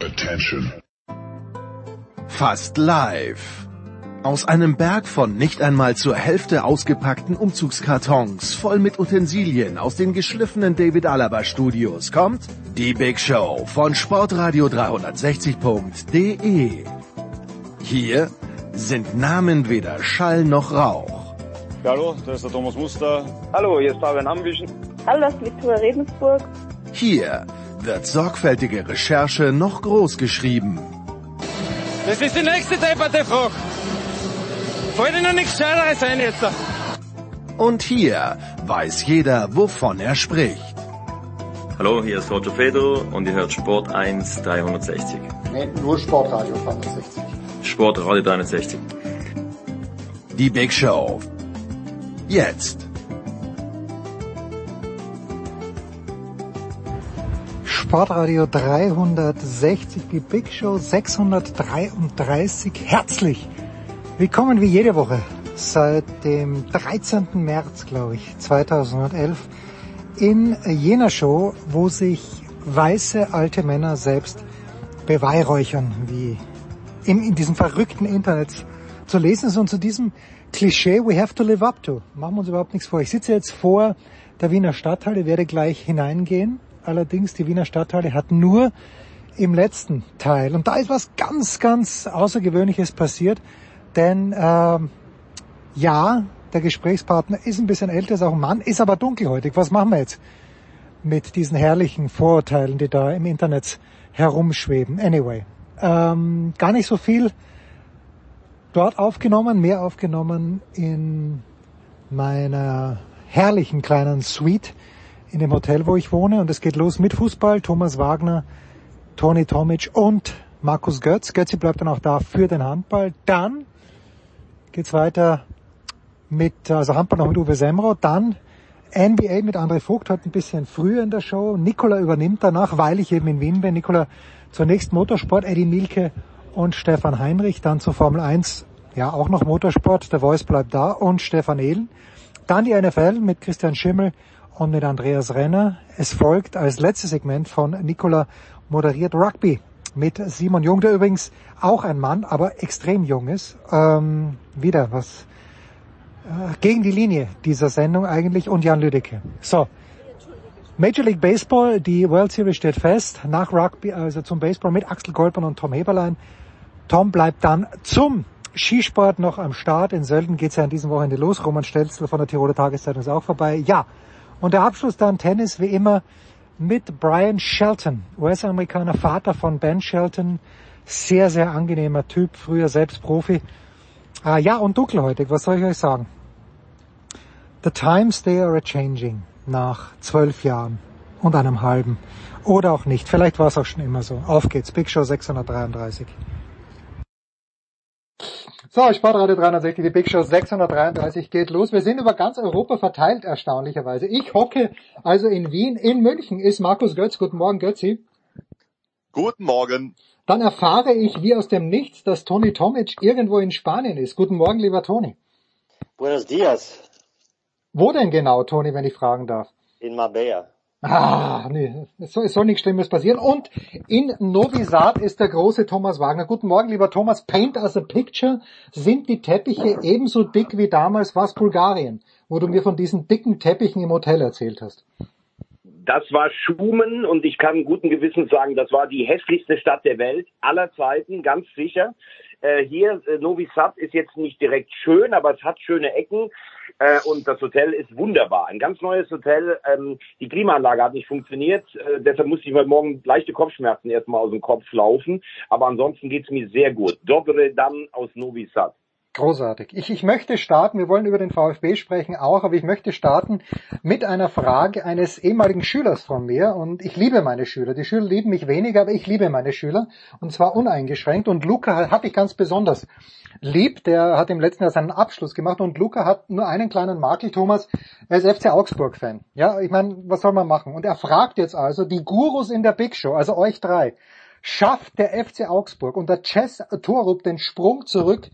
Attention. Fast live. Aus einem Berg von nicht einmal zur Hälfte ausgepackten Umzugskartons voll mit Utensilien aus den geschliffenen David Alaba Studios kommt die Big Show von Sportradio 360.de. Hier sind Namen weder Schall noch Rauch. Hallo, das ist der Thomas Muster. Hallo, hier ist Fabian Ambüchen. Hallo, das ist Viktoria Redensburg. Hier wird sorgfältige Recherche noch groß geschrieben. Das ist die nächste depperte Frage. Fällt Ihnen nichts Scheideres ein jetzt? Und hier weiß jeder, wovon er spricht. Hallo, hier ist Roger Fedor und ihr hört Sport 1 360. Nee, nur Sportradio 360. Sportradio 360. Die Big Show. Jetzt. Sportradio 360, die Big Show 633. Herzlich willkommen wie jede Woche seit dem 13. März, glaube ich, 2011 in jener Show, wo sich weiße alte Männer selbst beweihräuchern, wie in, in diesem verrückten Internet zu lesen ist und zu diesem Klischee we have to live up to. Machen wir uns überhaupt nichts vor. Ich sitze jetzt vor der Wiener Stadthalle, werde gleich hineingehen. Allerdings, die Wiener Stadthalle hat nur im letzten Teil. Und da ist was ganz, ganz Außergewöhnliches passiert. Denn äh, ja, der Gesprächspartner ist ein bisschen älter, ist auch ein Mann, ist aber dunkelhäutig. Was machen wir jetzt mit diesen herrlichen Vorurteilen, die da im Internet herumschweben? Anyway, ähm, gar nicht so viel dort aufgenommen, mehr aufgenommen in meiner herrlichen kleinen Suite in dem Hotel, wo ich wohne. Und es geht los mit Fußball. Thomas Wagner, Toni Tomic und Markus Götz. Götzi bleibt dann auch da für den Handball. Dann geht's weiter mit, also Handball noch mit Uwe Semro. Dann NBA mit André Vogt heute ein bisschen früher in der Show. Nikola übernimmt danach, weil ich eben in Wien bin. Nikola zunächst Motorsport, Eddie Milke und Stefan Heinrich. Dann zur Formel 1, ja auch noch Motorsport. Der Voice bleibt da und Stefan Ehlen. Dann die NFL mit Christian Schimmel und mit Andreas Renner. Es folgt als letztes Segment von Nikola moderiert Rugby mit Simon Jung, der übrigens auch ein Mann, aber extrem jung ist. Ähm, wieder was äh, gegen die Linie dieser Sendung eigentlich und Jan Lüdecke. So. Major League Baseball, die World Series steht fest, nach Rugby, also zum Baseball mit Axel Goldmann und Tom Heberlein. Tom bleibt dann zum Skisport noch am Start. In Sölden geht's ja an diesem Wochenende los. Roman Stelzl von der Tiroler Tageszeitung ist auch vorbei. Ja. Und der Abschluss dann Tennis wie immer mit Brian Shelton, US-Amerikaner, Vater von Ben Shelton. Sehr, sehr angenehmer Typ, früher selbst Profi. Ah, ja, und dunkelhäutig, was soll ich euch sagen? The times they are changing nach zwölf Jahren und einem halben. Oder auch nicht. Vielleicht war es auch schon immer so. Auf geht's. Big Show 633. So, Sportradio 360, die Big Show 633 geht los. Wir sind über ganz Europa verteilt, erstaunlicherweise. Ich hocke also in Wien. In München ist Markus Götz. Guten Morgen, Götzi. Guten Morgen. Dann erfahre ich wie aus dem Nichts, dass Toni Tomic irgendwo in Spanien ist. Guten Morgen, lieber Toni. Buenos dias. Wo denn genau, Toni, wenn ich fragen darf? In Marbella. Ah, nee, es soll, es soll nichts Schlimmes passieren. Und in Novi Sad ist der große Thomas Wagner. Guten Morgen, lieber Thomas. Paint as a Picture. Sind die Teppiche ebenso dick wie damals was Bulgarien, wo du mir von diesen dicken Teppichen im Hotel erzählt hast? Das war Schumen und ich kann guten Gewissens sagen, das war die hässlichste Stadt der Welt aller Zeiten, ganz sicher. Äh, hier, äh, Novi Sad ist jetzt nicht direkt schön, aber es hat schöne Ecken. Äh, und das Hotel ist wunderbar. Ein ganz neues Hotel. Ähm, die Klimaanlage hat nicht funktioniert. Äh, deshalb musste ich heute Morgen leichte Kopfschmerzen erstmal aus dem Kopf laufen. Aber ansonsten geht's mir sehr gut. Dobre dann aus Novi Sad. Großartig. Ich, ich möchte starten, wir wollen über den VfB sprechen auch, aber ich möchte starten mit einer Frage eines ehemaligen Schülers von mir und ich liebe meine Schüler. Die Schüler lieben mich weniger, aber ich liebe meine Schüler und zwar uneingeschränkt und Luca habe ich ganz besonders lieb, der hat im letzten Jahr seinen Abschluss gemacht und Luca hat nur einen kleinen Makel, Thomas, er ist FC Augsburg-Fan. Ja, ich meine, was soll man machen? Und er fragt jetzt also die Gurus in der Big Show, also euch drei, schafft der FC Augsburg unter Chess Torup den Sprung zurück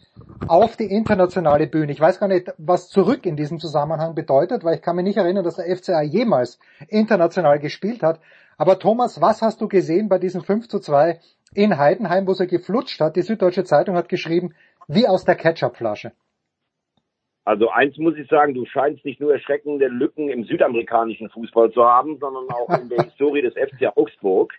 auf die internationale Bühne. Ich weiß gar nicht, was zurück in diesem Zusammenhang bedeutet, weil ich kann mich nicht erinnern, dass der FCA jemals international gespielt hat. Aber Thomas, was hast du gesehen bei diesem 5 zu 2 in Heidenheim, wo sie geflutscht hat. Die Süddeutsche Zeitung hat geschrieben, wie aus der Ketchupflasche. Also eins muss ich sagen, du scheinst nicht nur erschreckende Lücken im südamerikanischen Fußball zu haben, sondern auch in der Historie des FC Augsburg,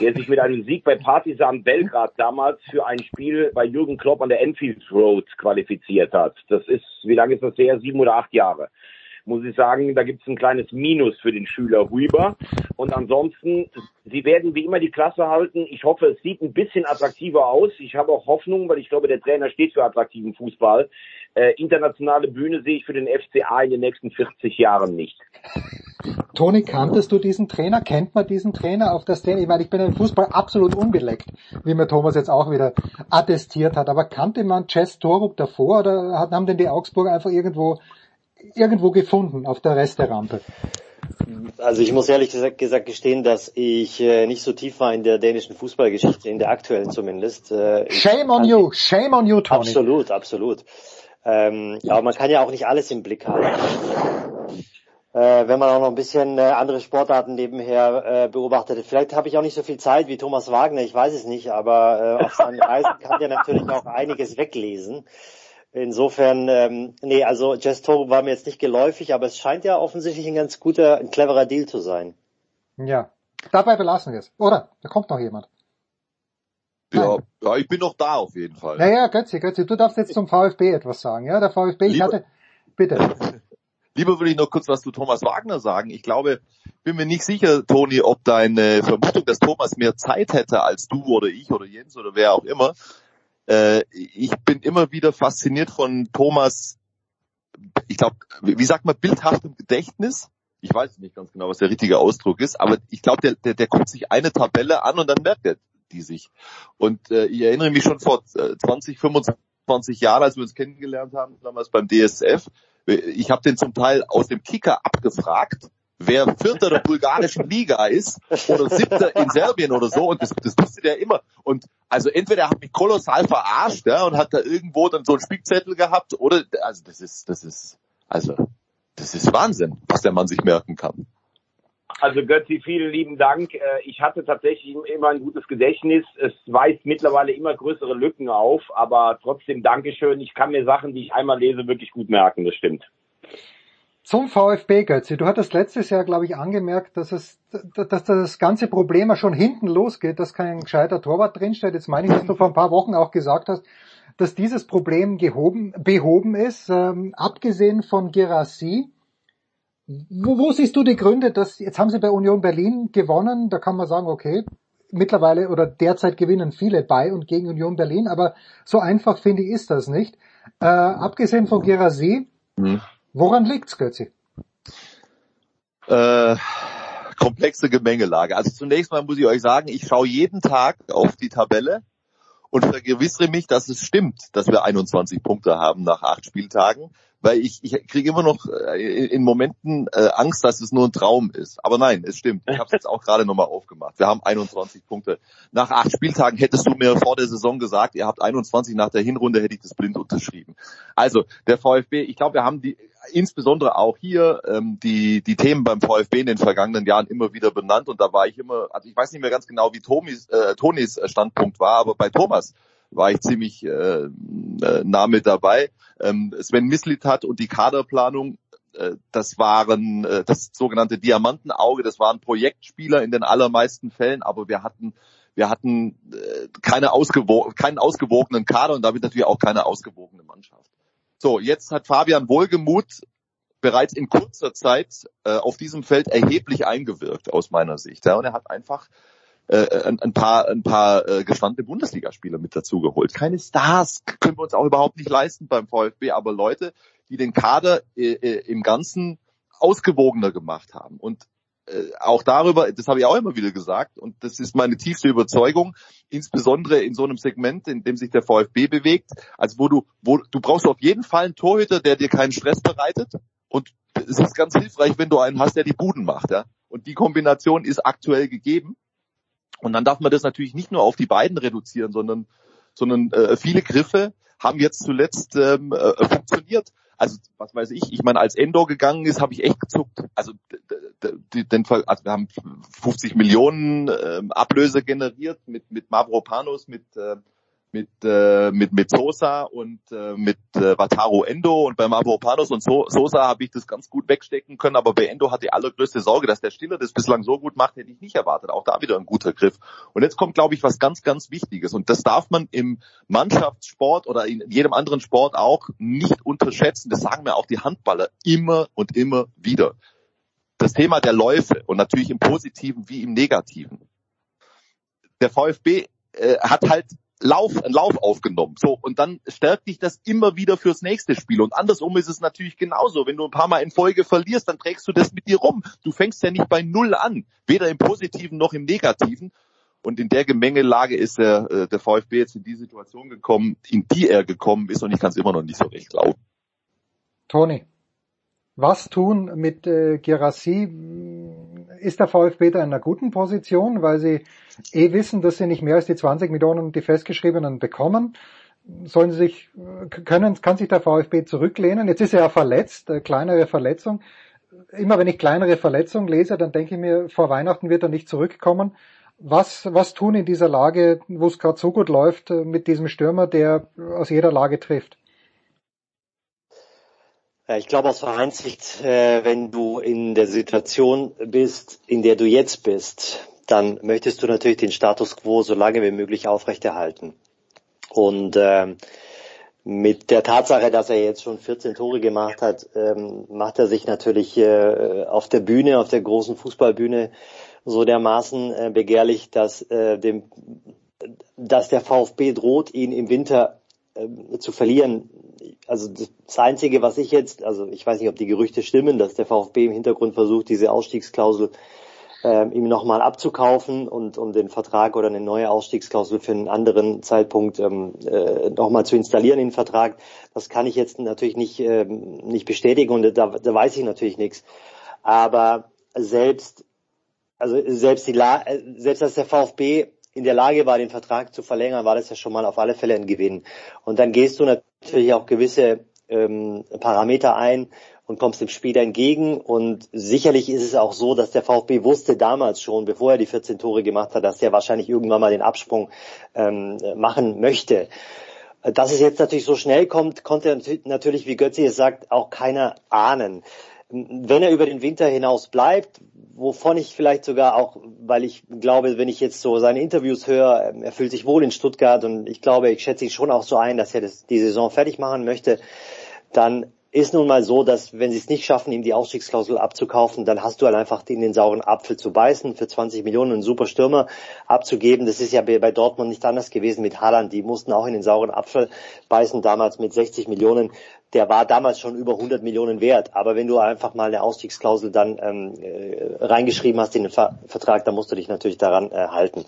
der sich mit einem Sieg bei Partizan Belgrad damals für ein Spiel bei Jürgen Klopp an der Enfield Road qualifiziert hat. Das ist, wie lange ist das her? Sieben oder acht Jahre muss ich sagen, da gibt es ein kleines Minus für den Schüler Huber. Und ansonsten, sie werden wie immer die Klasse halten. Ich hoffe, es sieht ein bisschen attraktiver aus. Ich habe auch Hoffnung, weil ich glaube, der Trainer steht für attraktiven Fußball. Äh, internationale Bühne sehe ich für den FCA in den nächsten 40 Jahren nicht. Toni, kanntest du diesen Trainer? Kennt man diesen Trainer auf der Szene? Ich meine, ich bin im Fußball absolut unbeleckt, wie mir Thomas jetzt auch wieder attestiert hat. Aber kannte man Jess Torup davor oder haben denn die Augsburger einfach irgendwo irgendwo gefunden auf der Resterampe? Also ich muss ehrlich gesagt, gestehen, dass ich äh, nicht so tief war in der dänischen Fußballgeschichte, in der aktuellen zumindest. Äh, shame on you, shame on you, Tony. Absolut, absolut. Ähm, aber man kann ja auch nicht alles im Blick haben. Äh, wenn man auch noch ein bisschen äh, andere Sportarten nebenher äh, beobachtet. Vielleicht habe ich auch nicht so viel Zeit wie Thomas Wagner, ich weiß es nicht, aber äh, auf seinen Reisen kann ja natürlich auch einiges weglesen. Insofern, ähm, nee, also Jess Toro war mir jetzt nicht geläufig, aber es scheint ja offensichtlich ein ganz guter, ein cleverer Deal zu sein. Ja, dabei belassen wir es. Oder? Da kommt noch jemand. Ja, ja, ich bin noch da auf jeden Fall. Naja, Götzi, Götzi, du darfst jetzt zum VfB etwas sagen. Ja, der VfB, ich hatte, bitte. Lieber will ich noch kurz was zu Thomas Wagner sagen. Ich glaube, bin mir nicht sicher, Toni, ob deine Vermutung, dass Thomas mehr Zeit hätte als du oder ich oder Jens oder wer auch immer, äh, ich bin immer wieder fasziniert von Thomas, ich glaube, wie sagt man, bildhaftem Gedächtnis. Ich weiß nicht ganz genau, was der richtige Ausdruck ist, aber ich glaube, der, der, der guckt sich eine Tabelle an und dann merkt er die sich. Und äh, ich erinnere mich schon vor 20, äh, 25 Jahren, als wir uns kennengelernt haben, damals beim DSF, ich habe den zum Teil aus dem Kicker abgefragt, wer Vierter der bulgarischen Liga ist oder Siebter in Serbien oder so und das, das wusste der immer. Und also entweder er hat mich kolossal verarscht ja, und hat da irgendwo dann so einen Spickzettel gehabt oder also das ist, das ist, also das ist Wahnsinn, was der Mann sich merken kann. Also Götzi, vielen lieben Dank. Äh, ich hatte tatsächlich immer ein gutes Gedächtnis. Es weist mittlerweile immer größere Lücken auf, aber trotzdem Dankeschön. Ich kann mir Sachen, die ich einmal lese, wirklich gut merken, das stimmt. Zum VfB, Götze. Du hattest letztes Jahr, glaube ich, angemerkt, dass es, dass das ganze Problem ja schon hinten losgeht, dass kein gescheiter Torwart drinsteht. Jetzt meine ich, dass du vor ein paar Wochen auch gesagt hast, dass dieses Problem gehoben, behoben ist, ähm, abgesehen von Gerassi. Wo, wo siehst du die Gründe, dass, jetzt haben sie bei Union Berlin gewonnen, da kann man sagen, okay, mittlerweile oder derzeit gewinnen viele bei und gegen Union Berlin, aber so einfach finde ich ist das nicht. Äh, abgesehen von Gerassi, mhm. Woran liegt's, Götzi? Äh, komplexe Gemengelage. Also zunächst mal muss ich euch sagen, ich schaue jeden Tag auf die Tabelle und vergewissere mich, dass es stimmt, dass wir 21 Punkte haben nach acht Spieltagen weil ich, ich kriege immer noch äh, in Momenten äh, Angst, dass es nur ein Traum ist. Aber nein, es stimmt. Ich habe es jetzt auch gerade nochmal aufgemacht. Wir haben 21 Punkte. Nach acht Spieltagen hättest du mir vor der Saison gesagt, ihr habt 21, nach der Hinrunde hätte ich das blind unterschrieben. Also der VfB, ich glaube, wir haben die insbesondere auch hier ähm, die, die Themen beim VfB in den vergangenen Jahren immer wieder benannt und da war ich immer, also ich weiß nicht mehr ganz genau, wie Tomis, äh, Tonis Standpunkt war, aber bei Thomas war ich ziemlich äh, äh, nah mit dabei. Ähm, Sven Mislitat und die Kaderplanung, äh, das waren äh, das sogenannte Diamantenauge, das waren Projektspieler in den allermeisten Fällen, aber wir hatten wir hatten äh, keine ausgewo keinen ausgewogenen Kader und damit natürlich auch keine ausgewogene Mannschaft. So, jetzt hat Fabian Wohlgemuth bereits in kurzer Zeit äh, auf diesem Feld erheblich eingewirkt aus meiner Sicht. Ja, und er hat einfach äh, ein, paar, ein paar äh, gestandene Bundesligaspieler mit dazu geholt. Keine Stars können wir uns auch überhaupt nicht leisten beim VfB, aber Leute, die den Kader äh, äh, im Ganzen ausgewogener gemacht haben. Und äh, auch darüber, das habe ich auch immer wieder gesagt, und das ist meine tiefste Überzeugung, insbesondere in so einem Segment, in dem sich der VfB bewegt, also wo du, wo du brauchst auf jeden Fall einen Torhüter, der dir keinen Stress bereitet. Und es ist ganz hilfreich, wenn du einen hast, der die Buden macht, ja. Und die Kombination ist aktuell gegeben. Und dann darf man das natürlich nicht nur auf die beiden reduzieren, sondern, sondern äh, viele Griffe haben jetzt zuletzt ähm, äh, funktioniert. Also was weiß ich, ich meine, als Endor gegangen ist, habe ich echt gezuckt. Also, den, also wir haben 50 Millionen äh, Ablöse generiert mit mit Mavropanos, mit äh, mit, äh, mit, mit Sosa und äh, mit äh, Wataru Endo und beim Mavropanos und so, Sosa habe ich das ganz gut wegstecken können, aber bei Endo hat die allergrößte Sorge, dass der Stiller das bislang so gut macht, hätte ich nicht erwartet. Auch da wieder ein guter Griff. Und jetzt kommt, glaube ich, was ganz, ganz Wichtiges und das darf man im Mannschaftssport oder in jedem anderen Sport auch nicht unterschätzen. Das sagen mir auch die Handballer immer und immer wieder. Das Thema der Läufe und natürlich im Positiven wie im Negativen. Der VfB äh, hat halt Lauf, einen Lauf aufgenommen. So, und dann stärkt dich das immer wieder fürs nächste Spiel. Und andersrum ist es natürlich genauso. Wenn du ein paar Mal in Folge verlierst, dann trägst du das mit dir rum. Du fängst ja nicht bei Null an. Weder im Positiven noch im Negativen. Und in der Gemengelage ist der, äh, der VfB jetzt in die Situation gekommen, in die er gekommen ist. Und ich kann es immer noch nicht so recht glauben. Toni, was tun mit äh, Gerassi? Ist der VfB da in einer guten Position, weil sie eh wissen, dass sie nicht mehr als die 20 Millionen, die festgeschriebenen bekommen? Sollen sie sich, können, kann sich der VfB zurücklehnen? Jetzt ist er ja verletzt, äh, kleinere Verletzung. Immer wenn ich kleinere Verletzungen lese, dann denke ich mir, vor Weihnachten wird er nicht zurückkommen. Was, was tun in dieser Lage, wo es gerade so gut läuft, äh, mit diesem Stürmer, der aus jeder Lage trifft? Ich glaube aus Vereinssicht, äh, wenn du in der Situation bist, in der du jetzt bist, dann möchtest du natürlich den Status quo so lange wie möglich aufrechterhalten. Und äh, mit der Tatsache, dass er jetzt schon 14 Tore gemacht hat, ähm, macht er sich natürlich äh, auf der Bühne, auf der großen Fußballbühne so dermaßen äh, begehrlich, dass äh, dem, dass der VfB droht, ihn im Winter äh, zu verlieren also das Einzige, was ich jetzt, also ich weiß nicht, ob die Gerüchte stimmen, dass der VfB im Hintergrund versucht, diese Ausstiegsklausel äh, ihm nochmal abzukaufen und um den Vertrag oder eine neue Ausstiegsklausel für einen anderen Zeitpunkt ähm, äh, nochmal zu installieren in den Vertrag. Das kann ich jetzt natürlich nicht, ähm, nicht bestätigen und da, da weiß ich natürlich nichts. Aber selbst, also selbst die La äh, selbst als der VfB in der Lage war, den Vertrag zu verlängern, war das ja schon mal auf alle Fälle ein Gewinn. Und dann gehst du natürlich auch gewisse ähm, Parameter ein und kommst dem Spieler entgegen. Und sicherlich ist es auch so, dass der VfB wusste damals schon, bevor er die 14 Tore gemacht hat, dass er wahrscheinlich irgendwann mal den Absprung ähm, machen möchte. Dass es jetzt natürlich so schnell kommt, konnte natürlich, wie Götze es sagt, auch keiner ahnen. Wenn er über den Winter hinaus bleibt, wovon ich vielleicht sogar auch, weil ich glaube, wenn ich jetzt so seine Interviews höre, er fühlt sich wohl in Stuttgart und ich glaube, ich schätze ihn schon auch so ein, dass er das, die Saison fertig machen möchte, dann ist nun mal so, dass wenn sie es nicht schaffen, ihm die Ausstiegsklausel abzukaufen, dann hast du halt einfach in den sauren Apfel zu beißen, für 20 Millionen einen super Stürmer abzugeben. Das ist ja bei Dortmund nicht anders gewesen mit Haaland. Die mussten auch in den sauren Apfel beißen, damals mit 60 Millionen. Der war damals schon über 100 Millionen wert. Aber wenn du einfach mal eine Ausstiegsklausel dann ähm, äh, reingeschrieben hast in den Ver Vertrag, dann musst du dich natürlich daran äh, halten.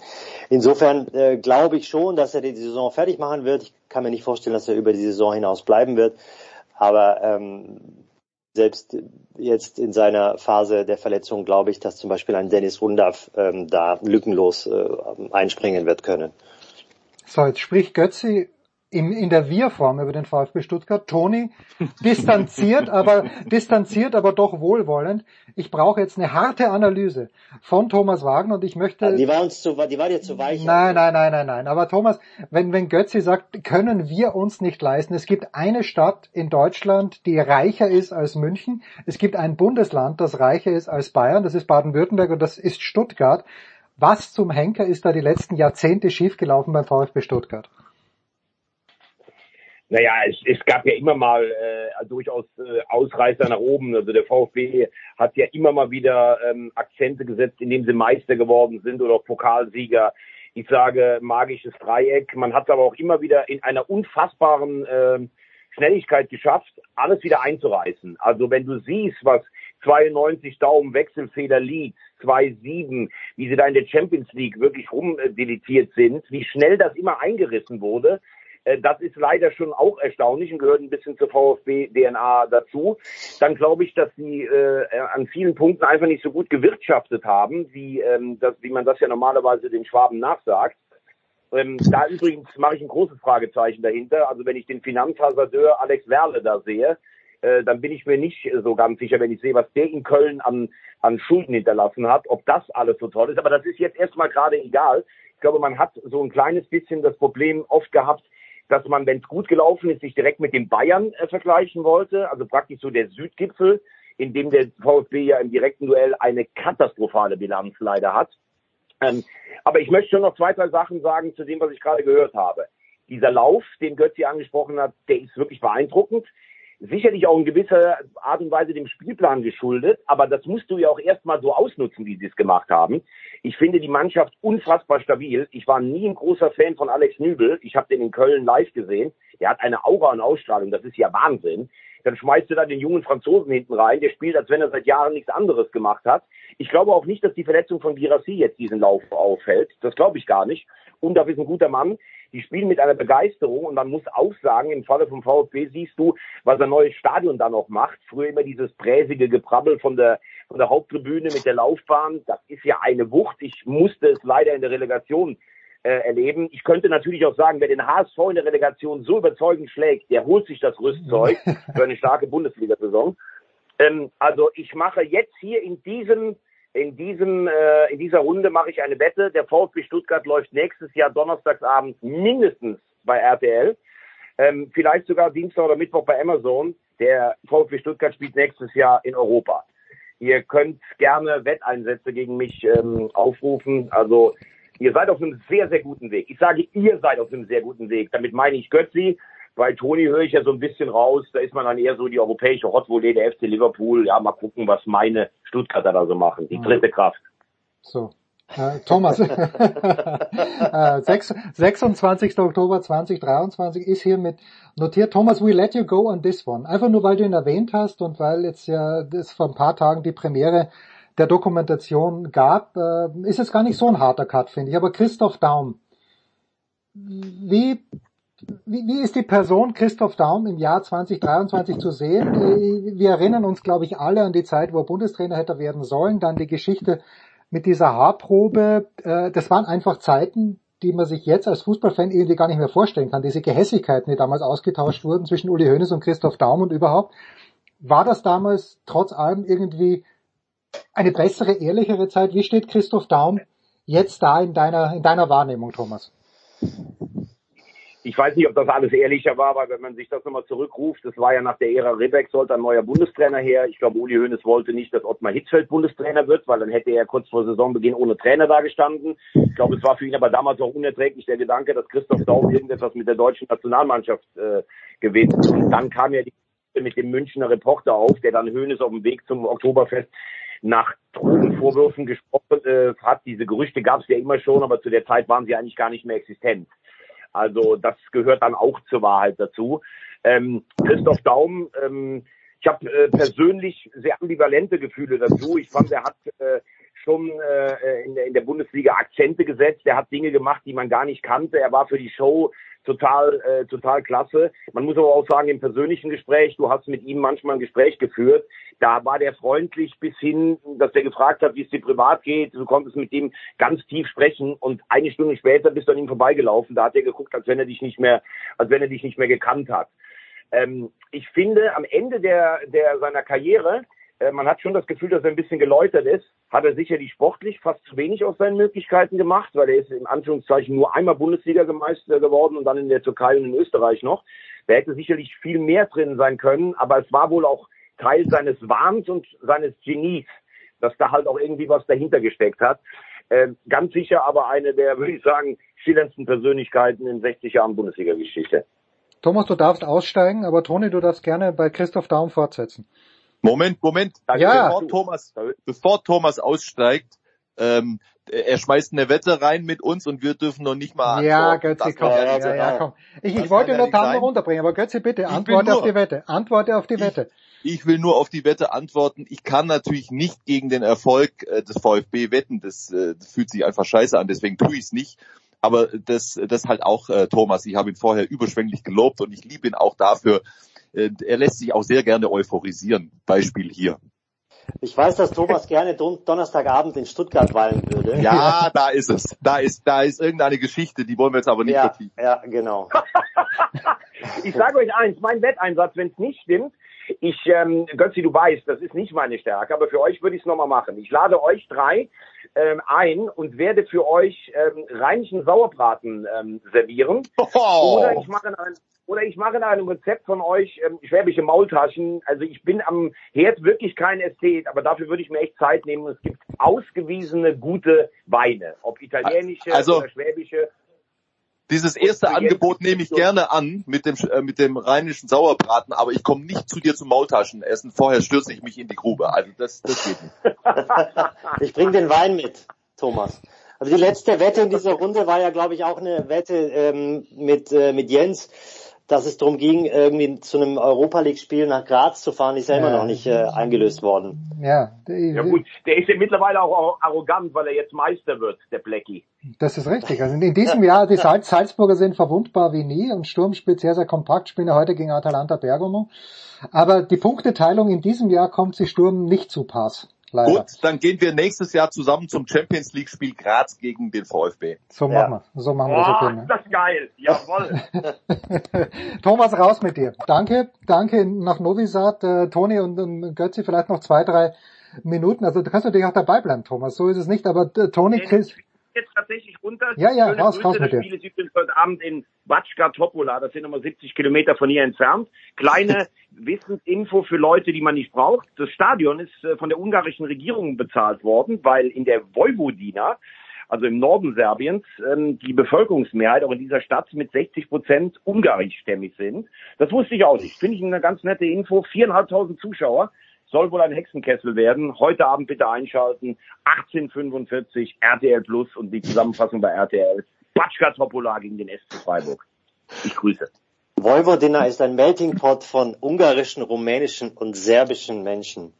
Insofern äh, glaube ich schon, dass er die Saison fertig machen wird. Ich kann mir nicht vorstellen, dass er über die Saison hinaus bleiben wird. Aber ähm, selbst jetzt in seiner Phase der Verletzung glaube ich, dass zum Beispiel ein Dennis Rundaf ähm, da lückenlos äh, einspringen wird können. So, jetzt spricht Götzi in, in der Wir-Form über den VfB Stuttgart. Toni distanziert, aber distanziert, aber doch wohlwollend. Ich brauche jetzt eine harte Analyse von Thomas Wagner und ich möchte. die war uns zu, die war dir zu weich. Nein, nein, nein, nein, nein. Aber Thomas, wenn wenn Götzi sagt, können wir uns nicht leisten. Es gibt eine Stadt in Deutschland, die reicher ist als München. Es gibt ein Bundesland, das reicher ist als Bayern. Das ist Baden-Württemberg und das ist Stuttgart. Was zum Henker ist da die letzten Jahrzehnte schiefgelaufen beim VfB Stuttgart? Naja, es, es gab ja immer mal äh, durchaus äh, Ausreißer nach oben. Also der VfB hat ja immer mal wieder ähm, Akzente gesetzt, indem sie Meister geworden sind oder Pokalsieger. Ich sage magisches Dreieck. Man hat es aber auch immer wieder in einer unfassbaren äh, Schnelligkeit geschafft, alles wieder einzureißen. Also wenn du siehst, was 92 Daumen Wechselfehler liegt, 2-7, wie sie da in der Champions League wirklich rumdeletiert sind, wie schnell das immer eingerissen wurde, das ist leider schon auch erstaunlich und gehört ein bisschen zur VfB-DNA dazu. Dann glaube ich, dass sie äh, an vielen Punkten einfach nicht so gut gewirtschaftet haben, wie, ähm, das, wie man das ja normalerweise den Schwaben nachsagt. Ähm, da übrigens mache ich ein großes Fragezeichen dahinter. Also wenn ich den Finanzhasardeur Alex Werle da sehe, äh, dann bin ich mir nicht so ganz sicher, wenn ich sehe, was der in Köln an, an Schulden hinterlassen hat, ob das alles so toll ist. Aber das ist jetzt erstmal gerade egal. Ich glaube, man hat so ein kleines bisschen das Problem oft gehabt, dass man, wenn es gut gelaufen ist, sich direkt mit den Bayern äh, vergleichen wollte. Also praktisch so der Südgipfel, in dem der VfB ja im direkten Duell eine katastrophale Bilanz leider hat. Ähm, aber ich möchte schon noch zwei, drei Sachen sagen zu dem, was ich gerade gehört habe. Dieser Lauf, den Götzi angesprochen hat, der ist wirklich beeindruckend sicherlich auch in gewisser Art und Weise dem Spielplan geschuldet, aber das musst du ja auch erstmal so ausnutzen, wie sie es gemacht haben. Ich finde die Mannschaft unfassbar stabil. Ich war nie ein großer Fan von Alex Nübel. Ich habe den in Köln live gesehen. Er hat eine Aura und Ausstrahlung, das ist ja Wahnsinn. Dann schmeißt du da den jungen Franzosen hinten rein, der spielt, als wenn er seit Jahren nichts anderes gemacht hat. Ich glaube auch nicht, dass die Verletzung von Girassi jetzt diesen Lauf aufhält. Das glaube ich gar nicht. Undaf ist ein guter Mann die spielen mit einer Begeisterung und man muss auch sagen, im Falle vom VfB siehst du, was ein neues Stadion da noch macht. Früher immer dieses präsige Geprabbel von der, von der Haupttribüne mit der Laufbahn. Das ist ja eine Wucht. Ich musste es leider in der Relegation äh, erleben. Ich könnte natürlich auch sagen, wer den HSV in der Relegation so überzeugend schlägt, der holt sich das Rüstzeug für eine starke Bundesliga-Saison. Ähm, also ich mache jetzt hier in diesem in diesem äh, in dieser Runde mache ich eine Wette. Der VfB Stuttgart läuft nächstes Jahr donnerstagsabend mindestens bei RTL, ähm, vielleicht sogar Dienstag oder Mittwoch bei Amazon. Der VfB Stuttgart spielt nächstes Jahr in Europa. Ihr könnt gerne Wetteinsätze gegen mich ähm, aufrufen. Also ihr seid auf einem sehr, sehr guten Weg. Ich sage, ihr seid auf einem sehr guten Weg. Damit meine ich Götzi. Bei Toni höre ich ja so ein bisschen raus, da ist man dann eher so die europäische Hot Volley der FC Liverpool. Ja, mal gucken, was meine Stuttgarter da so machen. Die dritte Kraft. So. Äh, Thomas, äh, 6, 26. Oktober 2023 ist hiermit notiert. Thomas, we let you go on this one. Einfach nur, weil du ihn erwähnt hast und weil jetzt ja das vor ein paar Tagen die Premiere der Dokumentation gab, äh, ist es gar nicht so ein harter Cut, finde ich. Aber Christoph Daum, wie wie, wie ist die Person Christoph Daum im Jahr 2023 zu sehen? Äh, wir erinnern uns, glaube ich, alle an die Zeit, wo er Bundestrainer hätte werden sollen. Dann die Geschichte mit dieser Haarprobe. Äh, das waren einfach Zeiten, die man sich jetzt als Fußballfan irgendwie gar nicht mehr vorstellen kann. Diese Gehässigkeiten, die damals ausgetauscht wurden zwischen Uli Hoeneß und Christoph Daum und überhaupt. War das damals trotz allem irgendwie eine bessere, ehrlichere Zeit? Wie steht Christoph Daum jetzt da in deiner, in deiner Wahrnehmung, Thomas? Ich weiß nicht, ob das alles ehrlicher war, weil wenn man sich das nochmal zurückruft, das war ja nach der Ära Ribbeck, sollte ein neuer Bundestrainer her. Ich glaube, Uli Hoeneß wollte nicht, dass Ottmar Hitzfeld Bundestrainer wird, weil dann hätte er kurz vor Saisonbeginn ohne Trainer da gestanden. Ich glaube, es war für ihn aber damals auch unerträglich der Gedanke, dass Christoph Daum irgendetwas mit der deutschen Nationalmannschaft äh, gewinnt. Und dann kam ja die mit dem Münchner Reporter auf, der dann Hoeneß auf dem Weg zum Oktoberfest nach Drogenvorwürfen gesprochen äh, hat. Diese Gerüchte gab es ja immer schon, aber zu der Zeit waren sie eigentlich gar nicht mehr existent. Also das gehört dann auch zur Wahrheit dazu. Ähm, Christoph Daum, ähm, ich habe äh, persönlich sehr ambivalente Gefühle dazu. Ich fand, er hat äh, schon äh, in, der, in der Bundesliga Akzente gesetzt. Er hat Dinge gemacht, die man gar nicht kannte. Er war für die Show total, äh, total klasse. Man muss aber auch sagen, im persönlichen Gespräch, du hast mit ihm manchmal ein Gespräch geführt, da war der freundlich bis hin, dass der gefragt hat, wie es dir privat geht. Du konntest mit dem ganz tief sprechen und eine Stunde später bist du an ihm vorbeigelaufen. Da hat er geguckt, als wenn er dich nicht mehr, als wenn er dich nicht mehr gekannt hat. Ähm, ich finde, am Ende der, der seiner Karriere äh, man hat schon das Gefühl, dass er ein bisschen geläutert ist. Hat er sicherlich sportlich fast zu wenig aus seinen Möglichkeiten gemacht, weil er ist im Anführungszeichen nur einmal Bundesliga-Meister geworden und dann in der Türkei und in Österreich noch. Da hätte sicherlich viel mehr drin sein können, aber es war wohl auch Teil seines Wahns und seines Genies, dass da halt auch irgendwie was dahinter gesteckt hat. Äh, ganz sicher aber eine der, würde ich sagen, schillerndsten Persönlichkeiten in 60 Jahren Bundesliga-Geschichte. Thomas, du darfst aussteigen, aber Toni, du darfst gerne bei Christoph Daum fortsetzen. Moment, Moment. Ja. Bevor Thomas, bevor Thomas aussteigt, ähm, er schmeißt eine Wette rein mit uns und wir dürfen noch nicht mal Ja, Götze, komm, ja, ja, ja, komm. Ich, ich wollte nur Tam runterbringen, aber Götze, bitte, antworte nur, auf die Wette. Antworte auf die Wette. Ich, will nur auf die Wette antworten. Ich kann natürlich nicht gegen den Erfolg äh, des VfB wetten. Das, äh, das fühlt sich einfach scheiße an, deswegen tue ich es nicht. Aber das, das halt auch äh, Thomas. Ich habe ihn vorher überschwänglich gelobt und ich liebe ihn auch dafür, er lässt sich auch sehr gerne euphorisieren. Beispiel hier. Ich weiß, dass Thomas gerne Don Donnerstagabend in Stuttgart weilen würde. Ja, da ist es. Da ist, da ist irgendeine Geschichte, die wollen wir jetzt aber nicht ja, vertiefen. ja, genau. Ich sage euch eins, mein Wetteinsatz, wenn es nicht stimmt, ich, ähm, Götzi, du weißt, das ist nicht meine Stärke, aber für euch würde ich es nochmal machen. Ich lade euch drei ähm, ein und werde für euch ähm, rheinischen Sauerbraten ähm, servieren. Oh. Oder ich mache ein, oder ich mache nach einem Rezept von euch ähm, schwäbische Maultaschen. Also ich bin am Herd wirklich kein Ästhet, aber dafür würde ich mir echt Zeit nehmen. Es gibt ausgewiesene gute Weine, ob italienische Also- oder schwäbische. Dieses erste Angebot nehme ich gerne an mit dem äh, mit dem rheinischen Sauerbraten, aber ich komme nicht zu dir zum Maultaschenessen. Vorher stürze ich mich in die Grube. Also das, das geht nicht. Ich bring den Wein mit, Thomas. Also die letzte Wette in dieser Runde war ja, glaube ich, auch eine Wette ähm, mit, äh, mit Jens, dass es darum ging, irgendwie zu einem Europa League-Spiel nach Graz zu fahren, ist ja immer Ja. noch nicht äh, eingelöst worden. Ja, Ja gut, der ist ja mittlerweile auch arrogant, weil er jetzt Meister wird, der Blackie. Das ist richtig. Also in diesem Jahr, die Salz Salzburger sind verwundbar wie nie und Sturm spielt sehr, sehr kompakt, spielen heute gegen Atalanta Bergamo. Aber die Punkteteilung in diesem Jahr kommt sie Sturm nicht zu Pass. Leider. Gut, dann gehen wir nächstes Jahr zusammen zum Champions League Spiel Graz gegen den VfB. So Ja. machen wir. So machen wir das Boah, okay. ist das geil. Jawohl. Thomas, raus mit dir. Danke, danke nach Novi Sad, äh, Toni und, und Götzi vielleicht noch zwei, drei Minuten. Also du kannst natürlich auch dabei bleiben, Thomas. So ist es nicht. Aber äh, Toni, Chris, jetzt tatsächlich runter. Ja, ja, Schöne raus, Grüße. raus mit Das dir. Spiel ist übrigens heute Abend in Batschka Topola. Das sind nochmal 70 Kilometer von hier entfernt. Kleine Wissensinfo für Leute, die man nicht braucht. Das Stadion ist äh, von der ungarischen Regierung bezahlt worden, weil in der Vojvodina, also im Norden Serbiens, ähm, die Bevölkerungsmehrheit auch in dieser Stadt mit 60 Prozent ungarischstämmig sind. Das wusste ich auch nicht. Finde ich eine ganz nette Info. Viereinhalbtausend Zuschauer. Soll wohl ein Hexenkessel werden. Heute Abend bitte einschalten. 1845 RTL Plus und die Zusammenfassung bei RTL. Batschka Topola gegen den SC Freiburg. Ich grüße. Vojvodina ist ein Melting Pot von ungarischen, rumänischen und serbischen Menschen.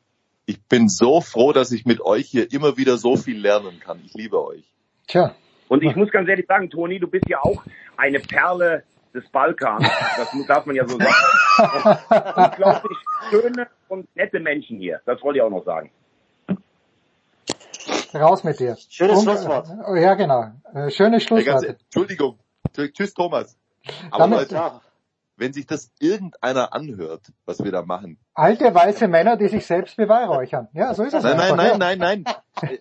Ich bin so froh, dass ich mit euch hier immer wieder so viel lernen kann. Ich liebe euch. tja, Und ich muss ganz ehrlich sagen, Toni, du bist ja auch eine Perle des Balkans. Das darf man ja so sagen. Unglaublich schöne und nette Menschen hier. Das wollte ich auch noch sagen. raus mit dir. Schönes Und- Schlusswort. Oh, ja, genau. Äh, schönes Schlusswort. Entschuldigung. Tschüss, Thomas. Aber Damit- Leute, wenn sich das irgendeiner anhört, was wir da machen. Alte weiße Männer, die sich selbst beweihräuchern. Ja, so ist es Nein, nein, einfach. nein, nein, nein.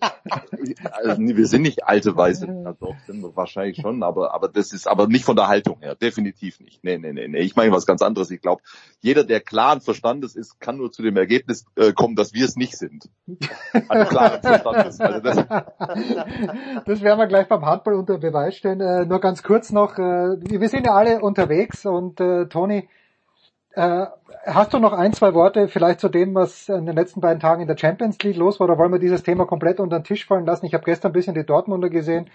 Also, nee, wir sind nicht alte Weiße. Ja, doch, sind wir wahrscheinlich schon, aber, aber das ist aber nicht von der Haltung her. Definitiv nicht. Nee, nee, nee, nee. Ich meine was ganz anderes. Ich glaube, jeder, der klaren Verstandes ist, kann nur zu dem Ergebnis äh, kommen, dass wir es nicht sind. Also klaren Verstandes. Also das, Das werden wir gleich beim Handball unter Beweis stellen. Äh, nur ganz kurz noch, äh, wir sind ja alle unterwegs und äh, Toni, äh, hast du noch ein, zwei Worte vielleicht zu dem, was in den letzten beiden Tagen in der Champions League los war, oder wollen wir dieses Thema komplett unter den Tisch fallen lassen? Ich habe gestern ein bisschen die Dortmunder gesehen.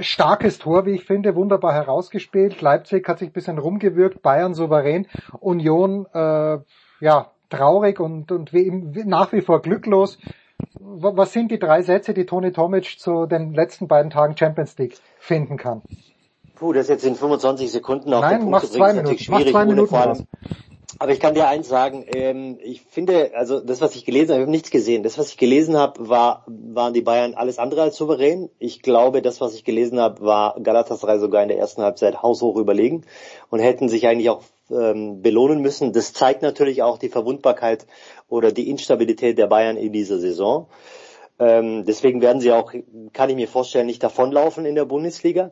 Starkes Tor, wie ich finde, wunderbar herausgespielt. Leipzig hat sich ein bisschen rumgewürgt, Bayern souverän, Union äh, ja traurig und, und wie, nach wie vor glücklos. Was sind die drei Sätze, die Toni Tomic zu den letzten beiden Tagen Champions League finden kann? Puh, das jetzt in 25 Sekunden auf Nein, den mach Punkt zu zwei bringen, ist natürlich Minuten. Mach schwierig, zwei ohne Minuten vor allem. Aber ich kann dir eins sagen, ähm, ich finde, also das, was ich gelesen habe, ich habe nichts gesehen. Das, was ich gelesen habe, war, waren die Bayern alles andere als souverän. Ich glaube, das, was ich gelesen habe, war Galatasaray sogar in der ersten Halbzeit haushoch überlegen und hätten sich eigentlich auch ähm, belohnen müssen. Das zeigt natürlich auch die Verwundbarkeit oder die Instabilität der Bayern in dieser Saison. Ähm, deswegen werden sie auch, kann ich mir vorstellen, nicht davonlaufen in der Bundesliga.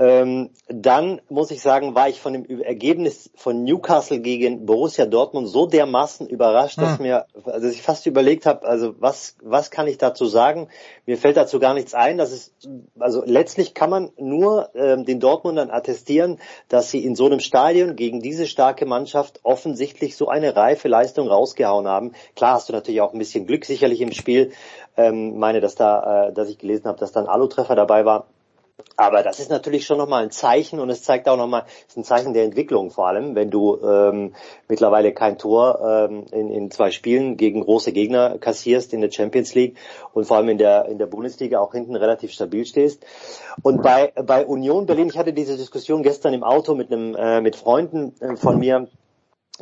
Ähm, dann muss ich sagen, war ich von dem Ergebnis von Newcastle gegen Borussia Dortmund so dermaßen überrascht, dass Hm. mir, also ich fast überlegt habe, also was, was kann ich dazu sagen? Mir fällt dazu gar nichts ein. Das ist, also letztlich kann man nur ähm, den Dortmundern attestieren, dass sie in so einem Stadion gegen diese starke Mannschaft offensichtlich so eine reife Leistung rausgehauen haben. Klar hast du natürlich auch ein bisschen Glück sicherlich im Spiel. Ähm, meine, dass da, äh, dass ich gelesen habe, dass da ein Alu-Treffer dabei war. Aber das ist natürlich schon nochmal ein Zeichen und es zeigt auch nochmal, ist ein Zeichen der Entwicklung vor allem, wenn du ähm, mittlerweile kein Tor ähm, in, in zwei Spielen gegen große Gegner kassierst in der Champions League und vor allem in der in der Bundesliga auch hinten relativ stabil stehst. Und bei bei Union Berlin, ich hatte diese Diskussion gestern im Auto mit einem äh, mit Freunden äh, von mir.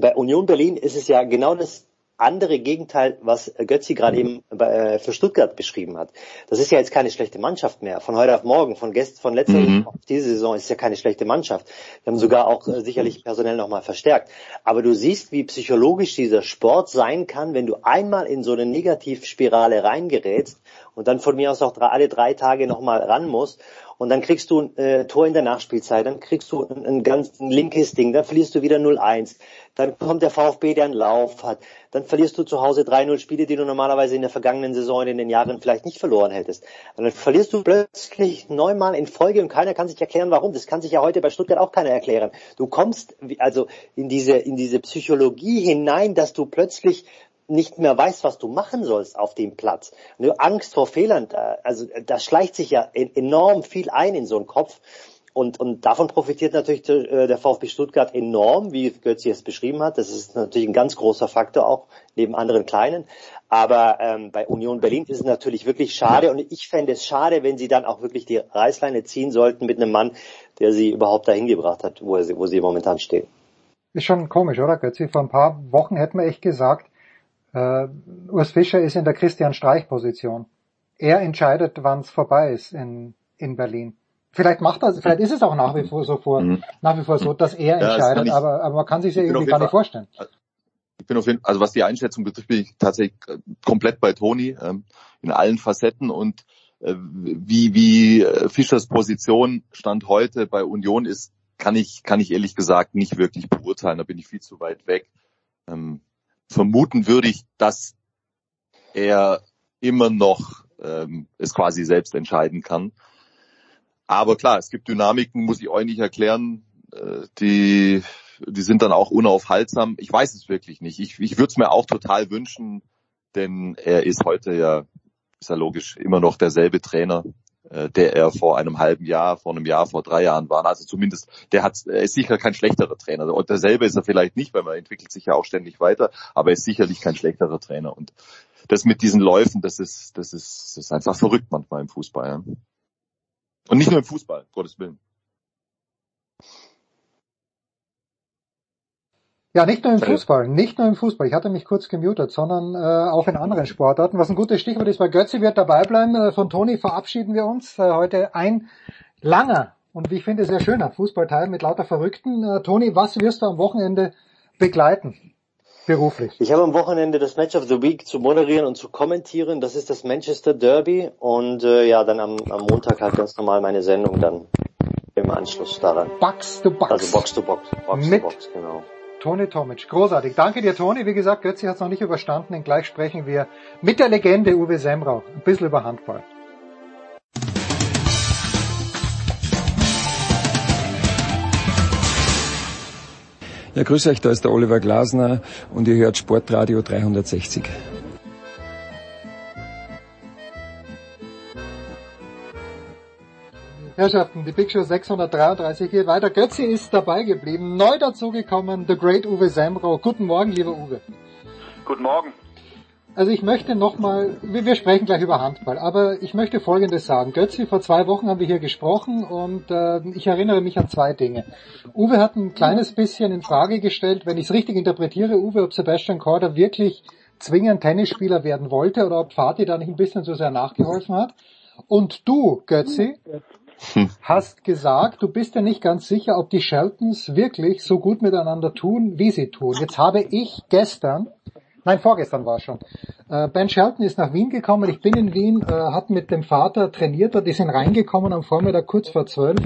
Bei Union Berlin ist es ja genau das andere Gegenteil, was Götzi gerade eben äh, für Stuttgart beschrieben hat. Das ist ja jetzt keine schlechte Mannschaft mehr. Von heute auf morgen, von gestern, von letzter mhm. auf diese Saison ist ja keine schlechte Mannschaft. Wir haben sogar auch äh, sicherlich personell nochmal verstärkt. Aber du siehst, wie psychologisch dieser Sport sein kann, wenn du einmal in so eine Negativspirale reingerätst und dann von mir aus auch drei, alle drei Tage nochmal ran musst und dann kriegst du ein äh, Tor in der Nachspielzeit, dann kriegst du ein, ein ganz ein linkes Ding, dann verlierst du wieder 0-1, dann kommt der VfB, der einen Lauf hat, dann verlierst du zu Hause 3-0 Spiele, die du normalerweise in der vergangenen Saison in den Jahren vielleicht nicht verloren hättest. Und dann verlierst du plötzlich neunmal in Folge und keiner kann sich erklären, warum. Das kann sich ja heute bei Stuttgart auch keiner erklären. Du kommst also in diese, in diese Psychologie hinein, dass du plötzlich nicht mehr weißt, was du machen sollst auf dem Platz. Und Angst vor Fehlern, also da schleicht sich ja enorm viel ein in so einen Kopf. Und, und davon profitiert natürlich äh, der VfB Stuttgart enorm, wie Götzi es beschrieben hat. Das ist natürlich ein ganz großer Faktor auch neben anderen kleinen. Aber ähm, bei Union Berlin ist es natürlich wirklich schade. Und ich fände es schade, wenn sie dann auch wirklich die Reißleine ziehen sollten mit einem Mann, der sie überhaupt dahin gebracht hat, wo, sie, wo sie momentan stehen. Ist schon komisch, oder Götzi? Vor ein paar Wochen hätten wir echt gesagt, Uh, Urs Fischer ist in der Christian Streich-Position. Er entscheidet, wann es vorbei ist in, in Berlin. Vielleicht macht er, vielleicht ist es auch nach wie vor so vor, mhm. nach wie vor so, dass er ja, entscheidet, ich, aber, aber man kann sich ja irgendwie gar nicht vorstellen. Ich bin auf jeden also was die Einschätzung betrifft, bin ich tatsächlich äh, komplett bei Toni ähm, in allen Facetten und äh, wie wie äh, Fischers Position stand heute bei Union ist, kann ich kann ich ehrlich gesagt nicht wirklich beurteilen. Da bin ich viel zu weit weg. Ähm, vermuten würde ich, dass er immer noch ähm, es quasi selbst entscheiden kann. Aber klar, es gibt Dynamiken, muss ich euch nicht erklären, äh, die, die sind dann auch unaufhaltsam. Ich weiß es wirklich nicht. Ich, ich würde es mir auch total wünschen, denn er ist heute ja, ist ja logisch, immer noch derselbe Trainer. Äh, der er vor einem halben Jahr, vor einem Jahr, vor drei Jahren war. Also zumindest, der hat, er ist sicher kein schlechterer Trainer. Und derselbe ist er vielleicht nicht, weil man entwickelt sich ja auch ständig weiter, aber er ist sicherlich kein schlechterer Trainer. Und das mit diesen Läufen, das ist, das ist, das ist einfach verrückt manchmal im Fußball. Ja. Und nicht nur im Fußball, Gottes Willen. Ja, nicht nur im Fußball, nicht nur im Fußball. Ich hatte mich kurz gemutet, sondern äh, auch in anderen Sportarten. Was ein gutes Stichwort ist, weil Götze wird dabei bleiben. Äh, von Toni verabschieden wir uns. Äh, heute ein langer und wie ich finde sehr schöner Fußballteil mit lauter Verrückten. Äh, Toni, was wirst du am Wochenende begleiten? Beruflich. Ich habe am Wochenende das Match of the Week zu moderieren und zu kommentieren. Das ist das Manchester Derby und äh, ja, dann am, am Montag halt ganz normal meine Sendung dann im Anschluss daran. Box to Box. Also Box to Box. Box mit to Box, genau. Toni Tomic. Großartig. Danke dir, Toni. Wie gesagt, Götzi hat es noch nicht überstanden. Und gleich sprechen wir mit der Legende Uwe Semrau ein bisschen über Handball. Ja, grüß euch, da ist der Oliver Glasner und ihr hört Sportradio 360. Herrschaften, die Big Show 633 geht weiter. Götzi ist dabei geblieben. Neu dazugekommen, The Great Uwe Semro. Guten Morgen, lieber Uwe. Guten Morgen. Also ich möchte nochmal, wir sprechen gleich über Handball, aber ich möchte Folgendes sagen. Götzi, vor zwei Wochen haben wir hier gesprochen und äh, ich erinnere mich an zwei Dinge. Uwe hat ein kleines bisschen in Frage gestellt, wenn ich es richtig interpretiere, Uwe, ob Sebastian Korda wirklich zwingend Tennisspieler werden wollte oder ob Fatih da nicht ein bisschen zu sehr nachgeholfen hat. Und du, Götzi. Hast gesagt, du bist ja nicht ganz sicher, ob die Sheltons wirklich so gut miteinander tun, wie sie tun. Jetzt habe ich gestern, nein, vorgestern war schon, äh, Ben Shelton ist nach Wien gekommen, ich bin in Wien, äh, hat mit dem Vater trainiert, die sind reingekommen am Vormittag kurz vor zwölf.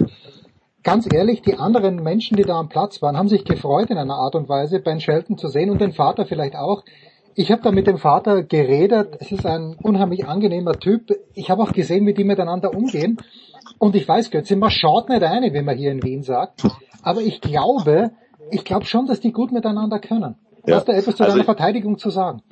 Ganz ehrlich, die anderen Menschen, die da am Platz waren, haben sich gefreut in einer Art und Weise, Ben Shelton zu sehen und den Vater vielleicht auch. Ich habe da mit dem Vater geredet. Es ist ein unheimlich angenehmer Typ. Ich habe auch gesehen, wie die miteinander umgehen. Und ich weiß, Götze, man schaut nicht eine, wie man hier in Wien sagt. Aber ich glaube, ich glaube schon, dass die gut miteinander können. Ja. Hast du etwas zu also deiner Verteidigung zu sagen?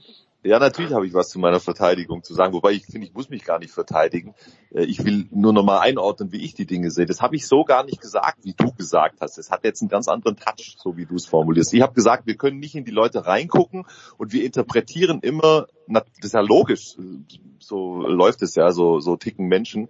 Ja, natürlich habe ich was zu meiner Verteidigung zu sagen, wobei ich finde, ich muss mich gar nicht verteidigen. Äh, ich will nur nochmal einordnen, wie ich die Dinge sehe. Das habe ich so gar nicht gesagt, wie du gesagt hast. Es hat jetzt einen ganz anderen Touch, so wie du es formulierst. Ich habe gesagt, wir können nicht in die Leute reingucken und wir interpretieren immer, das ist ja logisch, so läuft es ja, so, so ticken Menschen.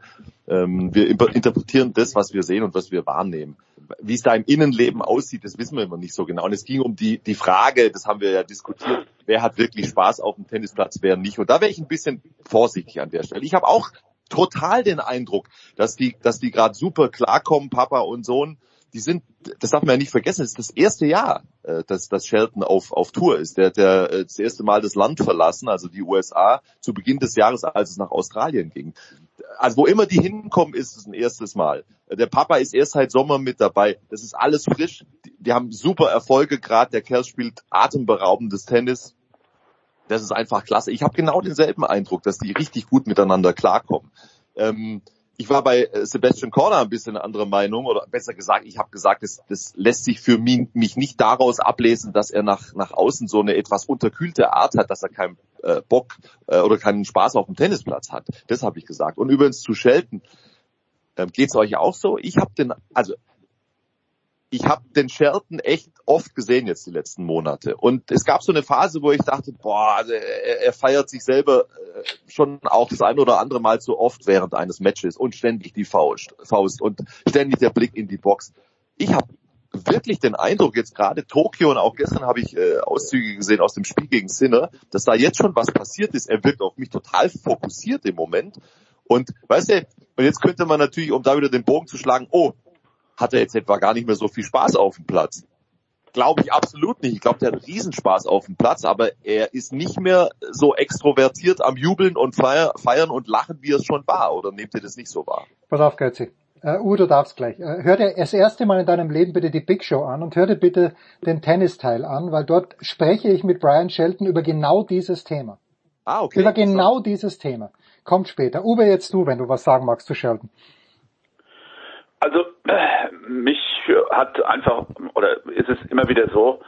Ähm, wir interpretieren das, was wir sehen und was wir wahrnehmen. Wie es da im Innenleben aussieht, das wissen wir immer nicht so genau. Und es ging um die, die Frage, das haben wir ja diskutiert, wer hat wirklich Spaß auf dem Tennisplatz, wer nicht. Und da wäre ich ein bisschen vorsichtig an der Stelle. Ich habe auch total den Eindruck, dass die, dass die gerade super klarkommen, Papa und Sohn die sind, das darf man ja nicht vergessen, es ist das erste Jahr, äh, dass, dass Shelton auf, auf Tour ist. Der hat ja äh, das erste Mal das Land verlassen, also die USA, zu Beginn des Jahres, als es nach Australien ging. Also wo immer die hinkommen, ist es ein erstes Mal. Der Papa ist erst seit Sommer mit dabei. Das ist alles frisch. Die, die haben super Erfolge gerade. Der Kerl spielt atemberaubendes Tennis. Das ist einfach klasse. Ich habe genau denselben Eindruck, dass die richtig gut miteinander klarkommen. Ähm, ich war bei äh, Sebastian Corner ein bisschen anderer Meinung oder besser gesagt, ich habe gesagt, das, das lässt sich für mich, mich nicht daraus ablesen, dass er nach, nach außen so eine etwas unterkühlte Art hat, dass er keinen äh, Bock äh, oder keinen Spaß auf dem Tennisplatz hat. Das habe ich gesagt. Und übrigens zu Shelton, ähm, geht es euch auch so? Ich habe den, also ich habe den Shelton echt oft gesehen jetzt die letzten Monate. Und es gab so eine Phase, wo ich dachte, boah, also er, er feiert sich selber äh, schon auch das ein oder andere Mal zu oft während eines Matches und ständig die Faust, Faust und ständig der Blick in die Box. Ich habe wirklich den Eindruck, jetzt gerade Tokio und auch gestern habe ich äh, Auszüge gesehen aus dem Spiel gegen Sinner, dass da jetzt schon was passiert ist. Er wirkt auf mich total fokussiert im Moment. Und weißt du, und jetzt könnte man natürlich, um da wieder den Bogen zu schlagen, oh, hat er jetzt etwa gar nicht mehr so viel Spaß auf dem Platz. Glaube ich absolut nicht. Ich glaube, der hat Riesenspaß auf dem Platz, aber er ist nicht mehr so extrovertiert am Jubeln und feiern und lachen, wie er es schon war. Oder nehmt ihr das nicht so wahr? Pass auf, Götzi. Uh, Uwe, du darfst gleich. Uh, hör dir das erste Mal in deinem Leben bitte die Big Show an und hör dir bitte den Tennisteil an, weil dort spreche ich mit Brian Shelton über genau dieses Thema. Ah, okay. Über genau dieses Thema. Kommt später. Uwe, jetzt du, wenn du was sagen magst zu Shelton. Also mich hat einfach, oder ist es immer wieder so,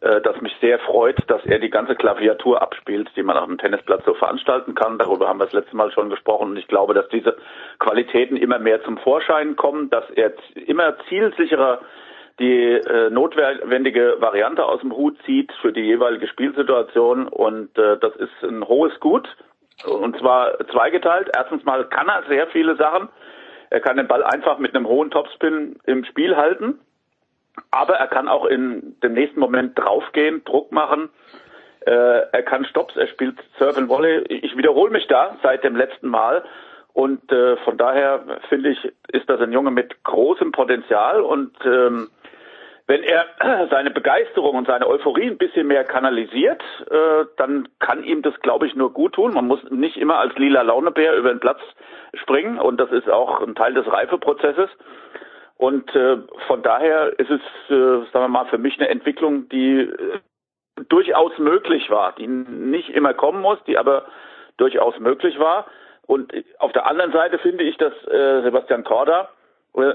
äh, dass mich sehr freut, dass er die ganze Klaviatur abspielt, die man auf dem Tennisplatz so veranstalten kann. Darüber haben wir das letzte Mal schon gesprochen. Und ich glaube, dass diese Qualitäten immer mehr zum Vorschein kommen, dass er immer zielsicherer die äh, notwendige Variante aus dem Hut zieht für die jeweilige Spielsituation. Und äh, das ist ein hohes Gut. Und zwar zweigeteilt. Erstens mal kann er sehr viele Sachen. Er kann den Ball einfach mit einem hohen Topspin im Spiel halten, aber er kann auch in dem nächsten Moment draufgehen, Druck machen. Äh, er kann Stops, er spielt Surf and Volley. Ich wiederhole mich da seit dem letzten Mal. Und äh, von daher finde ich, ist das ein Junge mit großem Potenzial und ähm, wenn er seine Begeisterung und seine Euphorie ein bisschen mehr kanalisiert, äh, dann kann ihm das, glaube ich, nur gut tun. Man muss nicht immer als lila Launebär über den Platz springen und das ist auch ein Teil des Reifeprozesses. Und äh, von daher ist es, äh, sagen wir mal, für mich eine Entwicklung, die äh, durchaus möglich war, die nicht immer kommen muss, die aber durchaus möglich war. Und auf der anderen Seite finde ich, dass äh, Sebastian Korda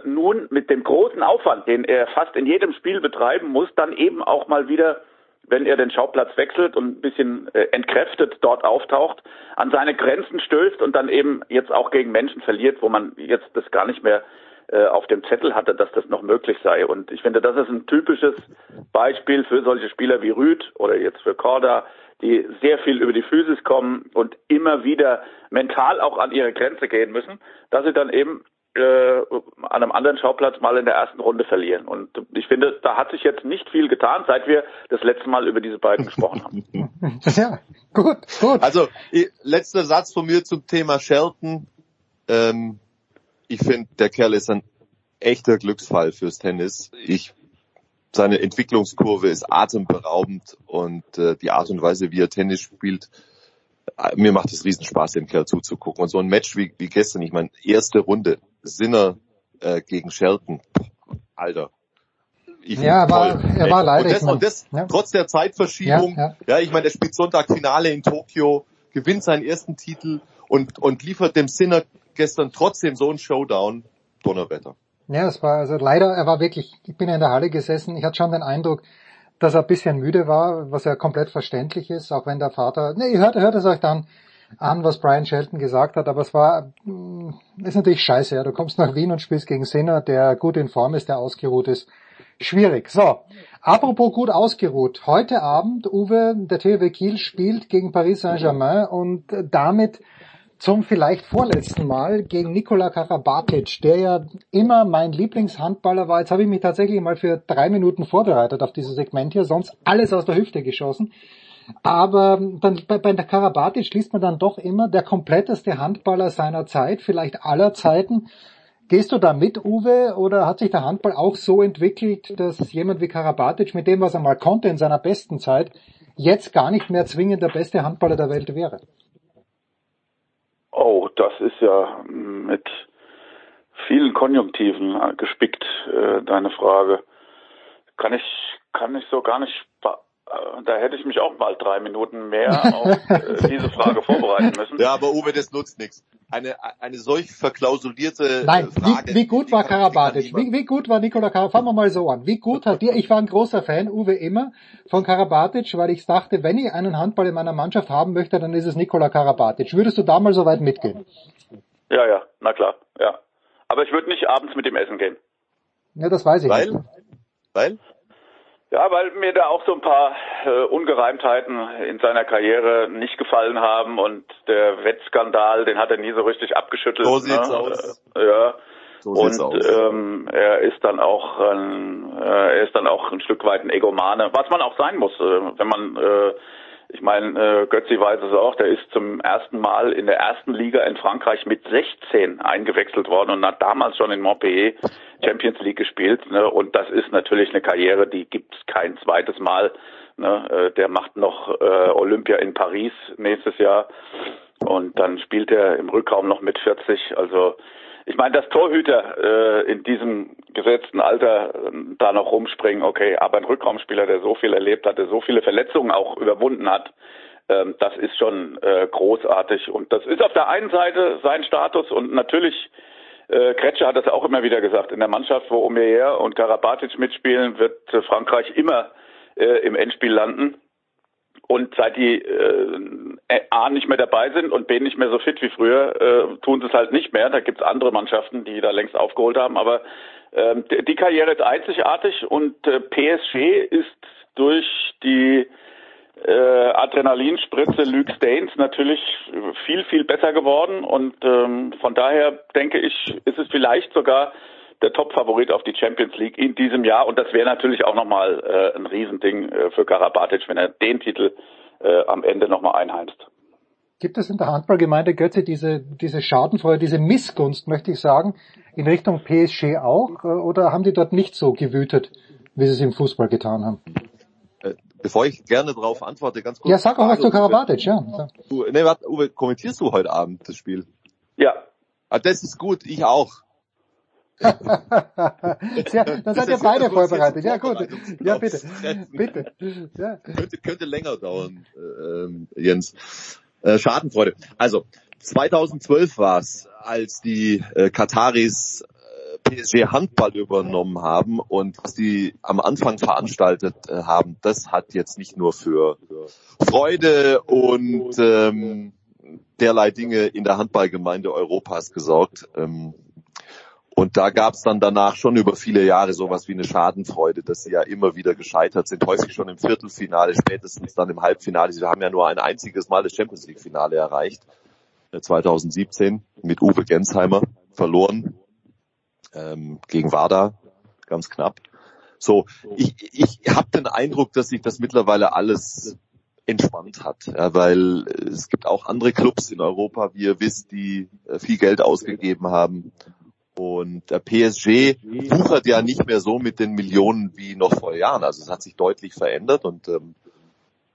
nun mit dem großen Aufwand, den er fast in jedem Spiel betreiben muss, dann eben auch mal wieder, wenn er den Schauplatz wechselt und ein bisschen äh, entkräftet dort auftaucht, an seine Grenzen stößt und dann eben jetzt auch gegen Menschen verliert, wo man jetzt das gar nicht mehr äh, auf dem Zettel hatte, dass das noch möglich sei. Und ich finde, das ist ein typisches Beispiel für solche Spieler wie Rüd oder jetzt für Korda, die sehr viel über die Physis kommen und immer wieder mental auch an ihre Grenze gehen müssen, dass sie dann eben äh, an einem anderen Schauplatz mal in der ersten Runde verlieren. Und ich finde, da hat sich jetzt nicht viel getan, seit wir das letzte Mal über diese beiden gesprochen haben. Ja, gut, gut. Also letzter Satz von mir zum Thema Shelton. Ähm, ich finde, der Kerl ist ein echter Glücksfall fürs Tennis. Ich seine Entwicklungskurve ist atemberaubend und äh, die Art und Weise, wie er Tennis spielt, mir macht es riesen Spaß, dem Kerl zuzugucken. Und so ein Match wie, wie gestern, ich meine, erste Runde, Sinner äh, gegen Shelton, Alter. Ich ja, er war, er war leider. Und das, und das ja. trotz der Zeitverschiebung, ja, ja. ja ich meine, der spielt Sonntag Finale in Tokio, gewinnt seinen ersten Titel und, und liefert dem Sinner gestern trotzdem so einen Showdown. Donnerwetter. Ja, es war also leider, er war wirklich, ich bin in der Halle gesessen, ich hatte schon den Eindruck, dass er ein bisschen müde war, was ja komplett verständlich ist, auch wenn der Vater, ne, hört, hört es euch dann an, was Brian Shelton gesagt hat, aber es war, mm, ist natürlich scheiße, ja. Du kommst nach Wien und spielst gegen Sinner, der gut in Form ist, der ausgeruht ist. Schwierig. So. Apropos gut ausgeruht. Heute Abend, Uwe, der THW Kiel spielt gegen Paris Saint-Germain und damit zum vielleicht vorletzten Mal gegen Nikola Karabatic, der ja immer mein Lieblingshandballer war. Jetzt habe ich mich tatsächlich mal für drei Minuten vorbereitet auf dieses Segment hier, sonst alles aus der Hüfte geschossen. Aber dann, bei, bei Karabatic schließt man dann doch immer der kompletteste Handballer seiner Zeit, vielleicht aller Zeiten. Gehst du da mit, Uwe, oder hat sich der Handball auch so entwickelt, dass jemand wie Karabatic mit dem, was er mal konnte in seiner besten Zeit, jetzt gar nicht mehr zwingend der beste Handballer der Welt wäre? Oh, das ist ja mit vielen Konjunktiven gespickt, äh, deine Frage. Kann ich, kann ich so gar nicht äh, da hätte ich mich auch mal drei Minuten mehr auf äh, diese Frage vorbereiten müssen. Ja, aber Uwe, das nutzt nichts. Eine, eine solch verklausulierte Nein, Frage. Wie, wie gut war Karabatic? Wie, wie gut war Nikola Karabatic? Fangen wir mal so an. Wie gut hat dir, ich war ein großer Fan, Uwe immer, von Karabatic, weil ich dachte, wenn ich einen Handball in meiner Mannschaft haben möchte, dann ist es Nikola Karabatic. Würdest du da mal so weit mitgehen? Ja, ja, na klar, ja. Aber ich würde nicht abends mit dem essen gehen. Ja, das weiß ich Weil? nicht. Weil? Ja, weil mir da auch so ein paar äh, Ungereimtheiten in seiner Karriere nicht gefallen haben und der Wettskandal, den hat er nie so richtig abgeschüttelt. So sieht's ne? aus. Äh, ja. So und aus. ähm, er ist dann auch ein, äh, er ist dann auch ein Stück weit ein Egomane, was man auch sein muss, äh, wenn man äh, ich meine, äh, Götzi weiß es auch, der ist zum ersten Mal in der ersten Liga in Frankreich mit 16 eingewechselt worden und hat damals schon in Montpellier Champions League gespielt. Ne? Und das ist natürlich eine Karriere, die gibt es kein zweites Mal. Ne? Äh, der macht noch äh, Olympia in Paris nächstes Jahr und dann spielt er im Rückraum noch mit 40. Also ich meine, dass Torhüter äh, in diesem gesetzten Alter äh, da noch rumspringen, okay, aber ein Rückraumspieler, der so viel erlebt hat, der so viele Verletzungen auch überwunden hat, ähm, das ist schon äh, großartig. Und das ist auf der einen Seite sein Status und natürlich, äh, Kretscher hat das auch immer wieder gesagt, in der Mannschaft, wo Omeyer und Karabatic mitspielen, wird äh, Frankreich immer äh, im Endspiel landen. Und seit die äh, A nicht mehr dabei sind und B nicht mehr so fit wie früher, äh, tun sie es halt nicht mehr. Da gibt's andere Mannschaften, die da längst aufgeholt haben. Aber ähm, die Karriere ist einzigartig und äh, PSG ist durch die äh, Adrenalinspritze Luke Staines natürlich viel, viel besser geworden. Und ähm, von daher denke ich, ist es vielleicht sogar der Top-Favorit auf die Champions League in diesem Jahr. Und das wäre natürlich auch nochmal äh, ein Riesending äh, für Karabatic, wenn er den Titel äh, am Ende nochmal einheimst. Gibt es in der Handballgemeinde Götze diese, diese Schadenfreude, diese Missgunst, möchte ich sagen, in Richtung PSG auch? Äh, Oder haben die dort nicht so gewütet, wie sie es im Fußball getan haben? Äh, Bevor ich gerne darauf antworte, ganz kurz. Ja, sag auch was zu Karabatic, ja. Uwe, nee, warte, Uwe, kommentierst du heute Abend das Spiel? Ja. Ah, das ist gut, ich auch. Ja, dann seid ihr beide vorbereitet. Ja, gut. Ja, bitte. Bitte. Ja. Könnte, könnte länger dauern, äh, Jens. Äh, Schadenfreude. Also, 2012 war es, als die äh, Kataris äh, PSG Handball übernommen haben und was die am Anfang veranstaltet äh, haben, das hat jetzt nicht nur für Freude und ähm, derlei Dinge in der Handballgemeinde Europas gesorgt. Ähm, und da gab es dann danach schon über viele Jahre sowas wie eine Schadenfreude, dass sie ja immer wieder gescheitert sind, häufig schon im Viertelfinale, spätestens dann im Halbfinale. Sie haben ja nur ein einziges Mal das Champions League Finale erreicht, äh, 2017 mit Uwe Gensheimer verloren ähm, gegen Wada, ganz knapp. So, ich, ich habe den Eindruck, dass sich das mittlerweile alles entspannt hat, ja, weil es gibt auch andere Clubs in Europa, wie ihr wisst, die äh, viel Geld ausgegeben haben und der PSG wuchert ja nicht mehr so mit den Millionen wie noch vor Jahren. Also es hat sich deutlich verändert und ähm,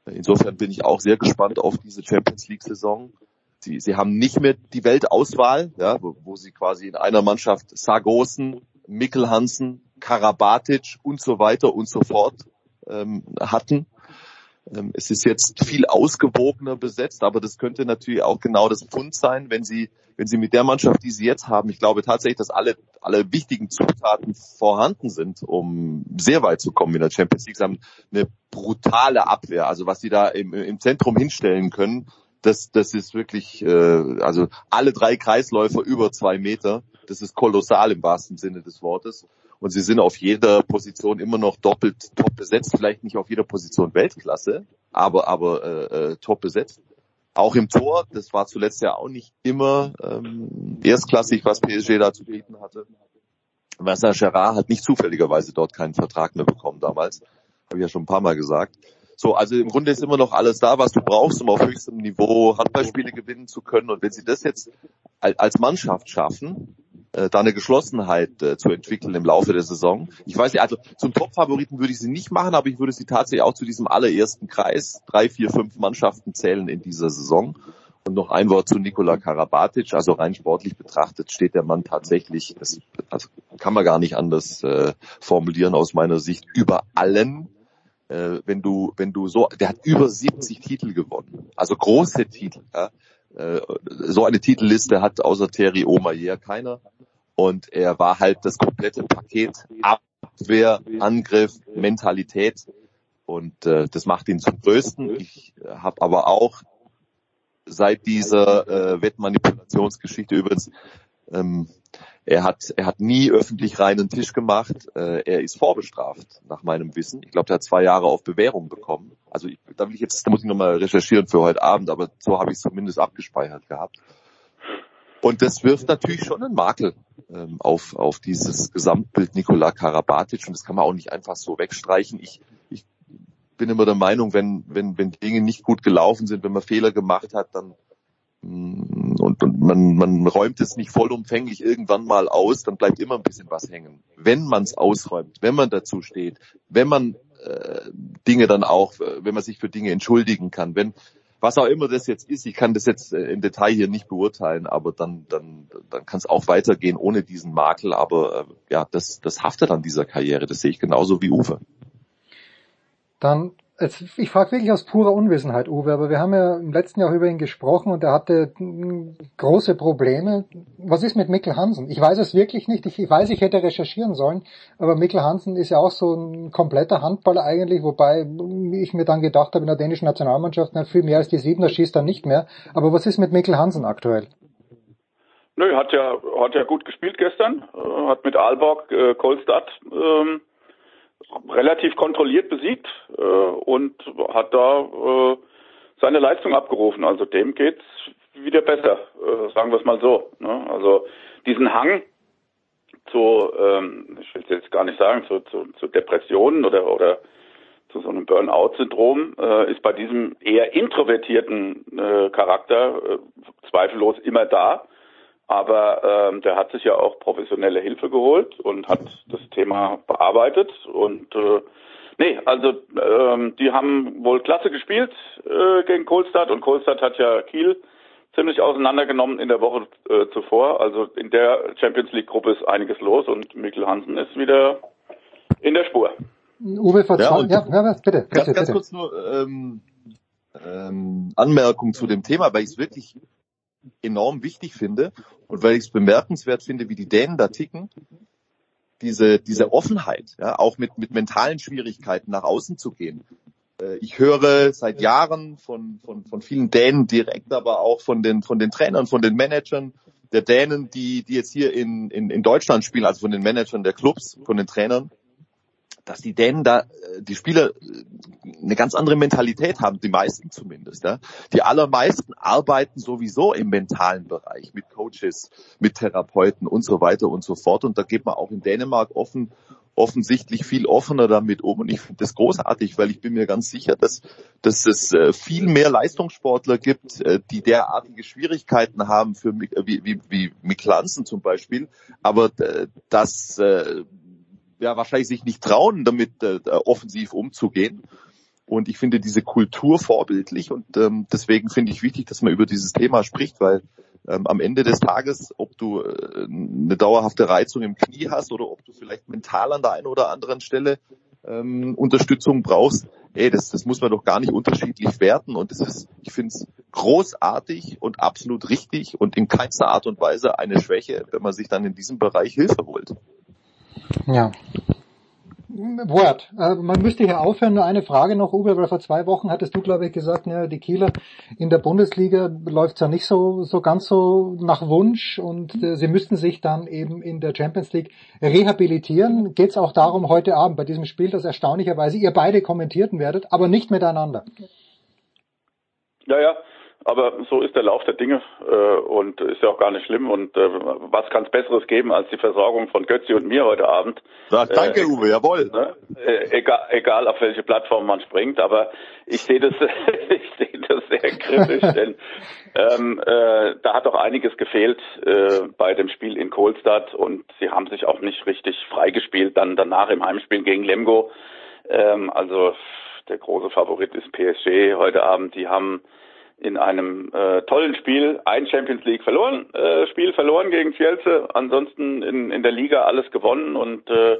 insofern bin ich auch sehr gespannt auf diese Champions League Saison. Sie, sie haben nicht mehr die Weltauswahl, ja, wo, wo sie quasi in einer Mannschaft Sargosen, Mikkel Hansen, Karabatic und so weiter und so fort ähm, hatten. Ähm, es ist jetzt viel ausgewogener besetzt, aber das könnte natürlich auch genau das Pfund sein, wenn sie, wenn sie mit der Mannschaft, die sie jetzt haben, ich glaube tatsächlich, dass alle, alle wichtigen Zutaten vorhanden sind, um sehr weit zu kommen in der Champions League. Sie haben eine brutale Abwehr, also was sie da im, im Zentrum hinstellen können, das, das ist wirklich, äh, also alle drei Kreisläufer über zwei Meter, das ist kolossal im wahrsten Sinne des Wortes. Und sie sind auf jeder Position immer noch doppelt top besetzt, vielleicht nicht auf jeder Position Weltklasse, aber aber äh, äh, top besetzt. auch im Tor, das war zuletzt ja auch nicht immer ähm, erstklassig, was PSG da zu bieten hatte. Vincent Gerard hat nicht zufälligerweise dort keinen Vertrag mehr bekommen damals. Habe ich ja schon ein paar Mal gesagt. So, also im Grunde ist immer noch alles da, was du brauchst, um auf höchstem Niveau Handballspiele gewinnen zu können. Und wenn sie das jetzt als Mannschaft schaffen, äh, da eine Geschlossenheit äh, zu entwickeln im Laufe der Saison. Ich weiß nicht, also zum Top-Favoriten würde ich sie nicht machen, aber ich würde sie tatsächlich auch zu diesem allerersten Kreis, drei, vier, fünf Mannschaften zählen in dieser Saison. Und noch ein Wort zu Nikola Karabatic. Also rein sportlich betrachtet steht der Mann tatsächlich, das also kann man gar nicht anders äh, formulieren aus meiner Sicht, über allen. Äh, wenn du, wenn du so, der hat über 70 Titel gewonnen, also große Titel. Ja? Äh, so eine Titelliste hat außer Terry Omayer keiner. Und er war halt das komplette Paket Abwehr, Angriff, Mentalität. Und äh, das macht ihn zum Größten. Ich habe aber auch seit dieser äh, Wettmanipulationsgeschichte übrigens, ähm, er hat, er hat nie öffentlich reinen Tisch gemacht. Äh, er ist vorbestraft, nach meinem Wissen. Ich glaube, er hat zwei Jahre auf Bewährung bekommen. Also ich, da will ich jetzt, da muss ich nochmal recherchieren für heute Abend, aber so habe ich es zumindest abgespeichert gehabt. Und das wirft natürlich schon einen Makel ähm, auf, auf dieses Gesamtbild Nikola Karabatic und das kann man auch nicht einfach so wegstreichen. Ich, ich bin immer der Meinung, wenn, wenn, wenn Dinge nicht gut gelaufen sind, wenn man Fehler gemacht hat, dann und, und man, man räumt es nicht vollumfänglich irgendwann mal aus, dann bleibt immer ein bisschen was hängen. Wenn man es ausräumt, wenn man dazu steht, wenn man äh, Dinge dann auch, äh, wenn man sich für Dinge entschuldigen kann, wenn was auch immer das jetzt ist, ich kann das jetzt äh, im Detail hier nicht beurteilen, aber dann, dann, dann kann es auch weitergehen ohne diesen Makel. Aber äh, ja, das, das haftet an dieser Karriere. Das sehe ich genauso wie Uwe. Dann ich frage wirklich aus purer Unwissenheit, Uwe, aber wir haben ja im letzten Jahr über ihn gesprochen und er hatte große Probleme. Was ist mit Mikkel Hansen? Ich weiß es wirklich nicht. Ich, weiß, ich hätte recherchieren sollen, aber Mikkel Hansen ist ja auch so ein kompletter Handballer eigentlich, wobei ich mir dann gedacht habe, in der dänischen Nationalmannschaft, na, viel mehr als die Siebener schießt er nicht mehr. Aber was ist mit Mikkel Hansen aktuell? Nö, hat ja, hat ja gut gespielt gestern, äh, hat mit Aalborg, äh, Kolstadt, ähm relativ kontrolliert besiegt äh, und hat da äh, seine Leistung abgerufen. Also dem geht's wieder besser, äh, sagen wir es mal so. Ne? Also diesen Hang zu, ähm, ich will es jetzt gar nicht sagen, zu, zu, zu Depressionen oder oder zu so einem Burnout-Syndrom äh, ist bei diesem eher introvertierten äh, Charakter äh, zweifellos immer da. Aber ähm, der hat sich ja auch professionelle Hilfe geholt und hat das Thema bearbeitet. Und äh, nee, also ähm, die haben wohl klasse gespielt äh, gegen Kohlstadt und Kohlstadt hat ja Kiel ziemlich auseinandergenommen in der Woche äh, zuvor. Also in der Champions League Gruppe ist einiges los und Mikkel Hansen ist wieder in der Spur. Uwe ja, ja, ja, bitte, bitte, ganz, bitte. Ganz kurz nur ähm, ähm, Anmerkung zu dem Thema, weil ich es wirklich enorm wichtig finde und weil ich es bemerkenswert finde, wie die Dänen da ticken, diese, diese Offenheit, ja, auch mit, mit mentalen Schwierigkeiten nach außen zu gehen. Äh, ich höre seit Jahren von, von, von vielen Dänen direkt, aber auch von den, von den Trainern, von den Managern der Dänen, die, die jetzt hier in, in, in Deutschland spielen, also von den Managern der Clubs, von den Trainern, dass die Dänen da, äh, die Spieler äh, eine ganz andere Mentalität haben, die meisten zumindest. Ja. Die allermeisten arbeiten sowieso im mentalen Bereich mit Coaches, mit Therapeuten und so weiter und so fort. Und da geht man auch in Dänemark offen, offensichtlich viel offener damit um. Und ich finde das großartig, weil ich bin mir ganz sicher, dass, dass es äh, viel mehr Leistungssportler gibt, die derartige Schwierigkeiten haben für wie, wie, wie Miklanzen zum Beispiel. Aber dass ja wahrscheinlich sich nicht trauen, damit äh, offensiv umzugehen. Und ich finde diese Kultur vorbildlich und ähm, deswegen finde ich wichtig, dass man über dieses Thema spricht, weil ähm, am Ende des Tages, ob du äh, eine dauerhafte Reizung im Knie hast oder ob du vielleicht mental an der einen oder anderen Stelle ähm, Unterstützung brauchst, ey, das, das muss man doch gar nicht unterschiedlich werten und das ist, ich finde es großartig und absolut richtig und in keinster Art und Weise eine Schwäche, wenn man sich dann in diesem Bereich Hilfe holt. Ja. Wort. Äh, man müsste hier aufhören. Nur eine Frage noch, Uwe, weil vor zwei Wochen hattest du, glaube ich, gesagt, ja, die Kieler in der Bundesliga läuft ja nicht so, so ganz so nach Wunsch und äh, sie müssten sich dann eben in der Champions League rehabilitieren. Geht es auch darum heute Abend bei diesem Spiel, das erstaunlicherweise ihr beide kommentierten werdet, aber nicht miteinander? Ja, ja. Aber so ist der Lauf der Dinge äh, und ist ja auch gar nicht schlimm. Und äh, was kann es Besseres geben als die Versorgung von Götzi und mir heute Abend? Sag, danke, äh, Uwe, jawohl. Ne? Äh, egal, egal auf welche Plattform man springt, aber ich sehe das, ich sehe das sehr kritisch, denn ähm, äh, da hat doch einiges gefehlt äh, bei dem Spiel in Kohlstadt und sie haben sich auch nicht richtig freigespielt dann danach im Heimspiel gegen Lemgo. Ähm, also der große Favorit ist PSG heute Abend. Die haben in einem äh, tollen Spiel ein Champions League verloren, äh, Spiel verloren gegen Kielce, ansonsten in, in der Liga alles gewonnen und äh,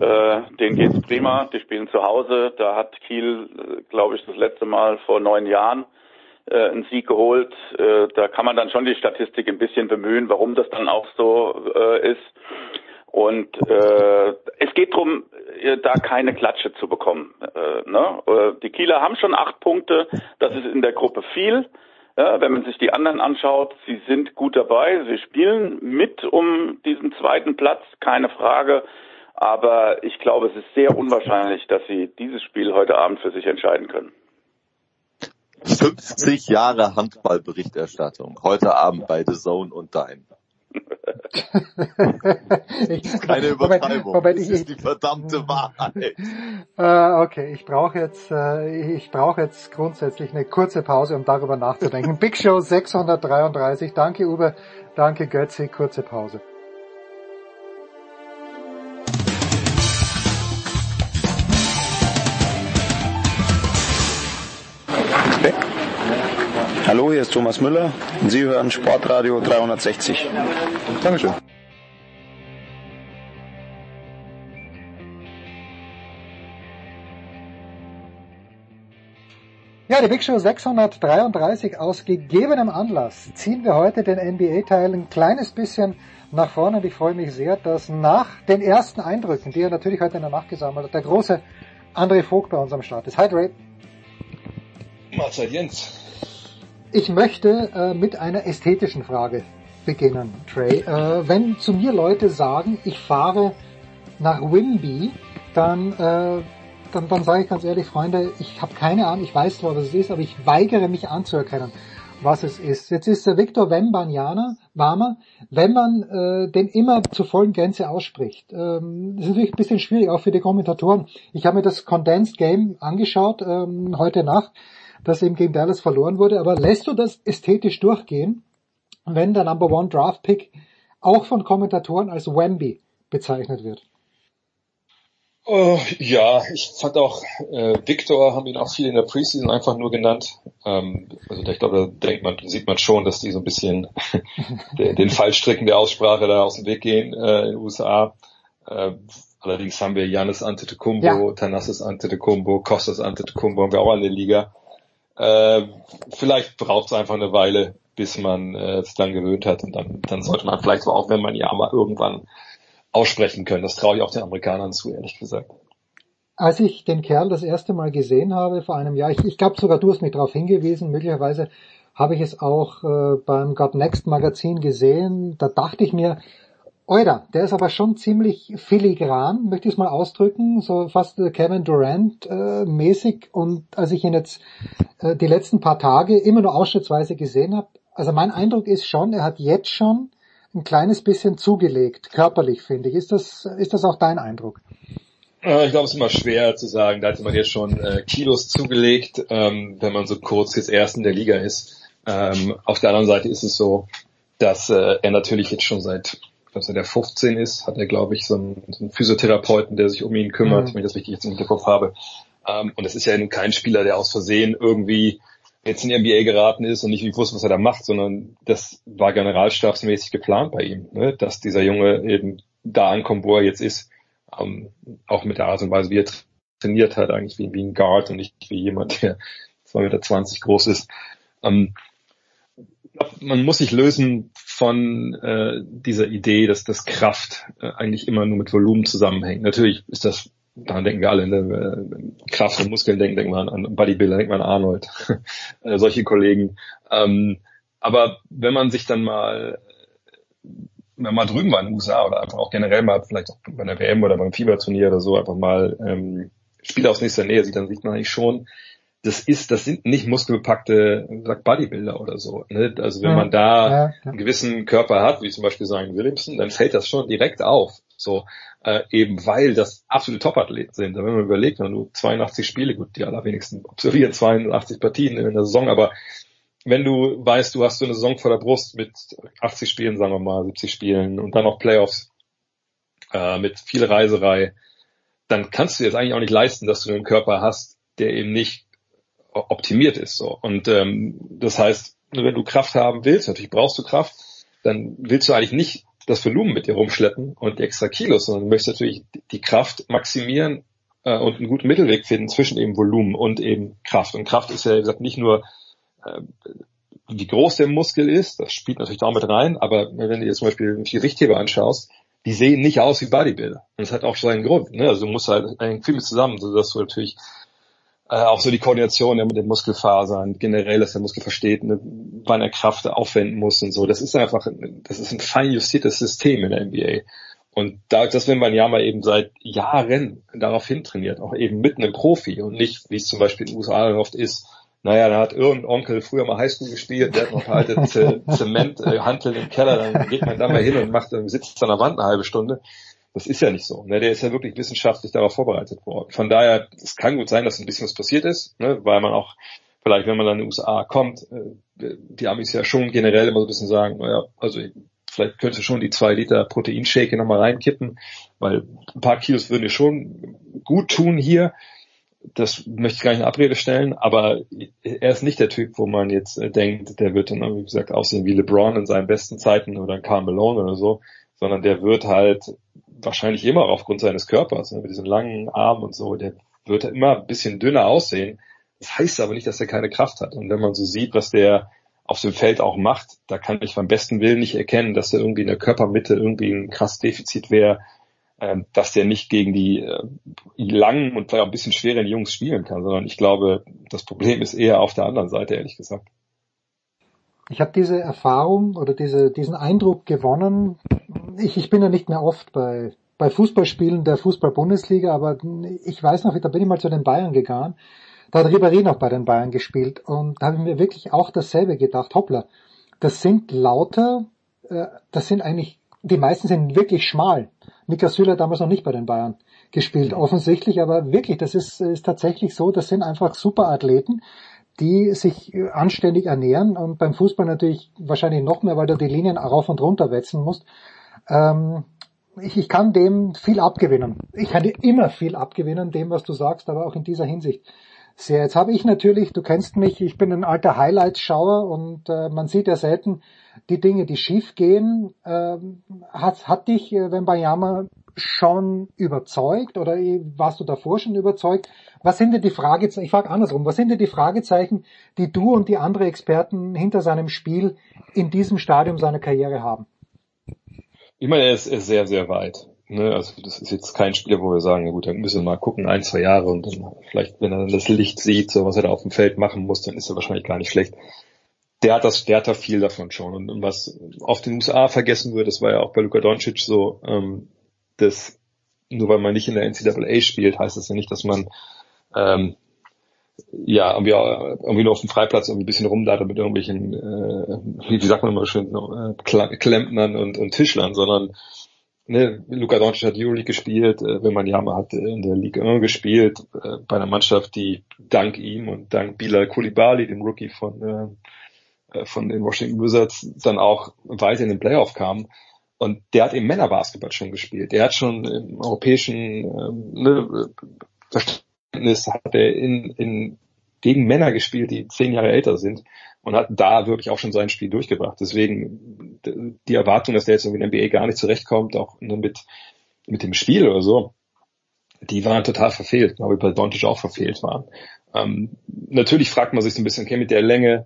äh, denen geht's prima. Die spielen zu Hause. Da hat Kiel, äh, glaube ich, das letzte Mal vor neun Jahren äh, einen Sieg geholt. Äh, da kann man dann schon die Statistik ein bisschen bemühen, warum das dann auch so äh, ist. Und äh, es geht darum, äh, da keine Klatsche zu bekommen. Äh, ne? Äh, die Kieler haben schon acht Punkte, das ist in der Gruppe viel. Ja, wenn man sich die anderen anschaut, sie sind gut dabei, sie spielen mit um diesen zweiten Platz, keine Frage. Aber ich glaube, es ist sehr unwahrscheinlich, dass sie dieses Spiel heute Abend für sich entscheiden können. 50 Jahre Handballberichterstattung. Heute Abend bei The Zone und Dein. Ich, Keine Übertreibung. Moment, das ich, ist die verdammte Wahrheit. Äh, okay, ich brauche jetzt, äh, ich brauche jetzt grundsätzlich eine kurze Pause, um darüber nachzudenken. Big Show 633. Danke Uwe, danke Götzi, kurze Pause. Hallo, hier ist Thomas Müller und Sie hören Sportradio 360. Dankeschön. Ja, die Big Show 633 aus gegebenem Anlass ziehen wir heute den NBA-Teil ein kleines bisschen nach vorne und ich freue mich sehr, dass nach den ersten Eindrücken, die er natürlich heute in der Nacht gesammelt hat, der große André Vogt bei uns am Start ist. Hi Dre. Mahlzeit Jens. Ich möchte äh, mit einer ästhetischen Frage beginnen, Trey. Äh, wenn zu mir Leute sagen, ich fahre nach Wimby, dann, äh, dann, dann sage ich ganz ehrlich, Freunde, ich habe keine Ahnung, ich weiß zwar, was es ist, aber ich weigere mich anzuerkennen, was es ist. Jetzt ist der Victor Wembanyama, Warmer, wenn man äh, den immer zur vollen Gänze ausspricht. Ähm, das ist natürlich ein bisschen schwierig, auch für die Kommentatoren. Ich habe mir das Condensed Game angeschaut ähm, heute Nacht das eben gegen Dallas verloren wurde. Aber lässt du das ästhetisch durchgehen, wenn der Number One Draft Pick auch von Kommentatoren als Wemby bezeichnet wird? Oh, ja, ich fand auch, äh, Victor haben ihn auch viel in der Preseason einfach nur genannt. Ähm, also ich glaube, da denkt man, sieht man schon, dass die so ein bisschen den, Fallstricken der Aussprache da aus dem Weg gehen äh, in den USA. Äh, allerdings haben wir Janis Antetokounmpo, ja. Thanasis Antetokounmpo, Kostas Antetokounmpo haben wir auch in der Liga. Äh, vielleicht braucht es einfach eine Weile, bis man äh, sich dann gewöhnt hat und dann, dann sollte man vielleicht auch, wenn man ja mal irgendwann aussprechen können. Das traue ich auch den Amerikanern zu, ehrlich gesagt. Als ich den Kerl das erste Mal gesehen habe vor einem Jahr, ich, ich glaube sogar du hast mich darauf hingewiesen, möglicherweise habe ich es auch äh, beim God Next Magazin gesehen, da dachte ich mir, Oida, der ist aber schon ziemlich filigran, möchte ich es mal ausdrücken, so fast Kevin Durant äh, mäßig. Und als ich ihn jetzt äh, die letzten paar Tage immer nur ausschnittsweise gesehen habe, also mein Eindruck ist schon, er hat jetzt schon ein kleines bisschen zugelegt, körperlich finde ich. Ist das, ist das auch dein Eindruck? Äh, ich glaube, es ist immer schwer zu sagen. Da hat man jetzt schon äh, Kilos zugelegt, ähm, wenn man so kurz jetzt erst in der Liga ist. Ähm, auf der anderen Seite ist es so, dass äh, er natürlich jetzt schon seit dass er der 15 ist, hat er, glaube ich, so einen, so einen, Physiotherapeuten, der sich um ihn kümmert, mhm. wenn ich das richtig jetzt im Hinterkopf habe. Ähm, und es ist ja nun kein Spieler, der aus Versehen irgendwie jetzt in die NBA geraten ist und nicht wusste, was er da macht, sondern das war generalstabsmäßig geplant bei ihm, ne? dass dieser Junge eben da ankommt, wo er jetzt ist, ähm, auch mit der Art und Weise, wie er trainiert hat, eigentlich wie, wie ein Guard und nicht wie jemand, der 2,20 Meter groß ist. Ähm, man muss sich lösen von äh, dieser Idee, dass das Kraft äh, eigentlich immer nur mit Volumen zusammenhängt. Natürlich ist das, daran denken wir alle, ne? Äh, Kraft und Muskeln denken, denken wir an, an Bodybuilder, denken wir an Arnold, äh, solche Kollegen. Ähm, aber wenn man sich dann mal wenn man mal drüben war in den USA oder einfach auch generell mal vielleicht auch bei einer WM oder beim Fieberturnier oder so einfach mal ähm, Spiele aus nächster Nähe sieht, dann sieht man eigentlich schon, das ist, das sind nicht muskelbepackte sagt Bodybuilder oder so. Ne? Also wenn man da ja, ja. einen gewissen Körper hat, wie zum Beispiel Zion Williamson, dann fällt das schon direkt auf. So äh, eben weil das absolute Topathleten sind. Wenn man überlegt, wenn du 82 Spiele, gut, die allerwenigsten absolvieren 82 Partien in der Saison, aber wenn du weißt, du hast so eine Saison vor der Brust mit 80 Spielen, sagen wir mal, 70 Spielen und dann noch Playoffs äh, mit viel Reiserei, dann kannst du jetzt eigentlich auch nicht leisten, dass du einen Körper hast, der eben nicht optimiert ist. So. Und ähm, das heißt, wenn du Kraft haben willst, natürlich brauchst du Kraft, dann willst du eigentlich nicht das Volumen mit dir rumschleppen und die extra Kilos, sondern du möchtest natürlich die Kraft maximieren äh, und einen guten Mittelweg finden zwischen eben Volumen und eben Kraft. Und Kraft ist ja, wie gesagt, nicht nur äh, wie groß der Muskel ist, das spielt natürlich auch mit rein, aber wenn du dir zum Beispiel die Richtheber anschaust, die sehen nicht aus wie Bodybuilder. Und das hat auch seinen Grund. Ne? Also du musst halt viel mit zusammen, sodass du natürlich äh, auch so die Koordination ja, mit den Muskelfasern, generell, dass der Muskel versteht, ne, wann er Kraft aufwenden muss und so. Das ist einfach, das ist ein fein justiertes System in der NBA. Und da, das wenn man ja mal eben seit Jahren darauf hintrainiert, auch eben mitten im Profi und nicht, wie es zum Beispiel in den USA oft ist, naja, da hat irgendein Onkel früher mal Highschool gespielt, der hat noch alte Zement, äh, Hanteln im Keller, dann geht man da mal hin und macht, sitzt an der Wand eine halbe Stunde. Das ist ja nicht so. Ne? Der ist ja wirklich wissenschaftlich darauf vorbereitet worden. Von daher, es kann gut sein, dass ein bisschen was passiert ist, ne? weil man auch vielleicht, wenn man dann in die USA kommt, äh, die Amis ja schon generell immer so ein bisschen sagen, naja, also vielleicht könnte schon die zwei Liter Proteinshake nochmal reinkippen, weil ein paar Kilos würden dir schon gut tun hier. Das möchte ich gar nicht in Abrede stellen, aber er ist nicht der Typ, wo man jetzt äh, denkt, der wird dann, wie gesagt, aussehen wie LeBron in seinen besten Zeiten oder Carl Malone oder so, sondern der wird halt wahrscheinlich immer aufgrund seines Körpers, ne, mit diesen langen Armen und so, der wird immer ein bisschen dünner aussehen. Das heißt aber nicht, dass er keine Kraft hat. Und wenn man so sieht, was der auf dem Feld auch macht, da kann ich beim besten Willen nicht erkennen, dass er irgendwie in der Körpermitte irgendwie ein krass Defizit wäre, äh, dass der nicht gegen die äh, langen und vielleicht auch ein bisschen schweren Jungs spielen kann, sondern ich glaube, das Problem ist eher auf der anderen Seite, ehrlich gesagt. Ich habe diese Erfahrung oder diese, diesen Eindruck gewonnen. Ich, ich bin ja nicht mehr oft bei, bei Fußballspielen der Fußball-Bundesliga, aber ich weiß noch, da bin ich mal zu den Bayern gegangen. Da hat Ribéry noch bei den Bayern gespielt und da habe ich mir wirklich auch dasselbe gedacht. Hoppla, das sind lauter, äh, das sind eigentlich, die meisten sind wirklich schmal. Mika Süle hat damals noch nicht bei den Bayern gespielt, offensichtlich, aber wirklich, das ist, ist tatsächlich so, das sind einfach super Athleten, die sich anständig ernähren und beim Fußball natürlich wahrscheinlich noch mehr, weil du die Linien rauf und runter wechseln musst. Ähm, ich, ich kann dem viel abgewinnen. Ich kann dir immer viel abgewinnen, dem, was du sagst, aber auch in dieser Hinsicht sehr. Jetzt habe ich natürlich, du kennst mich, ich bin ein alter Highlights-Schauer und äh, man sieht ja selten die Dinge, die schief gehen. Ähm, hat, hat dich äh, Wembayama schon überzeugt oder warst du davor schon überzeugt? Was sind denn die Fragezeichen, ich frage andersrum, was sind denn die Fragezeichen, die du und die andere Experten hinter seinem Spiel in diesem Stadium seiner Karriere haben? Ich meine, er ist, er ist sehr, sehr weit. Ne? Also das ist jetzt kein Spieler, wo wir sagen, ja gut, dann müssen wir mal gucken, ein, zwei Jahre und dann vielleicht, wenn er dann das Licht sieht, so was er da auf dem Feld machen muss, dann ist er wahrscheinlich gar nicht schlecht. Der hat das, der hat da viel davon schon. Und, was auf den USA vergessen wird, das war ja auch bei Luka Doncic so, ähm, dass nur weil man nicht in der NCAA spielt, heißt das ja nicht, dass man ähm, ja, irgendwie, irgendwie nur auf dem Freiplatz irgendwie ein bisschen rumladert mit irgendwelchen, äh, wie sagt man immer schön, äh, Klempnern und, und Tischlern, sondern ne, Luka Doncic hat Euroleague gespielt, äh, wenn man Yama hat in der Liga 1 gespielt, äh, bei einer Mannschaft, die dank ihm und dank Bilal Koulibaly, dem Rookie von, äh, äh, von den Washington Wizards, dann auch weiter in den Playoff kam. Und der hat im Männerbasketball schon gespielt. Der hat schon im europäischen ähm, ne, Verständnis hat er in, in gegen Männer gespielt, die zehn Jahre älter sind und hat da wirklich auch schon sein Spiel durchgebracht. Deswegen die Erwartung, dass der jetzt irgendwie in der NBA gar nicht zurechtkommt, auch nur mit, mit dem Spiel oder so, die waren total verfehlt, glaube ich, bei Doncic auch verfehlt waren. Ähm, natürlich fragt man sich so ein bisschen, okay, mit der Länge,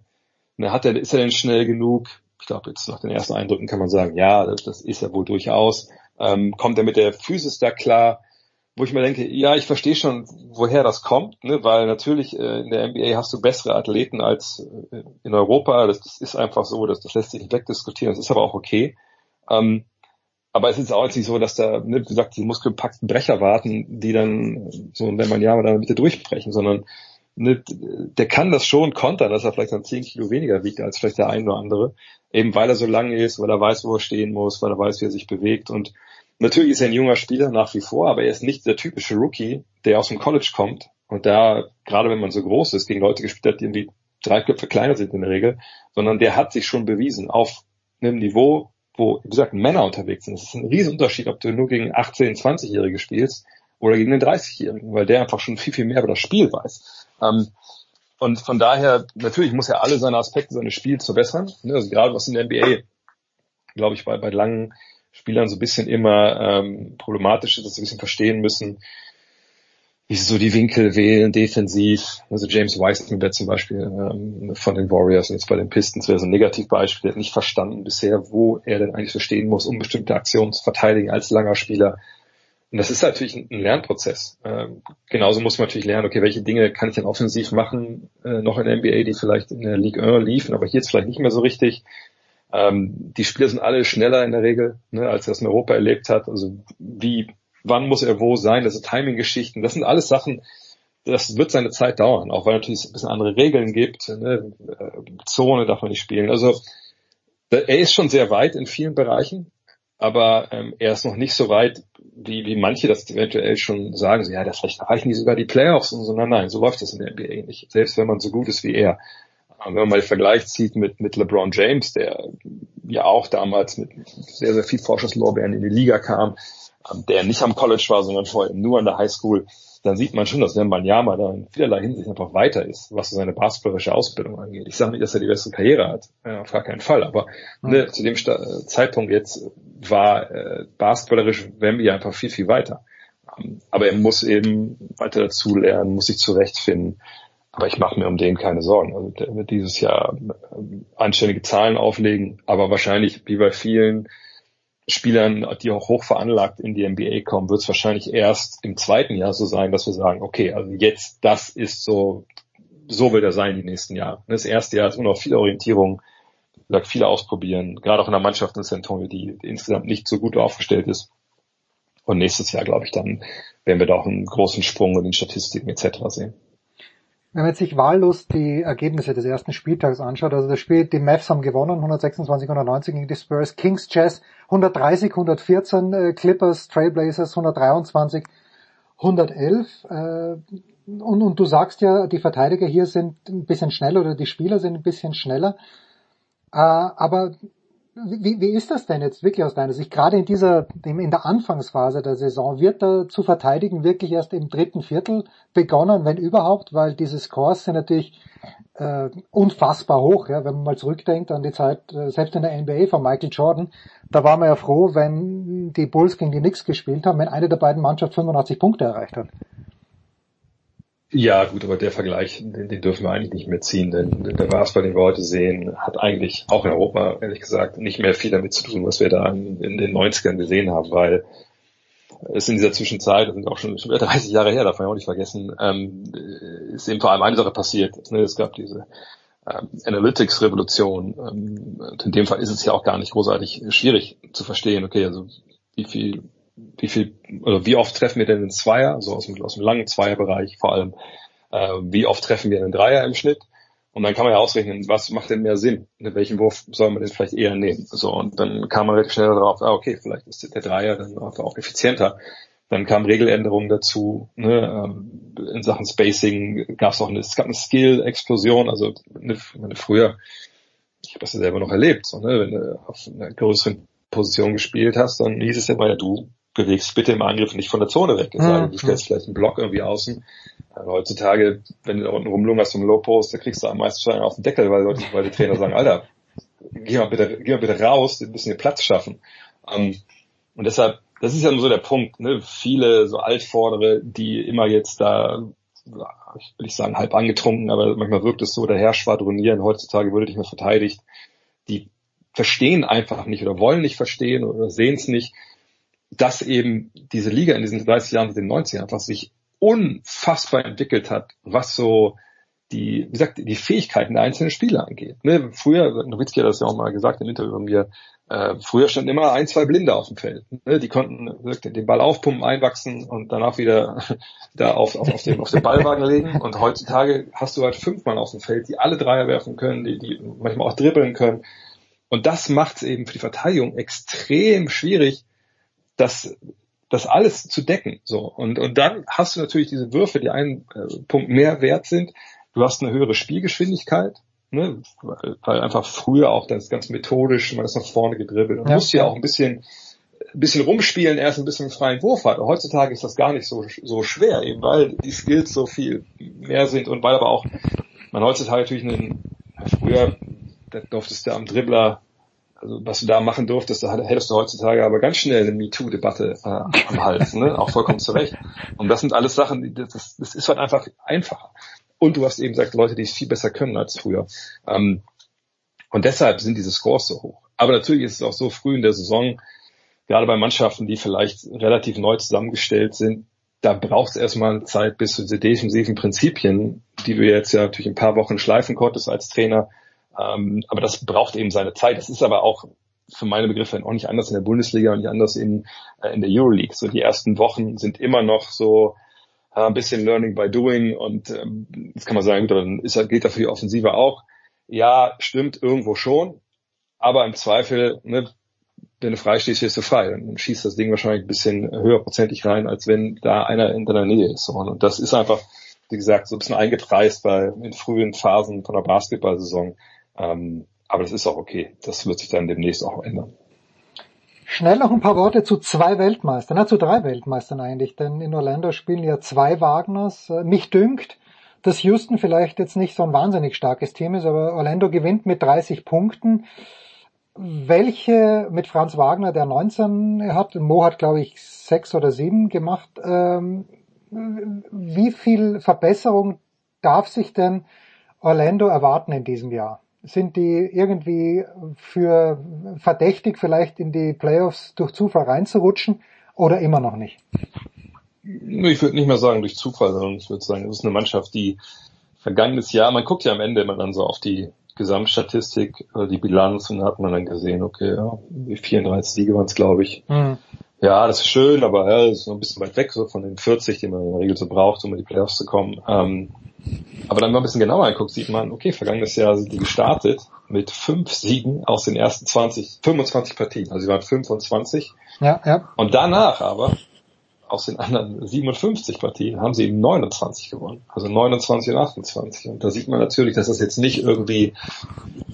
ne, hat er, ist er denn schnell genug? Ich glaube, jetzt nach den ersten Eindrücken kann man sagen, ja, das, ist er wohl durchaus. Ähm, kommt er mit der Physis da klar? wo ich mir denke, ja, ich verstehe schon, woher das kommt, ne? weil natürlich äh, in der NBA hast du bessere Athleten als äh, in Europa. Das, das ist einfach so, das, das lässt sich nicht wegdiskutieren. Das ist aber auch okay. Ähm, aber es ist auch jetzt nicht so, dass da, ne, wie gesagt, die muskelpackten Brecher warten, die dann so, wenn man ja da in der Mitte durchbrechen, sondern ne, der kann das schon kontern, dass er vielleicht dann 10 Kilo weniger wiegt als vielleicht der ein oder andere. Eben weil er so lang ist, weil er weiß, wo er stehen muss, weil er weiß, wie er sich bewegt. Und natürlich ist er ein junger Spieler nach wie vor, aber er ist nicht der typische Rookie, der aus dem College kommt und da, gerade wenn man so groß ist, gegen Leute gespielt hat, die irgendwie drei Köpfe kleiner sind in der Regel, sondern der hat sich schon bewiesen auf einem Niveau, wo, wie gesagt, Männer unterwegs sind. Es ist ein Riesenunterschied, ob du nur gegen 18-, 20-Jährige spielst oder gegen den 30-Jährigen, weil der einfach schon viel, viel mehr über das Spiel weiß. Ähm, und von daher, natürlich muss er alle seine Aspekte seines Spiels verbessern. Ne? Also gerade was in der NBA, glaube ich, bei, bei langen Spielern so ein bisschen immer ähm, problematisch ist, dass sie ein bisschen verstehen müssen, wie sie so die Winkel wählen, defensiv. Also James Wiseman wäre zum Beispiel ähm, von den Warriors und jetzt bei den Pistons wäre so ein Negativbeispiel, der hat nicht verstanden bisher, wo er denn eigentlich verstehen muss, um bestimmte Aktionen zu verteidigen als langer Spieler. Und das ist natürlich ein Lernprozess. Ähm, genauso muss man natürlich lernen, okay, welche Dinge kann ich denn offensiv machen, äh, noch in der NBA, die vielleicht in der League 1 liefen, aber hier jetzt vielleicht nicht mehr so richtig. Ähm, die Spieler sind alle schneller in der Regel, ne, als er es in Europa erlebt hat. Also wie wann muss er wo sein, das sind Timing-Geschichten, das sind alles Sachen, das wird seine Zeit dauern, auch weil natürlich ein bisschen andere Regeln gibt, ne? Zone darf man nicht spielen. Also er ist schon sehr weit in vielen Bereichen, aber ähm, er ist noch nicht so weit, wie, wie manche das eventuell schon sagen, so, ja, das vielleicht erreichen die sogar die Playoffs und so. Nein, nein, so läuft das in der NBA nicht. Selbst wenn man so gut ist wie er. Wenn man mal den Vergleich zieht mit, mit LeBron James, der ja auch damals mit sehr, sehr viel Vorschusslorbeeren in die Liga kam, der nicht am College war, sondern vorher nur an der High School, dann sieht man schon, dass Wembanyama da in vielerlei Hinsicht einfach weiter ist, was seine basketballische Ausbildung angeht. Ich sage nicht, dass er die beste Karriere hat, ja, auf gar keinen Fall, aber ne, zu dem Sta Zeitpunkt jetzt war äh, basketballerisch Wemby einfach viel, viel weiter. Um, aber er muss eben weiter dazulernen, muss sich zurechtfinden. Aber ich mache mir um den keine Sorgen. Also der wird dieses Jahr äh, anständige Zahlen auflegen, aber wahrscheinlich wie bei vielen Spielern, die auch hoch veranlagt in die NBA kommen, wird es wahrscheinlich erst im zweiten Jahr so sein, dass wir sagen, okay, also jetzt, das ist so, so wird er sein die nächsten Jahre. Das erste Jahr ist immer noch viel Orientierung, gesagt, viel ausprobieren, gerade auch in der Mannschaft in San Antonio, die insgesamt nicht so gut aufgestellt ist. Und nächstes Jahr, glaube ich, dann werden wir da auch einen großen Sprung in den Statistiken etc. sehen. Wenn man sich wahllos die Ergebnisse des ersten Spieltags anschaut, also das Spiel, die Mavs haben gewonnen, 126, 190 gegen die Spurs, Kings Jazz 130, 114, äh, Clippers, Trailblazers 123, 111. Äh, und, und du sagst ja, die Verteidiger hier sind ein bisschen schneller oder die Spieler sind ein bisschen schneller. Äh, aber wie, wie ist das denn jetzt wirklich aus deiner Sicht? Gerade in dieser, in der Anfangsphase der Saison wird da zu verteidigen wirklich erst im dritten Viertel begonnen, wenn überhaupt, weil diese Scores sind natürlich äh, unfassbar hoch, ja, wenn man mal zurückdenkt an die Zeit, äh, selbst in der NBA von Michael Jordan, da war man ja froh, wenn die Bulls gegen die Knicks gespielt haben, wenn eine der beiden Mannschaften 85 Punkte erreicht hat. Ja, gut, aber der Vergleich, den, den dürfen wir eigentlich nicht mehr ziehen, denn der Basketball, den wir heute sehen, hat eigentlich auch in Europa, ehrlich gesagt, nicht mehr viel damit zu tun, was wir da in, in den 90ern gesehen haben, weil es in dieser Zwischenzeit, das sind auch schon, schon wieder 30 Jahre her, darf man auch nicht vergessen, ähm, ist eben vor allem eine Sache passiert. Ne? Es gab diese ähm, Analytics-Revolution. Ähm, in dem Fall ist es ja auch gar nicht großartig schwierig zu verstehen, okay, also wie viel wie viel oder wie oft treffen wir denn den Zweier, so aus dem, aus dem langen Zweierbereich vor allem, äh, wie oft treffen wir einen Dreier im Schnitt? Und dann kann man ja ausrechnen, was macht denn mehr Sinn? In welchen Wurf soll man denn vielleicht eher nehmen? So, und dann kam man relativ schnell darauf, ah, okay, vielleicht ist der Dreier dann auch effizienter. Dann kamen Regeländerungen dazu, ne, ähm, in Sachen Spacing gab es auch eine, eine Skill-Explosion, also eine, eine früher, ich habe das ja selber noch erlebt, so, ne, wenn du auf einer größeren Position gespielt hast, dann hieß es ja mal, ja, du bewegst bitte im Angriff nicht von der Zone weg. Mhm. Du stellst vielleicht einen Block irgendwie außen. Aber heutzutage, wenn du da unten rumlungerst zum Low Post, da kriegst du am meisten schon auf den Deckel, weil, Leute, weil die Trainer sagen, Alter, geh mal bitte, geh mal bitte raus, ein bisschen den Platz schaffen. Um, ähm, und deshalb, das ist ja nur so der Punkt, ne? Viele so Altvordere, die immer jetzt da, ich will nicht sagen halb angetrunken, aber manchmal wirkt es so, daher schwadronieren, heutzutage würde nicht mehr verteidigt, die verstehen einfach nicht oder wollen nicht verstehen oder sehen es nicht, dass eben diese Liga in diesen 30 Jahren, den 90 einfach sich unfassbar entwickelt hat, was so die, wie gesagt, die Fähigkeiten der einzelnen Spieler angeht. Ne? Früher, Nowitzki hat das ja auch mal gesagt im Interview mit mir, äh, früher standen immer ein, zwei Blinde auf dem Feld. Ne? Die konnten den Ball aufpumpen, einwachsen und danach wieder da auf, auf, auf, den, auf den Ballwagen legen. Und heutzutage hast du halt fünf Mann auf dem Feld, die alle Dreier werfen können, die, die manchmal auch dribbeln können. Und das macht es eben für die Verteidigung extrem schwierig, das, das alles zu decken. So und und dann hast du natürlich diese Würfe, die einen äh, Punkt mehr wert sind. Du hast eine höhere Spielgeschwindigkeit, ne, weil einfach früher auch das ganz methodisch, man ist nach vorne gedribbelt. Und ja. musst ja auch ein bisschen, ein bisschen rumspielen, erst ein bisschen freien Wurf hat. heutzutage ist das gar nicht so, so schwer, eben weil die Skills so viel mehr sind und weil aber auch man heutzutage natürlich einen, früher, da durftest du am Dribbler also was du da machen durftest, da hättest du heutzutage aber ganz schnell eine MeToo-Debatte äh, am Hals, ne? auch vollkommen zurecht. Und das sind alles Sachen, die, das, das ist halt einfach einfacher. Und du hast eben gesagt, Leute, die es viel besser können als früher. Ähm, und deshalb sind diese Scores so hoch. Aber natürlich ist es auch so früh in der Saison, gerade bei Mannschaften, die vielleicht relativ neu zusammengestellt sind, da braucht es erstmal Zeit bis zu diese defensiven Prinzipien, die du jetzt ja natürlich ein paar Wochen schleifen konntest als Trainer. Ähm, aber das braucht eben seine Zeit. Das ist aber auch für meine Begriffe auch nicht anders in der Bundesliga und nicht anders in, äh, in der Euroleague. So die ersten Wochen sind immer noch so, ein bisschen Learning by Doing und ähm, das kann man sagen, dann ist, gilt dafür die Offensive auch. Ja, stimmt irgendwo schon, aber im Zweifel, ne, wenn du frei stehst, stehst du frei und schießt das Ding wahrscheinlich ein bisschen höherprozentig rein, als wenn da einer in deiner Nähe ist. Und das ist einfach, wie gesagt, so ein bisschen eingepreist bei in frühen Phasen von der Basketball-Saison. Ähm, aber das ist auch okay. Das wird sich dann demnächst auch ändern. Schnell noch ein paar Worte zu zwei Weltmeistern, na, zu drei Weltmeistern eigentlich, denn in Orlando spielen ja zwei Wagners. Äh, mich dünkt, dass Houston vielleicht jetzt nicht so ein wahnsinnig starkes Team ist, aber Orlando gewinnt mit 30 Punkten. Welche mit Franz Wagner, der 19 hat, Mo hat glaube ich sechs oder sieben gemacht. Ähm, wie viel Verbesserung darf sich denn Orlando erwarten in diesem Jahr? Sind die irgendwie für verdächtig vielleicht in die Playoffs durch Zufall reinzurutschen oder immer noch nicht? Ich würde nicht mehr sagen durch Zufall, sondern ich würde sagen, es ist eine Mannschaft, die vergangenes Jahr, man guckt ja am Ende immer dann so auf die Gesamtstatistik oder die Bilanz und da hat man dann gesehen, okay, ja, 34 Siege waren es, glaube ich. Mhm. Ja, das ist schön, aber ja, das ist noch ein bisschen weit weg so von den 40, die man in der Regel so braucht, um in die Playoffs zu kommen. Ähm, aber dann mal ein bisschen genauer anguckt, sieht man, okay, vergangenes Jahr sind die gestartet mit fünf Siegen aus den ersten 20, 25 Partien. Also sie waren 25. Ja, ja. Und danach aber aus den anderen 57 Partien haben sie eben 29 gewonnen. Also 29 und 28. Und da sieht man natürlich, dass das jetzt nicht irgendwie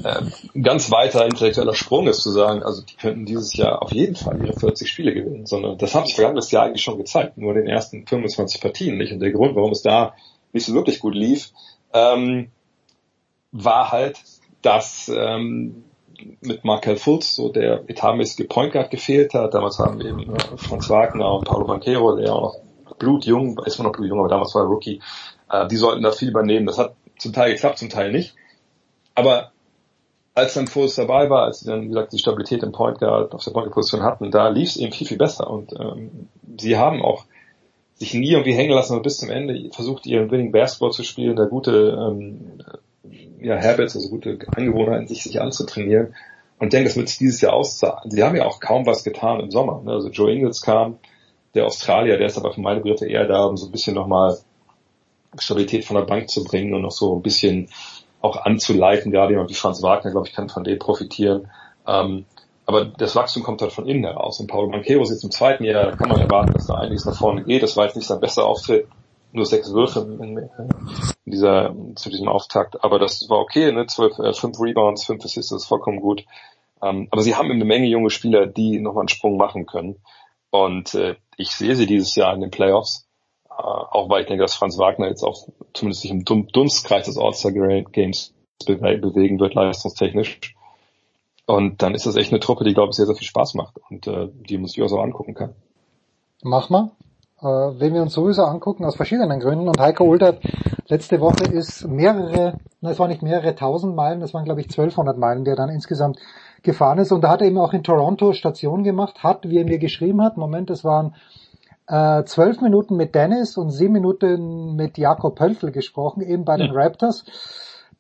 äh, ein ganz weiter intellektueller Sprung ist, zu sagen, also die könnten dieses Jahr auf jeden Fall ihre 40 Spiele gewinnen, sondern das haben sie vergangenes Jahr eigentlich schon gezeigt, nur in den ersten 25 Partien nicht. Und der Grund, warum es da nicht so wirklich gut lief, ähm, war halt, dass ähm, mit Markel Fultz so der etatmäßige Point Guard gefehlt hat. Damals haben eben äh, Franz Wagner und Paulo Banquero, der auch noch blutjung, ist immer noch blutjung, aber damals war er Rookie, äh, die sollten da viel übernehmen. Das hat zum Teil geklappt, zum Teil nicht. Aber als dann Fultz dabei war, als sie dann, wie gesagt, die Stabilität im Point Guard auf der Point Guard Position hatten, da lief es eben viel, viel besser. Und ähm, sie haben auch sich nie irgendwie hängen lassen und bis zum Ende versucht ihren Winning Basketball zu spielen, da gute ähm, ja, Habits, also gute Angewohnheiten, sich, sich anzutrainieren. Und denke, das wird sich dieses Jahr auszahlen. Sie haben ja auch kaum was getan im Sommer. Ne? Also Joe Ingles kam, der Australier, der ist aber für meine Begriffe eher da, um so ein bisschen nochmal Stabilität von der Bank zu bringen und noch so ein bisschen auch anzuleiten. Gerade jemand wie Franz Wagner, glaube ich, kann von dem profitieren. Ähm, aber das Wachstum kommt halt von innen heraus. Und Paul Banquero ist jetzt im zweiten Jahr, da kann man erwarten, dass da einiges nach vorne geht. Das war jetzt nicht sein bester Auftritt, nur sechs Würfe in, dieser, zu diesem Auftakt. Aber das war okay, ne? Zwölf, äh, fünf Rebounds, fünf Assists, das ist vollkommen gut. Ähm, aber sie haben eine Menge junge Spieler, die nochmal einen Sprung machen können. Und äh, ich sehe sie dieses Jahr in den Playoffs. Äh, auch weil ich denke, dass Franz Wagner jetzt auch zumindest sich im Dunstkreis des All-Star Games bewegen wird, leistungstechnisch. Und dann ist das echt eine Truppe, die, glaube ich, sehr, sehr viel Spaß macht und äh, die man sich auch so angucken kann. Mach mal. Äh, wenn wir uns sowieso angucken, aus verschiedenen Gründen. Und Heiko Oldert, letzte Woche ist mehrere, na, es waren nicht mehrere tausend Meilen, das waren, glaube ich, 1200 Meilen, die er dann insgesamt gefahren ist. Und da hat er eben auch in Toronto Station gemacht, hat, wie er mir geschrieben hat, Moment, es waren äh, zwölf Minuten mit Dennis und sieben Minuten mit Jakob Pöltl gesprochen, eben bei den Raptors.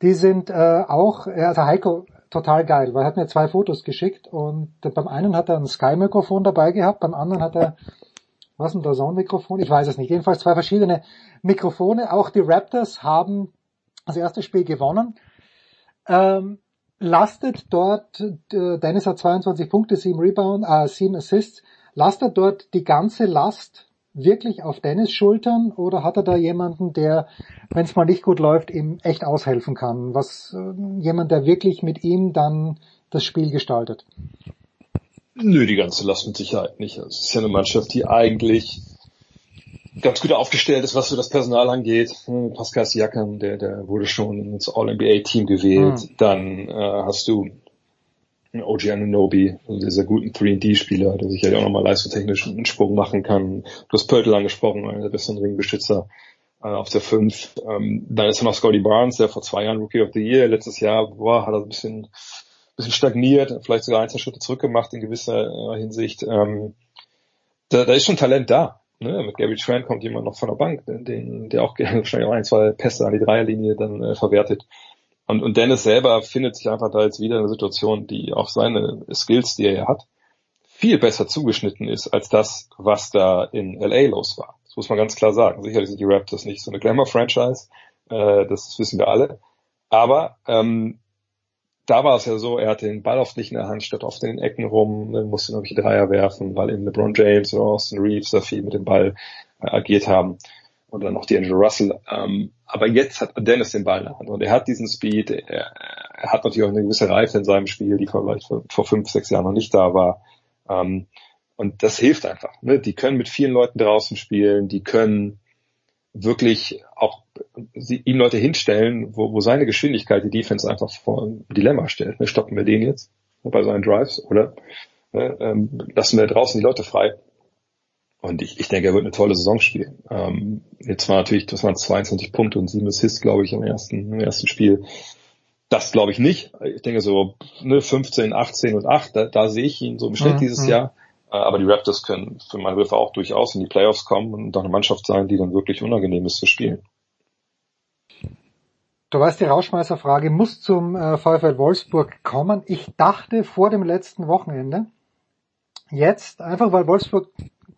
Die sind äh, auch, also Heiko, total geil, weil er hat mir zwei Fotos geschickt und beim einen hat er ein Sky-Mikrofon dabei gehabt, beim anderen hat er, was ein Dazone-Mikrofon? Ich weiß es nicht. Jedenfalls zwei verschiedene Mikrofone. Auch die Raptors haben das erste Spiel gewonnen. Ähm, lastet dort, äh, Dennis hat 22 Punkte, 7 Rebound, äh, 7 Assists, lastet dort die ganze Last wirklich auf Dennis Schultern oder hat er da jemanden, der, wenn es mal nicht gut läuft, ihm echt aushelfen kann? Was äh, jemand, der wirklich mit ihm dann das Spiel gestaltet? Nö, die ganze Last mit Sicherheit nicht. Also, es ist ja eine Mannschaft, die eigentlich ganz gut aufgestellt ist, was so das Personal angeht. Hm, Pascal Siakam, der, der wurde schon ins All-NBA-Team gewählt. Mhm. Dann äh, hast du OG Anunobi, also dieser guten 3D-Spieler, der sicherlich auch nochmal leistungstechnisch einen Sprung machen kann. Du hast Pöltl angesprochen, einer der besten Ringbeschützer äh, auf der 5. Ähm, dann ist noch Scotty Barnes, der vor zwei Jahren Rookie of the Year, letztes Jahr boah, hat er ein bisschen, bisschen stagniert, vielleicht sogar ein, zwei Schritte zurückgemacht in gewisser äh, Hinsicht. Ähm, da, da ist schon Talent da. Ne? Mit Gary Trent kommt jemand noch von der Bank, den, der auch wahrscheinlich auch ein, zwei Pässe an die Dreierlinie dann äh, verwertet. Und, und Dennis selber findet sich einfach da jetzt wieder in einer Situation, die auf seine Skills, die er ja hat, viel besser zugeschnitten ist als das, was da in LA los war. Das muss man ganz klar sagen. Sicherlich sind die Raptors nicht so eine Glamour-Franchise, äh, das wissen wir alle. Aber ähm, da war es ja so, er hatte den Ball oft nicht in der Hand, statt oft in den Ecken rum, dann musste noch die Dreier werfen, weil eben LeBron James oder Austin Reeves da viel mit dem Ball äh, agiert haben und dann noch die Angel Russell. Ähm, aber jetzt hat Dennis den Ball in der Hand und er hat diesen Speed, er, er hat natürlich auch eine gewisse Reife in seinem Spiel, die vielleicht vor, vor fünf, sechs Jahren noch nicht da war. Ähm, und das hilft einfach. Ne? Die können mit vielen Leuten draußen spielen, die können wirklich auch sie, ihm Leute hinstellen, wo, wo seine Geschwindigkeit die Defense einfach vor ein Dilemma stellt. Ne? Stoppen wir den jetzt bei seinen Drives oder ne? ähm, lassen wir draußen die Leute frei. Und ich, ich denke, er wird eine tolle Saison spielen. Ähm, jetzt war natürlich, das waren 22 Punkte und 7 Assists, glaube ich, im ersten, im ersten Spiel. Das glaube ich nicht. Ich denke so ne, 15, 18 und 8, da, da sehe ich ihn so im Schnitt mhm. dieses Jahr. Äh, aber die Raptors können für meine Begriffe auch durchaus in die Playoffs kommen und doch eine Mannschaft sein, die dann wirklich unangenehm ist zu spielen. Du weißt, die Rauschmeißerfrage muss zum äh, VfL Wolfsburg kommen. Ich dachte vor dem letzten Wochenende, jetzt, einfach weil Wolfsburg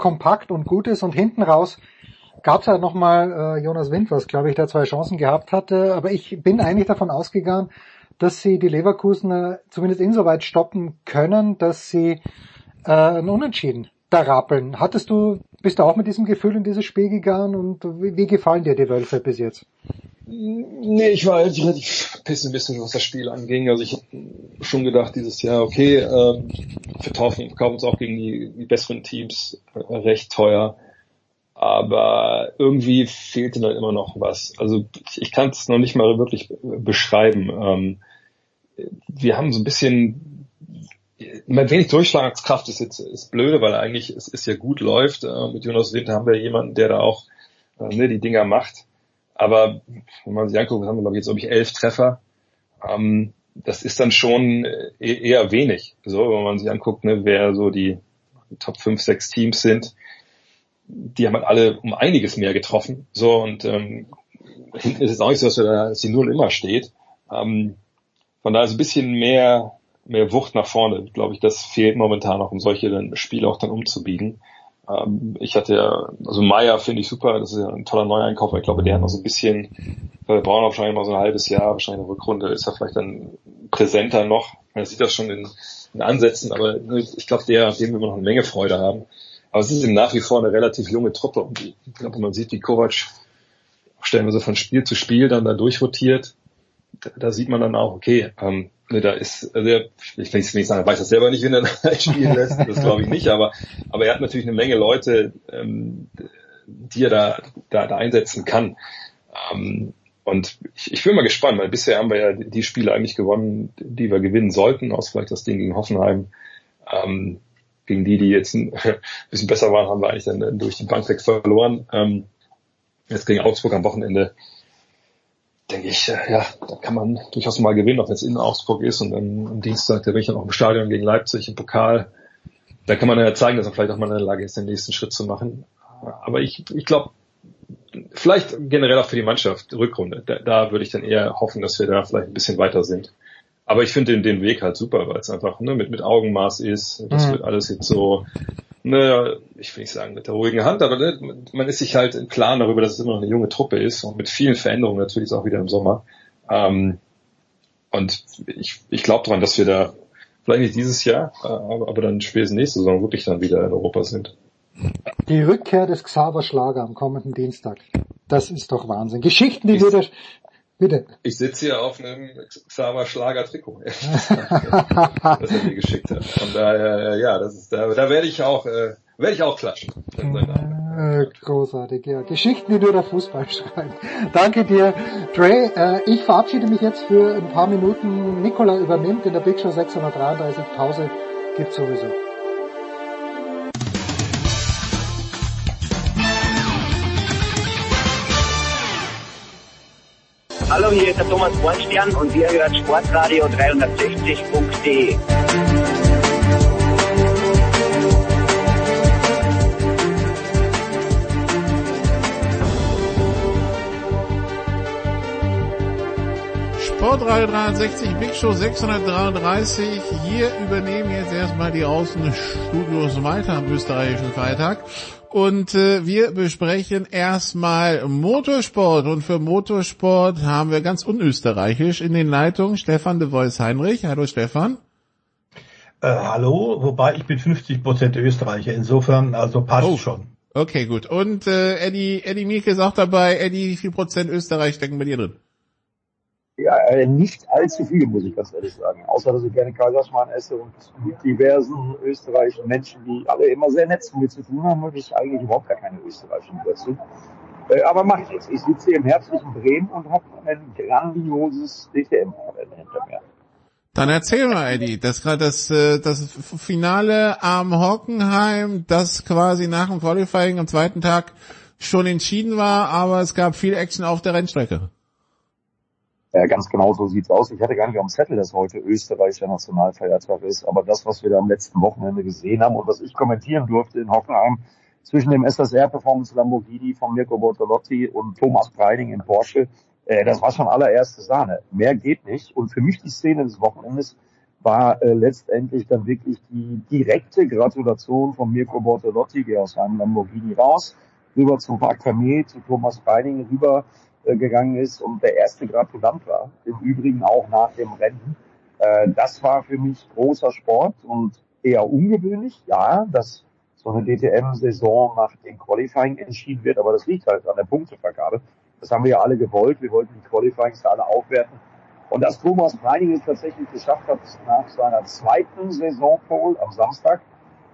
kompakt und gut ist und hinten raus gab es ja nochmal äh, Jonas Wind, was glaube ich da zwei Chancen gehabt hatte, aber ich bin eigentlich davon ausgegangen, dass sie die Leverkusener zumindest insoweit stoppen können, dass sie äh, ein Unentschieden da rappeln. Hattest du, bist du auch mit diesem Gefühl in dieses Spiel gegangen und wie, wie gefallen dir die Wölfe bis jetzt? Nee, ich war eigentlich relativ pessimistisch, was das Spiel anging. Also ich habe schon gedacht dieses Jahr, okay, äh, wir kaufen, kaufen uns auch gegen die, die besseren Teams äh, recht teuer. Aber irgendwie fehlte dann immer noch was. Also ich, ich kann es noch nicht mal wirklich beschreiben. Ähm, wir haben so ein bisschen mein wenig Durchschlagskraft ist jetzt ist blöde, weil eigentlich es, es ja gut läuft. Äh, mit Jonas Winter haben wir jemanden, der da auch äh, ne, die Dinger macht. Aber wenn man sich anguckt, haben wir glaube ich jetzt glaube ich elf Treffer. Ähm, das ist dann schon äh, eher wenig. So, wenn man sich anguckt, ne, wer so die Top 5, 6 Teams sind, die haben halt alle um einiges mehr getroffen. So und ähm, hinten ist es auch nicht so, dass, wir da, dass die Null immer steht. Ähm, von daher ist ein bisschen mehr, mehr Wucht nach vorne, glaube ich, das fehlt momentan noch, um solche Spiele auch dann umzubiegen. Ähm, ich hatte ja, also Meier finde ich super, das ist ja ein toller Neueinkauf, ich glaube, der hat noch so ein bisschen, weil wir brauchen wahrscheinlich mal so ein halbes Jahr, wahrscheinlich eine Rückrunde ist er vielleicht dann präsenter noch. Man sieht das schon in, in Ansätzen, aber ich glaube, der, dem wir noch eine Menge Freude haben. Aber es ist eben nach wie vor eine relativ junge Truppe und ich glaube, man sieht, wie Kovac stellen wir so von Spiel zu Spiel dann da durchrotiert. Da, da sieht man dann auch, okay, ähm, da ist, also ich will nicht sagen, weiß das selber nicht, wenn er spielen lässt, das glaube ich nicht, aber, aber er hat natürlich eine Menge Leute, ähm, die er da, da, da einsetzen kann. Ähm, und ich, ich bin mal gespannt, weil bisher haben wir ja die Spiele eigentlich gewonnen, die wir gewinnen sollten, aus vielleicht das Ding gegen Hoffenheim. Ähm, gegen die, die jetzt ein bisschen besser waren, haben wir eigentlich dann durch die Bank weg verloren. Ähm, jetzt gegen Augsburg am Wochenende denke ich, äh, ja, da kann man durchaus mal gewinnen, auch wenn es in Augsburg ist und dann am Dienstag, da bin ich dann auch im Stadion gegen Leipzig im Pokal. Da kann man ja zeigen, dass man vielleicht auch mal in der Lage ist, den nächsten Schritt zu machen. Aber ich, ich glaube, vielleicht generell auch für die Mannschaft, Rückrunde. Da, da würde ich dann eher hoffen, dass wir da vielleicht ein bisschen weiter sind. Aber ich finde den, den Weg halt super, weil es einfach ne, mit, mit Augenmaß ist. Das mhm. wird alles jetzt so, ne, ich will nicht sagen mit der ruhigen Hand, aber ne, man ist sich halt im Klaren darüber, dass es immer noch eine junge Truppe ist und mit vielen Veränderungen natürlich auch wieder im Sommer. Ähm, und ich, ich glaube daran, dass wir da vielleicht nicht dieses Jahr, aber, aber dann spätestens nächste Saison wirklich dann wieder in Europa sind. Die Rückkehr des Xaver Schlager am kommenden Dienstag. Das ist doch Wahnsinn. Geschichten, die wieder, bitte. Ich sitze hier auf einem Xaver Schlager Trikot. das er mir geschickt hat. Von daher, ja, das ist, da, da werde ich auch, äh, werde ich auch klatschen. Äh, großartig, ja. Geschichten, die nur der Fußball schreibt. Danke dir, Dre. Äh, ich verabschiede mich jetzt für ein paar Minuten. Nikola übernimmt in der Big Show 633. Pause gibt sowieso. Hallo, hier ist der Thomas Bornstern und ihr hört Sportradio 360.de. Sportradio 360, Big Show 633. Hier übernehmen jetzt erstmal die Außenstudios weiter am österreichischen Freitag. Und äh, wir besprechen erstmal Motorsport. Und für Motorsport haben wir ganz unösterreichisch in den Leitungen Stefan de Vois Heinrich. Hallo Stefan. Äh, hallo, wobei ich bin 50% Österreicher, insofern also passt oh. schon. Okay, gut. Und äh, Eddie, Eddie Mielke ist auch dabei. Eddie, wie viel Prozent Österreich stecken bei dir drin? Ja, äh, nicht allzu viel, muss ich ganz ehrlich sagen. Außer, dass ich gerne Kaiserschmarrn esse und mit diversen österreichischen Menschen, die alle immer sehr nett zu mir zu tun haben, habe ich eigentlich überhaupt gar keine österreichischen Wurzeln. Äh, aber mache ich jetzt. Ich sitze hier im herzlichen Bremen und habe ein grandioses DTM-Rennen hinter mir. Dann erzähl mal, Eddie, das gerade das, äh, das Finale am Hockenheim, das quasi nach dem Qualifying am zweiten Tag schon entschieden war, aber es gab viel Action auf der Rennstrecke. Ja, ganz genau so sieht's aus. Ich hatte gar nicht am Zettel, dass heute österreichischer Nationalfeiertag ist, aber das, was wir da am letzten Wochenende gesehen haben und was ich kommentieren durfte in Hoffenheim zwischen dem SSR Performance Lamborghini von Mirko Bortolotti und Thomas Breining in Porsche, äh, das war schon allererste Sahne. Mehr geht nicht. Und für mich die Szene des Wochenendes war äh, letztendlich dann wirklich die direkte Gratulation von Mirko Bortolotti, der aus seinem Lamborghini raus, rüber zum Park Vermeer, zu Thomas Breining rüber gegangen ist und der erste Gratulant war. Im Übrigen auch nach dem Rennen. Äh, das war für mich großer Sport und eher ungewöhnlich. Ja, dass so eine DTM-Saison nach dem Qualifying entschieden wird, aber das liegt halt an der Punktevergabe. Das haben wir ja alle gewollt. Wir wollten die Qualifyings alle aufwerten. Und dass Thomas Reining es tatsächlich geschafft hat, nach seiner zweiten Saisonpole am Samstag,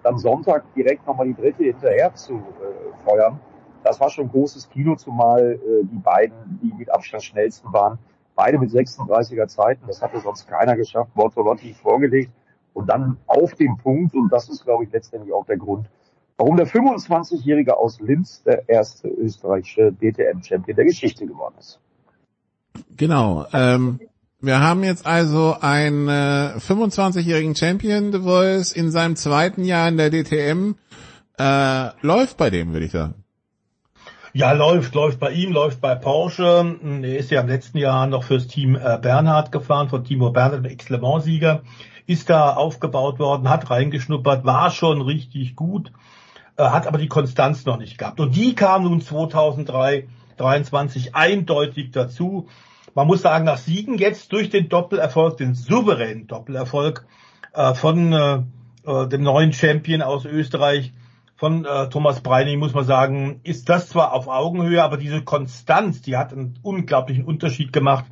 dann Sonntag direkt nochmal die dritte hinterher zu äh, feuern, das war schon großes Kino, zumal äh, die beiden, die mit Abstand schnellsten waren, beide mit 36er Zeiten, das hatte sonst keiner geschafft, Bortolotti vorgelegt und dann auf dem Punkt, und das ist, glaube ich, letztendlich auch der Grund, warum der 25-Jährige aus Linz der erste österreichische DTM-Champion der Geschichte geworden ist. Genau. Ähm, wir haben jetzt also einen äh, 25-jährigen Champion The Voice in seinem zweiten Jahr in der DTM. Äh, läuft bei dem, würde ich sagen. Ja, läuft, läuft bei ihm, läuft bei Porsche. Er ist ja im letzten Jahr noch fürs Team äh, Bernhard gefahren, von Timo Bernhard, der X-Le Mans-Sieger. Ist da aufgebaut worden, hat reingeschnuppert, war schon richtig gut, äh, hat aber die Konstanz noch nicht gehabt. Und die kam nun 2003, 23 eindeutig dazu. Man muss sagen, nach Siegen jetzt durch den Doppelerfolg, den souveränen Doppelerfolg äh, von dem neuen Champion aus Österreich, von äh, Thomas Breining, muss man sagen, ist das zwar auf Augenhöhe, aber diese Konstanz, die hat einen unglaublichen Unterschied gemacht.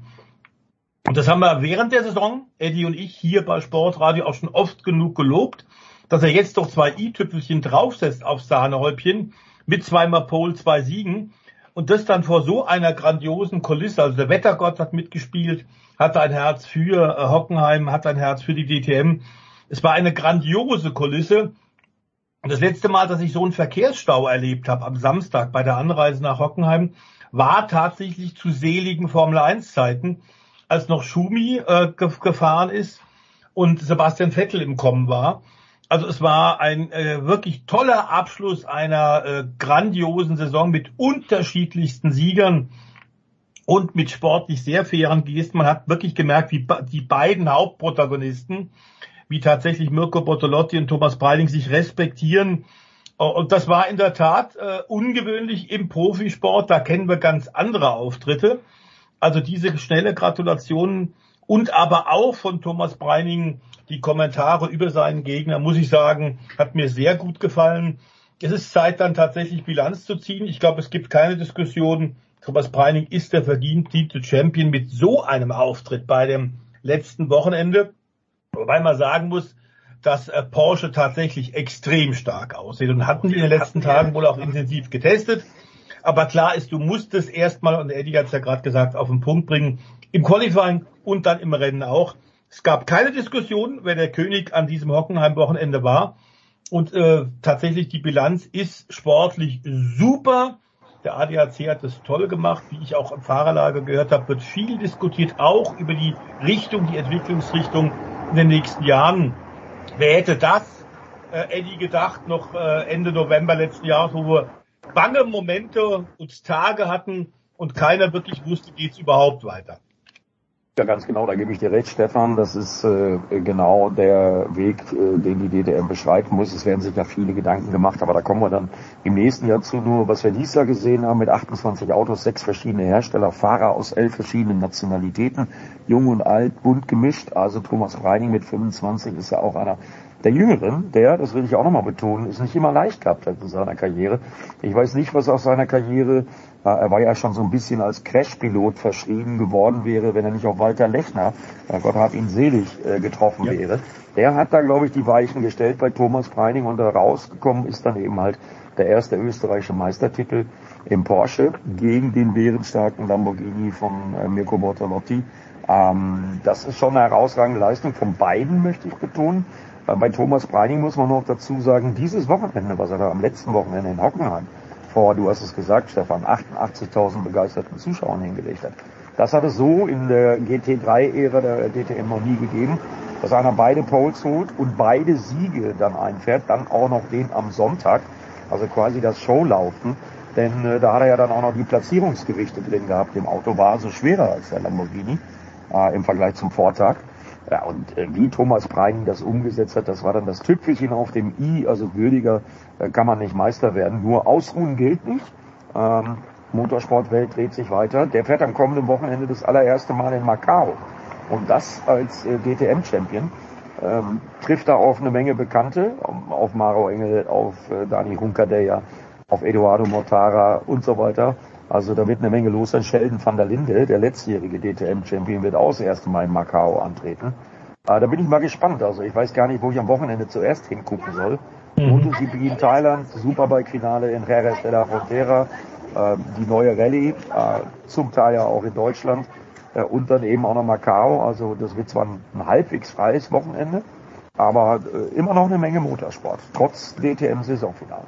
Und das haben wir während der Saison, Eddie und ich, hier bei Sportradio auch schon oft genug gelobt, dass er jetzt doch zwei i-Tüpfelchen draufsetzt auf Sahnehäubchen mit zweimal Pole, zwei Siegen und das dann vor so einer grandiosen Kulisse. Also der Wettergott hat mitgespielt, hat ein Herz für äh, Hockenheim, hat ein Herz für die DTM. Es war eine grandiose Kulisse und das letzte Mal, dass ich so einen Verkehrsstau erlebt habe, am Samstag bei der Anreise nach Hockenheim, war tatsächlich zu seligen Formel-1-Zeiten, als noch Schumi äh, gefahren ist und Sebastian Vettel im Kommen war. Also es war ein äh, wirklich toller Abschluss einer äh, grandiosen Saison mit unterschiedlichsten Siegern und mit sportlich sehr fairen Gesten. Man hat wirklich gemerkt, wie die beiden Hauptprotagonisten, wie tatsächlich Mirko Bottolotti und Thomas Breiling sich respektieren. Und das war in der Tat äh, ungewöhnlich im Profisport. Da kennen wir ganz andere Auftritte. Also diese schnelle Gratulation und aber auch von Thomas Breining die Kommentare über seinen Gegner, muss ich sagen, hat mir sehr gut gefallen. Es ist Zeit, dann tatsächlich Bilanz zu ziehen. Ich glaube, es gibt keine Diskussion. Thomas Breining ist der verdiente Champion mit so einem Auftritt bei dem letzten Wochenende. Wobei man sagen muss, dass äh, Porsche tatsächlich extrem stark aussieht und hatten die in den letzten Tagen wohl auch intensiv getestet. Aber klar ist, du musst es erstmal, und Eddie hat es ja gerade gesagt, auf den Punkt bringen, im Qualifying und dann im Rennen auch. Es gab keine Diskussion, wer der König an diesem Hockenheim-Wochenende war. Und äh, tatsächlich die Bilanz ist sportlich super. Der ADAC hat das toll gemacht, wie ich auch im Fahrerlager gehört habe, wird viel diskutiert, auch über die Richtung, die Entwicklungsrichtung in den nächsten Jahren. Wer hätte das, äh, Eddie, gedacht, noch äh, Ende November letzten Jahres, wo wir bange Momente und Tage hatten und keiner wirklich wusste, geht's überhaupt weiter. Ja, ganz genau, da gebe ich dir recht, Stefan. Das ist äh, genau der Weg, äh, den die DDM beschreiten muss. Es werden sich ja viele Gedanken gemacht, aber da kommen wir dann im nächsten Jahr zu. Nur was wir dieses Jahr gesehen haben mit 28 Autos, sechs verschiedene Hersteller, Fahrer aus elf verschiedenen Nationalitäten, jung und alt, bunt gemischt. Also Thomas Reining mit 25 ist ja auch einer der Jüngeren, der, das will ich auch nochmal betonen, ist nicht immer leicht gehabt hat in seiner Karriere. Ich weiß nicht, was aus seiner Karriere, äh, er war ja schon so ein bisschen als Crash-Pilot verschrieben geworden wäre, wenn er nicht auf Walter Lechner, äh, Gott hat ihn selig, äh, getroffen ja. wäre. Der hat da, glaube ich, die Weichen gestellt bei Thomas Preining und da rausgekommen ist dann eben halt der erste österreichische Meistertitel im Porsche gegen den bärenstarken Lamborghini von Mirko Bortolotti. Ähm, das ist schon eine herausragende Leistung von beiden, möchte ich betonen. Bei Thomas Breining muss man noch dazu sagen, dieses Wochenende, was er da am letzten Wochenende in Hockenheim vor, du hast es gesagt, Stefan, 88.000 begeisterten Zuschauern hingelegt hat. Das hat es so in der GT3-Ära der DTM noch nie gegeben, dass einer beide Poles holt und beide Siege dann einfährt, dann auch noch den am Sonntag, also quasi das Showlaufen. Denn äh, da hat er ja dann auch noch die Platzierungsgewichte drin gehabt. Im Auto war so schwerer als der Lamborghini äh, im Vergleich zum Vortag. Ja, und äh, wie Thomas Preining das umgesetzt hat, das war dann das Tüpfelchen auf dem i, also würdiger äh, kann man nicht Meister werden. Nur ausruhen gilt nicht. Ähm, Motorsportwelt dreht sich weiter. Der fährt am kommenden Wochenende das allererste Mal in Macau. Und das als äh, DTM-Champion. Ähm, trifft da auf eine Menge Bekannte, auf Maro Engel, auf äh, Dani Hunkadeja, auf Eduardo Mortara und so weiter. Also da wird eine Menge los sein. Sheldon van der Linde, der letztjährige DTM-Champion, wird auch das erste Mal in Macau antreten. Äh, da bin ich mal gespannt. Also ich weiß gar nicht, wo ich am Wochenende zuerst hingucken soll. Mhm. MotoGP in Thailand, Superbike-Finale in Jerez de la Frontera, äh, die neue Rallye, äh, zum Teil ja auch in Deutschland äh, und dann eben auch noch Macau. Also das wird zwar ein, ein halbwegs freies Wochenende, aber äh, immer noch eine Menge Motorsport, trotz DTM-Saisonfinale.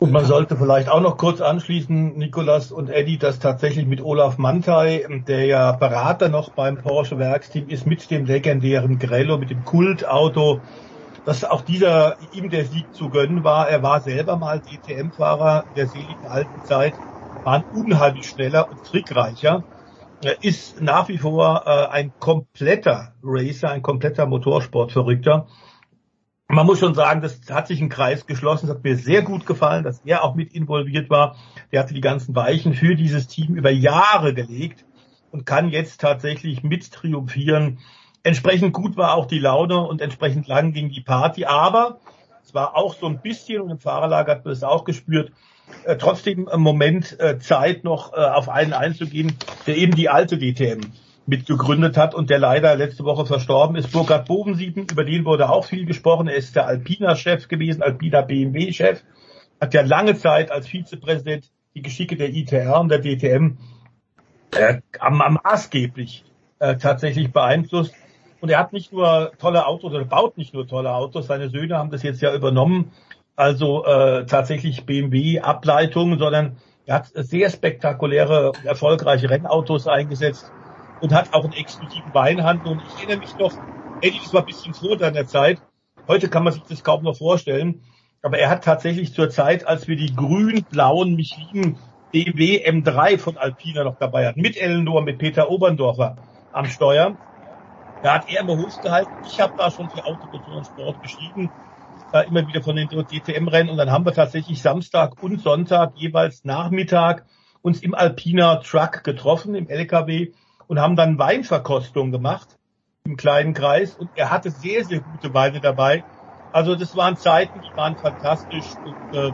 Und man sollte vielleicht auch noch kurz anschließen, Nikolas und Eddie, dass tatsächlich mit Olaf Mantai, der ja Berater noch beim Porsche Werksteam ist, mit dem legendären Grello, mit dem Kultauto, dass auch dieser ihm der Sieg zu gönnen war. Er war selber mal DTM-Fahrer der seligen alten Zeit, war ein unheimlich schneller und trickreicher. Er ist nach wie vor äh, ein kompletter Racer, ein kompletter Motorsportverrückter man muss schon sagen, das hat sich ein Kreis geschlossen. Das hat mir sehr gut gefallen, dass er auch mit involviert war. Der hatte die ganzen Weichen für dieses Team über Jahre gelegt und kann jetzt tatsächlich mit triumphieren. Entsprechend gut war auch die Laune und entsprechend lang ging die Party. Aber es war auch so ein bisschen, und im Fahrerlager hat man es auch gespürt, äh, trotzdem ein Moment äh, Zeit noch äh, auf einen einzugehen, der eben die alte DTM mitgegründet hat und der leider letzte Woche verstorben ist. Burkhard Bovensieben, über den wurde auch viel gesprochen. Er ist der Alpina-Chef gewesen, Alpina BMW-Chef, hat ja lange Zeit als Vizepräsident die Geschicke der ITR und der DTM äh, am, am maßgeblich äh, tatsächlich beeinflusst. Und er hat nicht nur tolle Autos oder baut nicht nur tolle Autos, seine Söhne haben das jetzt ja übernommen, also äh, tatsächlich BMW-Ableitungen, sondern er hat sehr spektakuläre, erfolgreiche Rennautos eingesetzt und hat auch einen exklusiven Weinhandel. Und ich erinnere mich noch, Eddie, das war ein bisschen vor deiner Zeit, Heute kann man sich das kaum noch vorstellen. Aber er hat tatsächlich zur Zeit, als wir die grün-blauen Michelin DW M3 von Alpina noch dabei hatten, mit Ellenor, mit Peter Oberndorfer am Steuer, da hat er immer Hof gehalten. Ich habe da schon für Automotor und Sport geschrieben, äh, immer wieder von den DTM-Rennen. Und dann haben wir tatsächlich Samstag und Sonntag jeweils Nachmittag uns im Alpina Truck getroffen, im LKW, und haben dann Weinverkostung gemacht im kleinen Kreis. Und er hatte sehr, sehr gute Weine dabei. Also das waren Zeiten, die waren fantastisch. Und äh,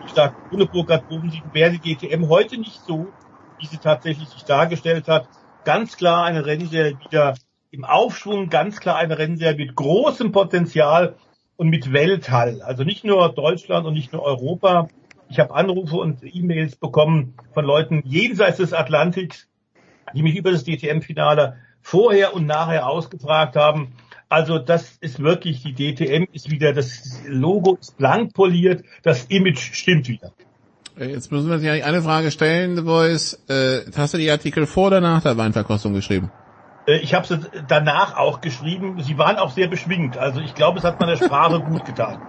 ich sage, ohne Burkhard Bovensiegen wäre die DTM heute nicht so, wie sie tatsächlich sich dargestellt hat. Ganz klar eine Rennserie wieder im Aufschwung, ganz klar eine Rennserie mit großem Potenzial und mit Welthall. Also nicht nur Deutschland und nicht nur Europa. Ich habe Anrufe und E-Mails bekommen von Leuten jenseits des Atlantiks, die mich über das DTM-Finale vorher und nachher ausgefragt haben. Also das ist wirklich, die DTM ist wieder, das Logo ist blank poliert, das Image stimmt wieder. Äh, jetzt müssen wir sich eine Frage stellen, The Voice. Äh, hast du die Artikel vor oder nach der Weinverkostung geschrieben? Äh, ich habe sie danach auch geschrieben. Sie waren auch sehr beschwingt. Also ich glaube, es hat meiner Sprache gut getan.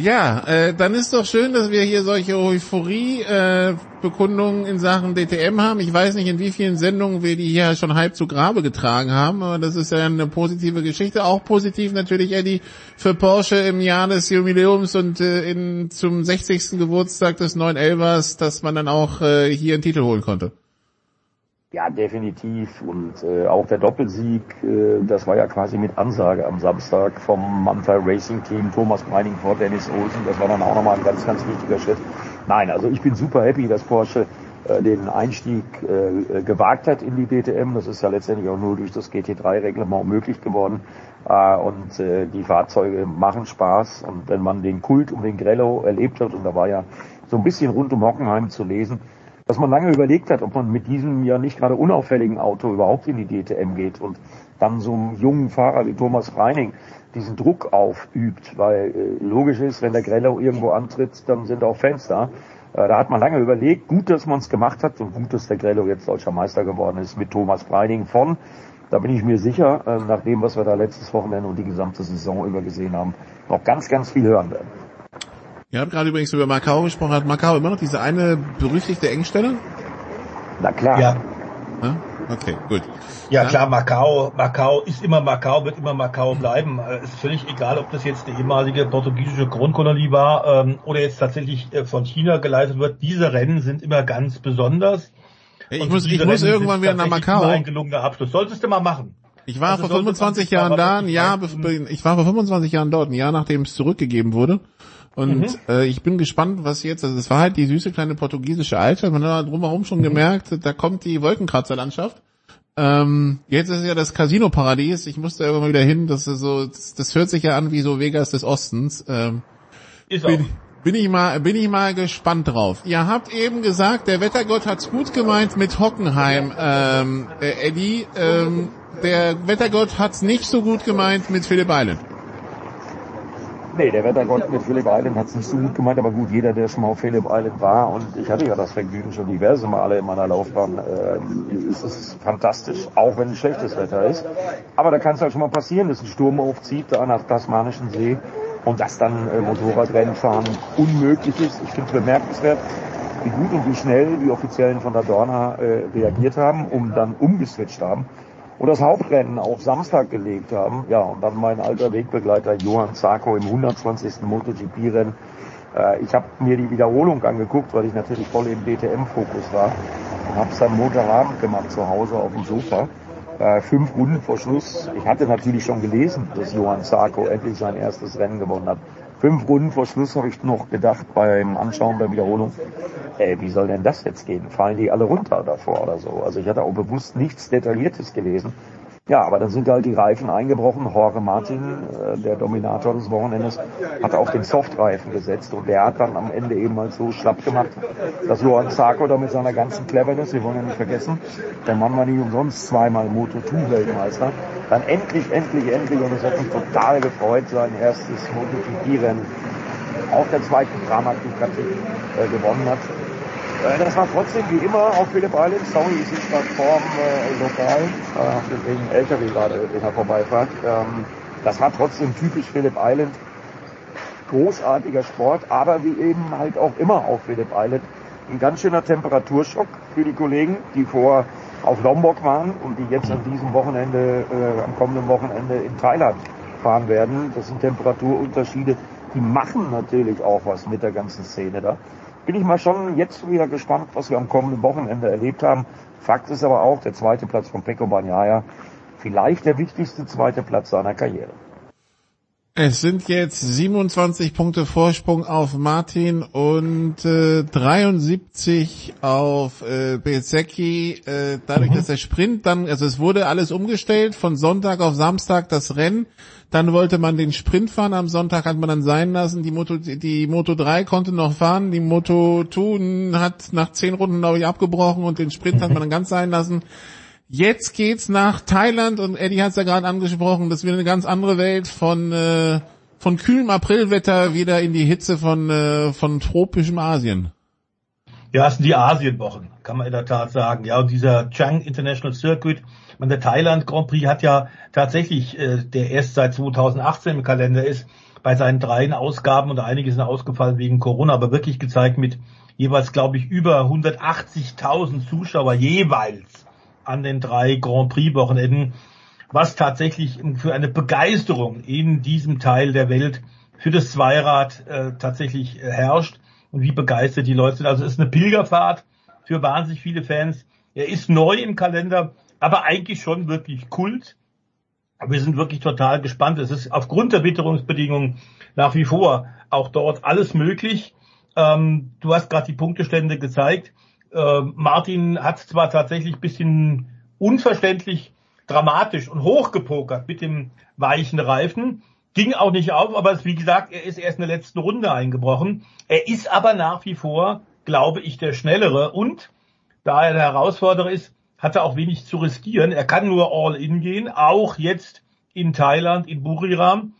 Ja, äh, dann ist doch schön, dass wir hier solche Euphorie-Bekundungen äh, in Sachen DTM haben. Ich weiß nicht, in wie vielen Sendungen wir die hier schon halb zu Grabe getragen haben, aber das ist ja eine positive Geschichte. Auch positiv natürlich, Eddie, für Porsche im Jahr des Jubiläums und äh, in, zum 60. Geburtstag des 911ers, dass man dann auch äh, hier einen Titel holen konnte. Ja, definitiv. Und äh, auch der Doppelsieg, äh, das war ja quasi mit Ansage am Samstag vom Manfred Racing Team, Thomas Meining vor Dennis Olsen. Das war dann auch nochmal ein ganz, ganz wichtiger Schritt. Nein, also ich bin super happy, dass Porsche äh, den Einstieg äh, gewagt hat in die DTM. Das ist ja letztendlich auch nur durch das GT3-Reglement möglich geworden. Äh, und äh, die Fahrzeuge machen Spaß. Und wenn man den Kult um den Grello erlebt hat, und da war ja so ein bisschen rund um Hockenheim zu lesen, dass man lange überlegt hat, ob man mit diesem ja nicht gerade unauffälligen Auto überhaupt in die DTM geht und dann so einem jungen Fahrer wie Thomas Reining diesen Druck aufübt, weil äh, logisch ist, wenn der Grello irgendwo antritt, dann sind auch Fans da. Äh, da hat man lange überlegt, gut, dass man es gemacht hat und gut, dass der Grello jetzt deutscher Meister geworden ist mit Thomas Reining von, da bin ich mir sicher, äh, nach dem, was wir da letztes Wochenende und die gesamte Saison über gesehen haben, noch ganz, ganz viel hören werden. Ihr habt gerade übrigens über Macau gesprochen. Hat Macau immer noch diese eine berüchtigte Engstelle? Na klar. Ja. ja? Okay, gut. Ja, ja, klar, Macau, Macau ist immer Macau, wird immer Macau bleiben. Es äh, ist völlig egal, ob das jetzt eine ehemalige portugiesische Kronkolonie war ähm, oder jetzt tatsächlich äh, von China geleitet wird. Diese Rennen sind immer ganz besonders. Hey, ich muss, ich muss irgendwann wieder nach Macau. Ein gelungener Abschluss. Solltest du mal machen. Ich war also vor 25 Jahren da, ein Jahr, ich war vor 25 Jahren dort, ein Jahr nachdem es zurückgegeben wurde. Und mhm. äh, ich bin gespannt, was jetzt, also es war halt die süße kleine portugiesische Altstadt, man hat drumherum schon mhm. gemerkt, da kommt die Wolkenkratzerlandschaft. Ähm, jetzt ist ja das Casino-Paradies, ich musste irgendwann mal wieder hin, das ist so, das, das hört sich ja an wie so Vegas des Ostens. Ähm, ist bin, bin ich mal, bin ich mal gespannt drauf. Ihr habt eben gesagt, der Wettergott hat's gut gemeint mit Hockenheim, ähm, äh, Eddie. Ähm, der Wettergott hat's nicht so gut gemeint mit Philipp Island. Nee, der Wettergott mit Philipp Island hat es nicht so gut gemeint, aber gut, jeder, der schon mal auf Philipp Island war, und ich hatte ja das Vergnügen schon diverse Male in meiner Laufbahn, äh, ist es fantastisch, auch wenn es schlechtes Wetter ist. Aber da kann es halt schon mal passieren, dass ein Sturm aufzieht, da nach Tasmanischen See, und dass dann äh, Motorradrennenfahren unmöglich ist. Ich finde es bemerkenswert, wie gut und wie schnell die Offiziellen von der Dorna äh, reagiert haben, um dann umgeswitcht haben und das Hauptrennen auf Samstag gelegt haben. Ja, und dann mein alter Wegbegleiter Johann Zarko im 120. MotoGP-Rennen. Äh, ich habe mir die Wiederholung angeguckt, weil ich natürlich voll im DTM-Fokus war habe es dann Montagabend gemacht zu Hause auf dem Sofa. Äh, fünf Runden vor Schluss. Ich hatte natürlich schon gelesen, dass Johann Zarko endlich sein erstes Rennen gewonnen hat. Fünf Runden vor Schluss habe ich noch gedacht beim Anschauen der Wiederholung, ey, wie soll denn das jetzt gehen? Fallen die alle runter davor oder so? Also ich hatte auch bewusst nichts Detailliertes gelesen. Ja, aber dann sind halt die Reifen eingebrochen. Jorge Martin, äh, der Dominator des Wochenendes, hat auf den Softreifen gesetzt und der hat dann am Ende eben mal so schlapp gemacht, dass Johann Zarko da mit seiner ganzen Cleverness, wir wollen ja nicht vergessen, der Mann war nicht umsonst zweimal Moto2-Weltmeister, dann endlich, endlich, endlich, und es hat mich total gefreut, sein erstes MotoGP-Rennen auf der zweiten Dramatik äh, gewonnen hat. Äh, das war trotzdem wie immer auf Philipp Island. Sorry, ich sitze gerade vorm äh, Lokal, äh, LKW gerade, den er vorbeifahrt. Ähm, Das hat trotzdem typisch Phillip Island. Großartiger Sport, aber wie eben halt auch immer auf Phillip Island ein ganz schöner Temperaturschock für die Kollegen, die vor auf Lombok waren und die jetzt an diesem Wochenende, äh, am kommenden Wochenende in Thailand fahren werden. Das sind Temperaturunterschiede, die machen natürlich auch was mit der ganzen Szene da. Bin ich mal schon jetzt wieder gespannt, was wir am kommenden Wochenende erlebt haben. Fakt ist aber auch, der zweite Platz von Peko Banyaya, vielleicht der wichtigste zweite Platz seiner Karriere. Es sind jetzt 27 Punkte Vorsprung auf Martin und äh, 73 auf äh, Bezecchi. Äh, dadurch, mhm. dass der Sprint dann, also es wurde alles umgestellt von Sonntag auf Samstag das Rennen. Dann wollte man den Sprint fahren. Am Sonntag hat man dann sein lassen. Die Moto, die Moto 3 konnte noch fahren. Die Moto 2 hat nach zehn Runden, glaube ich, abgebrochen und den Sprint hat man dann ganz sein lassen. Jetzt geht's nach Thailand und Eddie hat es ja gerade angesprochen, das wird eine ganz andere Welt von äh, von kühlem Aprilwetter wieder in die Hitze von äh, von tropischem Asien. Ja, es sind die Asienwochen, kann man in der Tat sagen. Ja, und dieser Chang International Circuit, man der Thailand Grand Prix hat ja tatsächlich, äh, der erst seit 2018 im Kalender ist, bei seinen dreien Ausgaben und einige sind ausgefallen wegen Corona, aber wirklich gezeigt mit jeweils, glaube ich, über 180.000 Zuschauer jeweils an den drei Grand Prix Wochenenden, was tatsächlich für eine Begeisterung in diesem Teil der Welt für das Zweirad äh, tatsächlich äh, herrscht und wie begeistert die Leute sind. Also es ist eine Pilgerfahrt für wahnsinnig viele Fans. Er ist neu im Kalender, aber eigentlich schon wirklich Kult. Wir sind wirklich total gespannt. Es ist aufgrund der Witterungsbedingungen nach wie vor auch dort alles möglich. Ähm, du hast gerade die Punktestände gezeigt. Äh, Martin hat zwar tatsächlich bisschen unverständlich dramatisch und hochgepokert mit dem weichen Reifen, ging auch nicht auf, aber wie gesagt, er ist erst in der letzten Runde eingebrochen. Er ist aber nach wie vor, glaube ich, der Schnellere und da er der Herausforderer ist, hat er auch wenig zu riskieren. Er kann nur all in gehen, auch jetzt in Thailand, in Buriram.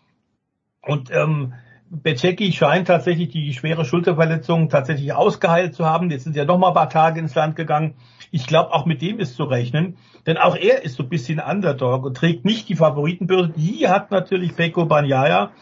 Und ähm, Bececki scheint tatsächlich die schwere Schulterverletzung tatsächlich ausgeheilt zu haben. Jetzt sind ja noch mal ein paar Tage ins Land gegangen. Ich glaube, auch mit dem ist zu rechnen, denn auch er ist so ein bisschen Underdog und trägt nicht die Favoritenbürde. Die hat natürlich Peko Banyaya.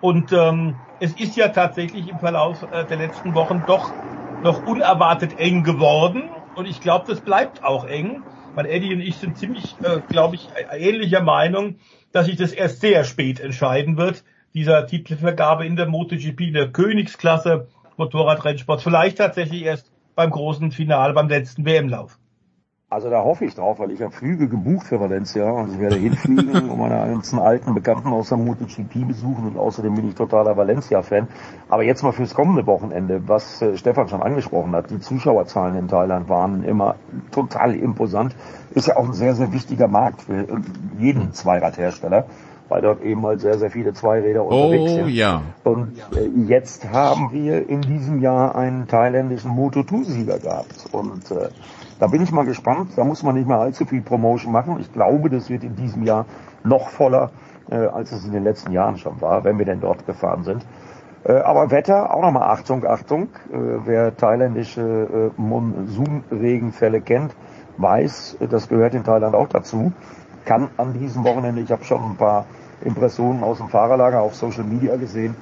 Und ähm, es ist ja tatsächlich im Verlauf äh, der letzten Wochen doch noch unerwartet eng geworden. Und ich glaube, das bleibt auch eng. Weil Eddie und ich sind ziemlich, äh, glaube ich, ähnlicher Meinung, dass sich das erst sehr spät entscheiden wird dieser Titelvergabe in der MotoGP, der Königsklasse Motorradrennsport, vielleicht tatsächlich erst beim großen Finale, beim letzten WM-Lauf. Also da hoffe ich drauf, weil ich habe Flüge gebucht für Valencia und ich werde hinfliegen und meine ganzen alten Bekannten aus der MotoGP besuchen und außerdem bin ich totaler Valencia-Fan. Aber jetzt mal fürs kommende Wochenende, was äh, Stefan schon angesprochen hat, die Zuschauerzahlen in Thailand waren immer total imposant. Ist ja auch ein sehr, sehr wichtiger Markt für jeden Zweiradhersteller weil dort eben halt sehr, sehr viele Zweiräder unterwegs oh, sind. ja. Und äh, jetzt haben wir in diesem Jahr einen thailändischen Moto2-Sieger gehabt. Und äh, da bin ich mal gespannt. Da muss man nicht mehr allzu viel Promotion machen. Ich glaube, das wird in diesem Jahr noch voller, äh, als es in den letzten Jahren schon war, wenn wir denn dort gefahren sind. Äh, aber Wetter, auch nochmal Achtung, Achtung. Äh, wer thailändische äh, Monsunregenfälle kennt, weiß, das gehört in Thailand auch dazu. Kann an diesem Wochenende, ich habe schon ein paar Impressionen aus dem Fahrerlager auf Social Media gesehen.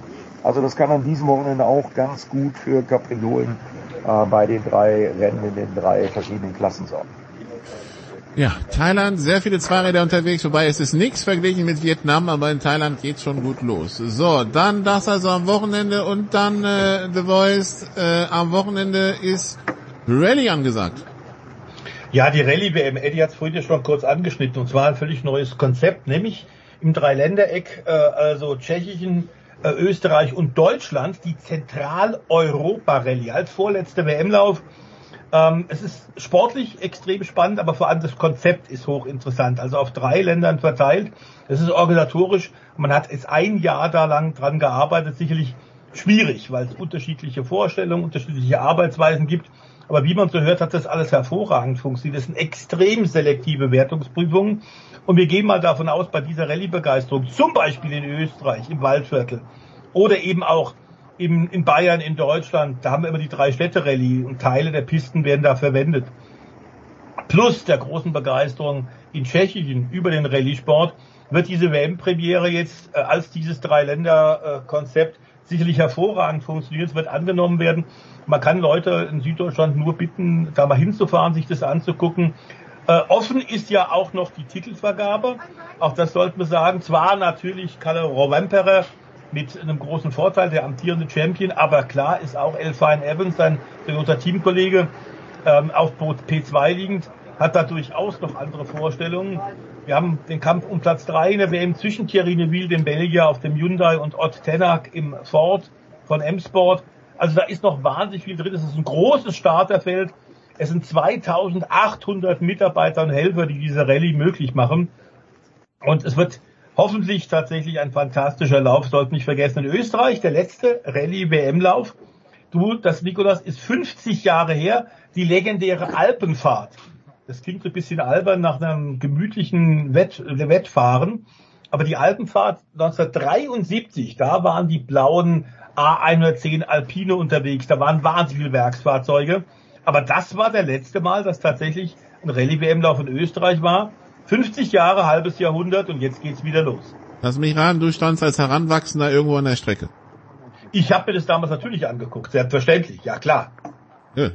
Also das kann an diesem Wochenende auch ganz gut für Capriolen äh, bei den drei Rennen in den drei verschiedenen Klassen sorgen. Ja, Thailand, sehr viele Zweiräder unterwegs, wobei es ist nichts verglichen mit Vietnam, aber in Thailand geht's schon gut los. So, dann das also am Wochenende und dann äh, The Voice. Äh, am Wochenende ist Rallye angesagt. Ja, die Rallye-WM, Eddie hat es vorhin ja schon kurz angeschnitten, und zwar ein völlig neues Konzept, nämlich im Dreiländereck, äh, also Tschechien, äh, Österreich und Deutschland, die Zentraleuropa-Rallye als vorletzter WM-Lauf. Ähm, es ist sportlich extrem spannend, aber vor allem das Konzept ist hochinteressant. Also auf drei Ländern verteilt. Es ist organisatorisch. Man hat es ein Jahr da lang dran gearbeitet. Sicherlich schwierig, weil es unterschiedliche Vorstellungen, unterschiedliche Arbeitsweisen gibt. Aber wie man so hört, hat das alles hervorragend funktioniert. Das sind extrem selektive Wertungsprüfungen. Und wir gehen mal davon aus, bei dieser Rallye-Begeisterung, zum Beispiel in Österreich, im Waldviertel, oder eben auch in, in Bayern, in Deutschland, da haben wir immer die drei Städte Rallye und Teile der Pisten werden da verwendet. Plus der großen Begeisterung in Tschechien über den Rallye-Sport wird diese WM-Premiere jetzt äh, als dieses Drei-Länder-Konzept sicherlich hervorragend funktionieren. Es wird angenommen werden. Man kann Leute in Süddeutschland nur bitten, da mal hinzufahren, sich das anzugucken. Äh, offen ist ja auch noch die Titelvergabe. Auch das sollten wir sagen. Zwar natürlich Kalle Rovemperer mit einem großen Vorteil, der amtierende Champion, aber klar ist auch Elfine Evans, sein großer Teamkollege, ähm, auf Boot P2 liegend, hat da durchaus noch andere Vorstellungen. Wir haben den Kampf um Platz 3 in der WM zwischen Thierry Neville, dem Belgier, auf dem Hyundai und Ott Tenak im Ford von M-Sport. Also da ist noch wahnsinnig viel drin. Es ist ein großes Starterfeld. Es sind 2800 Mitarbeiter und Helfer, die diese Rallye möglich machen. Und es wird hoffentlich tatsächlich ein fantastischer Lauf. Sollten nicht vergessen, in Österreich, der letzte Rallye-WM-Lauf. Du, das Nikolas ist 50 Jahre her, die legendäre Alpenfahrt. Das klingt ein bisschen albern nach einem gemütlichen Wett, Wettfahren. Aber die Alpenfahrt 1973, da waren die blauen A110 Alpine unterwegs. Da waren wahnsinnig viele Werksfahrzeuge. Aber das war der letzte Mal, dass tatsächlich ein Rallye-WM-Lauf in Österreich war. 50 Jahre, halbes Jahrhundert und jetzt geht's wieder los. Lass mich raten, du standst als Heranwachsender irgendwo an der Strecke. Ich habe mir das damals natürlich angeguckt, selbstverständlich, ja klar. Ja.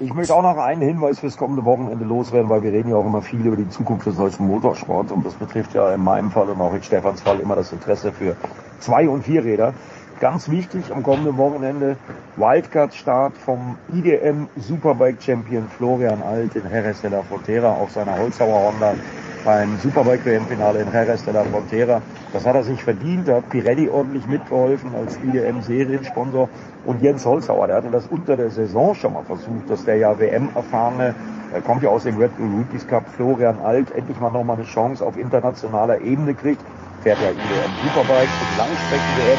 Ich möchte auch noch einen Hinweis fürs kommende Wochenende loswerden, weil wir reden ja auch immer viel über die Zukunft des deutschen Motorsports und das betrifft ja in meinem Fall und auch in Stefans Fall immer das Interesse für Zwei- und Vierräder. Ganz wichtig am kommenden Wochenende Wildcard-Start vom IDM Superbike Champion Florian Alt in Jerez de la Frontera auf seiner Holzhauer Honda beim Superbike WM-Finale in Jerez de la Frontera. Das hat er sich verdient, da hat Pirelli ordentlich mitgeholfen als IDM-Seriensponsor und Jens Holzhauer, der hatte das unter der Saison schon mal versucht, dass der ja WM-erfahrene, er kommt ja aus dem Red Bull Rookies Cup, Florian Alt, endlich mal nochmal eine Chance auf internationaler Ebene kriegt. Fährt ja IDM Superbike Langstrecken-WM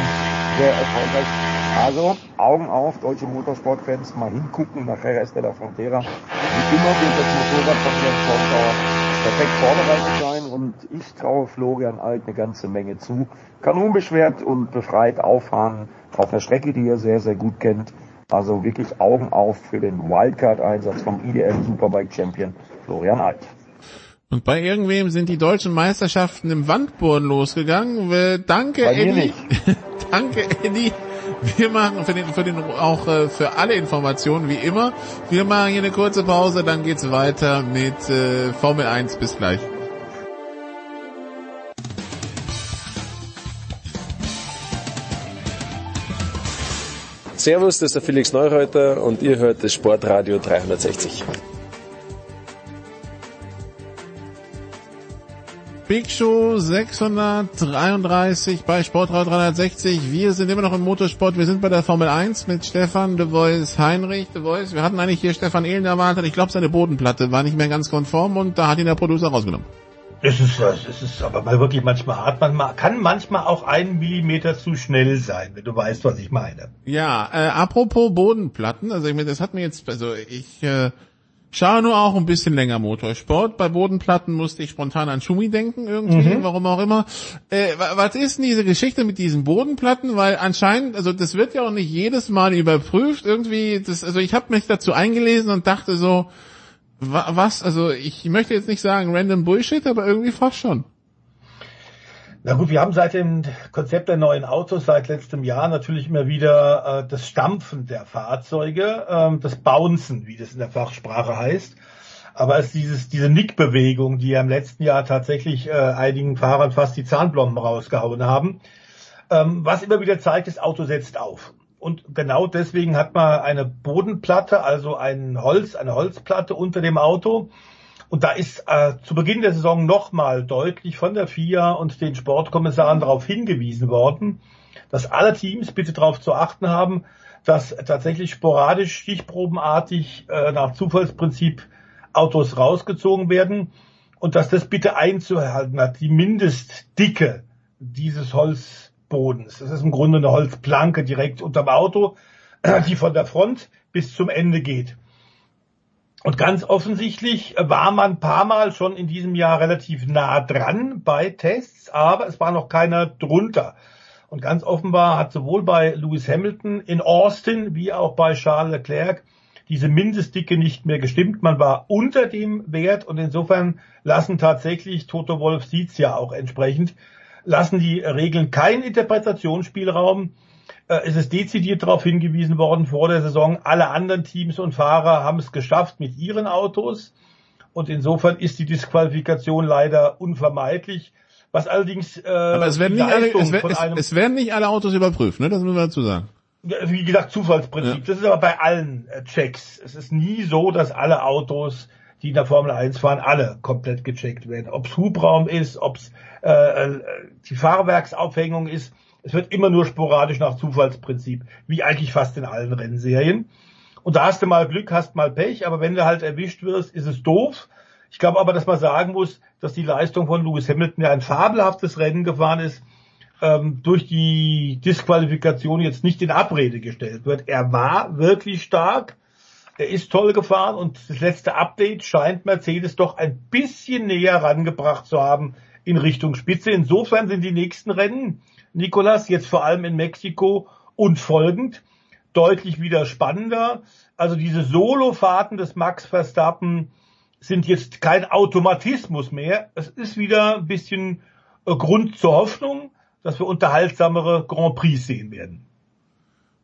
sehr erfolgreich. Also Augen auf, deutsche Motorsportfans, mal hingucken nach Jerez de la Frontera. Wie immer wird das Motorrad von Jens Holzauer perfekt vorbereitet sein und ich traue Florian Alt eine ganze Menge zu. Kann unbeschwert und befreit auffahren auf einer Strecke, die er sehr, sehr gut kennt. Also wirklich Augen auf für den Wildcard-Einsatz vom IDM Superbike Champion Florian Alt. Und bei irgendwem sind die deutschen Meisterschaften im Wandboden losgegangen. Danke, bei Eddie. Danke, Eddie. Wir machen für den, für den, auch äh, für alle Informationen wie immer. Wir machen hier eine kurze Pause, dann geht's weiter mit äh, Formel 1. Bis gleich. Servus, das ist der Felix Neureuter und ihr hört das Sportradio 360. Big Show 633 bei Sportradio 360. Wir sind immer noch im Motorsport. Wir sind bei der Formel 1 mit Stefan De Voice Heinrich De Voice. Wir hatten eigentlich hier Stefan Ehlen erwartet. Ich glaube, seine Bodenplatte war nicht mehr ganz konform und da hat ihn der Producer rausgenommen. Es ist, es ist aber mal wirklich manchmal hart. Man kann manchmal auch einen Millimeter zu schnell sein, wenn du weißt, was ich meine. Ja, äh, apropos Bodenplatten, also ich meine, das hat mir jetzt, also ich äh, schaue nur auch ein bisschen länger Motorsport. Bei Bodenplatten musste ich spontan an Schumi denken irgendwie, mhm. warum auch immer. Äh, was ist denn diese Geschichte mit diesen Bodenplatten? Weil anscheinend, also das wird ja auch nicht jedes Mal überprüft. Irgendwie, das, also ich habe mich dazu eingelesen und dachte so, was, also ich möchte jetzt nicht sagen random Bullshit, aber irgendwie fast schon. Na gut, wir haben seit dem Konzept der neuen Autos seit letztem Jahr natürlich immer wieder äh, das Stampfen der Fahrzeuge, ähm, das Bouncen, wie das in der Fachsprache heißt. Aber es ist dieses, diese Nickbewegung, die ja im letzten Jahr tatsächlich äh, einigen Fahrern fast die Zahnblomben rausgehauen haben. Ähm, was immer wieder zeigt, das Auto setzt auf. Und genau deswegen hat man eine Bodenplatte, also ein Holz, eine Holzplatte unter dem Auto, und da ist äh, zu Beginn der Saison nochmal deutlich von der FIA und den Sportkommissaren darauf hingewiesen worden, dass alle Teams bitte darauf zu achten haben, dass tatsächlich sporadisch, stichprobenartig äh, nach Zufallsprinzip Autos rausgezogen werden und dass das bitte einzuhalten hat, die Mindestdicke dieses Holzbodens. Das ist im Grunde eine Holzplanke direkt unterm Auto, die von der Front bis zum Ende geht. Und ganz offensichtlich war man ein paar Mal schon in diesem Jahr relativ nah dran bei Tests, aber es war noch keiner drunter. Und ganz offenbar hat sowohl bei Lewis Hamilton in Austin wie auch bei Charles Leclerc diese Mindestdicke nicht mehr gestimmt. Man war unter dem Wert und insofern lassen tatsächlich, Toto Wolf sieht's ja auch entsprechend, lassen die Regeln keinen Interpretationsspielraum. Äh, es ist dezidiert darauf hingewiesen worden vor der Saison, alle anderen Teams und Fahrer haben es geschafft mit ihren Autos. Und insofern ist die Disqualifikation leider unvermeidlich. Was allerdings äh, Aber es werden, nicht alle, es, es, es, werden nicht alle Autos überprüft, ne? Das müssen wir dazu sagen. Wie gesagt, Zufallsprinzip. Ja. Das ist aber bei allen äh, Checks. Es ist nie so, dass alle Autos, die in der Formel 1 fahren, alle komplett gecheckt werden. Ob es Hubraum ist, ob es äh, äh, die Fahrwerksaufhängung ist. Es wird immer nur sporadisch nach Zufallsprinzip, wie eigentlich fast in allen Rennserien. Und da hast du mal Glück, hast mal Pech, aber wenn du halt erwischt wirst, ist es doof. Ich glaube aber, dass man sagen muss, dass die Leistung von Lewis Hamilton ja ein fabelhaftes Rennen gefahren ist, ähm, durch die Disqualifikation jetzt nicht in Abrede gestellt wird. Er war wirklich stark, er ist toll gefahren und das letzte Update scheint Mercedes doch ein bisschen näher rangebracht zu haben in Richtung Spitze. Insofern sind die nächsten Rennen, Nikolas, jetzt vor allem in Mexiko und folgend, deutlich wieder spannender. Also diese Solofahrten des Max Verstappen sind jetzt kein Automatismus mehr. Es ist wieder ein bisschen äh, Grund zur Hoffnung, dass wir unterhaltsamere Grand Prix sehen werden.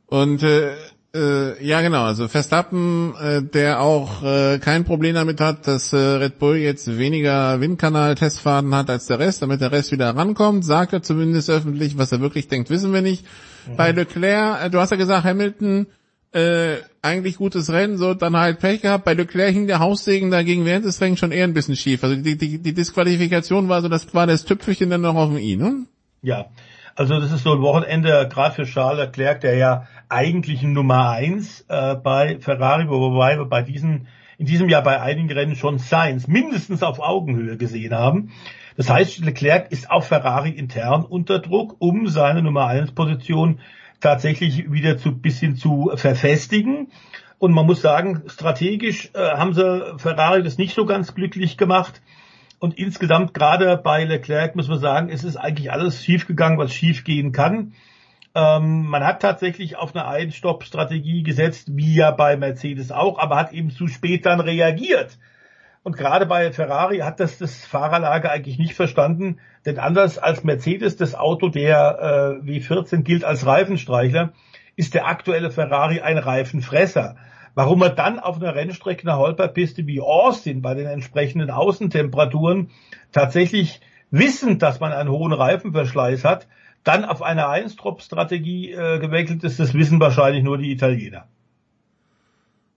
Und äh, äh, ja genau, also Verstappen, äh, der auch äh, kein Problem damit hat, dass äh, Red Bull jetzt weniger Windkanal-Testfahrten hat als der Rest, damit der Rest wieder rankommt, sagt er zumindest öffentlich, was er wirklich denkt, wissen wir nicht. Mhm. Bei Leclerc, äh, du hast ja gesagt, Hamilton äh, eigentlich gutes Rennen, so dann halt Pech gehabt. Bei Leclerc hing der Haussegen dagegen während des Rennens schon eher ein bisschen schief. Also die, die, die Disqualifikation war so, das war das Tüpfelchen dann noch auf dem I, ne? Ja, also das ist so ein Wochenende, gerade für Charles Leclerc, der ja eigentlich ein Nummer eins äh, bei Ferrari, wobei wir bei diesen, in diesem Jahr bei einigen Rennen schon Sainz mindestens auf Augenhöhe gesehen haben. Das heißt, Leclerc ist auf Ferrari intern unter Druck, um seine Nummer eins Position tatsächlich wieder zu bisschen zu verfestigen. Und man muss sagen, strategisch äh, haben sie Ferrari das nicht so ganz glücklich gemacht. Und insgesamt gerade bei Leclerc muss man sagen, es ist eigentlich alles schiefgegangen, was schiefgehen kann. Ähm, man hat tatsächlich auf eine Einstopp-Strategie gesetzt, wie ja bei Mercedes auch, aber hat eben zu spät dann reagiert. Und gerade bei Ferrari hat das das Fahrerlager eigentlich nicht verstanden, denn anders als Mercedes, das Auto der äh, W14 gilt als Reifenstreichler, ist der aktuelle Ferrari ein Reifenfresser. Warum er dann auf einer Rennstrecke, einer Holperpiste wie Austin bei den entsprechenden Außentemperaturen tatsächlich wissend, dass man einen hohen Reifenverschleiß hat, dann auf eine Einstrop-Strategie äh, gewechselt ist, das wissen wahrscheinlich nur die Italiener.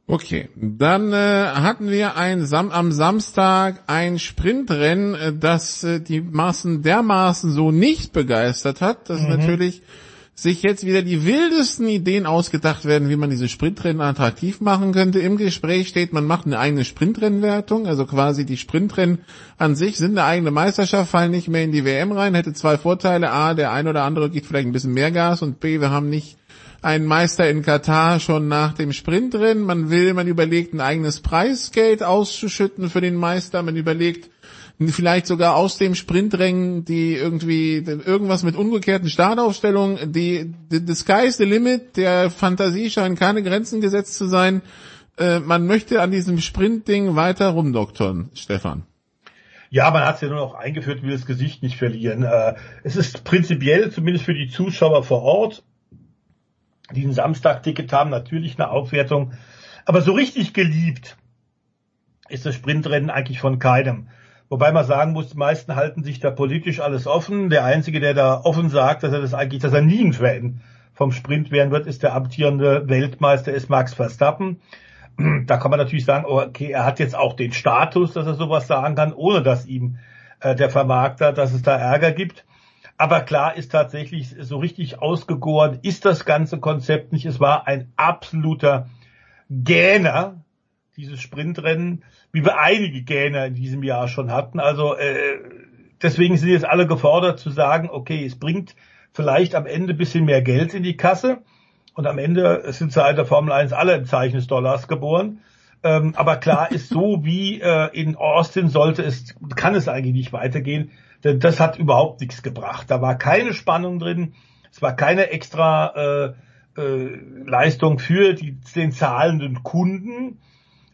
Okay, dann äh, hatten wir ein Sam am Samstag ein Sprintrennen, äh, das äh, die Maßen dermaßen so nicht begeistert hat, dass mhm. natürlich sich jetzt wieder die wildesten Ideen ausgedacht werden, wie man diese Sprintrennen attraktiv machen könnte. Im Gespräch steht, man macht eine eigene Sprintrennwertung, also quasi die Sprintrennen an sich sind eine eigene Meisterschaft, fallen nicht mehr in die WM rein, hätte zwei Vorteile. A, der ein oder andere gibt vielleicht ein bisschen mehr Gas und B, wir haben nicht ein Meister in Katar schon nach dem Sprint drin. Man will, man überlegt, ein eigenes Preisgeld auszuschütten für den Meister. Man überlegt, vielleicht sogar aus dem Sprintrennen, die irgendwie irgendwas mit umgekehrten Startaufstellungen, die, die the sky's the limit, der Fantasie scheinen keine Grenzen gesetzt zu sein. Äh, man möchte an diesem Sprintding weiter rumdoktern, Stefan. Ja, man hat es ja nur noch eingeführt, will das Gesicht nicht verlieren. Äh, es ist prinzipiell, zumindest für die Zuschauer vor Ort, die ein Samstag-Ticket haben, natürlich eine Aufwertung. Aber so richtig geliebt ist das Sprintrennen eigentlich von keinem. Wobei man sagen muss, die meisten halten sich da politisch alles offen. Der Einzige, der da offen sagt, dass er das eigentlich, dass er nie ein Fan vom Sprint werden wird, ist der amtierende Weltmeister, ist Max Verstappen. Da kann man natürlich sagen, okay, er hat jetzt auch den Status, dass er sowas sagen kann, ohne dass ihm äh, der Vermarkter, dass es da Ärger gibt. Aber klar ist tatsächlich, so richtig ausgegoren ist das ganze Konzept nicht. Es war ein absoluter Gähner, dieses Sprintrennen, wie wir einige Gähner in diesem Jahr schon hatten. Also äh, deswegen sind jetzt alle gefordert zu sagen, okay, es bringt vielleicht am Ende bisschen mehr Geld in die Kasse. Und am Ende sind seit der Formel 1 alle im Zeichen des Dollars geboren. Ähm, aber klar ist so, wie äh, in Austin sollte es, kann es eigentlich nicht weitergehen. Das hat überhaupt nichts gebracht. Da war keine Spannung drin, es war keine extra äh, äh, Leistung für die, den zahlenden Kunden.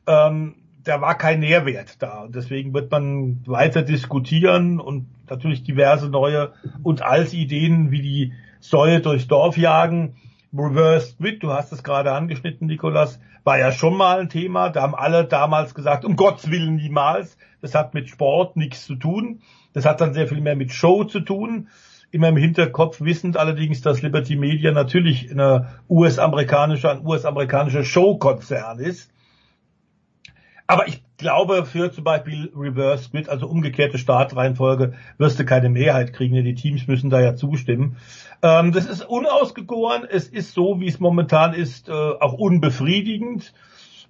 Ähm, da war kein Nährwert da. Und deswegen wird man weiter diskutieren und natürlich diverse neue und alte Ideen wie die Säue durchs Dorf jagen. Reverse Split, du hast es gerade angeschnitten, Nikolas, war ja schon mal ein Thema. Da haben alle damals gesagt, um Gottes Willen niemals. Das hat mit Sport nichts zu tun. Das hat dann sehr viel mehr mit Show zu tun. Immer im Hinterkopf wissend allerdings, dass Liberty Media natürlich eine US-amerikanische, ein US-amerikanischer Showkonzern ist aber ich glaube, für zum Beispiel Reverse Split, also umgekehrte Startreihenfolge, wirst du keine Mehrheit kriegen, die Teams müssen da ja zustimmen. Ähm, das ist unausgegoren, es ist so, wie es momentan ist, äh, auch unbefriedigend.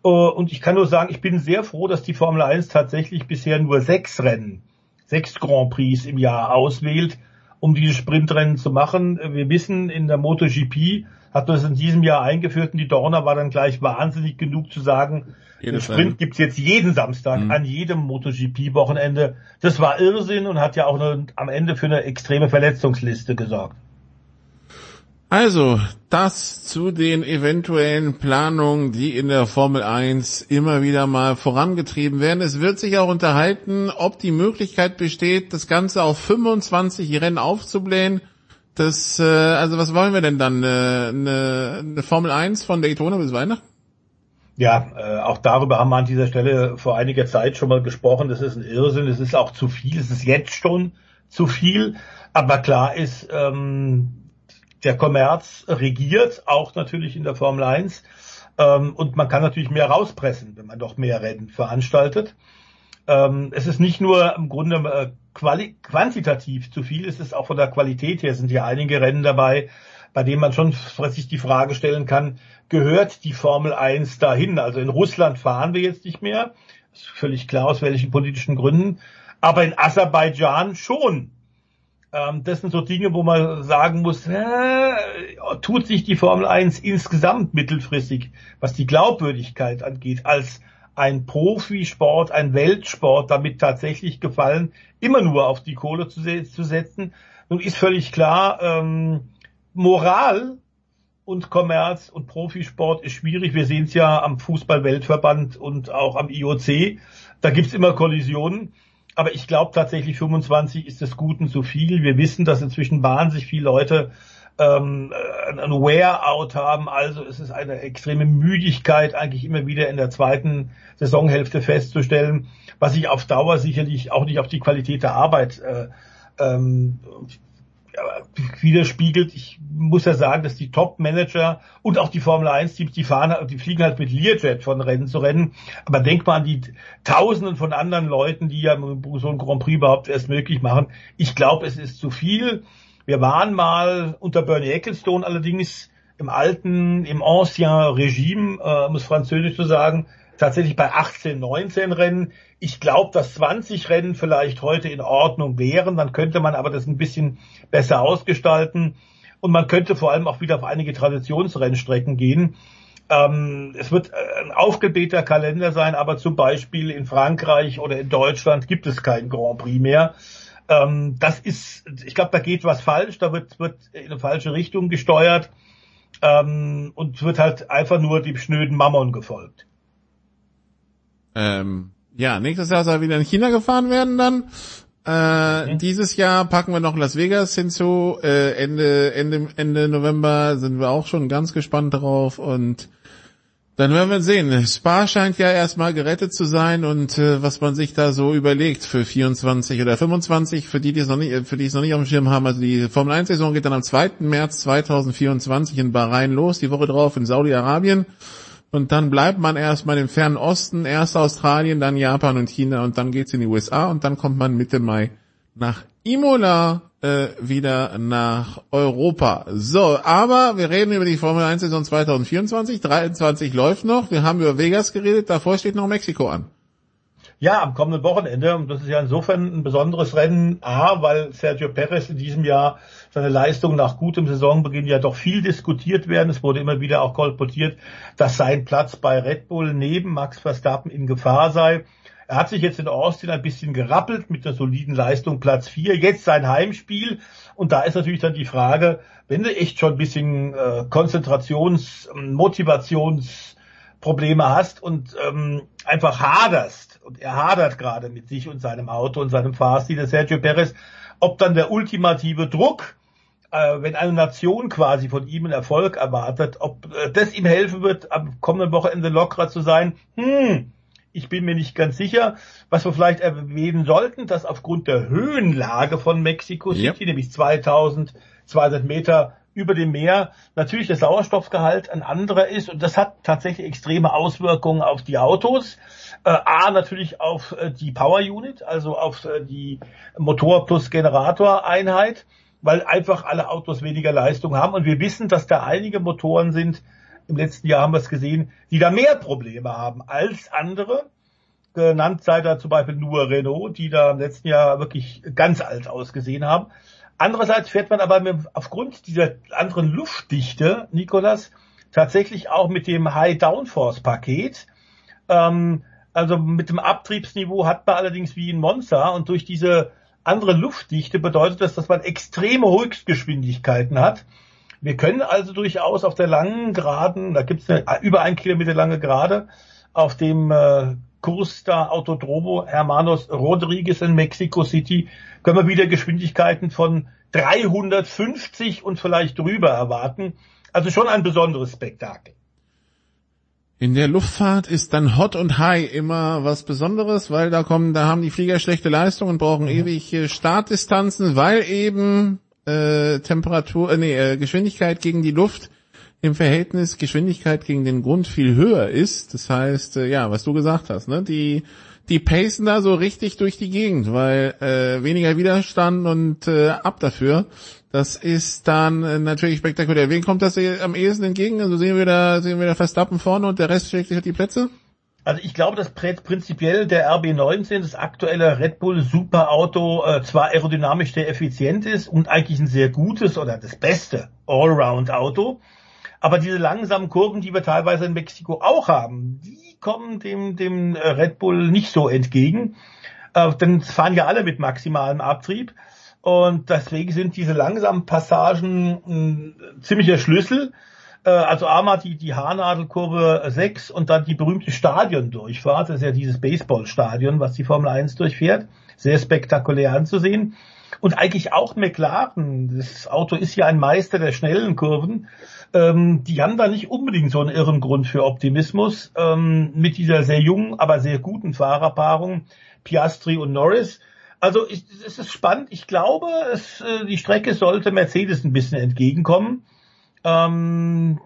Äh, und ich kann nur sagen, ich bin sehr froh, dass die Formel 1 tatsächlich bisher nur sechs Rennen, sechs Grand Prix im Jahr auswählt, um diese Sprintrennen zu machen. Wir wissen, in der MotoGP hat man es in diesem Jahr eingeführt und die Dorner war dann gleich wahnsinnig genug zu sagen, den Sprint gibt's jetzt jeden Samstag mhm. an jedem MotoGP-Wochenende. Das war Irrsinn und hat ja auch eine, am Ende für eine extreme Verletzungsliste gesorgt. Also, das zu den eventuellen Planungen, die in der Formel 1 immer wieder mal vorangetrieben werden. Es wird sich auch unterhalten, ob die Möglichkeit besteht, das Ganze auf 25 Rennen aufzublähen. Das, äh, also was wollen wir denn dann? Eine, eine Formel 1 von Daytona bis Weihnachten? Ja, äh, auch darüber haben wir an dieser Stelle vor einiger Zeit schon mal gesprochen. Das ist ein Irrsinn, es ist auch zu viel, es ist jetzt schon zu viel. Aber klar ist, ähm, der Kommerz regiert, auch natürlich in der Formel 1. Ähm, und man kann natürlich mehr rauspressen, wenn man doch mehr Rennen veranstaltet. Ähm, es ist nicht nur im Grunde äh, quali quantitativ zu viel, es ist auch von der Qualität her sind ja einige Rennen dabei, bei denen man schon sich die Frage stellen kann, gehört die Formel 1 dahin? Also in Russland fahren wir jetzt nicht mehr, ist völlig klar aus welchen politischen Gründen, aber in Aserbaidschan schon. Ähm, das sind so Dinge, wo man sagen muss, äh, tut sich die Formel 1 insgesamt mittelfristig, was die Glaubwürdigkeit angeht, als ein Profisport, ein Weltsport damit tatsächlich gefallen, immer nur auf die Kohle zu, zu setzen. Nun ist völlig klar, ähm, Moral und Kommerz und Profisport ist schwierig. Wir sehen es ja am Fußball-Weltverband und auch am IOC. Da gibt's immer Kollisionen. Aber ich glaube tatsächlich 25 ist des Guten zu viel. Wir wissen, dass inzwischen wahnsinnig viele Leute ähm, ein Wear-out haben. Also es ist eine extreme Müdigkeit eigentlich immer wieder in der zweiten Saisonhälfte festzustellen, was sich auf Dauer sicherlich auch nicht auf die Qualität der Arbeit äh, ähm, widerspiegelt. Ich muss ja sagen, dass die Top-Manager und auch die Formel 1-Teams, die fahren, die fliegen halt mit Learjet von Rennen zu Rennen. Aber denk mal an die Tausenden von anderen Leuten, die ja so ein Grand Prix überhaupt erst möglich machen. Ich glaube, es ist zu viel. Wir waren mal unter Bernie Ecclestone allerdings im alten, im ancien Regime, äh, um es französisch zu sagen, tatsächlich bei 18, 19 Rennen. Ich glaube, dass 20 Rennen vielleicht heute in Ordnung wären. Dann könnte man aber das ein bisschen besser ausgestalten. Und man könnte vor allem auch wieder auf einige Traditionsrennstrecken gehen. Ähm, es wird äh, ein aufgeblähter Kalender sein, aber zum Beispiel in Frankreich oder in Deutschland gibt es kein Grand Prix mehr. Ähm, das ist, ich glaube, da geht was falsch, da wird, wird in eine falsche Richtung gesteuert ähm, und wird halt einfach nur dem schnöden Mammon gefolgt. Ähm, ja, nächstes Jahr soll wieder in China gefahren werden dann. Äh, mhm. Dieses Jahr packen wir noch Las Vegas hinzu. Äh, Ende, Ende, Ende November sind wir auch schon ganz gespannt darauf und dann werden wir sehen. Spa scheint ja erstmal gerettet zu sein und äh, was man sich da so überlegt für 24 oder 25, für die, die es noch nicht, für die es noch nicht auf dem Schirm haben. Also die Formel 1 Saison geht dann am 2. März 2024 in Bahrain los, die Woche drauf in Saudi-Arabien. Und dann bleibt man erstmal im fernen Osten, erst Australien, dann Japan und China und dann geht's in die USA und dann kommt man Mitte Mai nach Imola äh, wieder nach Europa. So, aber wir reden über die Formel 1 Saison 2024, 23 läuft noch, wir haben über Vegas geredet, davor steht noch Mexiko an. Ja, am kommenden Wochenende. Und das ist ja insofern ein besonderes Rennen. A, weil Sergio Perez in diesem Jahr seine Leistung nach gutem Saisonbeginn ja doch viel diskutiert werden. Es wurde immer wieder auch kolportiert, dass sein Platz bei Red Bull neben Max Verstappen in Gefahr sei. Er hat sich jetzt in Austin ein bisschen gerappelt mit der soliden Leistung Platz 4. Jetzt sein Heimspiel. Und da ist natürlich dann die Frage, wenn du echt schon ein bisschen äh, Konzentrations-, Motivationsprobleme hast und ähm, einfach haderst, und er hadert gerade mit sich und seinem Auto und seinem Fahrstil, der Sergio Perez, ob dann der ultimative Druck, äh, wenn eine Nation quasi von ihm einen Erfolg erwartet, ob äh, das ihm helfen wird, am kommenden Wochenende lockerer zu sein, hm, ich bin mir nicht ganz sicher. Was wir vielleicht erwähnen sollten, dass aufgrund der Höhenlage von Mexico City, ja. nämlich 2200 Meter über dem Meer, natürlich der Sauerstoffgehalt ein anderer ist und das hat tatsächlich extreme Auswirkungen auf die Autos. Äh, A, natürlich auf äh, die Power Unit, also auf äh, die Motor plus Generator Einheit, weil einfach alle Autos weniger Leistung haben und wir wissen, dass da einige Motoren sind, im letzten Jahr haben wir es gesehen, die da mehr Probleme haben als andere. Genannt sei da zum Beispiel nur Renault, die da im letzten Jahr wirklich ganz alt ausgesehen haben. Andererseits fährt man aber mit, aufgrund dieser anderen Luftdichte, Nikolas, tatsächlich auch mit dem High Downforce Paket. Ähm, also mit dem Abtriebsniveau hat man allerdings wie in Monza und durch diese andere Luftdichte bedeutet das, dass man extreme Höchstgeschwindigkeiten hat. Wir können also durchaus auf der langen Geraden, da gibt es eine über ein Kilometer lange Gerade, auf dem äh, Da Autodromo Hermanos Rodriguez in Mexico City, können wir wieder Geschwindigkeiten von 350 und vielleicht drüber erwarten. Also schon ein besonderes Spektakel. In der Luftfahrt ist dann Hot und High immer was Besonderes, weil da kommen, da haben die Flieger schlechte Leistung und brauchen mhm. ewig Startdistanzen, weil eben äh, Temperatur, äh, nee, äh, Geschwindigkeit gegen die Luft im Verhältnis Geschwindigkeit gegen den Grund viel höher ist. Das heißt, äh, ja, was du gesagt hast, ne, die die pacen da so richtig durch die Gegend, weil äh, weniger Widerstand und äh, ab dafür. Das ist dann äh, natürlich spektakulär. Wen kommt das am ehesten entgegen? Also sehen wir da sehen wir da Verstappen vorne und der Rest schlägt sich halt die Plätze? Also ich glaube, dass prinzipiell der RB19, das aktuelle Red Bull Superauto, äh, zwar aerodynamisch sehr effizient ist und eigentlich ein sehr gutes oder das beste Allround-Auto, aber diese langsamen Kurven, die wir teilweise in Mexiko auch haben, die kommen dem, dem äh, Red Bull nicht so entgegen. Äh, denn fahren ja alle mit maximalem Abtrieb. Und deswegen sind diese langsamen Passagen ein ziemlicher Schlüssel äh, also einmal die, die Haarnadelkurve 6 und dann die berühmte Stadiondurchfahrt. Das ist ja dieses Baseballstadion, was die Formel 1 durchfährt. Sehr spektakulär anzusehen. Und eigentlich auch McLaren. Das Auto ist ja ein Meister der schnellen Kurven. Ähm, die haben da nicht unbedingt so einen irren Grund für Optimismus. Ähm, mit dieser sehr jungen, aber sehr guten Fahrerpaarung Piastri und Norris. Also es ist spannend. Ich glaube, es, äh, die Strecke sollte Mercedes ein bisschen entgegenkommen. Ähm,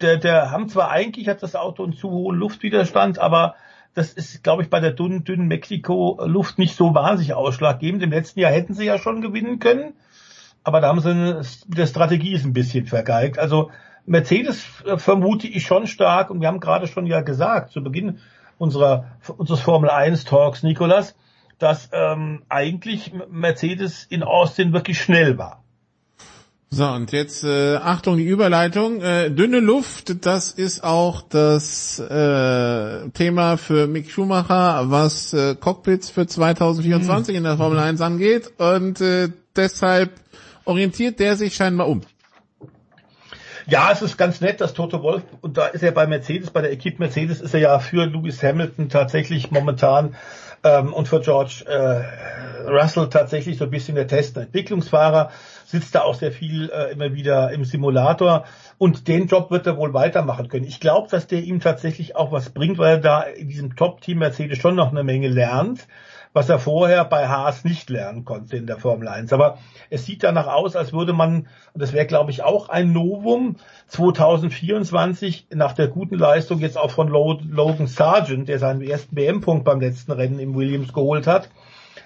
der, der haben zwar eigentlich hat das Auto einen zu hohen Luftwiderstand, aber das ist, glaube ich, bei der dünnen, dünnen Mexiko-Luft nicht so wahnsinnig ausschlaggebend. Im letzten Jahr hätten sie ja schon gewinnen können, aber da haben sie eine, der Strategie ist ein bisschen vergeigt. Also Mercedes vermute ich schon stark und wir haben gerade schon ja gesagt, zu Beginn unserer unseres Formel 1 Talks, Nikolas, dass ähm, eigentlich Mercedes in Austin wirklich schnell war. So, und jetzt äh, Achtung, die Überleitung. Äh, dünne Luft, das ist auch das äh, Thema für Mick Schumacher, was äh, Cockpits für 2024 mhm. in der Formel 1 angeht. Und äh, deshalb orientiert der sich scheinbar um. Ja, es ist ganz nett, dass Toto Wolf, und da ist er bei Mercedes, bei der Equipe Mercedes ist er ja für Lewis Hamilton tatsächlich momentan ähm, und für George äh, Russell tatsächlich so ein bisschen der Test- und Entwicklungsfahrer sitzt da auch sehr viel äh, immer wieder im Simulator und den Job wird er wohl weitermachen können. Ich glaube, dass der ihm tatsächlich auch was bringt, weil er da in diesem Top-Team Mercedes schon noch eine Menge lernt, was er vorher bei Haas nicht lernen konnte in der Formel 1. Aber es sieht danach aus, als würde man, und das wäre glaube ich auch ein Novum, 2024 nach der guten Leistung jetzt auch von Logan Sargent, der seinen ersten WM-Punkt beim letzten Rennen im Williams geholt hat,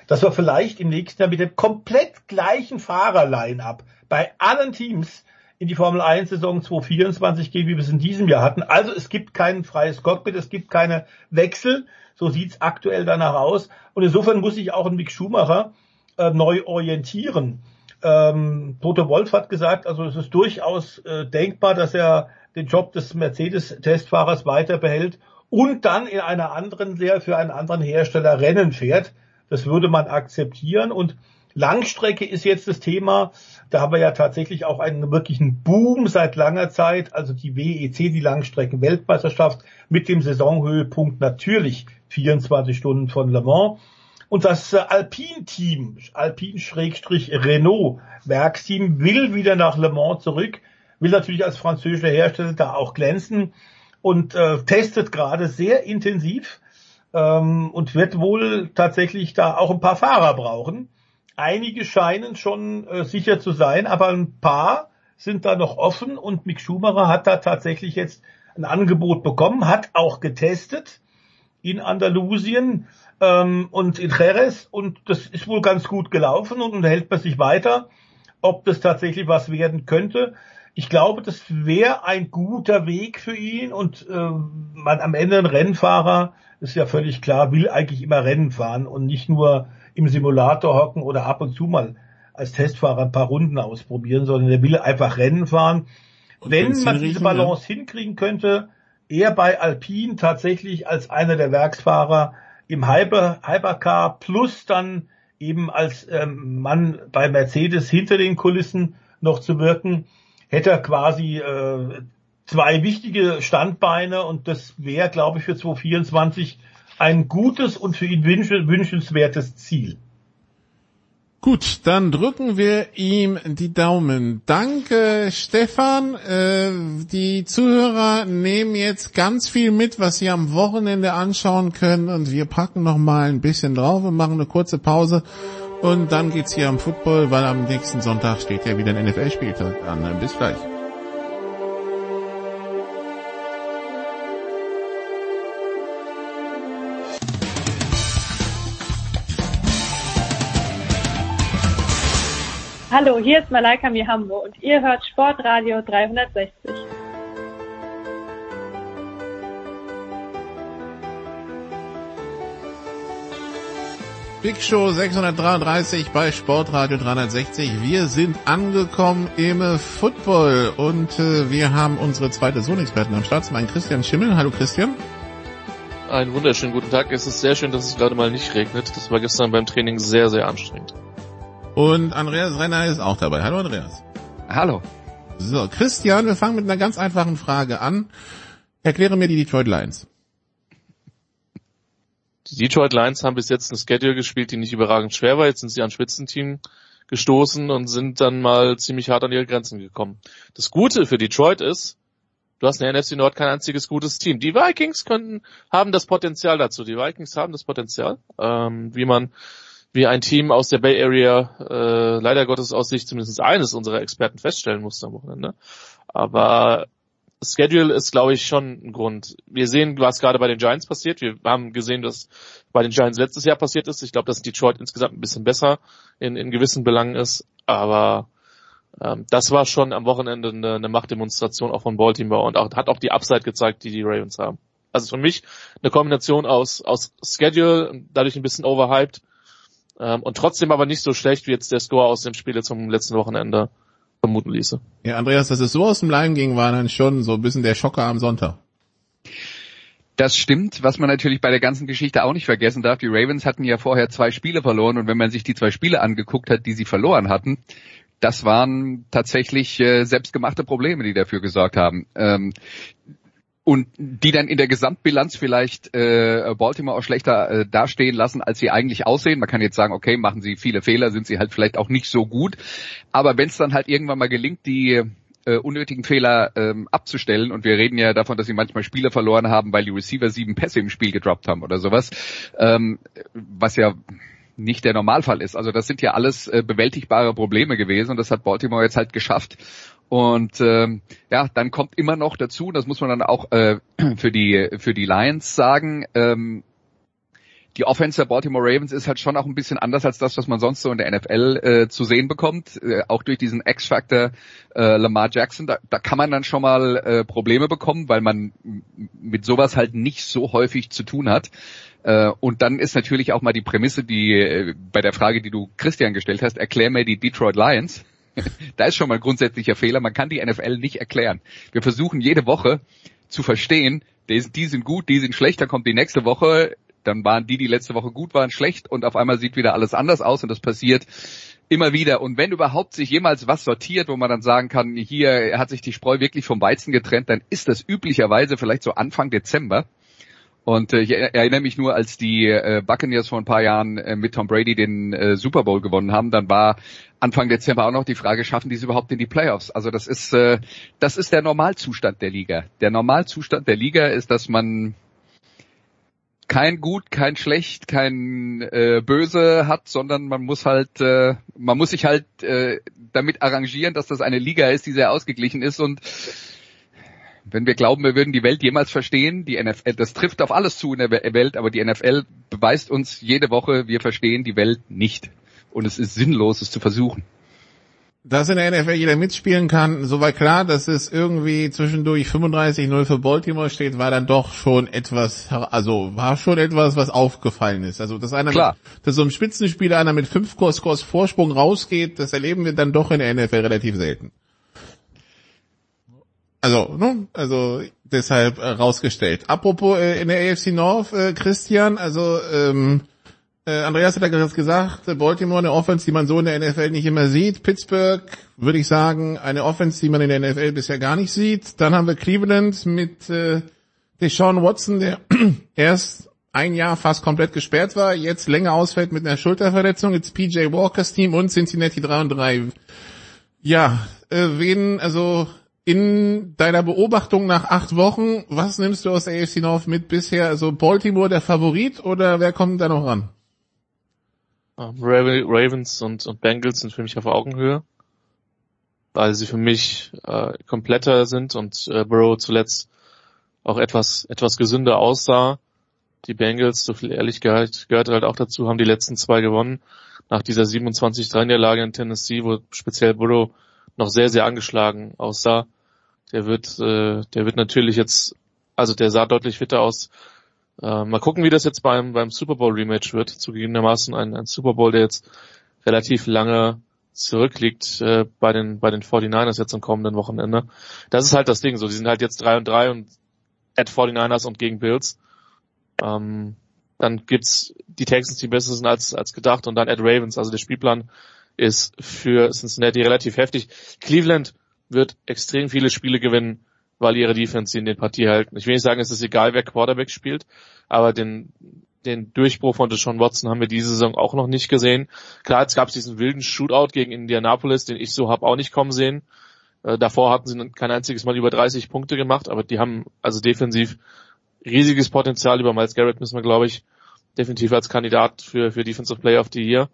dass wir vielleicht im nächsten Jahr mit dem komplett gleichen Fahrer-Line-Up bei allen Teams in die Formel 1 Saison 2024 gehen, wie wir es in diesem Jahr hatten. Also es gibt kein freies Cockpit, es gibt keine Wechsel. So sieht's aktuell danach aus. Und insofern muss sich auch ein Mick Schumacher äh, neu orientieren. Ähm, Toto Wolf hat gesagt, also es ist durchaus äh, denkbar, dass er den Job des Mercedes-Testfahrers weiter behält und dann in einer anderen Serie für einen anderen Hersteller Rennen fährt. Das würde man akzeptieren und Langstrecke ist jetzt das Thema. Da haben wir ja tatsächlich auch einen wirklichen Boom seit langer Zeit. Also die WEC, die Langstrecken-Weltmeisterschaft mit dem Saisonhöhepunkt natürlich 24 Stunden von Le Mans. Und das äh, Alpin-Team, Alpin-Renault Werksteam will wieder nach Le Mans zurück, will natürlich als französischer Hersteller da auch glänzen und äh, testet gerade sehr intensiv ähm, und wird wohl tatsächlich da auch ein paar Fahrer brauchen. Einige scheinen schon äh, sicher zu sein, aber ein paar sind da noch offen und Mick Schumacher hat da tatsächlich jetzt ein Angebot bekommen, hat auch getestet in Andalusien ähm, und in Jerez und das ist wohl ganz gut gelaufen und unterhält man sich weiter, ob das tatsächlich was werden könnte. Ich glaube, das wäre ein guter Weg für ihn und äh, man am Ende ein Rennfahrer, ist ja völlig klar, will eigentlich immer Rennen fahren und nicht nur im Simulator hocken oder ab und zu mal als Testfahrer ein paar Runden ausprobieren, sondern er will einfach Rennen fahren. Und Wenn man diese Balance ja. hinkriegen könnte, er bei Alpine tatsächlich als einer der Werksfahrer im Hyper, Hypercar plus dann eben als ähm, Mann bei Mercedes hinter den Kulissen noch zu wirken, hätte er quasi äh, zwei wichtige Standbeine und das wäre, glaube ich, für 2024 ein gutes und für ihn wünschenswertes Ziel. Gut, dann drücken wir ihm die Daumen. Danke, Stefan. Äh, die Zuhörer nehmen jetzt ganz viel mit, was sie am Wochenende anschauen können und wir packen noch mal ein bisschen drauf und machen eine kurze Pause und dann geht's hier am Football, weil am nächsten Sonntag steht ja wieder ein NFL-Spieltag an. Bis gleich. Hallo, hier ist Malaika Mihambo und ihr hört Sportradio 360. Big Show 633 bei Sportradio 360. Wir sind angekommen im Football und äh, wir haben unsere zweite Sohn-Experten am Start, mein Christian Schimmel. Hallo Christian. Einen wunderschönen guten Tag. Es ist sehr schön, dass es gerade mal nicht regnet. Das war gestern beim Training sehr, sehr anstrengend. Und Andreas Renner ist auch dabei. Hallo Andreas. Hallo. So, Christian, wir fangen mit einer ganz einfachen Frage an. Erkläre mir die Detroit Lions. Die Detroit Lions haben bis jetzt eine Schedule gespielt, die nicht überragend schwer war. Jetzt sind sie an Spitzenteam gestoßen und sind dann mal ziemlich hart an ihre Grenzen gekommen. Das Gute für Detroit ist, du hast in der NFC Nord kein einziges gutes Team. Die Vikings könnten, haben das Potenzial dazu. Die Vikings haben das Potenzial, ähm, wie man wie ein Team aus der Bay Area äh, leider Gottes aus Sicht zumindest eines unserer Experten feststellen musste am Wochenende. Aber Schedule ist, glaube ich, schon ein Grund. Wir sehen, was gerade bei den Giants passiert. Wir haben gesehen, was bei den Giants letztes Jahr passiert ist. Ich glaube, dass Detroit insgesamt ein bisschen besser in, in gewissen Belangen ist. Aber ähm, das war schon am Wochenende eine, eine Machtdemonstration auch von Baltimore und auch, hat auch die Upside gezeigt, die die Ravens haben. Also für mich eine Kombination aus, aus Schedule, dadurch ein bisschen overhyped ähm, und trotzdem aber nicht so schlecht, wie jetzt der Score aus dem Spiel zum letzten Wochenende vermuten ließe. Ja, Andreas, dass es so aus dem Leim ging, war dann schon so ein bisschen der Schocker am Sonntag. Das stimmt, was man natürlich bei der ganzen Geschichte auch nicht vergessen darf. Die Ravens hatten ja vorher zwei Spiele verloren und wenn man sich die zwei Spiele angeguckt hat, die sie verloren hatten, das waren tatsächlich äh, selbstgemachte Probleme, die dafür gesorgt haben. Ähm, und die dann in der Gesamtbilanz vielleicht äh, Baltimore auch schlechter äh, dastehen lassen, als sie eigentlich aussehen. Man kann jetzt sagen, okay, machen sie viele Fehler, sind sie halt vielleicht auch nicht so gut. Aber wenn es dann halt irgendwann mal gelingt, die äh, unnötigen Fehler ähm, abzustellen, und wir reden ja davon, dass sie manchmal Spiele verloren haben, weil die Receiver sieben Pässe im Spiel gedroppt haben oder sowas, ähm, was ja nicht der Normalfall ist. Also das sind ja alles äh, bewältigbare Probleme gewesen und das hat Baltimore jetzt halt geschafft. Und ähm, ja, dann kommt immer noch dazu, das muss man dann auch äh, für die für die Lions sagen, ähm, die Offense der Baltimore Ravens ist halt schon auch ein bisschen anders als das, was man sonst so in der NFL äh, zu sehen bekommt. Äh, auch durch diesen X-Factor äh, Lamar Jackson, da, da kann man dann schon mal äh, Probleme bekommen, weil man mit sowas halt nicht so häufig zu tun hat. Äh, und dann ist natürlich auch mal die Prämisse, die äh, bei der Frage, die du Christian gestellt hast, erklär mir die Detroit Lions. da ist schon mal ein grundsätzlicher Fehler. Man kann die NFL nicht erklären. Wir versuchen jede Woche zu verstehen, die, sind gut, die sind schlecht, dann kommt die nächste Woche, dann waren die, die letzte Woche gut waren, schlecht und auf einmal sieht wieder alles anders aus und das passiert immer wieder. Und wenn überhaupt sich jemals was sortiert, wo man dann sagen kann, hier hat sich die Spreu wirklich vom Weizen getrennt, dann ist das üblicherweise vielleicht so Anfang Dezember. Und äh, ich erinnere mich nur, als die äh, Buccaneers vor ein paar Jahren äh, mit Tom Brady den äh, Super Bowl gewonnen haben, dann war Anfang Dezember auch noch die Frage, schaffen die es überhaupt in die Playoffs? Also das ist äh, das ist der Normalzustand der Liga. Der Normalzustand der Liga ist, dass man kein Gut, kein Schlecht, kein äh, Böse hat, sondern man muss halt, äh, man muss sich halt äh, damit arrangieren, dass das eine Liga ist, die sehr ausgeglichen ist und wenn wir glauben, wir würden die Welt jemals verstehen, die NFL, das trifft auf alles zu in der Welt, aber die NFL beweist uns jede Woche, wir verstehen die Welt nicht. Und es ist sinnlos, es zu versuchen dass in der NFL jeder mitspielen kann, soweit klar, dass es irgendwie zwischendurch 35-0 für Baltimore steht, war dann doch schon etwas, also war schon etwas, was aufgefallen ist. Also dass einer, klar. Mit, dass so ein Spitzenspieler einer mit fünf Scores Vorsprung rausgeht, das erleben wir dann doch in der NFL relativ selten. Also, ne? also deshalb äh, rausgestellt. Apropos äh, in der AFC North, äh, Christian, also ähm, äh, Andreas hat ja gerade gesagt, Baltimore eine Offense, die man so in der NFL nicht immer sieht. Pittsburgh, würde ich sagen, eine Offense, die man in der NFL bisher gar nicht sieht. Dann haben wir Cleveland mit äh, Deshaun Watson, der erst ein Jahr fast komplett gesperrt war, jetzt länger ausfällt mit einer Schulterverletzung. Jetzt PJ Walkers Team und Cincinnati 3 und 3. Ja, äh, wen, also in deiner Beobachtung nach acht Wochen, was nimmst du aus AFC North mit bisher? Also Baltimore der Favorit oder wer kommt da noch ran? Ravens und, und Bengals sind für mich auf Augenhöhe, weil sie für mich äh, kompletter sind und äh, Burrow zuletzt auch etwas etwas gesünder aussah. Die Bengals, so viel Ehrlichkeit gehört halt auch dazu, haben die letzten zwei gewonnen. Nach dieser 27-3-Niederlage in Tennessee, wo speziell Burrow noch sehr, sehr angeschlagen aussah. Der wird, äh, der wird natürlich jetzt, also der sah deutlich fitter aus äh, mal gucken, wie das jetzt beim, beim Super Bowl Rematch wird. Zugegebenermaßen ein, ein Super Bowl, der jetzt relativ lange zurückliegt äh, bei den bei den 49ers jetzt am kommenden Wochenende. Das ist halt das Ding. So, die sind halt jetzt 3 und 3 und at 49ers und gegen Bills. Ähm, dann gibt's die Texans, die besser sind als als gedacht und dann at Ravens. Also der Spielplan ist für Cincinnati relativ heftig. Cleveland wird extrem viele Spiele gewinnen weil ihre Defense in den Partie halten. Ich will nicht sagen, es ist egal, wer Quarterback spielt, aber den, den Durchbruch von Deshaun Watson haben wir diese Saison auch noch nicht gesehen. Klar, jetzt gab es diesen wilden Shootout gegen Indianapolis, den ich so habe auch nicht kommen sehen. Äh, davor hatten sie kein einziges Mal über 30 Punkte gemacht, aber die haben also defensiv riesiges Potenzial. Über Miles Garrett müssen wir, glaube ich, definitiv als Kandidat für, für Defensive Player of the Year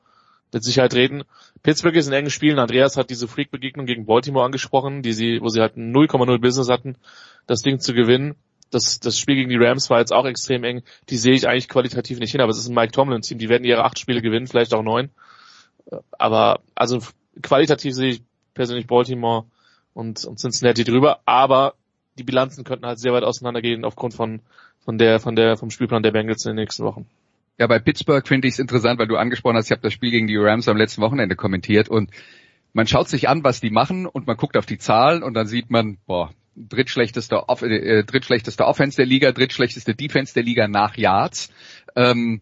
mit Sicherheit reden. Pittsburgh ist in engen Spielen. Andreas hat diese Freak-Begegnung gegen Baltimore angesprochen, die sie, wo sie halt 0,0 Business hatten, das Ding zu gewinnen. Das, das Spiel gegen die Rams war jetzt auch extrem eng. Die sehe ich eigentlich qualitativ nicht hin, aber es ist ein Mike Tomlin-Team. Die werden ihre acht Spiele gewinnen, vielleicht auch neun. Aber also qualitativ sehe ich persönlich Baltimore und, und Cincinnati drüber, aber die Bilanzen könnten halt sehr weit auseinandergehen aufgrund von, von der, von der, vom Spielplan der Bengals in den nächsten Wochen. Ja, bei Pittsburgh finde ich es interessant, weil du angesprochen hast, ich habe das Spiel gegen die Rams am letzten Wochenende kommentiert und man schaut sich an, was die machen und man guckt auf die Zahlen und dann sieht man, boah, drittschlechtester, Off äh, drittschlechtester Offense der Liga, drittschlechteste Defense der Liga nach Yards. Ähm,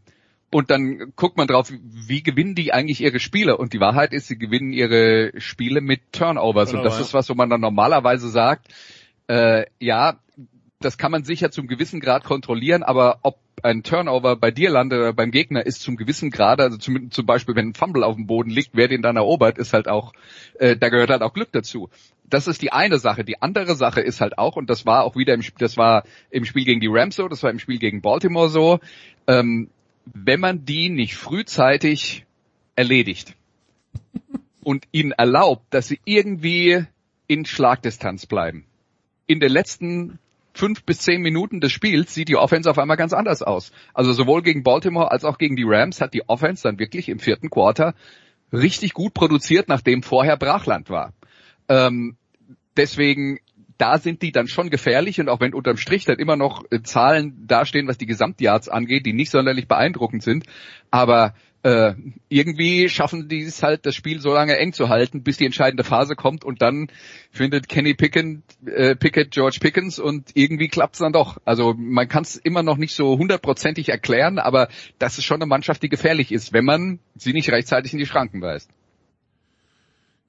und dann guckt man drauf, wie gewinnen die eigentlich ihre Spiele? Und die Wahrheit ist, sie gewinnen ihre Spiele mit Turnovers. Turnover, und das ist was, wo man dann normalerweise sagt, äh, ja, das kann man sicher zum gewissen Grad kontrollieren, aber ob ein Turnover bei dir landet oder beim Gegner ist zum gewissen Grad, also zum, zum Beispiel wenn ein Fumble auf dem Boden liegt, wer den dann erobert, ist halt auch, äh, da gehört halt auch Glück dazu. Das ist die eine Sache. Die andere Sache ist halt auch, und das war auch wieder im, das war im Spiel gegen die Rams so, das war im Spiel gegen Baltimore so, ähm, wenn man die nicht frühzeitig erledigt und ihnen erlaubt, dass sie irgendwie in Schlagdistanz bleiben. In den letzten fünf bis zehn Minuten des Spiels sieht die Offense auf einmal ganz anders aus. Also sowohl gegen Baltimore als auch gegen die Rams hat die Offense dann wirklich im vierten Quarter richtig gut produziert, nachdem vorher Brachland war. Ähm, deswegen da sind die dann schon gefährlich und auch wenn unterm Strich dann immer noch äh, Zahlen dastehen, was die Gesamtyards angeht, die nicht sonderlich beeindruckend sind, aber äh, irgendwie schaffen die es halt, das Spiel so lange eng zu halten, bis die entscheidende Phase kommt und dann findet Kenny Pickett, äh, Pickett George Pickens und irgendwie klappt's dann doch. Also man kann es immer noch nicht so hundertprozentig erklären, aber das ist schon eine Mannschaft, die gefährlich ist, wenn man sie nicht rechtzeitig in die Schranken weist.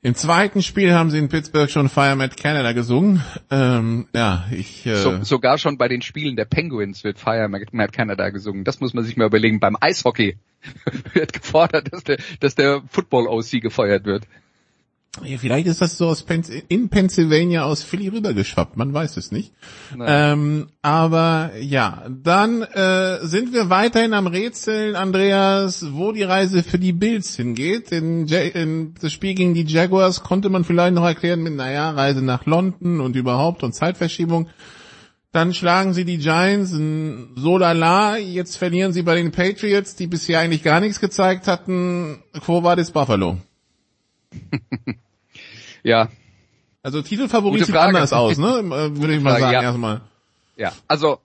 Im zweiten Spiel haben sie in Pittsburgh schon Fire Matt Canada gesungen. Ähm, ja, ich äh so, sogar schon bei den Spielen der Penguins wird Fire Matt Canada gesungen. Das muss man sich mal überlegen. Beim Eishockey wird gefordert, dass der, dass der Football OC gefeuert wird. Ja, vielleicht ist das so aus Penn in Pennsylvania aus Philly rübergeschwappt, man weiß es nicht. Ähm, aber ja, dann äh, sind wir weiterhin am Rätseln, Andreas, wo die Reise für die Bills hingeht. In, in das Spiel gegen die Jaguars konnte man vielleicht noch erklären mit, naja, Reise nach London und überhaupt und Zeitverschiebung. Dann schlagen sie die Giants so lala, jetzt verlieren sie bei den Patriots, die bisher eigentlich gar nichts gezeigt hatten. Wo war das Buffalo? ja. Also Titelfavorit sieht anders aus, ne? Äh, würde ich mal sagen ja. erstmal. Ja, also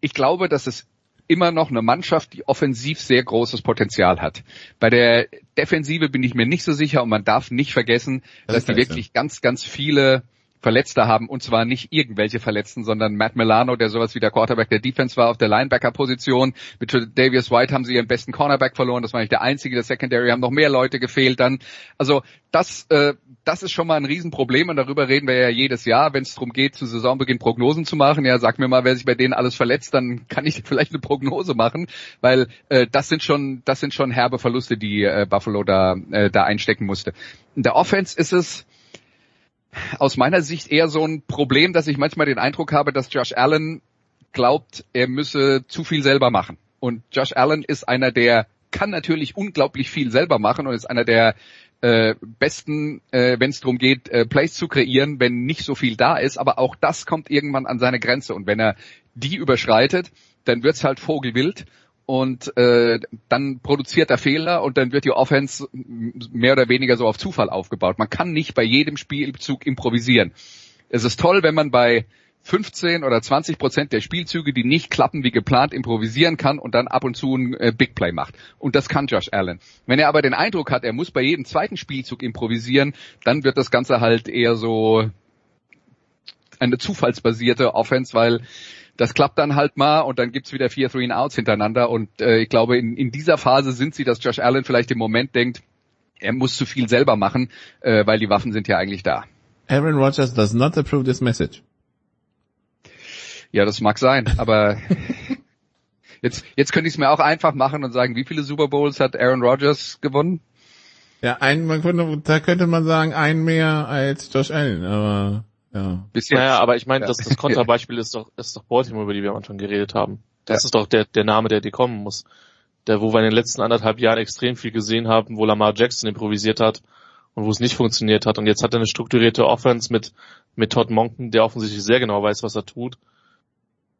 ich glaube, dass es immer noch eine Mannschaft, die offensiv sehr großes Potenzial hat. Bei der Defensive bin ich mir nicht so sicher und man darf nicht vergessen, das dass die wirklich ganz, ganz viele Verletzte haben und zwar nicht irgendwelche Verletzten, sondern Matt Milano, der sowas wie der Quarterback der Defense war auf der Linebacker-Position. Mit Davius White haben sie ihren besten Cornerback verloren. Das war nicht der einzige. Der Secondary haben noch mehr Leute gefehlt dann. Also das, äh, das ist schon mal ein Riesenproblem und darüber reden wir ja jedes Jahr, wenn es darum geht, zu Saisonbeginn Prognosen zu machen. Ja, sag mir mal, wer sich bei denen alles verletzt, dann kann ich vielleicht eine Prognose machen, weil äh, das sind schon, das sind schon herbe Verluste, die äh, Buffalo da, äh, da einstecken musste. In der Offense ist es aus meiner Sicht eher so ein Problem, dass ich manchmal den Eindruck habe, dass Josh Allen glaubt, er müsse zu viel selber machen. Und Josh Allen ist einer, der kann natürlich unglaublich viel selber machen und ist einer der äh, besten, äh, wenn es darum geht, äh, Plays zu kreieren, wenn nicht so viel da ist. Aber auch das kommt irgendwann an seine Grenze. Und wenn er die überschreitet, dann wird's halt vogelwild und äh, dann produziert er Fehler und dann wird die Offense mehr oder weniger so auf Zufall aufgebaut. Man kann nicht bei jedem Spielzug improvisieren. Es ist toll, wenn man bei 15 oder 20 Prozent der Spielzüge, die nicht klappen wie geplant, improvisieren kann und dann ab und zu ein äh, Big Play macht. Und das kann Josh Allen. Wenn er aber den Eindruck hat, er muss bei jedem zweiten Spielzug improvisieren, dann wird das Ganze halt eher so eine zufallsbasierte Offense, weil das klappt dann halt mal und dann gibt's wieder vier Three and Outs hintereinander und äh, ich glaube, in, in dieser Phase sind sie, dass Josh Allen vielleicht im Moment denkt, er muss zu viel selber machen, äh, weil die Waffen sind ja eigentlich da. Aaron Rodgers does not approve this message. Ja, das mag sein, aber jetzt, jetzt könnte ich es mir auch einfach machen und sagen, wie viele Super Bowls hat Aaron Rodgers gewonnen? Ja, ein, man könnte, da könnte man sagen, ein mehr als Josh Allen, aber ja. Bis jetzt. Naja, aber ich meine, ja. das, das Kontrabeispiel ist doch, ist doch Baltimore, über die wir am Anfang geredet haben. Das ja. ist doch der, der Name, der dir kommen muss. Der, wo wir in den letzten anderthalb Jahren extrem viel gesehen haben, wo Lamar Jackson improvisiert hat und wo es nicht funktioniert hat. Und jetzt hat er eine strukturierte Offense mit, mit Todd Monken, der offensichtlich sehr genau weiß, was er tut.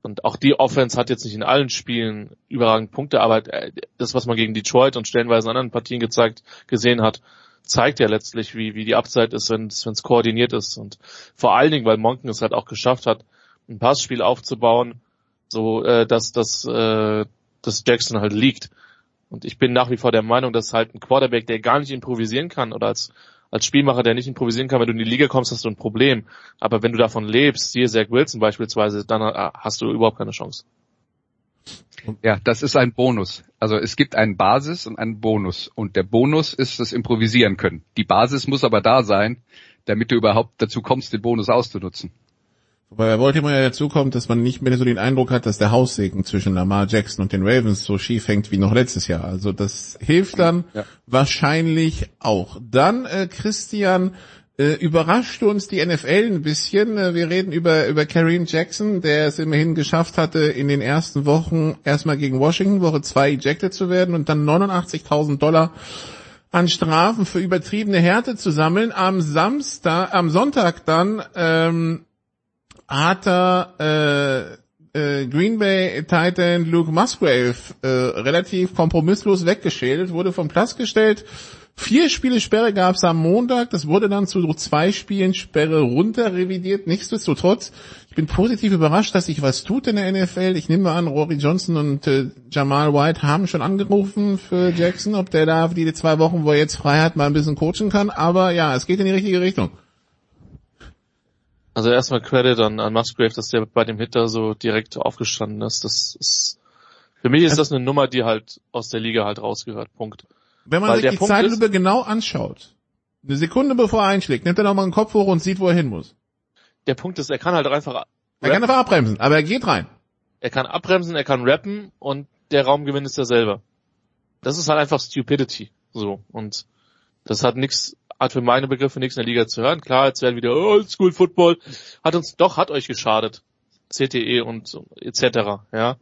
Und auch die Offense hat jetzt nicht in allen Spielen überragend Punkte, aber äh, das, was man gegen Detroit und stellenweise in anderen Partien gezeigt, gesehen hat, zeigt ja letztlich, wie, wie die Upside ist, wenn es koordiniert ist. Und vor allen Dingen, weil Monken es halt auch geschafft hat, ein Passspiel aufzubauen, so äh, dass, dass, äh, dass Jackson halt liegt. Und ich bin nach wie vor der Meinung, dass halt ein Quarterback, der gar nicht improvisieren kann oder als, als Spielmacher, der nicht improvisieren kann, wenn du in die Liga kommst, hast du ein Problem. Aber wenn du davon lebst, hier Zach Wilson beispielsweise, dann äh, hast du überhaupt keine Chance. Ja, das ist ein Bonus. Also es gibt einen Basis und einen Bonus. Und der Bonus ist das Improvisieren können. Die Basis muss aber da sein, damit du überhaupt dazu kommst, den Bonus auszunutzen. Wobei bei Baltimore ja dazu kommt, dass man nicht mehr so den Eindruck hat, dass der Haussegen zwischen Lamar Jackson und den Ravens so schief hängt wie noch letztes Jahr. Also das hilft dann ja. wahrscheinlich auch. Dann, äh, Christian, äh, überrascht uns die NFL ein bisschen. Äh, wir reden über, über Kareem Jackson, der es immerhin geschafft hatte, in den ersten Wochen erstmal gegen Washington, Woche zwei ejected zu werden und dann 89.000 Dollar an Strafen für übertriebene Härte zu sammeln. Am Samstag, am Sonntag dann ähm, hat er äh, äh, Green Bay Titan Luke Musgrave äh, relativ kompromisslos weggeschält, wurde vom Platz gestellt Vier Spiele Sperre gab es am Montag, das wurde dann zu zwei Spielen Sperre runter revidiert. Nichtsdestotrotz, ich bin positiv überrascht, dass sich was tut in der NFL. Ich nehme an, Rory Johnson und äh, Jamal White haben schon angerufen für Jackson, ob der da für die zwei Wochen, wo er jetzt frei hat, mal ein bisschen coachen kann. Aber ja, es geht in die richtige Richtung. Also erstmal Credit an, an Musgrave, dass der bei dem Hitter so direkt aufgestanden ist. Das ist, für mich ist das eine Nummer, die halt aus der Liga halt rausgehört. Punkt. Wenn man Weil sich die Punkt Zeitlupe ist- genau anschaut, eine Sekunde bevor er einschlägt, nimmt er nochmal einen Kopf hoch und sieht, wo er hin muss. Der Punkt ist, er kann halt einfach, Er kann einfach abbremsen, aber er geht rein. er kann abbremsen, er kann rappen und der Raumgewinn ist derselbe. Das ist halt einfach Stupidity. So. Und das hat nix, hat für meine Begriffe nichts in der Liga zu hören. Klar, jetzt werden wieder Old School Football. Hat uns, doch, hat euch geschadet. CTE und so, etc. Ja.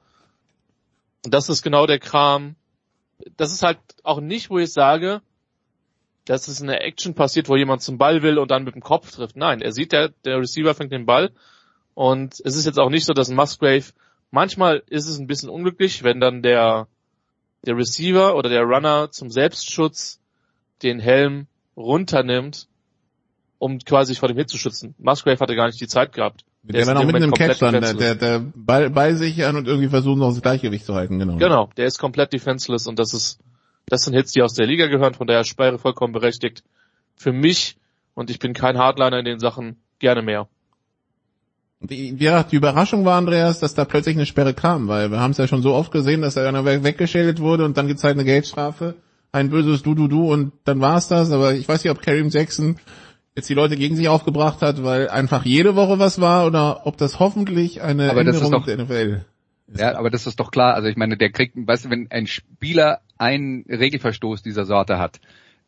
Und das ist genau der Kram. Das ist halt auch nicht, wo ich sage, dass es eine Action passiert, wo jemand zum Ball will und dann mit dem Kopf trifft. Nein, er sieht, der, der Receiver fängt den Ball und es ist jetzt auch nicht so, dass ein Musgrave, manchmal ist es ein bisschen unglücklich, wenn dann der, der Receiver oder der Runner zum Selbstschutz den Helm runternimmt, um quasi vor dem Hit zu schützen. Musgrave hatte gar nicht die Zeit gehabt. Der ist war in noch im Moment Catch komplett dann, der, der, defenseless. der Ball bei sich an und irgendwie versuchen noch das Gleichgewicht zu halten, genau. Genau, der ist komplett defenseless und das ist, das sind Hits, die aus der Liga gehören, von daher Sperre vollkommen berechtigt. Für mich, und ich bin kein Hardliner in den Sachen, gerne mehr. Die, ja, die Überraschung war, Andreas, dass da plötzlich eine Sperre kam, weil wir haben es ja schon so oft gesehen, dass er dann weg- weggeschält wurde und dann gibt's halt eine Geldstrafe, ein böses Du-Du-Du und dann war's das, aber ich weiß nicht, ob Kareem Jackson jetzt die Leute gegen sich aufgebracht hat, weil einfach jede Woche was war oder ob das hoffentlich eine Aber das ist Änderung doch- der NFL Ja, aber das ist doch klar. Also ich meine, der kriegt, weißt du, wenn ein Spieler einen Regelverstoß dieser Sorte hat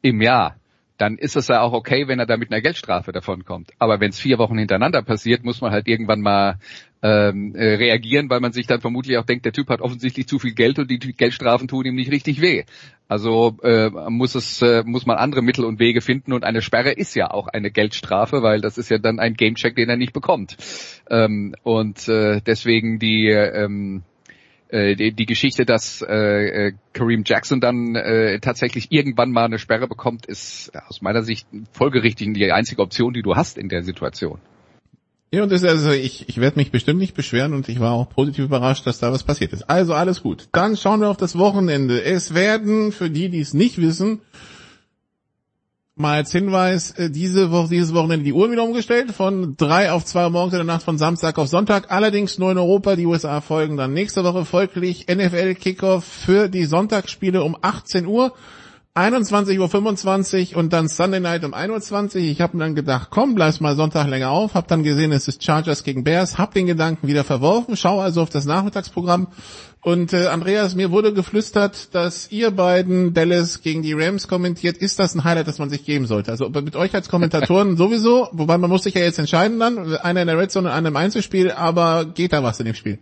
im Jahr, dann ist es ja auch okay, wenn er da mit einer Geldstrafe davonkommt. Aber wenn es vier Wochen hintereinander passiert, muss man halt irgendwann mal ähm, äh, reagieren, weil man sich dann vermutlich auch denkt, der Typ hat offensichtlich zu viel Geld und die Geldstrafen tun ihm nicht richtig weh. Also äh, muss es äh, muss man andere Mittel und Wege finden und eine Sperre ist ja auch eine Geldstrafe, weil das ist ja dann ein Gamecheck, den er nicht bekommt. Ähm, und äh, deswegen die ähm, äh, die, die Geschichte, dass äh, äh, Kareem Jackson dann äh, tatsächlich irgendwann mal eine Sperre bekommt, ist aus meiner Sicht folgerichtig die einzige Option, die du hast in der Situation. Ja, und das ist also, ich, ich werde mich bestimmt nicht beschweren und ich war auch positiv überrascht, dass da was passiert ist. Also alles gut. Dann schauen wir auf das Wochenende. Es werden, für die, die es nicht wissen, mal als Hinweis, äh, diese Woche, dieses Wochenende die Uhren wieder umgestellt, von drei auf zwei morgens in der Nacht von Samstag auf Sonntag, allerdings nur in Europa, die USA folgen dann nächste Woche folglich NFL Kickoff für die Sonntagsspiele um 18 Uhr. 21.25 Uhr und dann Sunday Night um 21 Uhr. Ich habe mir dann gedacht, komm, bleibst mal Sonntag länger auf. Hab dann gesehen, es ist Chargers gegen Bears. Hab den Gedanken wieder verworfen. Schau also auf das Nachmittagsprogramm. Und äh, Andreas, mir wurde geflüstert, dass ihr beiden Dallas gegen die Rams kommentiert. Ist das ein Highlight, das man sich geben sollte? Also mit euch als Kommentatoren sowieso, wobei man muss sich ja jetzt entscheiden dann, einer in der Red Zone und einer im Einzelspiel, aber geht da was in dem Spiel?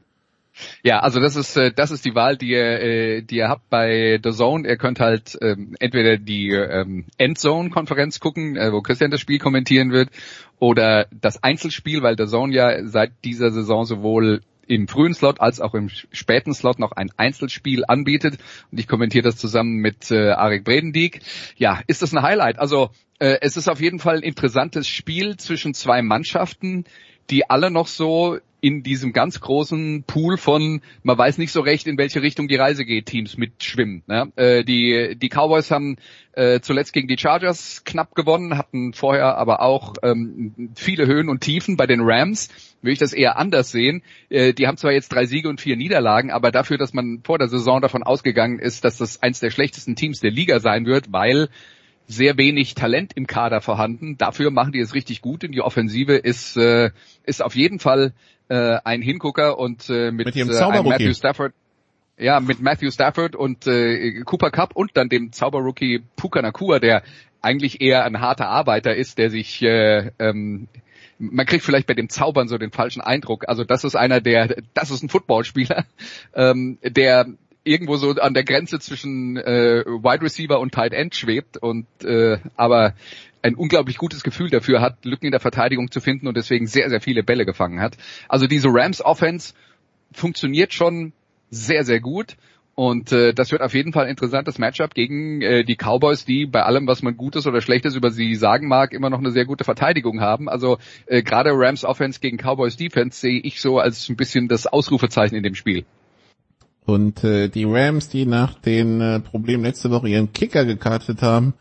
Ja, also das ist äh, das ist die Wahl, die ihr, äh, die ihr habt bei The Zone. Ihr könnt halt ähm, entweder die ähm, Endzone-Konferenz gucken, äh, wo Christian das Spiel kommentieren wird, oder das Einzelspiel, weil The Zone ja seit dieser Saison sowohl im frühen Slot als auch im späten Slot noch ein Einzelspiel anbietet. Und ich kommentiere das zusammen mit äh, Arik Bredendieck. Ja, ist das ein Highlight? Also äh, es ist auf jeden Fall ein interessantes Spiel zwischen zwei Mannschaften, die alle noch so in diesem ganz großen Pool von, man weiß nicht so recht, in welche Richtung die Reise geht, Teams mitschwimmen. Ne? Äh, die, die Cowboys haben äh, zuletzt gegen die Chargers knapp gewonnen, hatten vorher aber auch ähm, viele Höhen und Tiefen. Bei den Rams würde ich das eher anders sehen. Äh, die haben zwar jetzt drei Siege und vier Niederlagen, aber dafür, dass man vor der Saison davon ausgegangen ist, dass das eins der schlechtesten Teams der Liga sein wird, weil sehr wenig Talent im Kader vorhanden. Dafür machen die es richtig gut und die Offensive ist, äh, ist auf jeden Fall äh, ein Hingucker und äh, mit, Mit äh, einem. Matthew Stafford ja, mit Matthew Stafford und äh, Cooper Cup und dann dem Zauberrookie Puka Nakua, der eigentlich eher ein harter Arbeiter ist, der sich äh, ähm, man kriegt vielleicht bei dem Zaubern so den falschen Eindruck. Also das ist einer, der, das ist ein Footballspieler, ähm, der irgendwo so an der Grenze zwischen äh, Wide Receiver und Tight End schwebt und äh, aber ein unglaublich gutes Gefühl dafür hat, Lücken in der Verteidigung zu finden und deswegen sehr, sehr viele Bälle gefangen hat. Also diese Rams Offense funktioniert schon sehr, sehr gut. Und äh, das wird auf jeden Fall ein interessantes Matchup gegen äh, die Cowboys, die bei allem, was man Gutes oder Schlechtes über sie sagen mag, immer noch eine sehr gute Verteidigung haben. Also äh, gerade Rams Offense gegen Cowboys Defense sehe ich so als ein bisschen das Ausrufezeichen in dem Spiel. Und äh, die Rams, die nach den äh, Problemen letzte Woche ihren Kicker gekartet haben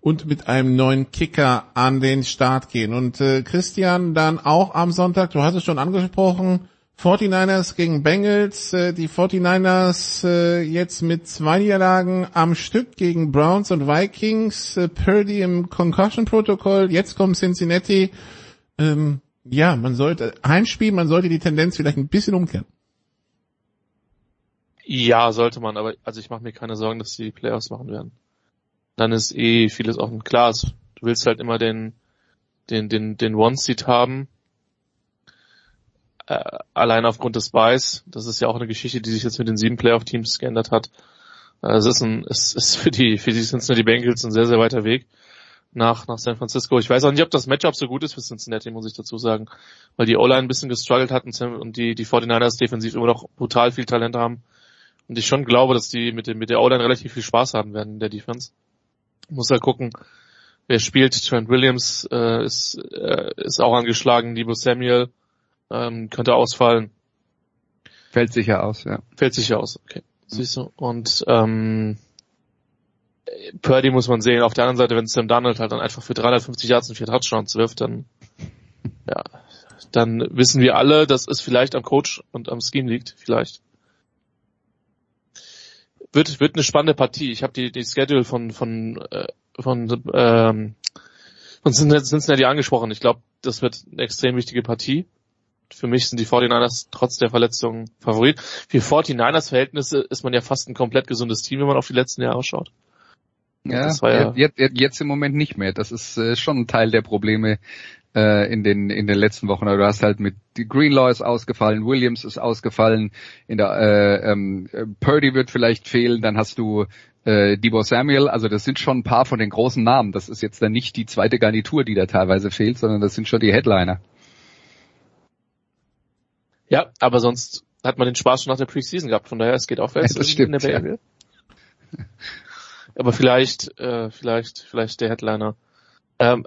und mit einem neuen Kicker an den Start gehen. Und äh, Christian dann auch am Sonntag, du hast es schon angesprochen, 49ers gegen Bengals, äh, die 49ers äh, jetzt mit zwei Niederlagen am Stück gegen Browns und Vikings, äh, Purdy im Concussion-Protokoll, jetzt kommt Cincinnati. Ähm, ja, man sollte, Heimspiel, man sollte die Tendenz vielleicht ein bisschen umkehren. Ja, sollte man, aber also ich mache mir keine Sorgen, dass die Playoffs machen werden. Dann ist eh vieles offen. Klar, du willst halt immer den, den, den, den One-Seed haben äh, allein aufgrund des Buys. Das ist ja auch eine Geschichte, die sich jetzt mit den sieben Playoff-Teams geändert hat. Äh, es ist, ein, es ist für die für die Cincinnati Bengals ein sehr, sehr weiter Weg nach, nach San Francisco. Ich weiß auch nicht, ob das Matchup so gut ist für Cincinnati, muss ich dazu sagen. Weil die O-Line ein bisschen gestruggelt hat und die, die 49ers defensiv immer noch brutal viel Talent haben. Und ich schon glaube, dass die mit, dem, mit der O-Line relativ viel Spaß haben werden in der Defense. Muss halt gucken, wer spielt. Trent Williams äh, ist, äh, ist auch angeschlagen, Debo Samuel ähm, könnte ausfallen. Fällt sicher aus, ja. Fällt sicher aus, okay. Siehst du. Und ähm, Purdy muss man sehen. Auf der anderen Seite, wenn Sam Donald halt dann einfach für 350 Yards und vier Touchdowns wirft, dann ja, dann wissen wir alle, dass es vielleicht am Coach und am Scheme liegt, vielleicht. Wird wird eine spannende Partie. Ich habe die die Schedule von von äh, von ähm, von Cincinnati angesprochen. Ich glaube, das wird eine extrem wichtige Partie für mich sind die 49ers trotz der Verletzungen Favorit. Für 49ers Verhältnisse ist man ja fast ein komplett gesundes Team, wenn man auf die letzten Jahre schaut. Ja, ja, jetzt, jetzt im Moment nicht mehr. Das ist äh, schon ein Teil der Probleme äh, in den in den letzten Wochen. Also du hast halt mit Greenlaw ist ausgefallen, Williams ist ausgefallen, in der äh, ähm, Purdy wird vielleicht fehlen, dann hast du äh, Debo Samuel, also das sind schon ein paar von den großen Namen. Das ist jetzt dann nicht die zweite Garnitur, die da teilweise fehlt, sondern das sind schon die Headliner. Ja, aber sonst hat man den Spaß schon nach der Preseason gehabt, von daher es geht aufwärts ja, das stimmt, in der Bay. Aber vielleicht, äh, vielleicht, vielleicht der Headliner. Ähm,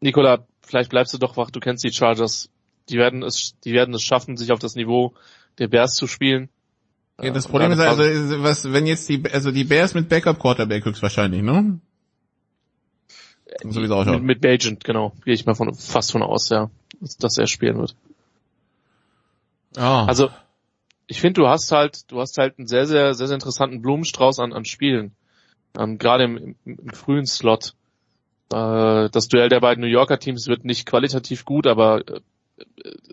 Nikola, vielleicht bleibst du doch wach, du kennst die Chargers. Die werden es, die werden es schaffen, sich auf das Niveau der Bears zu spielen. Ja, das Problem ist also, was, wenn jetzt die, also die Bears mit Backup Quarterback höchstwahrscheinlich, ne? So wie es ausschaut. Mit, mit Bagent, genau. Gehe ich mal von, fast von aus, ja, dass er spielen wird. Oh. Also ich finde, du hast halt, du hast halt einen sehr, sehr, sehr, sehr interessanten Blumenstrauß an, an Spielen. Ähm, Gerade im, im, im, frühen Slot. Äh, das Duell der beiden New Yorker Teams wird nicht qualitativ gut, aber äh,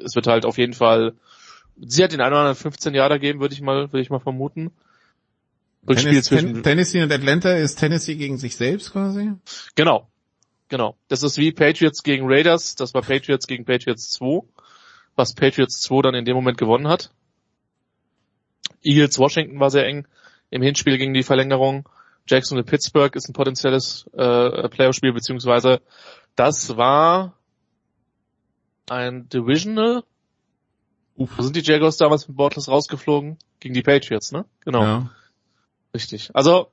es wird halt auf jeden Fall sie hat den einen oder anderen 15 Jahre geben, würde ich mal, würde ich mal vermuten. Tennis, zwischen Tennessee und Atlanta ist Tennessee gegen sich selbst quasi? Genau. Genau. Das ist wie Patriots gegen Raiders, das war Patriots gegen Patriots 2 was Patriots 2 dann in dem Moment gewonnen hat. Eagles Washington war sehr eng im Hinspiel gegen die Verlängerung. Jacksonville Pittsburgh ist ein potenzielles äh, Playoff-Spiel, beziehungsweise das war ein Divisional. Uf. Da sind die Jaguars damals mit Bortles rausgeflogen gegen die Patriots, ne? Genau. Ja. Richtig. Also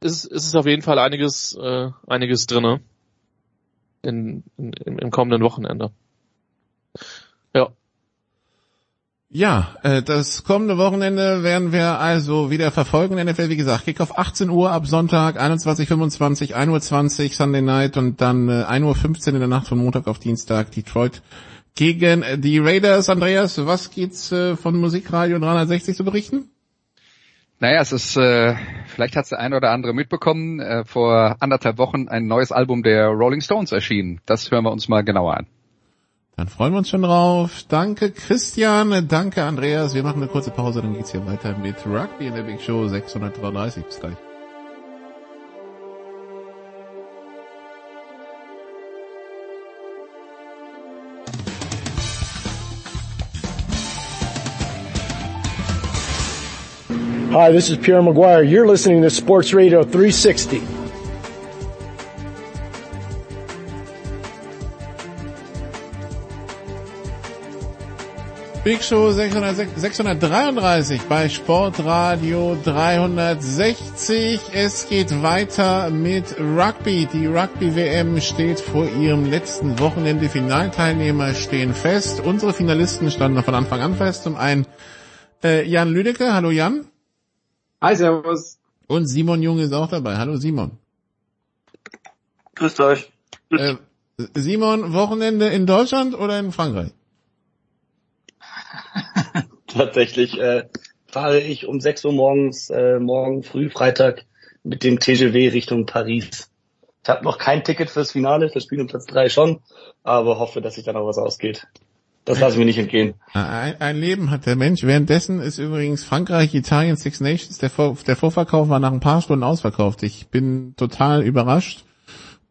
ist, ist es auf jeden Fall einiges, äh, einiges drinne in, in, im kommenden Wochenende. Ja. Ja, äh, das kommende Wochenende werden wir also wieder verfolgen. NFL, wie gesagt, Kick auf 18 Uhr ab Sonntag, 21.25, 1.20 Uhr Sunday Night und dann äh, 1.15 Uhr in der Nacht von Montag auf Dienstag Detroit gegen die Raiders. Andreas, was gibt's äh, von Musikradio 360 zu berichten? Naja, es ist, äh, vielleicht hat der eine oder andere mitbekommen, äh, vor anderthalb Wochen ein neues Album der Rolling Stones erschienen. Das hören wir uns mal genauer an. Dann freuen wir uns schon drauf. Danke Christian, danke Andreas. Wir machen eine kurze Pause, dann geht's hier weiter mit Rugby in der Big Show 633. Bis gleich. Hi, this is Pierre Maguire. You're listening to Sports Radio 360. Big Show 600, 633 bei Sportradio 360. Es geht weiter mit Rugby. Die Rugby-WM steht vor ihrem letzten Wochenende. Finalteilnehmer stehen fest. Unsere Finalisten standen von Anfang an fest. Zum einen äh, Jan Lüdecke. Hallo Jan. Hi, servus. Und Simon Jung ist auch dabei. Hallo Simon. Grüßt euch. Äh, Simon, Wochenende in Deutschland oder in Frankreich? Tatsächlich äh, fahre ich um 6 Uhr morgens, äh, morgen früh, Freitag, mit dem TGV Richtung Paris. Ich habe noch kein Ticket fürs Finale, das Spiel um Platz 3 schon, aber hoffe, dass sich dann auch was ausgeht. Das lasse ich mir nicht entgehen. Ein, ein, Leben hat der Mensch. Währenddessen ist übrigens Frankreich, Italien, Six Nations, der, Vor der Vorverkauf war nach ein paar Stunden ausverkauft. Ich bin total überrascht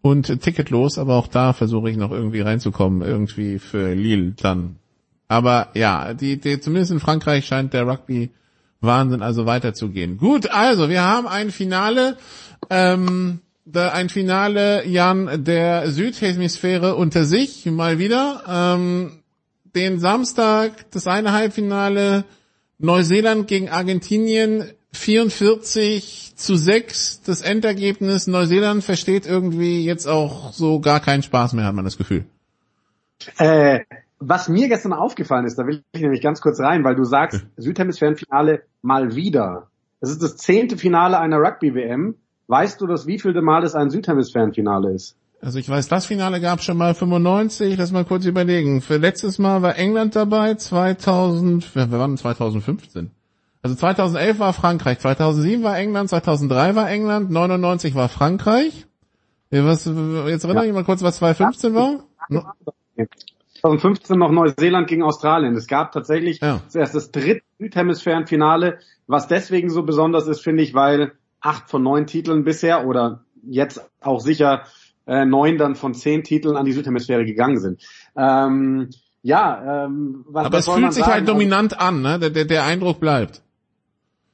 und ticketlos, aber auch da versuche ich noch irgendwie reinzukommen, irgendwie für Lille dann. Aber ja, die, die, zumindest in Frankreich scheint der Rugby Wahnsinn also weiterzugehen. Gut, also wir haben ein Finale, ähm, ein Finale, Jan, der Südhemisphäre unter sich, mal wieder. Ähm, den Samstag, das eine Halbfinale, Neuseeland gegen Argentinien, 44 zu 6, das Endergebnis. Neuseeland versteht irgendwie jetzt auch so gar keinen Spaß mehr, hat man das Gefühl. Äh, was mir gestern aufgefallen ist, da will ich nämlich ganz kurz rein, weil du sagst, hm. Südhemisphärenfinale mal wieder. Das ist das zehnte Finale einer Rugby-WM. Weißt du, das wievielte Mal es ein Südhemisphärenfinale ist? Also ich weiß, das Finale gab schon mal 95, lass mal kurz überlegen. Für letztes Mal war England dabei, 2000, wir waren 2015. Also 2011 war Frankreich, 2007 war England, 2003 war England, 99 war Frankreich. Was, jetzt erinnere ich mal kurz, was 2015 war. 2015 noch Neuseeland gegen Australien. Es gab tatsächlich ja. zuerst das dritte Südhemisphärenfinale, was deswegen so besonders ist, finde ich, weil acht von neun Titeln bisher oder jetzt auch sicher äh, neun dann von zehn Titeln an die Südhemisphäre gegangen sind. Ähm, ja, ähm, was, aber es fühlt sich halt dominant an, ne? Der, der, der Eindruck bleibt.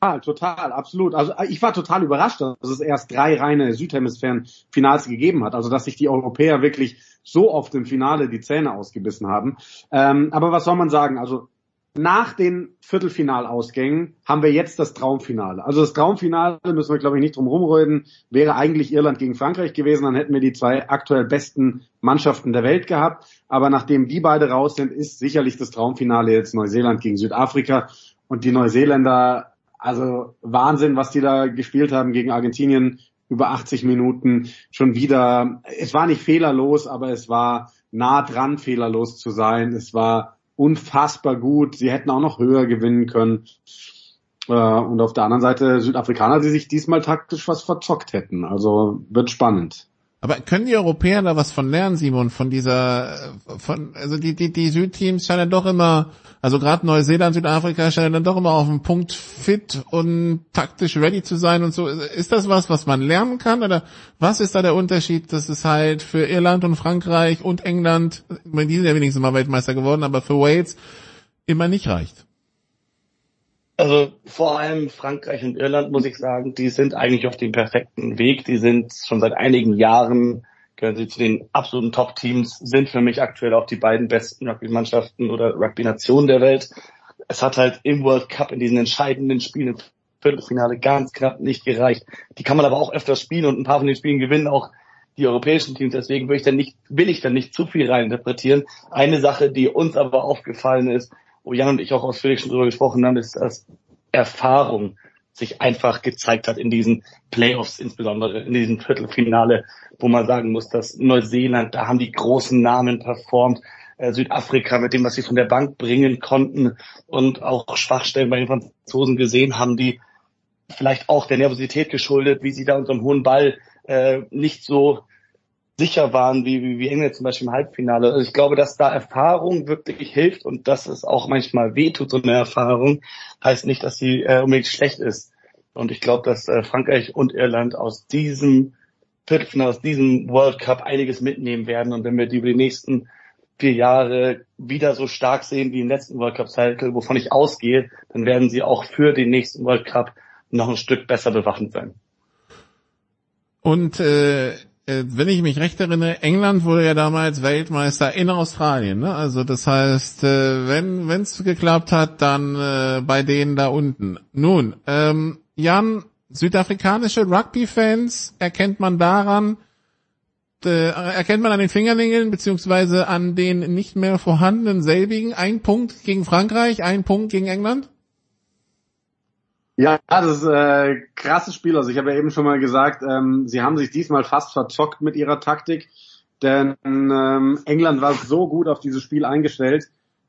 Total, total, absolut. Also ich war total überrascht, dass es erst drei reine Südhemisphären-Finals gegeben hat. Also dass sich die Europäer wirklich so oft im Finale die Zähne ausgebissen haben. Ähm, aber was soll man sagen? Also nach den Viertelfinalausgängen haben wir jetzt das Traumfinale. Also das Traumfinale müssen wir, glaube ich, nicht drum rumreden. Wäre eigentlich Irland gegen Frankreich gewesen, dann hätten wir die zwei aktuell besten Mannschaften der Welt gehabt. Aber nachdem die beide raus sind, ist sicherlich das Traumfinale jetzt Neuseeland gegen Südafrika. Und die Neuseeländer also Wahnsinn, was die da gespielt haben gegen Argentinien über 80 Minuten. Schon wieder, es war nicht fehlerlos, aber es war nah dran, fehlerlos zu sein. Es war unfassbar gut. Sie hätten auch noch höher gewinnen können. Äh, und auf der anderen Seite Südafrikaner, die sich diesmal taktisch was verzockt hätten. Also wird spannend. Aber können die Europäer da was von lernen, Simon, von dieser, von, also die, die, die Südteams scheinen doch immer, also gerade Neuseeland, Südafrika scheinen dann doch immer auf dem Punkt fit und taktisch ready zu sein und so. Ist das was, was man lernen kann oder was ist da der Unterschied, dass es halt für Irland und Frankreich und England, ich meine, die sind ja wenigstens mal Weltmeister geworden, aber für Wales immer nicht reicht? Also vor allem Frankreich und Irland, muss ich sagen, die sind eigentlich auf dem perfekten Weg. Die sind schon seit einigen Jahren, gehören sie zu den absoluten Top-Teams, sind für mich aktuell auch die beiden besten Rugby-Mannschaften oder Rugby-Nationen der Welt. Es hat halt im World Cup in diesen entscheidenden Spielen im Viertelfinale ganz knapp nicht gereicht. Die kann man aber auch öfter spielen und ein paar von den Spielen gewinnen auch die europäischen Teams. Deswegen will ich dann nicht, will ich dann nicht zu viel reininterpretieren. Eine Sache, die uns aber aufgefallen ist, wo Jan und ich auch ausführlich schon drüber gesprochen haben, ist, dass Erfahrung sich einfach gezeigt hat in diesen Playoffs, insbesondere in diesem Viertelfinale, wo man sagen muss, dass Neuseeland, da haben die großen Namen performt, äh, Südafrika mit dem, was sie von der Bank bringen konnten und auch Schwachstellen bei den Franzosen gesehen haben, die vielleicht auch der Nervosität geschuldet, wie sie da unserem hohen Ball äh, nicht so sicher waren, wie, wie, wie England zum Beispiel im Halbfinale. Also ich glaube, dass da Erfahrung wirklich hilft und dass es auch manchmal wehtut, so eine Erfahrung, heißt nicht, dass sie äh, unbedingt schlecht ist. Und ich glaube, dass äh, Frankreich und Irland aus diesem Viertelfinale, aus diesem World Cup einiges mitnehmen werden. Und wenn wir die über die nächsten vier Jahre wieder so stark sehen wie im letzten World Cup Cycle, wovon ich ausgehe, dann werden sie auch für den nächsten World Cup noch ein Stück besser bewaffnet sein. Und äh, wenn ich mich recht erinnere, England wurde ja damals Weltmeister in Australien. Ne? Also das heißt, äh, wenn es geklappt hat, dann äh, bei denen da unten. Nun, ähm, Jan, südafrikanische Rugby-Fans erkennt man daran, äh, erkennt man an den Fingernägeln beziehungsweise an den nicht mehr vorhandenen selbigen. Ein Punkt gegen Frankreich, ein Punkt gegen England? Ja, das ist äh, krasses Spiel. Also ich habe ja eben schon mal gesagt, ähm, sie haben sich diesmal fast verzockt mit ihrer Taktik, denn ähm, England war so gut auf dieses Spiel eingestellt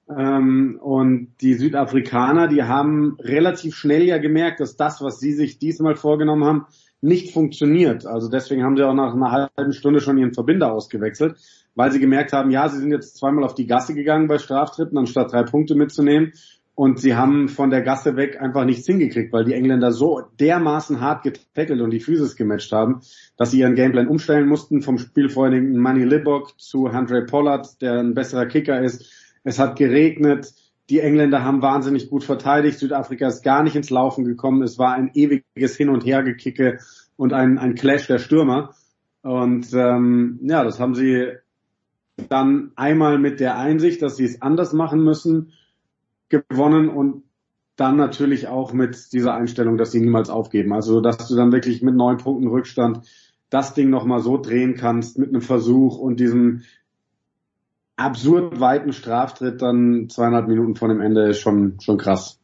ähm, und die Südafrikaner, die haben relativ schnell ja gemerkt, dass das, was sie sich diesmal vorgenommen haben, nicht funktioniert. Also deswegen haben sie auch nach einer halben Stunde schon ihren Verbinder ausgewechselt, weil sie gemerkt haben, ja, sie sind jetzt zweimal auf die Gasse gegangen bei Straftritten, anstatt drei Punkte mitzunehmen. Und sie haben von der Gasse weg einfach nichts hingekriegt, weil die Engländer so dermaßen hart getackelt und die Physis gematcht haben, dass sie ihren Gameplan umstellen mussten, vom spielfreudigen Manny Libbock zu Andre Pollard, der ein besserer Kicker ist. Es hat geregnet, die Engländer haben wahnsinnig gut verteidigt. Südafrika ist gar nicht ins Laufen gekommen. Es war ein ewiges Hin- und Hergekicke und ein, ein Clash der Stürmer. Und ähm, ja, das haben sie dann einmal mit der Einsicht, dass sie es anders machen müssen, gewonnen und dann natürlich auch mit dieser Einstellung, dass sie niemals aufgeben. Also, dass du dann wirklich mit neun Punkten Rückstand das Ding nochmal so drehen kannst mit einem Versuch und diesem absurd weiten Straftritt dann zweieinhalb Minuten vor dem Ende ist schon, schon krass.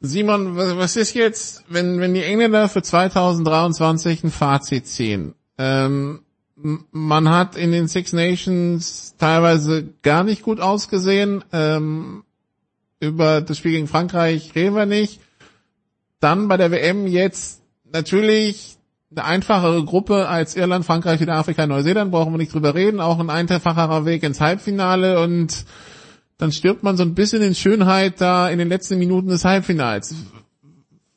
Simon, was ist jetzt, wenn, wenn die Engländer für 2023 ein Fazit ziehen? Ähm, man hat in den Six Nations teilweise gar nicht gut ausgesehen. Ähm, über das Spiel gegen Frankreich reden wir nicht. Dann bei der WM jetzt natürlich eine einfachere Gruppe als Irland, Frankreich, Südafrika, Neuseeland, brauchen wir nicht drüber reden, auch ein einfacherer Weg ins Halbfinale und dann stirbt man so ein bisschen in Schönheit da in den letzten Minuten des Halbfinals.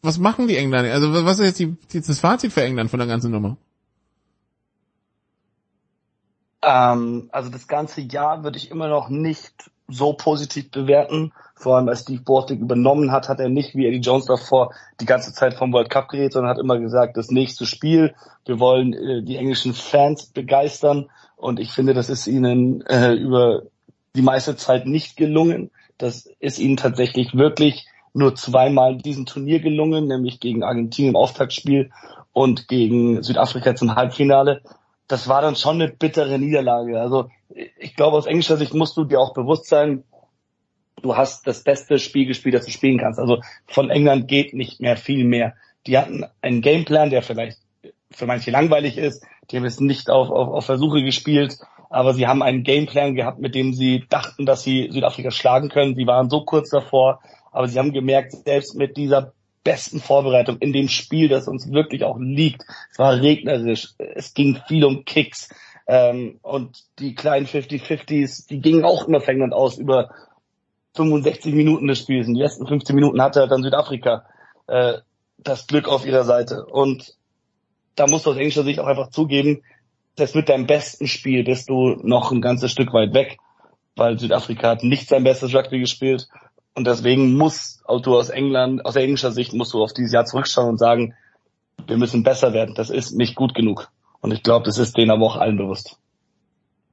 Was machen die Engländer? Also was ist jetzt die, das Fazit für England von der ganzen Nummer? Ähm, also das ganze Jahr würde ich immer noch nicht so positiv bewerten. Vor allem als Steve Bortig übernommen hat, hat er nicht wie Eddie Jones davor die ganze Zeit vom World Cup geredet, sondern hat immer gesagt, das nächste Spiel, wir wollen äh, die englischen Fans begeistern und ich finde, das ist ihnen äh, über die meiste Zeit nicht gelungen. Das ist ihnen tatsächlich wirklich nur zweimal in diesem Turnier gelungen, nämlich gegen Argentinien im Auftaktspiel und gegen Südafrika zum Halbfinale. Das war dann schon eine bittere Niederlage. Also ich glaube, aus englischer Sicht musst du dir auch bewusst sein, du hast das beste Spiel gespielt, das du spielen kannst. Also von England geht nicht mehr viel mehr. Die hatten einen Gameplan, der vielleicht für manche langweilig ist. Die haben es nicht auf, auf, auf Versuche gespielt, aber sie haben einen Gameplan gehabt, mit dem sie dachten, dass sie Südafrika schlagen können. Sie waren so kurz davor, aber sie haben gemerkt, selbst mit dieser besten Vorbereitung in dem Spiel, das uns wirklich auch liegt. Es war regnerisch, es ging viel um Kicks ähm, und die kleinen 50-50s, die gingen auch immer für England aus über 65 Minuten des Spiels. In die letzten 15 Minuten hatte dann Südafrika äh, das Glück auf ihrer Seite. Und da musst du aus englischer Sicht auch einfach zugeben, dass mit deinem besten Spiel bist du noch ein ganzes Stück weit weg, weil Südafrika hat nicht sein bestes Rugby gespielt. Und deswegen muss du aus England, aus englischer Sicht musst du auf dieses Jahr zurückschauen und sagen, wir müssen besser werden. Das ist nicht gut genug. Und ich glaube, das ist denen aber auch allen bewusst.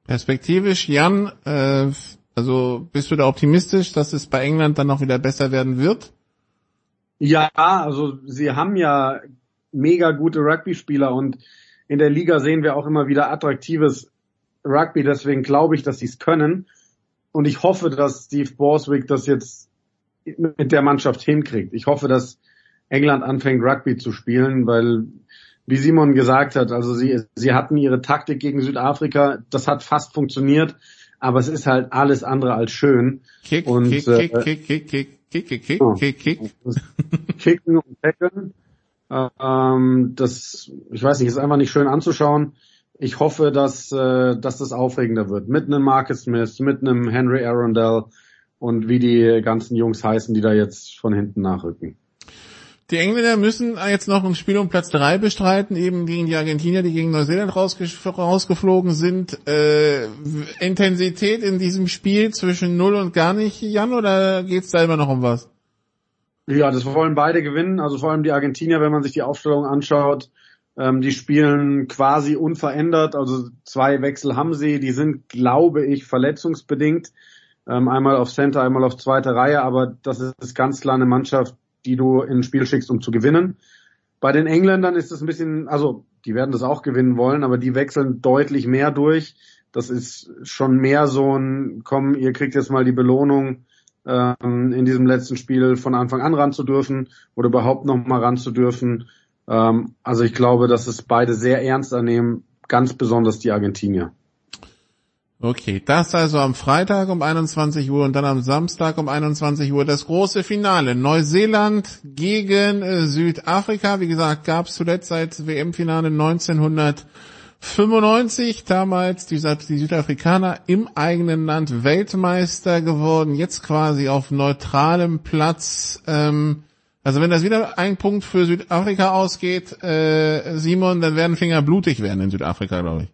Perspektivisch, Jan, äh, also bist du da optimistisch, dass es bei England dann noch wieder besser werden wird? Ja, also sie haben ja mega gute Rugby-Spieler und in der Liga sehen wir auch immer wieder attraktives Rugby, deswegen glaube ich, dass sie es können. Und ich hoffe, dass Steve Borswick das jetzt mit der Mannschaft hinkriegt. Ich hoffe, dass England anfängt Rugby zu spielen, weil wie Simon gesagt hat, also sie, sie hatten ihre Taktik gegen Südafrika, das hat fast funktioniert, aber es ist halt alles andere als schön. Kick, und, kick, äh, kick, kick, kick, kick, kick, kick, oh. kick, kick. Kicken und tackeln. Ähm, das, ich weiß nicht, ist einfach nicht schön anzuschauen. Ich hoffe, dass, äh, dass das aufregender wird. Mit einem Marcus Smith, mit einem Henry Arundel und wie die ganzen Jungs heißen, die da jetzt von hinten nachrücken. Die Engländer müssen jetzt noch ein Spiel um Platz drei bestreiten, eben gegen die Argentinier, die gegen Neuseeland rausge rausgeflogen sind. Äh, Intensität in diesem Spiel zwischen null und gar nicht, Jan, oder geht's da immer noch um was? Ja, das wollen beide gewinnen. Also vor allem die Argentinier, wenn man sich die Aufstellung anschaut. Ähm, die spielen quasi unverändert, also zwei Wechsel haben sie, die sind, glaube ich, verletzungsbedingt. Ähm, einmal auf Center, einmal auf zweite Reihe, aber das ist ganz klar eine Mannschaft, die du ins Spiel schickst, um zu gewinnen. Bei den Engländern ist es ein bisschen, also die werden das auch gewinnen wollen, aber die wechseln deutlich mehr durch. Das ist schon mehr so ein, komm, ihr kriegt jetzt mal die Belohnung, ähm, in diesem letzten Spiel von Anfang an ran zu dürfen oder überhaupt noch mal ran zu dürfen. Ähm, also ich glaube, dass es beide sehr ernst annehmen, ganz besonders die Argentinier. Okay, das also am Freitag um 21 Uhr und dann am Samstag um 21 Uhr das große Finale. Neuseeland gegen äh, Südafrika. Wie gesagt, gab es zuletzt seit WM-Finale 1995. Damals die, die Südafrikaner im eigenen Land Weltmeister geworden. Jetzt quasi auf neutralem Platz. Ähm, also wenn das wieder ein Punkt für Südafrika ausgeht, äh, Simon, dann werden Finger blutig werden in Südafrika, glaube ich.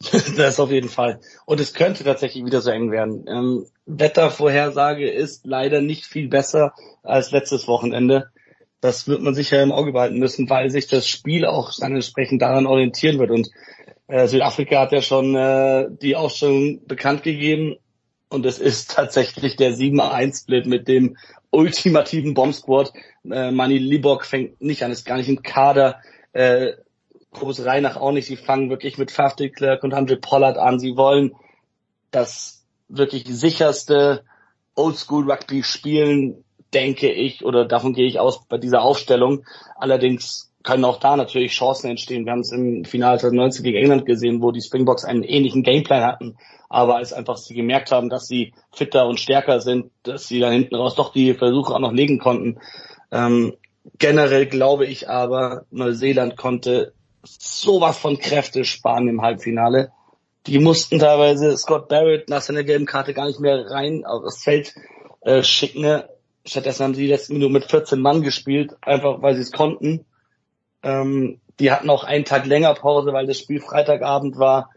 das auf jeden Fall. Und es könnte tatsächlich wieder so eng werden. Ähm, Wettervorhersage ist leider nicht viel besser als letztes Wochenende. Das wird man sicher im Auge behalten müssen, weil sich das Spiel auch dann entsprechend daran orientieren wird. Und äh, Südafrika hat ja schon äh, die Aufstellung bekannt gegeben. Und es ist tatsächlich der 7-1-Split mit dem ultimativen Bomb-Squad. Äh, Mani Libok fängt nicht an, ist gar nicht im Kader. Äh, Kobus Reinach auch nicht. Sie fangen wirklich mit Faf de Klerk und Andre Pollard an. Sie wollen das wirklich sicherste Oldschool Rugby spielen, denke ich, oder davon gehe ich aus bei dieser Aufstellung. Allerdings können auch da natürlich Chancen entstehen. Wir haben es im Finale 2019 gegen England gesehen, wo die Springboks einen ähnlichen Gameplan hatten, aber als einfach sie gemerkt haben, dass sie fitter und stärker sind, dass sie da hinten raus doch die Versuche auch noch legen konnten. Ähm, generell glaube ich aber, Neuseeland konnte sowas von Kräfte sparen im Halbfinale. Die mussten teilweise Scott Barrett nach seiner gelben Karte gar nicht mehr rein aufs Feld äh, schicken. Stattdessen haben sie die letzten Minuten mit 14 Mann gespielt, einfach weil sie es konnten. Ähm, die hatten auch einen Tag länger Pause, weil das Spiel Freitagabend war.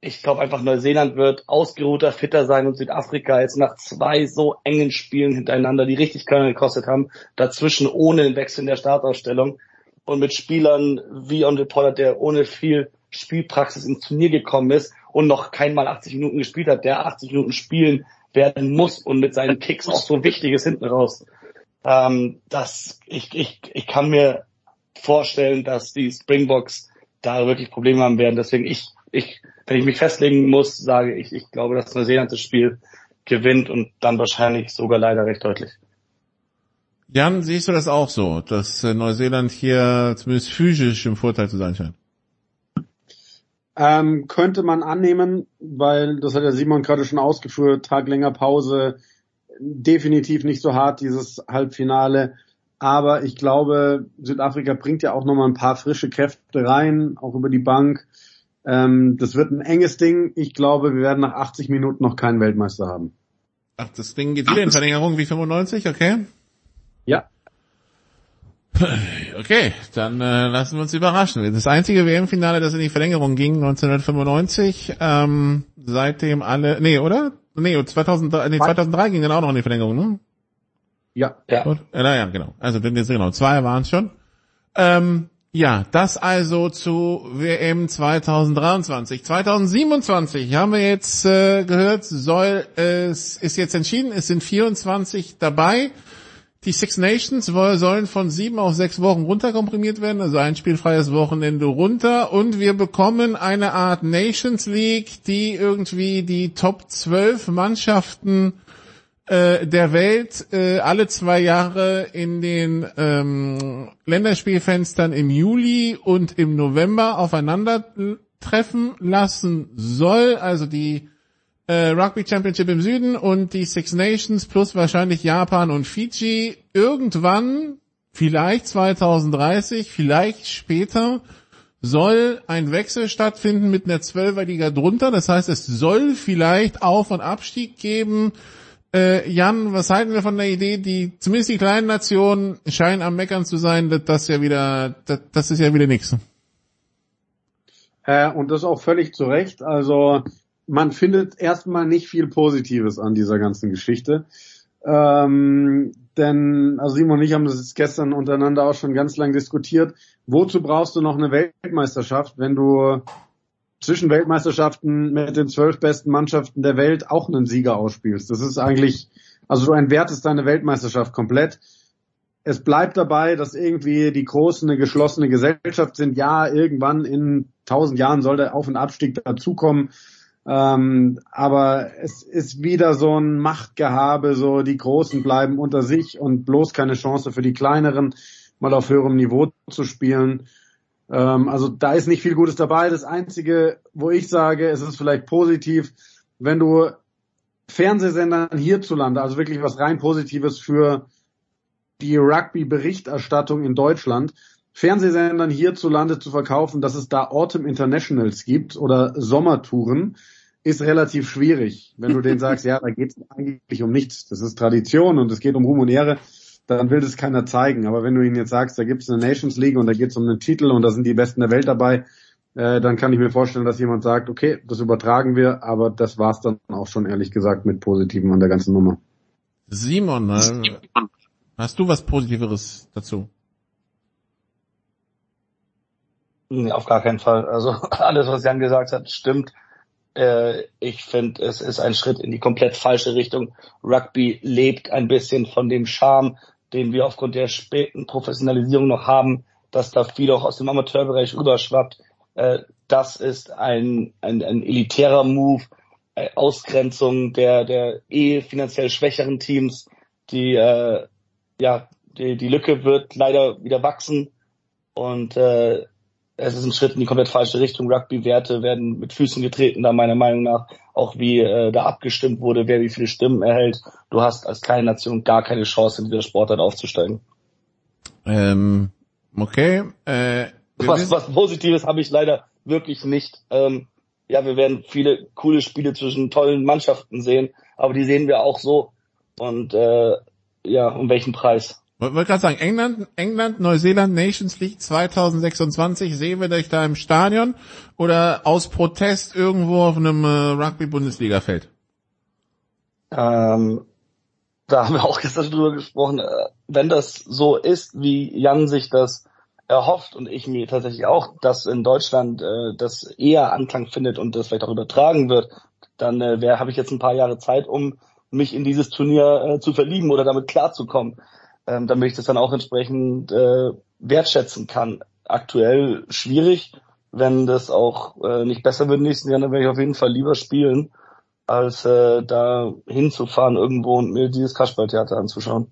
Ich glaube einfach Neuseeland wird ausgeruhter, fitter sein und Südafrika jetzt nach zwei so engen Spielen hintereinander, die richtig Körner gekostet haben, dazwischen ohne den Wechsel in der Startausstellung, und mit Spielern wie Andre Pollard, der ohne viel Spielpraxis ins Turnier gekommen ist und noch keinmal 80 Minuten gespielt hat, der 80 Minuten spielen werden muss und mit seinen Kicks auch so wichtig ist hinten raus. Ähm, dass ich, ich, ich kann mir vorstellen, dass die Springboks da wirklich Probleme haben werden. Deswegen ich, ich, wenn ich mich festlegen muss, sage ich, ich glaube, dass Neuseeland das Spiel gewinnt und dann wahrscheinlich sogar leider recht deutlich. Jan, siehst du das auch so, dass äh, Neuseeland hier zumindest physisch im Vorteil zu sein scheint? Ähm, könnte man annehmen, weil das hat ja Simon gerade schon ausgeführt, Tag länger Pause, definitiv nicht so hart dieses Halbfinale. Aber ich glaube, Südafrika bringt ja auch nochmal ein paar frische Kräfte rein, auch über die Bank. Ähm, das wird ein enges Ding. Ich glaube, wir werden nach 80 Minuten noch keinen Weltmeister haben. Ach, das Ding geht wieder in Verlängerung wie 95, okay? Ja. Okay, dann äh, lassen wir uns überraschen. Das einzige WM-Finale, das in die Verlängerung ging, 1995, ähm, seitdem alle, nee, oder? Nee, 2003, nee, 2003 ging dann auch noch in die Verlängerung, ne? Ja. ja. Gut? Äh, naja, genau. Also genau, zwei waren es schon. Ähm, ja, das also zu WM 2023. 2027 haben wir jetzt äh, gehört, soll es ist jetzt entschieden, es sind 24 dabei. Die Six Nations sollen von sieben auf sechs Wochen runterkomprimiert werden, also ein spielfreies Wochenende runter und wir bekommen eine Art Nations League, die irgendwie die Top 12 Mannschaften äh, der Welt äh, alle zwei Jahre in den ähm, Länderspielfenstern im Juli und im November aufeinander treffen lassen soll. Also die äh, Rugby Championship im Süden und die Six Nations plus wahrscheinlich Japan und Fiji irgendwann, vielleicht 2030, vielleicht später, soll ein Wechsel stattfinden mit einer Zwölferliga drunter. Das heißt, es soll vielleicht Auf- und Abstieg geben. Äh, Jan, was halten wir von der Idee, die zumindest die kleinen Nationen scheinen am Meckern zu sein, dass das ja wieder, das, das ist ja wieder nichts. Äh, und das auch völlig zu Recht. Also man findet erstmal nicht viel Positives an dieser ganzen Geschichte. Ähm, denn also Simon und ich haben das jetzt gestern untereinander auch schon ganz lang diskutiert. wozu brauchst du noch eine Weltmeisterschaft, wenn du zwischen Weltmeisterschaften mit den zwölf besten Mannschaften der Welt auch einen Sieger ausspielst? Das ist eigentlich, also du entwertest deine Weltmeisterschaft komplett. Es bleibt dabei, dass irgendwie die Großen eine geschlossene Gesellschaft sind. Ja, irgendwann in tausend Jahren soll der Auf- und Abstieg dazukommen. Ähm, aber es ist wieder so ein Machtgehabe, so die Großen bleiben unter sich und bloß keine Chance für die Kleineren, mal auf höherem Niveau zu spielen. Ähm, also da ist nicht viel Gutes dabei. Das Einzige, wo ich sage, es ist vielleicht positiv, wenn du Fernsehsendern hierzulande, also wirklich was rein Positives für die Rugby-Berichterstattung in Deutschland, Fernsehsendern hierzulande zu verkaufen, dass es da Autumn Internationals gibt oder Sommertouren, ist relativ schwierig. Wenn du denen sagst, ja, da geht es eigentlich um nichts, das ist Tradition und es geht um Ruhm und Ehre, dann will das keiner zeigen. Aber wenn du ihnen jetzt sagst, da gibt es eine Nations League und da geht es um einen Titel und da sind die Besten der Welt dabei, äh, dann kann ich mir vorstellen, dass jemand sagt, okay, das übertragen wir, aber das war's dann auch schon ehrlich gesagt mit Positiven an der ganzen Nummer. Simon, äh, hast du was Positiveres dazu? Nee, auf gar keinen Fall. Also alles, was Jan gesagt hat, stimmt. Äh, ich finde, es ist ein Schritt in die komplett falsche Richtung. Rugby lebt ein bisschen von dem Charme, den wir aufgrund der späten Professionalisierung noch haben, dass da viel auch aus dem Amateurbereich rüberschwappt. Äh, das ist ein, ein, ein elitärer Move, äh, Ausgrenzung der, der eh finanziell schwächeren Teams. Die, äh, ja, die, die Lücke wird leider wieder wachsen und äh, es ist ein Schritt in die komplett falsche Richtung. Rugby-Werte werden mit Füßen getreten, da meiner Meinung nach, auch wie äh, da abgestimmt wurde, wer wie viele Stimmen erhält. Du hast als kleine Nation gar keine Chance, in dieser Sportart aufzusteigen. Ähm, okay. Äh, was, was Positives habe ich leider wirklich nicht. Ähm, ja, wir werden viele coole Spiele zwischen tollen Mannschaften sehen, aber die sehen wir auch so. Und äh, ja, um welchen Preis? Wollte gerade sagen, England, England, Neuseeland, Nations League 2026, sehen wir dich da im Stadion oder aus Protest irgendwo auf einem äh, Rugby-Bundesliga-Feld? Ähm, da haben wir auch gestern drüber gesprochen. Äh, wenn das so ist, wie Jan sich das erhofft und ich mir tatsächlich auch, dass in Deutschland äh, das eher Anklang findet und das vielleicht auch übertragen wird, dann äh, habe ich jetzt ein paar Jahre Zeit, um mich in dieses Turnier äh, zu verlieben oder damit klarzukommen ähm, damit ich das dann auch entsprechend äh, wertschätzen kann. Aktuell schwierig. Wenn das auch äh, nicht besser wird nächsten Jahr, dann werde ich auf jeden Fall lieber spielen, als äh, da hinzufahren irgendwo und mir dieses Kasperltheater anzuschauen.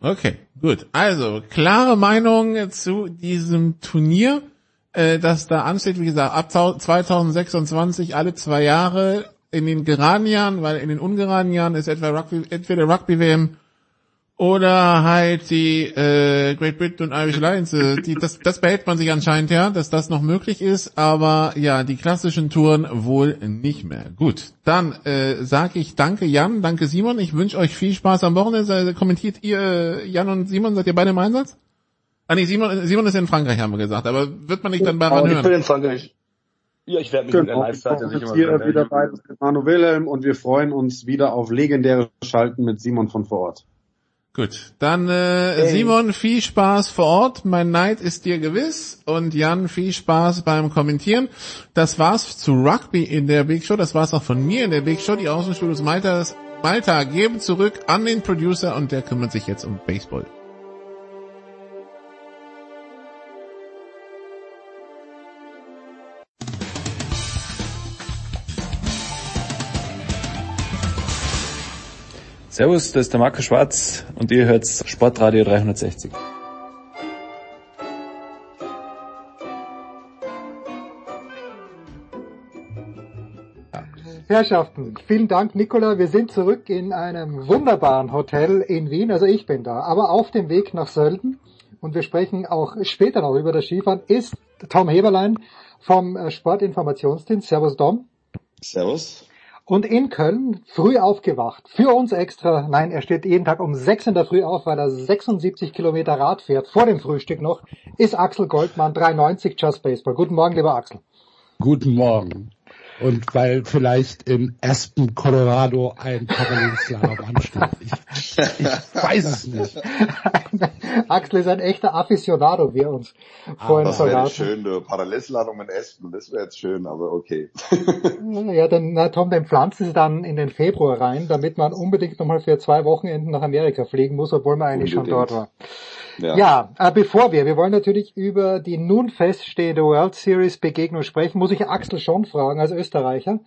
Okay, gut. Also, klare Meinung zu diesem Turnier, äh, das da ansteht, wie gesagt, ab 2026 alle zwei Jahre in den geraden Jahren, weil in den ungeraden Jahren ist etwa Rugby, entweder Rugby-WM oder halt die äh, Great Britain und Irish Alliance. Die, das, das behält man sich anscheinend ja, dass das noch möglich ist, aber ja, die klassischen Touren wohl nicht mehr. Gut, dann äh, sage ich danke Jan, danke Simon. Ich wünsche euch viel Spaß am Wochenende. Kommentiert ihr, äh, Jan und Simon, seid ihr beide im Einsatz? Ah nee, Simon, Simon ist in Frankreich, haben wir gesagt, aber wird man nicht dann bei oh, hören? Ich bin in Frankreich. Ja, ich werde mich genau. in der Live-Seite sicher hier wieder bei mit Manu Wilhelm und wir freuen uns wieder auf legendäre Schalten mit Simon von vor Ort. Gut, dann äh, hey. Simon, viel Spaß vor Ort. Mein Neid ist dir gewiss. Und Jan, viel Spaß beim Kommentieren. Das war's zu Rugby in der Big Show. Das war's auch von mir in der Big Show. Die Außenstudios Malta, Malta geben zurück an den Producer und der kümmert sich jetzt um Baseball. Servus, das ist der Marco Schwarz und ihr hört Sportradio 360. Herrschaften, vielen Dank, Nicola. Wir sind zurück in einem wunderbaren Hotel in Wien. Also ich bin da, aber auf dem Weg nach Sölden. Und wir sprechen auch später noch über das Skifahren. Ist Tom Heberlein vom Sportinformationsdienst. Servus, Tom. Servus. Und in Köln früh aufgewacht. Für uns extra. Nein, er steht jeden Tag um 6 in der Früh auf, weil er 76 Kilometer Rad fährt. Vor dem Frühstück noch. Ist Axel Goldmann, 390 Just Baseball. Guten Morgen, lieber Axel. Guten Morgen. Und weil vielleicht in Aspen, Colorado ein Parallelslalom ansteht. Ich, ich weiß es nicht. Axel ist ein echter Aficionado, wie er uns vorhin das wäre verraten. schön, du. Parallelsladung in Aspen, das wäre jetzt schön, aber okay. Ja, dann, na Tom, den pflanzen sie dann in den Februar rein, damit man unbedingt nochmal für zwei Wochenenden nach Amerika fliegen muss, obwohl man eigentlich schon Unbedingt. dort war. Ja. Ja, äh, bevor wir, wir wollen natürlich über die nun feststehende World Series Begegnung sprechen, muss ich Axel schon fragen, als Österreicher.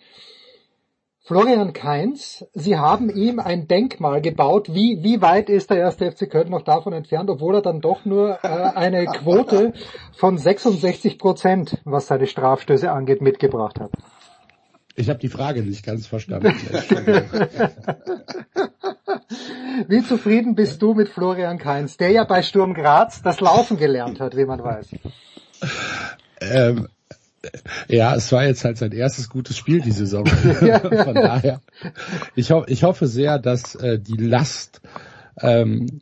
Florian Kainz, Sie haben ihm ein Denkmal gebaut. Wie, wie weit ist der erste FC Köln noch davon entfernt, obwohl er dann doch nur äh, eine Quote von 66 Prozent, was seine Strafstöße angeht, mitgebracht hat? Ich habe die Frage nicht ganz verstanden. Wie zufrieden bist du mit Florian Kainz, der ja bei Sturm Graz das Laufen gelernt hat, wie man weiß? ähm, ja, es war jetzt halt sein erstes gutes Spiel die Saison. Von daher, ich, ho ich hoffe sehr, dass äh, die Last, ähm,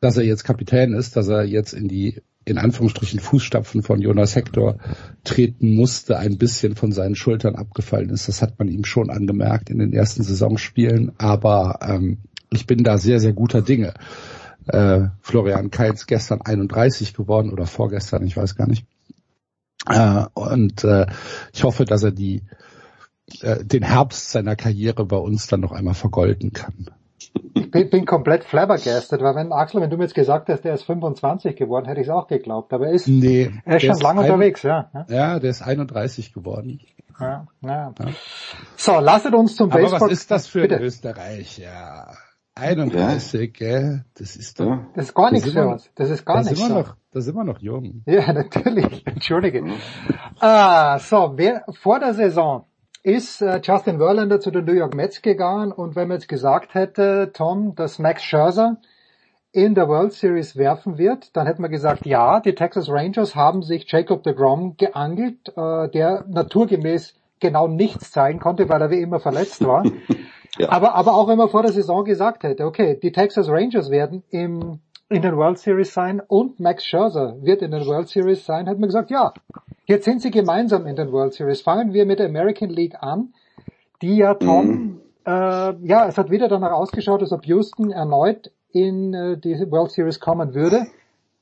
dass er jetzt Kapitän ist, dass er jetzt in die in Anführungsstrichen Fußstapfen von Jonas Hector treten musste, ein bisschen von seinen Schultern abgefallen ist. Das hat man ihm schon angemerkt in den ersten Saisonspielen, aber ähm, ich bin da sehr, sehr guter Dinge. Äh, Florian Kainz gestern 31 geworden oder vorgestern, ich weiß gar nicht. Äh, und äh, ich hoffe, dass er die äh, den Herbst seiner Karriere bei uns dann noch einmal vergolden kann. Ich bin, bin komplett flabbergasted, weil wenn Axel, wenn du mir jetzt gesagt hast, der ist 25 geworden, hätte ich es auch geglaubt. Aber er ist, nee, er ist schon lange unterwegs, ja. Ja, der ist 31 geworden. Ja, ja. ja. So, lasset uns zum Aber Baseball. was ist das für Bitte. Österreich? Ja. 31, gell? Das ist doch. Das ist gar nichts für uns. Das ist gar nichts. Da sind wir noch jung. Ja, natürlich. Entschuldige. Ah, so, wer, vor der Saison ist äh, Justin Verlander zu den New York Mets gegangen und wenn man jetzt gesagt hätte, Tom, dass Max Scherzer in der World Series werfen wird, dann hätte man gesagt, ja, die Texas Rangers haben sich Jacob de Grom geangelt, äh, der naturgemäß genau nichts zeigen konnte, weil er wie immer verletzt war. Aber, aber auch wenn man vor der Saison gesagt hätte, okay, die Texas Rangers werden im, in den World Series sein und Max Scherzer wird in den World Series sein, hätte man gesagt, ja, jetzt sind sie gemeinsam in den World Series. Fangen wir mit der American League an, die ja Tom, äh, ja, es hat wieder danach ausgeschaut, als ob Houston erneut in äh, die World Series kommen würde.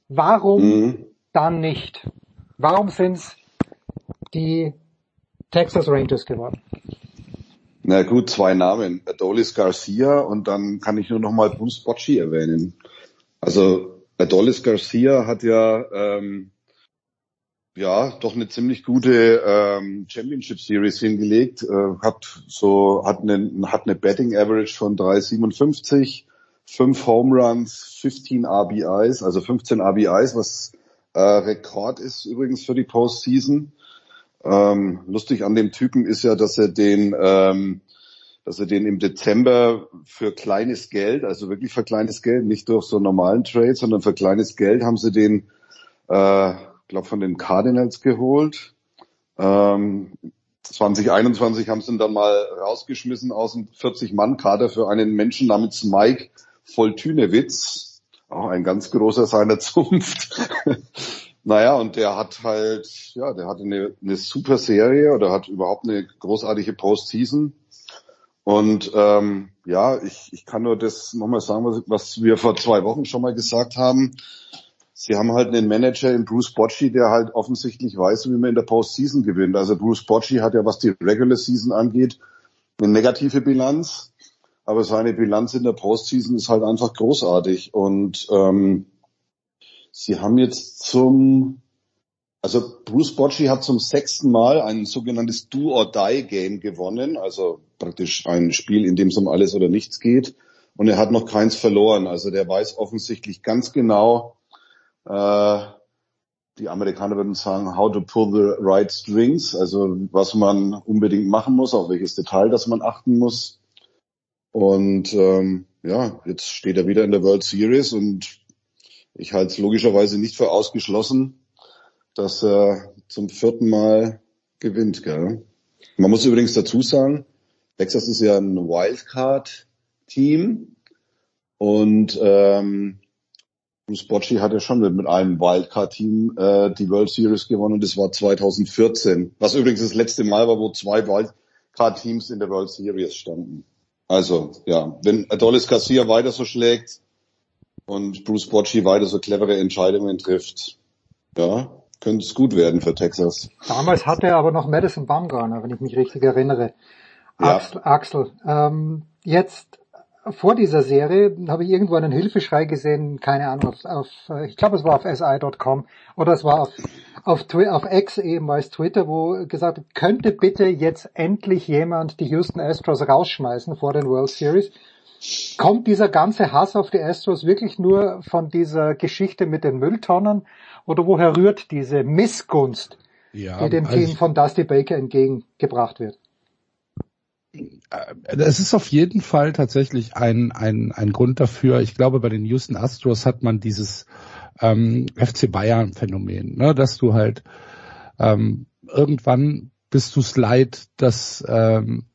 Warum dann nicht? Warum sind es die Texas Rangers geworden? Na gut, zwei Namen. Adolis Garcia und dann kann ich nur noch mal Bruce Bocci erwähnen. Also Adolis Garcia hat ja ähm, ja doch eine ziemlich gute ähm, Championship Series hingelegt, äh, hat so hat eine hat eine Betting Average von 3,57, fünf Home Runs, 15 RBIs, also 15 RBIs, was äh, Rekord ist übrigens für die Postseason. Ähm, lustig an dem Typen ist ja, dass er den, ähm, dass er den im Dezember für kleines Geld, also wirklich für kleines Geld, nicht durch so normalen Trade, sondern für kleines Geld haben sie den, äh, glaube von den Cardinals geholt. Ähm, 2021 haben sie ihn dann mal rausgeschmissen aus dem 40-Mann-Kader für einen Menschen namens Mike Voltünewitz, auch ein ganz großer seiner Zunft. Naja, und der hat halt, ja, der hatte eine, eine super Serie oder hat überhaupt eine großartige Postseason. Und ähm, ja, ich, ich kann nur das nochmal sagen, was, was wir vor zwei Wochen schon mal gesagt haben. Sie haben halt einen Manager in Bruce Bocci, der halt offensichtlich weiß, wie man in der Postseason gewinnt. Also Bruce Bocci hat ja, was die Regular Season angeht, eine negative Bilanz. Aber seine Bilanz in der Postseason ist halt einfach großartig. Und ähm, Sie haben jetzt zum, also Bruce Bocci hat zum sechsten Mal ein sogenanntes Do-or-Die-Game gewonnen, also praktisch ein Spiel, in dem es um alles oder nichts geht. Und er hat noch keins verloren. Also der weiß offensichtlich ganz genau, äh, die Amerikaner würden sagen, how to pull the right strings, also was man unbedingt machen muss, auf welches Detail das man achten muss. Und ähm, ja, jetzt steht er wieder in der World Series und ich halte es logischerweise nicht für ausgeschlossen, dass er zum vierten Mal gewinnt. Gell? Man muss übrigens dazu sagen, Texas ist ja ein Wildcard-Team und ähm, Bruce Bocci hat ja schon mit einem Wildcard-Team äh, die World Series gewonnen und das war 2014. Was übrigens das letzte Mal war, wo zwei Wildcard-Teams in der World Series standen. Also, ja, wenn Adolis Garcia weiter so schlägt und Bruce Bocci weiter so clevere Entscheidungen trifft, ja, könnte es gut werden für Texas. Damals hatte er aber noch Madison Bumgarner, wenn ich mich richtig erinnere. Ja. Axel, Axel ähm, jetzt vor dieser Serie habe ich irgendwo einen Hilfeschrei gesehen, keine Ahnung, auf, auf ich glaube es war auf si.com oder es war auf, auf, auf X ehemals Twitter, wo gesagt wird, könnte bitte jetzt endlich jemand die Houston Astros rausschmeißen vor den World Series. Kommt dieser ganze Hass auf die Astros wirklich nur von dieser Geschichte mit den Mülltonnen oder woher rührt diese Missgunst, Ja, die dem also Team von Dusty Baker entgegengebracht wird? es ist auf jeden Fall tatsächlich ein, ein, ein Grund dafür. Ich glaube, bei den Houston Astros hat man dieses ähm, FC Bayern Phänomen, ne? dass du halt ähm, irgendwann bist du es leid, dass ähm,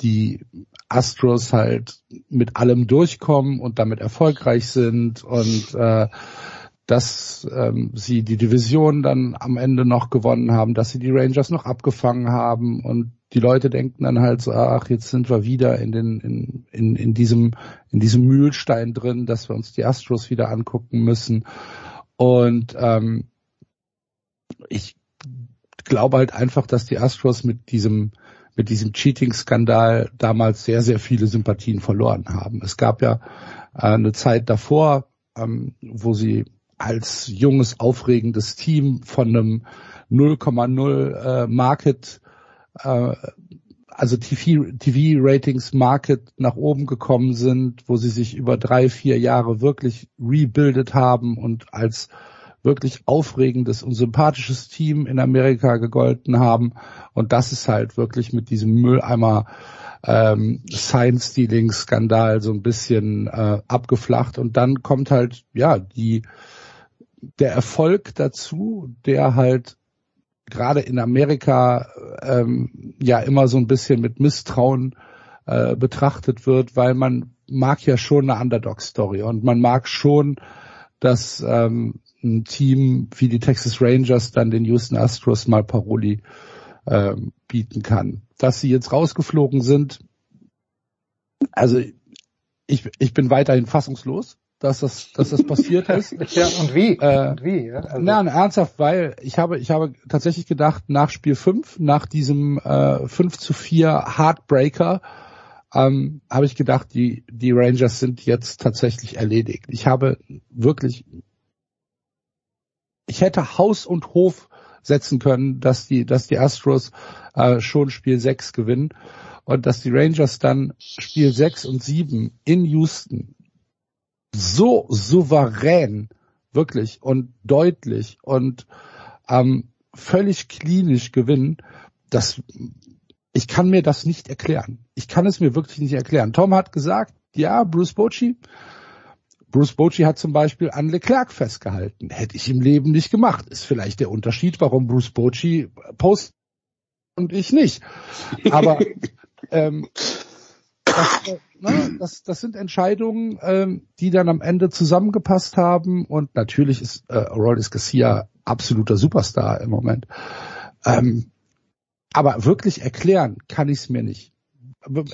die Astros halt mit allem durchkommen und damit erfolgreich sind und äh, dass ähm, sie die Division dann am Ende noch gewonnen haben, dass sie die Rangers noch abgefangen haben und die Leute denken dann halt so, ach, jetzt sind wir wieder in den in, in, in diesem in diesem Mühlstein drin, dass wir uns die Astros wieder angucken müssen. Und ähm, ich glaube halt einfach, dass die Astros mit diesem mit diesem Cheating-Skandal damals sehr, sehr viele Sympathien verloren haben. Es gab ja äh, eine Zeit davor, ähm, wo sie als junges, aufregendes Team von einem 0,0 äh, Market, äh, also TV, TV-Ratings Market nach oben gekommen sind, wo sie sich über drei, vier Jahre wirklich rebuildet haben und als wirklich aufregendes und sympathisches Team in Amerika gegolten haben. Und das ist halt wirklich mit diesem Mülleimer ähm, Sign-Stealing-Skandal so ein bisschen äh, abgeflacht. Und dann kommt halt, ja, die der Erfolg dazu, der halt gerade in Amerika ähm, ja immer so ein bisschen mit Misstrauen äh, betrachtet wird, weil man mag ja schon eine Underdog-Story und man mag schon, dass ähm, ein Team wie die Texas Rangers dann den Houston Astros mal Paroli ähm, bieten kann. Dass sie jetzt rausgeflogen sind, also ich, ich bin weiterhin fassungslos, dass das, dass das passiert ist. Ja, und wie? Äh, und wie? Ja? Also, Nein, ernsthaft, weil ich habe, ich habe tatsächlich gedacht, nach Spiel 5, nach diesem äh, 5 zu 4 Heartbreaker, ähm, habe ich gedacht, die, die Rangers sind jetzt tatsächlich erledigt. Ich habe wirklich, ich hätte Haus und Hof setzen können, dass die, dass die Astros äh, schon Spiel 6 gewinnen und dass die Rangers dann Spiel 6 und 7 in Houston so souverän wirklich und deutlich und ähm, völlig klinisch gewinnen, dass ich kann mir das nicht erklären. Ich kann es mir wirklich nicht erklären. Tom hat gesagt, ja, Bruce Bochy. Bruce Bochy hat zum Beispiel an Leclerc festgehalten. Hätte ich im Leben nicht gemacht. Ist vielleicht der Unterschied, warum Bruce Bochy postet und ich nicht. Aber ähm, das, ne, das, das sind Entscheidungen, ähm, die dann am Ende zusammengepasst haben. Und natürlich ist äh, Aroldis Garcia absoluter Superstar im Moment. Ähm, aber wirklich erklären kann ich es mir nicht.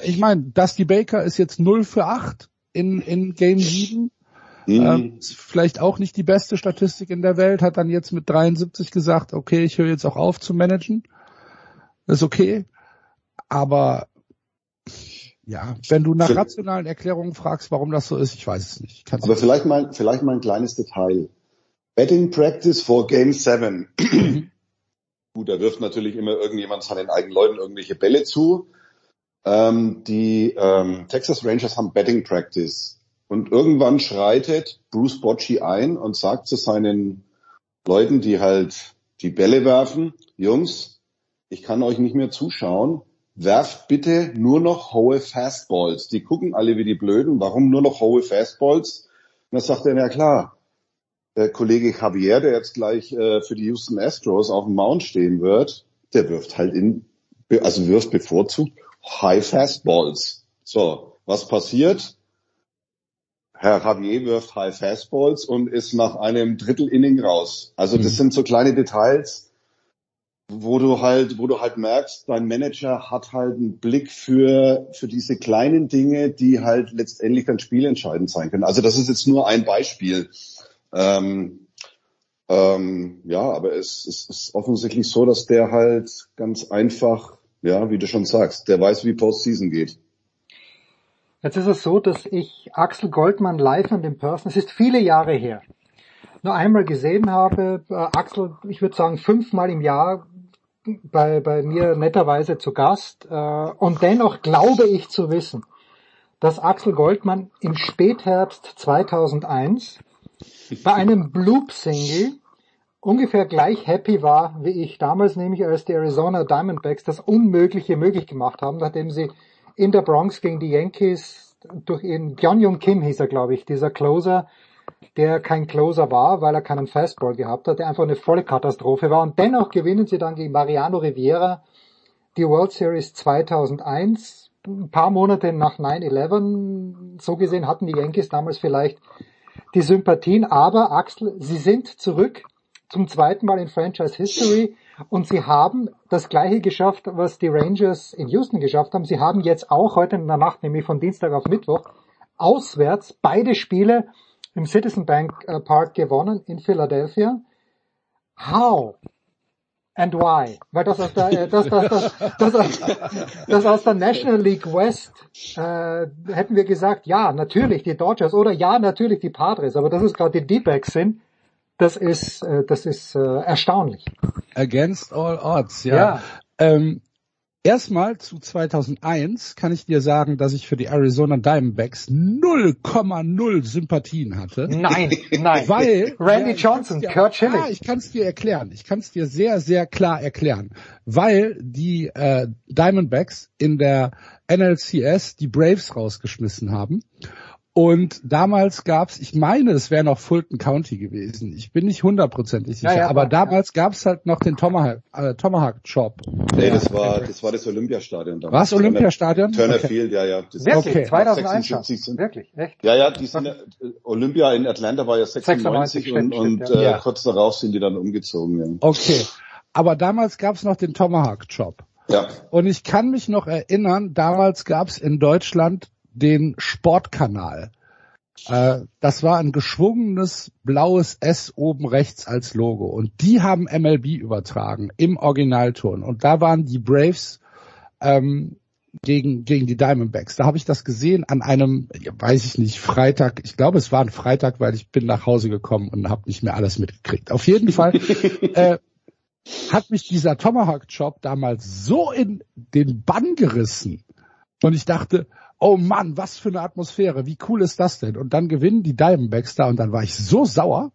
Ich meine, Dusty Baker ist jetzt 0 für 8 in, in Game 7. Mhm. Ähm, ist vielleicht auch nicht die beste Statistik in der Welt, hat dann jetzt mit 73 gesagt, okay, ich höre jetzt auch auf zu managen. Das ist okay. Aber ja, wenn du nach rationalen Erklärungen fragst, warum das so ist, ich weiß es nicht. Ich kann's Aber nicht. vielleicht mal, vielleicht mal ein kleines Detail. Betting Practice for Game 7. Gut, da wirft natürlich immer irgendjemand seinen eigenen Leuten irgendwelche Bälle zu. Ähm, die ähm, Texas Rangers haben Betting Practice. Und irgendwann schreitet Bruce Bocci ein und sagt zu seinen Leuten, die halt die Bälle werfen, Jungs, ich kann euch nicht mehr zuschauen. Werft bitte nur noch hohe Fastballs. Die gucken alle wie die Blöden. Warum nur noch hohe Fastballs? Und dann sagt er, ja klar, der Kollege Javier, der jetzt gleich äh, für die Houston Astros auf dem Mount stehen wird, der wirft halt in, also wirft bevorzugt High Fastballs. So, was passiert? Herr Javier wirft High Fastballs und ist nach einem Drittel Inning raus. Also das Mhm. sind so kleine Details, wo du halt, wo du halt merkst, dein Manager hat halt einen Blick für, für diese kleinen Dinge, die halt letztendlich dann spielentscheidend sein können. Also das ist jetzt nur ein Beispiel. Ähm, ähm, ja, aber es, es ist offensichtlich so, dass der halt ganz einfach, ja, wie du schon sagst, der weiß, wie Postseason geht. Jetzt ist es so, dass ich Axel Goldmann live und in Person, es ist viele Jahre her, nur einmal gesehen habe. Äh, Axel, ich würde sagen, fünfmal im Jahr bei, bei mir netterweise zu Gast. Äh, und dennoch glaube ich zu wissen, dass Axel Goldmann im Spätherbst 2001 bei einem Bloop-Single ungefähr gleich happy war wie ich damals, nämlich als die Arizona Diamondbacks das Unmögliche möglich gemacht haben, nachdem sie in der Bronx gegen die Yankees durch ihren Byung Kim hieß er, glaube ich, dieser Closer, der kein Closer war, weil er keinen Fastball gehabt hat, der einfach eine volle Katastrophe war. Und dennoch gewinnen sie dann gegen Mariano Rivera die World Series 2001, ein paar Monate nach 9-11. So gesehen hatten die Yankees damals vielleicht die Sympathien, aber Axel, sie sind zurück zum zweiten Mal in Franchise History und sie haben das gleiche geschafft, was die Rangers in Houston geschafft haben. Sie haben jetzt auch heute in der Nacht, nämlich von Dienstag auf Mittwoch, auswärts beide Spiele im Citizen Bank äh, Park gewonnen in Philadelphia. How? And why? Weil das aus der, äh, das, das, das, das, aus- das aus der National League West äh, hätten wir gesagt, ja, natürlich die Dodgers oder ja, natürlich die Padres, aber dass es gerade die D-Backs sind, das ist, äh, das ist äh, erstaunlich. Against all odds, ja. Ja. Ähm, erstmal zu 2001 kann ich dir sagen, dass ich für die Arizona Diamondbacks 0,0 Sympathien hatte. Nein, nein. Weil Randy ja, Johnson, dir- Kurt Schilling. Ah, ich kann es dir erklären. Ich kann es dir sehr, sehr klar erklären. Weil die äh, Diamondbacks in der NLCS die Braves rausgeschmissen haben. Und damals gab's, ich meine, es wäre noch Fulton County gewesen. Ich bin nicht hundertprozentig sicher, Ja, ja, aber ja. damals gab's halt noch den Tomahawk, äh, Tomahawk Chop. Nee, das war, das war das Olympiastadion damals. War's Olympiastadion? Turner Okay. Field, ja, ja. Das Wirklich, war 2001 schon. 76 sind. Wirklich, echt? Ja, ja, die sind, äh, Olympia in Atlanta war ja 96, 96, und, stimmt, und äh, Ja. kurz darauf sind die dann umgezogen, ja. Okay. Aber damals gab's noch den Tomahawk Chop. Ja. Und ich kann mich noch erinnern, damals gab's in Deutschland den Sportkanal. Äh, das war ein geschwungenes blaues S oben rechts als Logo. Und die haben MLB übertragen im Originalton. Und da waren die Braves ähm, gegen, gegen die Diamondbacks. Da habe ich das gesehen an einem, weiß ich nicht, Freitag. Ich glaube, es war ein Freitag, weil ich bin nach Hause gekommen und habe nicht mehr alles mitgekriegt. Auf jeden Fall äh, hat mich dieser Tomahawk-Job damals so in den Bann gerissen. Und ich dachte, oh Mann, was für eine Atmosphäre, wie cool ist das denn? Und dann gewinnen die Diamondbacks da und dann war ich so sauer.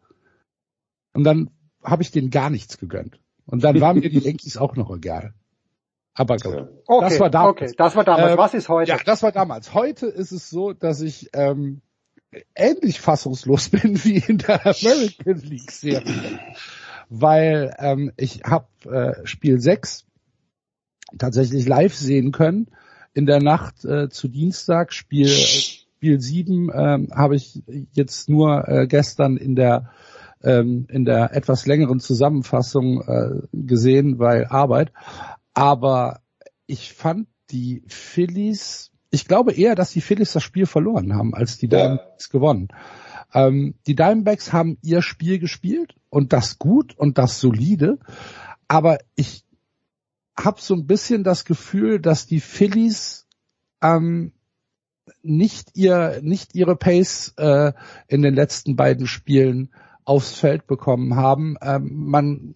Und dann habe ich denen gar nichts gegönnt. Und dann waren mir die Yankees auch noch egal. Aber gut. Okay, das war damals. okay, das war damals. Ähm, Was ist heute? Ja, das war damals. Heute ist es so, dass ich ähm, ähnlich fassungslos bin wie in der American League Serie. Weil ähm, ich habe äh, Spiel 6 tatsächlich live sehen können. In der Nacht äh, zu Dienstag Spiel Spiel 7 ähm, habe ich jetzt nur äh, gestern in der ähm, in der etwas längeren Zusammenfassung äh, gesehen, weil Arbeit. Aber ich fand die Phillies, ich glaube eher, dass die Phillies das Spiel verloren haben, als die Ja. Diamondbacks gewonnen. Ähm, die Diamondbacks haben ihr Spiel gespielt und das gut und das solide, aber ich habe so ein bisschen das Gefühl, dass die Phillies ähm, nicht ihr nicht ihre Pace äh, in den letzten beiden Spielen aufs Feld bekommen haben. Ähm, man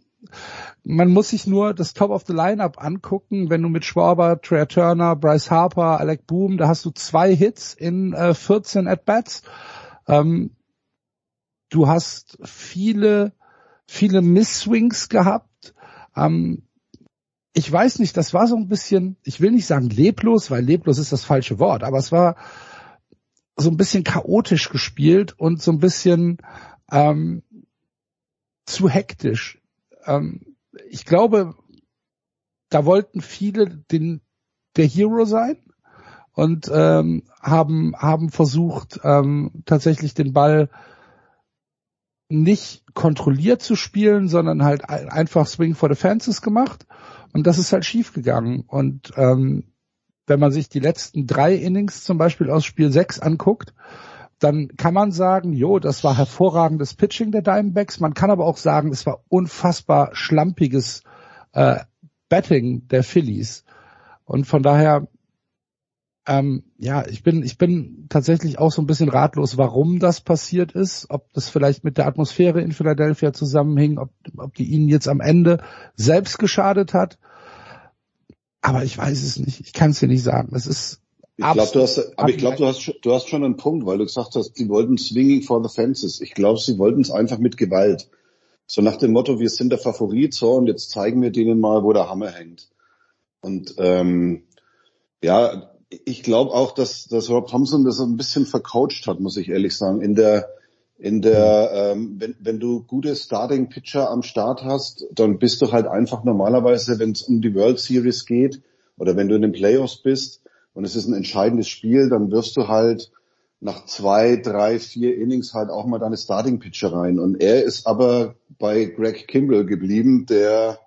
man muss sich nur das Top of the Lineup angucken, wenn du mit Schwarber, Trey Turner, Bryce Harper, Alec Boom, da hast du zwei Hits in äh, 14 at bats. Ähm, du hast viele viele Misswings gehabt. Ähm, ich weiß nicht, das war so ein bisschen, ich will nicht sagen leblos, weil leblos ist das falsche Wort, aber es war so ein bisschen chaotisch gespielt und so ein bisschen ähm, zu hektisch. Ähm, ich glaube, da wollten viele den, der Hero sein und ähm, haben haben versucht ähm, tatsächlich den Ball nicht kontrolliert zu spielen, sondern halt einfach Swing for the Fences gemacht und das ist halt schief gegangen und ähm, wenn man sich die letzten drei Innings zum Beispiel aus Spiel 6 anguckt, dann kann man sagen, jo, das war hervorragendes Pitching der Diamondbacks. Man kann aber auch sagen, es war unfassbar schlampiges äh, Betting der Phillies. Und von daher, ähm, ja, ich bin, ich bin tatsächlich auch so ein bisschen ratlos, warum das passiert ist, ob das vielleicht mit der Atmosphäre in Philadelphia zusammenhing, ob, ob die ihnen jetzt am Ende selbst geschadet hat. Aber ich weiß es nicht. Ich kann es dir nicht sagen. Es ist ich glaube, du hast, aber ich glaube, du hast, du hast schon einen Punkt, weil du gesagt hast, die wollten swinging for the fences. Ich glaube, sie wollten es einfach mit Gewalt. So nach dem Motto, wir sind der Favorit, so und jetzt zeigen wir denen mal, wo der Hammer hängt. Und ähm, ja, ich glaube auch, dass, dass Rob Thompson das ein bisschen vercoacht hat, muss ich ehrlich sagen. In der, in der, ähm, wenn, wenn du gute Starting Pitcher am Start hast, dann bist du halt einfach normalerweise, wenn es um die World Series geht oder wenn du in den Playoffs bist und es ist ein entscheidendes Spiel, dann wirst du halt nach zwei, drei, vier Innings halt auch mal deine Starting Pitcher rein. Und er ist aber bei Greg Kimbrell geblieben, der,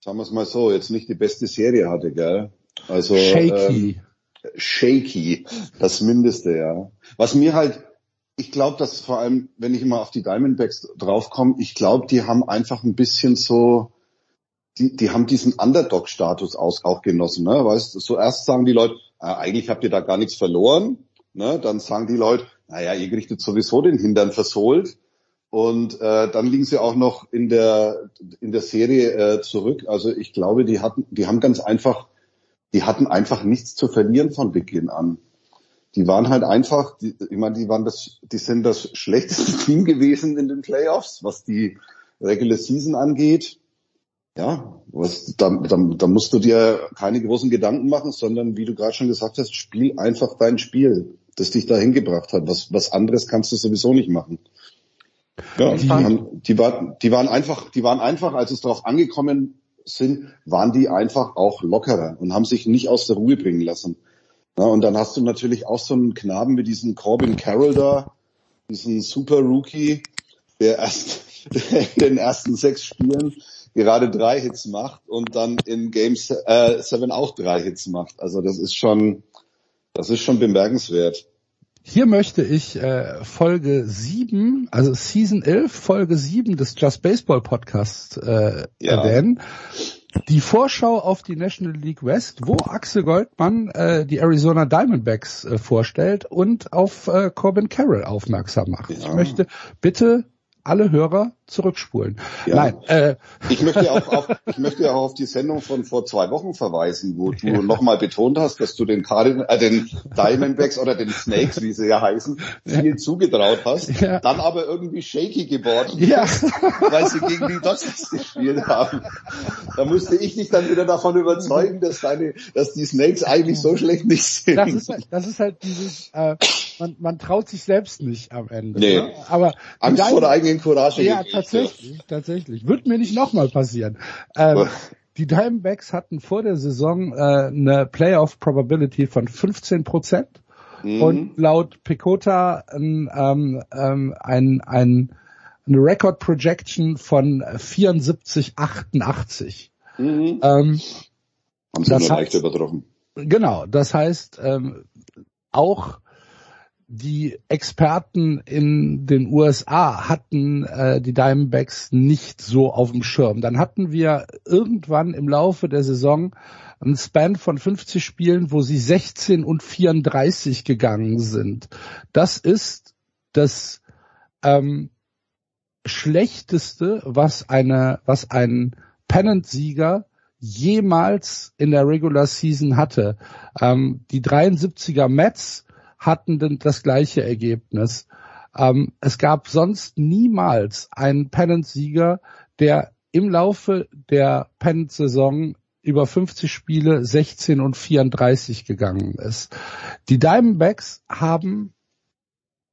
sagen wir es mal so, jetzt nicht die beste Serie hatte, gell? Also shaky. Ähm, shaky, das Mindeste, ja. Was mir halt, ich glaube, dass vor allem, wenn ich immer auf die Diamondbacks draufkomme, ich glaube, die haben einfach ein bisschen so, die, die haben diesen Underdog-Status auch genossen. Ne? Weißt, zuerst sagen die Leute, äh, eigentlich habt ihr da gar nichts verloren. Ne? Dann sagen die Leute, naja, ihr kriegt sowieso den Hintern versohlt. Und äh, dann liegen sie auch noch in der in der Serie äh, zurück. Also ich glaube, die hatten, die haben ganz einfach, die hatten einfach nichts zu verlieren von Beginn an. Die waren halt einfach, die, ich meine, die waren das, die sind das schlechteste Team gewesen in den Playoffs, was die Regular Season angeht. Ja, was, da, da, da musst du dir keine großen Gedanken machen, sondern wie du gerade schon gesagt hast, spiel einfach dein Spiel, das dich dahin gebracht hat. Was, was anderes kannst du sowieso nicht machen. Ja, die, haben, die, war, die waren einfach, die waren einfach, als es darauf angekommen sind, waren die einfach auch lockerer und haben sich nicht aus der Ruhe bringen lassen. Ja, und dann hast du natürlich auch so einen Knaben mit diesem Corbin Carroll da, diesen Super Rookie, der erst in den ersten sechs Spielen gerade drei Hits macht und dann in Game 7 äh, auch drei Hits macht. Also das ist schon, das ist schon bemerkenswert. Hier möchte ich äh, Folge 7, also Season 11, Folge 7 des Just Baseball Podcasts äh, ja. erwähnen. Die Vorschau auf die National League West, wo Axel Goldmann äh, die Arizona Diamondbacks äh, vorstellt und auf äh, Corbin Carroll aufmerksam macht. Ja. Ich möchte bitte alle Hörer zurückspulen. Ja. Nein. Äh, ich möchte auch auf, ich möchte auch auf die Sendung von vor zwei Wochen verweisen, wo du ja. nochmal betont hast, dass du den, Cardin, äh, den Diamondbacks oder den Snakes, wie sie ja heißen, viel ja. zugetraut hast, ja. dann aber irgendwie shaky geworden ja. weil sie gegen die Dodgers gespielt haben. Da musste ich dich dann wieder davon überzeugen, dass deine, dass die Snakes eigentlich so schlecht nicht sind. Das ist, halt, das ist halt dieses, äh, man, man traut sich selbst nicht am Ende. Nee. Ne? Aber Angst vor der eigenen Courage. Ja, tatsächlich, tatsächlich. Wird mir nicht nochmal passieren. Ähm, die Diamondbacks hatten vor der Saison äh, eine Playoff Probability von 15 Prozent mhm. und laut Picota ähm, ähm, ein, ein, eine Record Projection von 74, 88. Mhm. Ähm, Haben sie nur leicht übertroffen. Genau, das heißt, ähm, auch die Experten in den USA hatten äh, die Diamondbacks nicht so auf dem Schirm. Dann hatten wir irgendwann im Laufe der Saison einen Span von 50 Spielen, wo sie 16 und 34 gegangen sind. Das ist das ähm, schlechteste, was eine, was ein Pennant-Sieger jemals in der Regular Season hatte. Ähm, die 73er Mets hatten denn das gleiche Ergebnis. Ähm, es gab sonst niemals einen Pennant-Sieger, der im Laufe der Pennant-Saison über 50 Spiele 16 und 34 gegangen ist. Die Diamondbacks haben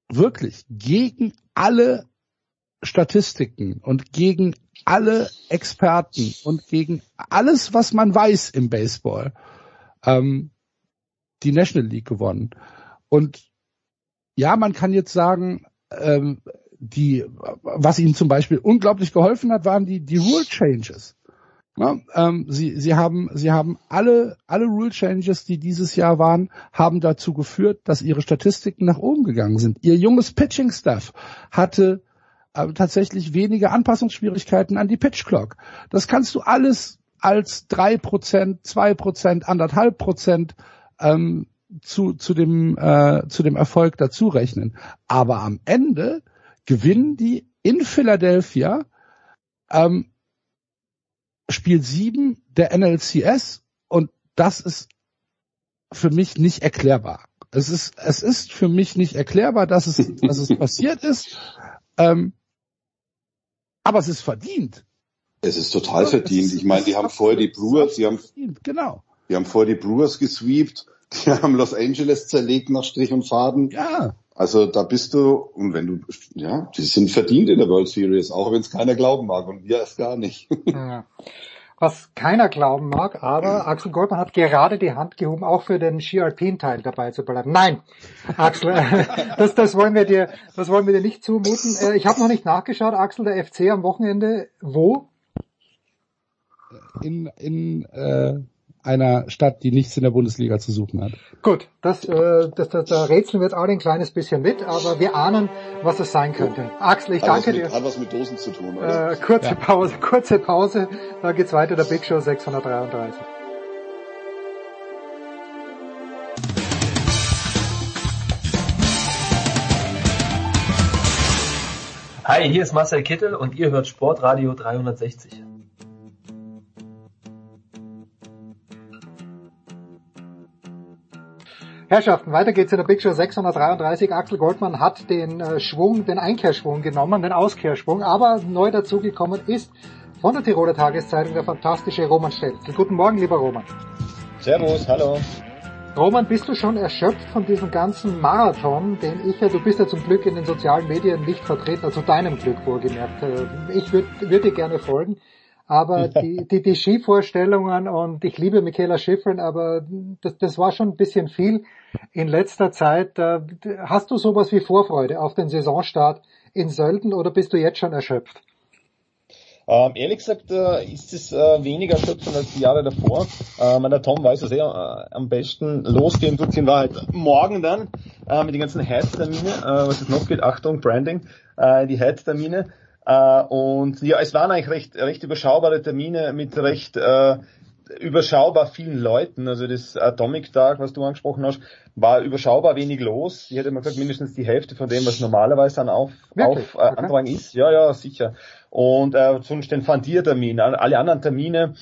wirklich gegen alle Statistiken und gegen alle Experten und gegen alles, was man weiß im Baseball, ähm, die National League gewonnen. Und ja, man kann jetzt sagen, ähm, die, was ihnen zum Beispiel unglaublich geholfen hat, waren die, die Rule Changes. Ja, ähm, sie, sie haben, sie haben alle, alle Rule Changes, die dieses Jahr waren, haben dazu geführt, dass ihre Statistiken nach oben gegangen sind. Ihr junges Pitching Staff hatte äh, tatsächlich weniger Anpassungsschwierigkeiten an die Pitch Clock. Das kannst du alles als drei Prozent, zwei Prozent, anderthalb Prozent ähm, zu, zu dem, äh, zu dem Erfolg dazu rechnen. Aber am Ende gewinnen die in Philadelphia ähm, Spiel 7 der NLCS und das ist für mich nicht erklärbar. Es ist, es ist für mich nicht erklärbar, dass es, dass es passiert ist. Ähm, aber es ist verdient. Es ist total verdient. ich meine, die haben vorher die Brewers, die haben, genau. die haben vorher die Brewers gesweept, die haben Los Angeles zerlegt nach Strich und Faden. Ja. Also da bist du, und wenn du, ja, die sind verdient in der World Series, auch wenn es keiner glauben mag und wir es gar nicht. Ja. Was keiner glauben mag, aber Axel Goldmann hat gerade die Hand gehoben, auch für den Ski-Alpin-Teil dabei zu bleiben. Nein, Axel, das, das wollen wir dir, das wollen wir dir nicht zumuten. Äh, ich habe noch nicht nachgeschaut, Axel, der FC am Wochenende, wo? In, in äh, einer Stadt, die nichts in der Bundesliga zu suchen hat. Gut, das, äh, das, das, da rätseln wir jetzt alle ein kleines bisschen mit, aber wir ahnen, was es sein könnte. Axel, ich hat danke mit, dir. Hat was mit Dosen zu tun, oder? Äh, kurze Ja. Pause, kurze Pause, da geht's weiter, der Big Show 633. Hi, hier ist Marcel Kittel und ihr hört Sportradio 360. Herrschaften, weiter geht's in der Big Show 633. Axel Goldmann hat den äh, Schwung, den Einkehrschwung genommen, den Auskehrsschwung, aber neu dazugekommen ist von der Tiroler Tageszeitung der fantastische Roman Stelzl. Guten Morgen, lieber Roman. Servus, hallo. Roman, bist du schon erschöpft von diesem ganzen Marathon, den ich ja, du bist ja zum Glück in den sozialen Medien nicht vertreten, also deinem Glück wohlgemerkt. Äh, Ich würde würd dir gerne folgen, aber die, die, die Skivorstellungen und ich liebe Michaela Schifrin, aber das, das war schon ein bisschen viel in letzter Zeit. Äh, Hast du sowas wie Vorfreude auf den Saisonstart in Sölden oder bist du jetzt schon erschöpft? Ähm, ehrlich gesagt äh, ist es äh, weniger erschöpfend als die Jahre davor. Ähm, der Tom weiß es eh äh, am besten. Losgehen tut in Wahrheit morgen dann äh, mit den ganzen Head-Termine, äh, was es noch geht. Achtung, Branding, äh, die Head-Termine. Äh, und ja, es waren eigentlich recht, recht überschaubare Termine mit recht äh, überschaubar vielen Leuten. Also das Atomic Tag, was du angesprochen hast, war überschaubar wenig los. Ich hätte mal gesagt, mindestens die Hälfte von dem, was normalerweise dann auf, Wirklich? auf äh, Andrang ist. Ja, ja, sicher. Und äh, sonst den Fandier-Termin, alle anderen Termine,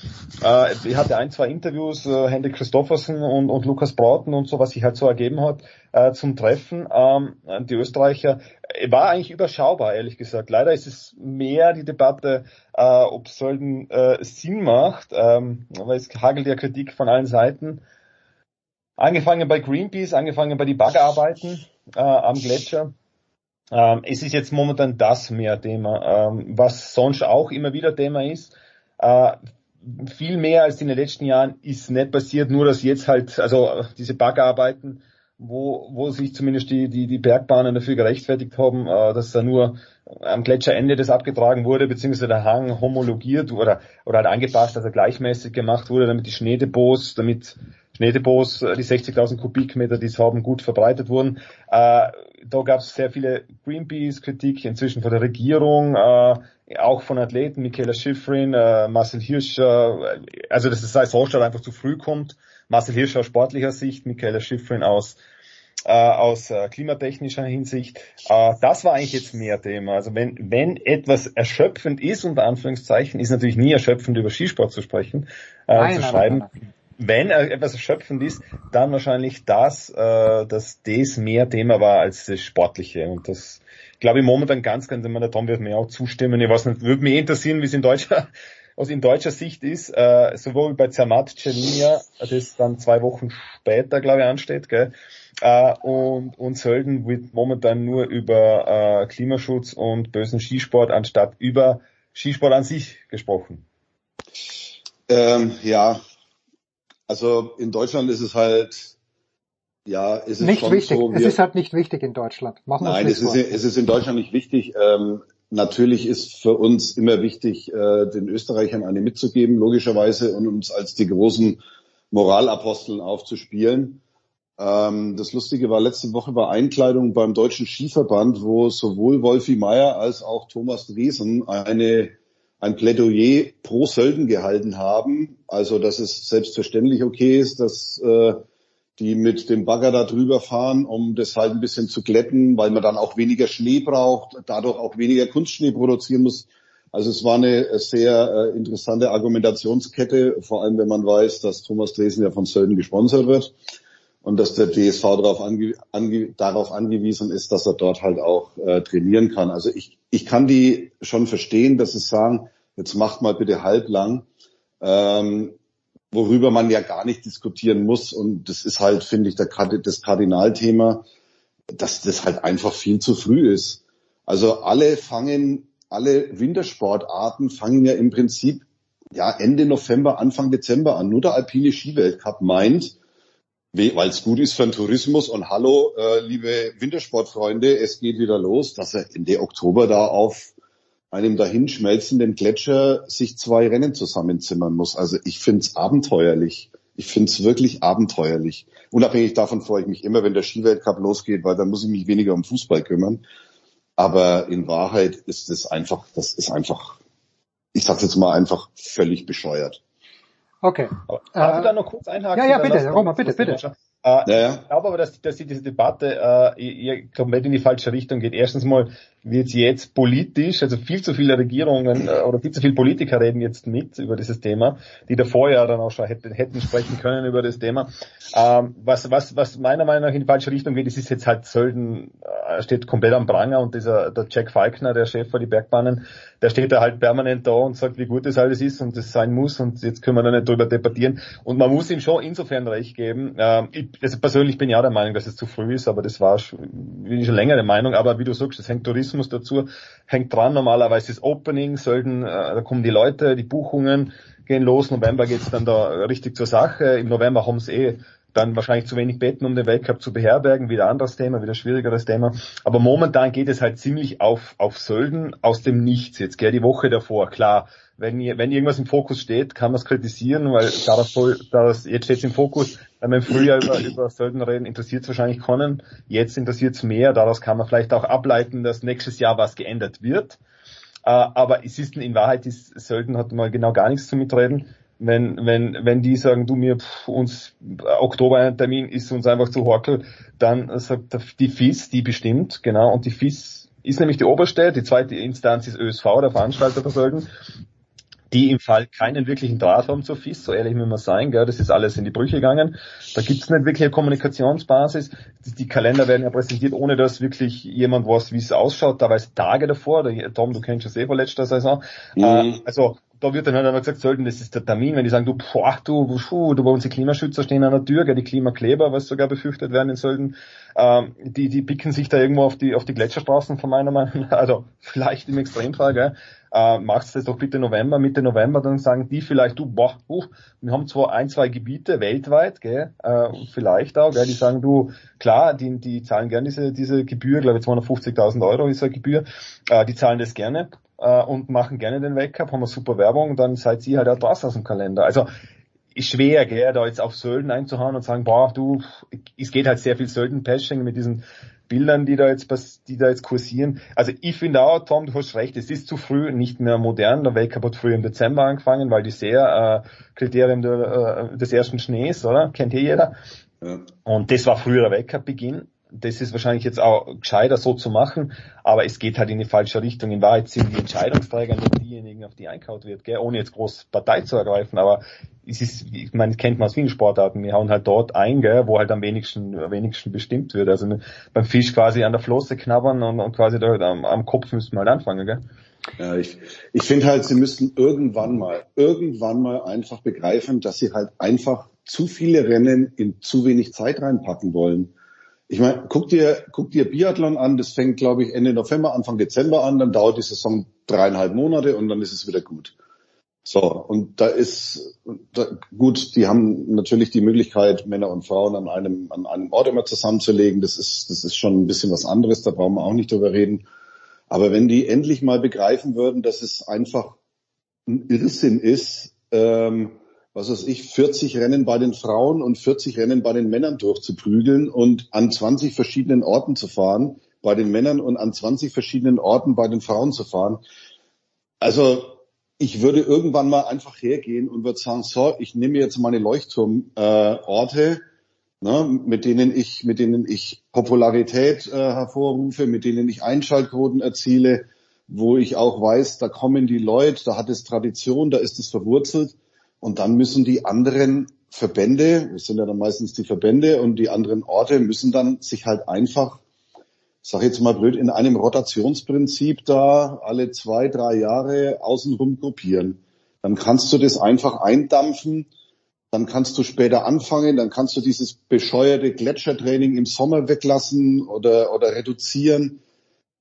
äh, ich hatte ein, zwei Interviews, äh, Hendrik Christoffersen und, und Lukas Brauten und so, was sich halt so ergeben hat, äh, zum Treffen. Ähm, die Österreicher äh, war eigentlich überschaubar, ehrlich gesagt. Leider ist es mehr die Debatte, äh, ob Sölden äh, Sinn macht, ähm, weil es hagelt ja Kritik von allen Seiten. Angefangen bei Greenpeace, angefangen bei die Baggerarbeiten äh, am Gletscher. Ähm, es ist jetzt momentan das mehr Thema, ähm, was sonst auch immer wieder Thema ist. Äh, viel mehr als in den letzten Jahren ist nicht passiert, nur dass jetzt halt, also diese Baggerarbeiten, wo, wo sich zumindest die, die, die Bergbahnen dafür gerechtfertigt haben, äh, dass da nur am Gletscherende das abgetragen wurde, beziehungsweise der Hang homologiert oder, oder halt angepasst, also gleichmäßig gemacht wurde, damit die Schneedepots, damit Schneedepots, äh, die 60.000 Kubikmeter, die es haben, gut verbreitet wurden. Äh, da gab es sehr viele Greenpeace-Kritik, inzwischen von der Regierung, äh, auch von Athleten, Michaela Schifrin, äh, Marcel Hirscher, äh, also dass das Saisonstart einfach zu früh kommt. Marcel Hirscher aus sportlicher Sicht, Michaela Schifrin aus äh, aus äh, klimatechnischer Hinsicht. Äh, das war eigentlich jetzt mehr Thema. Also wenn, wenn etwas erschöpfend ist, unter Anführungszeichen, ist natürlich nie erschöpfend über Skisport zu sprechen, äh, Nein, zu schreiben. nein, nein. Wenn etwas erschöpfend ist, dann wahrscheinlich das, äh, dass das mehr Thema war als das Sportliche. Und das glaube ich momentan ganz, ganz immer, der Tom wird mir auch zustimmen. Ich weiß nicht, würde mich interessieren, wie es in deutscher, was in deutscher Sicht ist, äh, sowohl bei Zermatt Celinia, das dann zwei Wochen später, glaube ich, ansteht, gell? Äh, und, und Sölden wird momentan nur über äh, Klimaschutz und bösen Skisport anstatt über Skisport an sich gesprochen. Ähm, ja, also in Deutschland ist es halt Ja, es ist nicht schon wichtig. so. es ist halt nicht wichtig in Deutschland. Machen Nein, es ist, es ist in Deutschland nicht wichtig. Ähm, natürlich ist für uns immer wichtig, äh, den Österreichern eine mitzugeben, logischerweise, und uns als die großen Moralaposteln aufzuspielen. Ähm, das Lustige war letzte Woche bei Einkleidung beim Deutschen Skiverband, wo sowohl Wolfi Meier als auch Thomas Driesen eine, ein Plädoyer pro Sölden gehalten haben. Also, dass es selbstverständlich okay ist, dass äh, die mit dem Bagger da drüber fahren, um das halt ein bisschen zu glätten, weil man dann auch weniger Schnee braucht, dadurch auch weniger Kunstschnee produzieren muss. Also es war eine sehr äh, interessante Argumentationskette, vor allem wenn man weiß, dass Thomas Dresen ja von Sölden gesponsert wird und dass der DSV darauf, ange ange darauf angewiesen ist, dass er dort halt auch äh, trainieren kann. Also ich, ich kann die schon verstehen, dass sie sagen, jetzt macht mal bitte halblang. Ähm, worüber man ja gar nicht diskutieren muss. Und das ist halt, finde ich, der, das Kardinalthema, dass das halt einfach viel zu früh ist. Also alle fangen, alle Wintersportarten fangen ja im Prinzip ja Ende November, Anfang Dezember an. Nur der alpine Skiweltcup meint, weil es gut ist für den Tourismus und hallo, äh, liebe Wintersportfreunde, es geht wieder los, dass er Ende Oktober da auf einem dahinschmelzenden Gletscher sich zwei Rennen zusammenzimmern muss. Also ich find's abenteuerlich. Ich find's wirklich abenteuerlich. Unabhängig davon freue ich mich immer, wenn der Skiweltcup losgeht, weil dann muss ich mich weniger um Fußball kümmern. Aber in Wahrheit ist es einfach, das ist einfach, ich sag's jetzt mal einfach völlig bescheuert. Okay. Darf Äh, ich da noch kurz einhaken? ja, ja, bitte, Roman, bitte, bitte. Äh, Ja, ja. Ich glaube aber, dass, dass diese Debatte äh, ihr komplett in die falsche Richtung geht. Erstens mal wird sie jetzt politisch, also viel zu viele Regierungen äh, oder viel zu viele Politiker reden jetzt mit über dieses Thema, die davor ja dann auch schon hätten, hätten sprechen können über das Thema. Ähm, was, was, was meiner Meinung nach in die falsche Richtung geht, das ist jetzt halt Sölden, äh, steht komplett am Pranger und dieser der Jack Falkner, der Chef für die Bergbahnen, der steht da halt permanent da und sagt, wie gut das alles ist und das sein muss und jetzt können wir da nicht drüber debattieren. Und man muss ihm schon insofern recht geben. Ähm, ich, also persönlich bin ich auch der Meinung, dass es zu früh ist, aber das war schon, bin ich schon länger der Meinung. Aber wie du sagst, es hängt Tourismus dazu, hängt dran normalerweise das Opening, sollten, äh, da kommen die Leute, die Buchungen gehen los, November geht's dann da richtig zur Sache. Im November haben sie eh dann wahrscheinlich zu wenig Betten, um den Weltcup zu beherbergen, wieder anderes Thema, wieder schwierigeres Thema. Aber momentan geht es halt ziemlich auf, auf Sölden aus dem Nichts. Jetzt, gell, die Woche davor, klar. Wenn, wenn irgendwas im Fokus steht, kann man es kritisieren, weil da das da jetzt steht im Fokus, wenn wir im Frühjahr über, über Sölden reden, interessiert es wahrscheinlich keinen. Jetzt interessiert es mehr, daraus kann man vielleicht auch ableiten, dass nächstes Jahr was geändert wird. Äh, aber es ist in Wahrheit, Sölden hat mal genau gar nichts zu mitreden. Wenn, wenn, wenn die sagen, du mir, pff, uns, Oktober ein Termin ist uns einfach zu horkel, dann sagt die FIS, die bestimmt, genau, und die FIS ist nämlich die oberste, die zweite Instanz ist ÖSV, der Veranstalter der Sölden, die im Fall keinen wirklichen Draht haben zur FIS, so ehrlich muss man sein, gell, das ist alles in die Brüche gegangen. Da gibt's nicht wirklich eine Kommunikationsbasis. Die, Kalender werden ja präsentiert, ohne dass wirklich jemand weiß, wie es ausschaut. Da weiß Tage davor, Tom, du kennst das eh von letzter Saison. Mhm. Äh, also da wird dann halt einmal gesagt, sollten, das ist der Termin, wenn die sagen, du, boah, du, puh, du bei uns die Klimaschützer stehen an der Tür, gell, die Klimakleber, was sogar befürchtet werden in Sölden, ähm, die, die picken sich da irgendwo auf die, auf die Gletscherstraßen von meiner Meinung nach, also vielleicht im Extremfall, gell, äh, macht's das doch bitte November, Mitte November, dann sagen die vielleicht, du, boah, uh, wir haben zwar ein, zwei Gebiete weltweit, gell, äh, vielleicht auch, gell, die sagen, du, klar, die, die zahlen gerne diese, diese Gebühr, glaube ich 250.000 Euro ist eine Gebühr, äh, die zahlen das gerne äh, und machen gerne den Weltcup, haben eine super Werbung, dann seid ihr halt auch das aus dem Kalender. Also ist schwer, gell, da jetzt auf Sölden einzuhauen und sagen, boah, du, es geht halt sehr viel Sölden-Pashing mit diesen Bildern, die da jetzt, die da jetzt kursieren. Also ich finde auch, Tom, du hast recht, es ist zu früh, nicht mehr modern. Der Weltcup hat früher im Dezember angefangen, weil die sehr äh, Kriterien der, äh, des ersten Schnees, oder? Kennt hier jeder. Ja. Und das war früher der Weltcup-Beginn. Das ist wahrscheinlich jetzt auch gescheiter so zu machen, aber es geht halt in die falsche Richtung. In Wahrheit sind die Entscheidungsträger nur diejenigen, auf die einkaut wird, gell? ohne jetzt groß Partei zu ergreifen, aber es ist, ich meine, das kennt man aus vielen Sportarten, wir hauen halt dort ein, gell, wo halt am wenigsten, am wenigsten bestimmt wird. Also beim Fisch quasi an der Flosse knabbern und, und quasi da am, am Kopf müssen wir halt anfangen, gell? Ja, ich, ich finde halt, sie müssten irgendwann mal, irgendwann mal einfach begreifen, dass sie halt einfach zu viele Rennen in zu wenig Zeit reinpacken wollen. Ich meine, guck dir, guck dir Biathlon an, das fängt, glaube ich, Ende November, Anfang Dezember an, dann dauert die Saison dreieinhalb Monate und dann ist es wieder gut. So, und da ist, da, gut, die haben natürlich die Möglichkeit, Männer und Frauen an einem, an einem Ort immer zusammenzulegen. Das ist, das ist schon ein bisschen was anderes, da brauchen wir auch nicht drüber reden. Aber wenn die endlich mal begreifen würden, dass es einfach ein Irrsinn ist, ähm, was weiß ich, 40 Rennen bei den Frauen und 40 Rennen bei den Männern durchzuprügeln und an 20 verschiedenen Orten zu fahren, bei den Männern und an 20 verschiedenen Orten bei den Frauen zu fahren. Also ich würde irgendwann mal einfach hergehen und würde sagen, so, ich nehme jetzt meine Leuchtturmorte, äh, ne, mit denen ich, mit denen ich Popularität äh, hervorrufe, mit denen ich Einschaltquoten erziele, wo ich auch weiß, da kommen die Leute, da hat es Tradition, da ist es verwurzelt und dann müssen die anderen Verbände, das sind ja dann meistens die Verbände und die anderen Orte müssen dann sich halt einfach, sag jetzt mal blöd, in einem Rotationsprinzip da alle zwei, drei Jahre außenrum gruppieren. Dann kannst du das einfach eindampfen, dann kannst du später anfangen, dann kannst du dieses bescheuerte Gletschertraining im Sommer weglassen oder, oder reduzieren.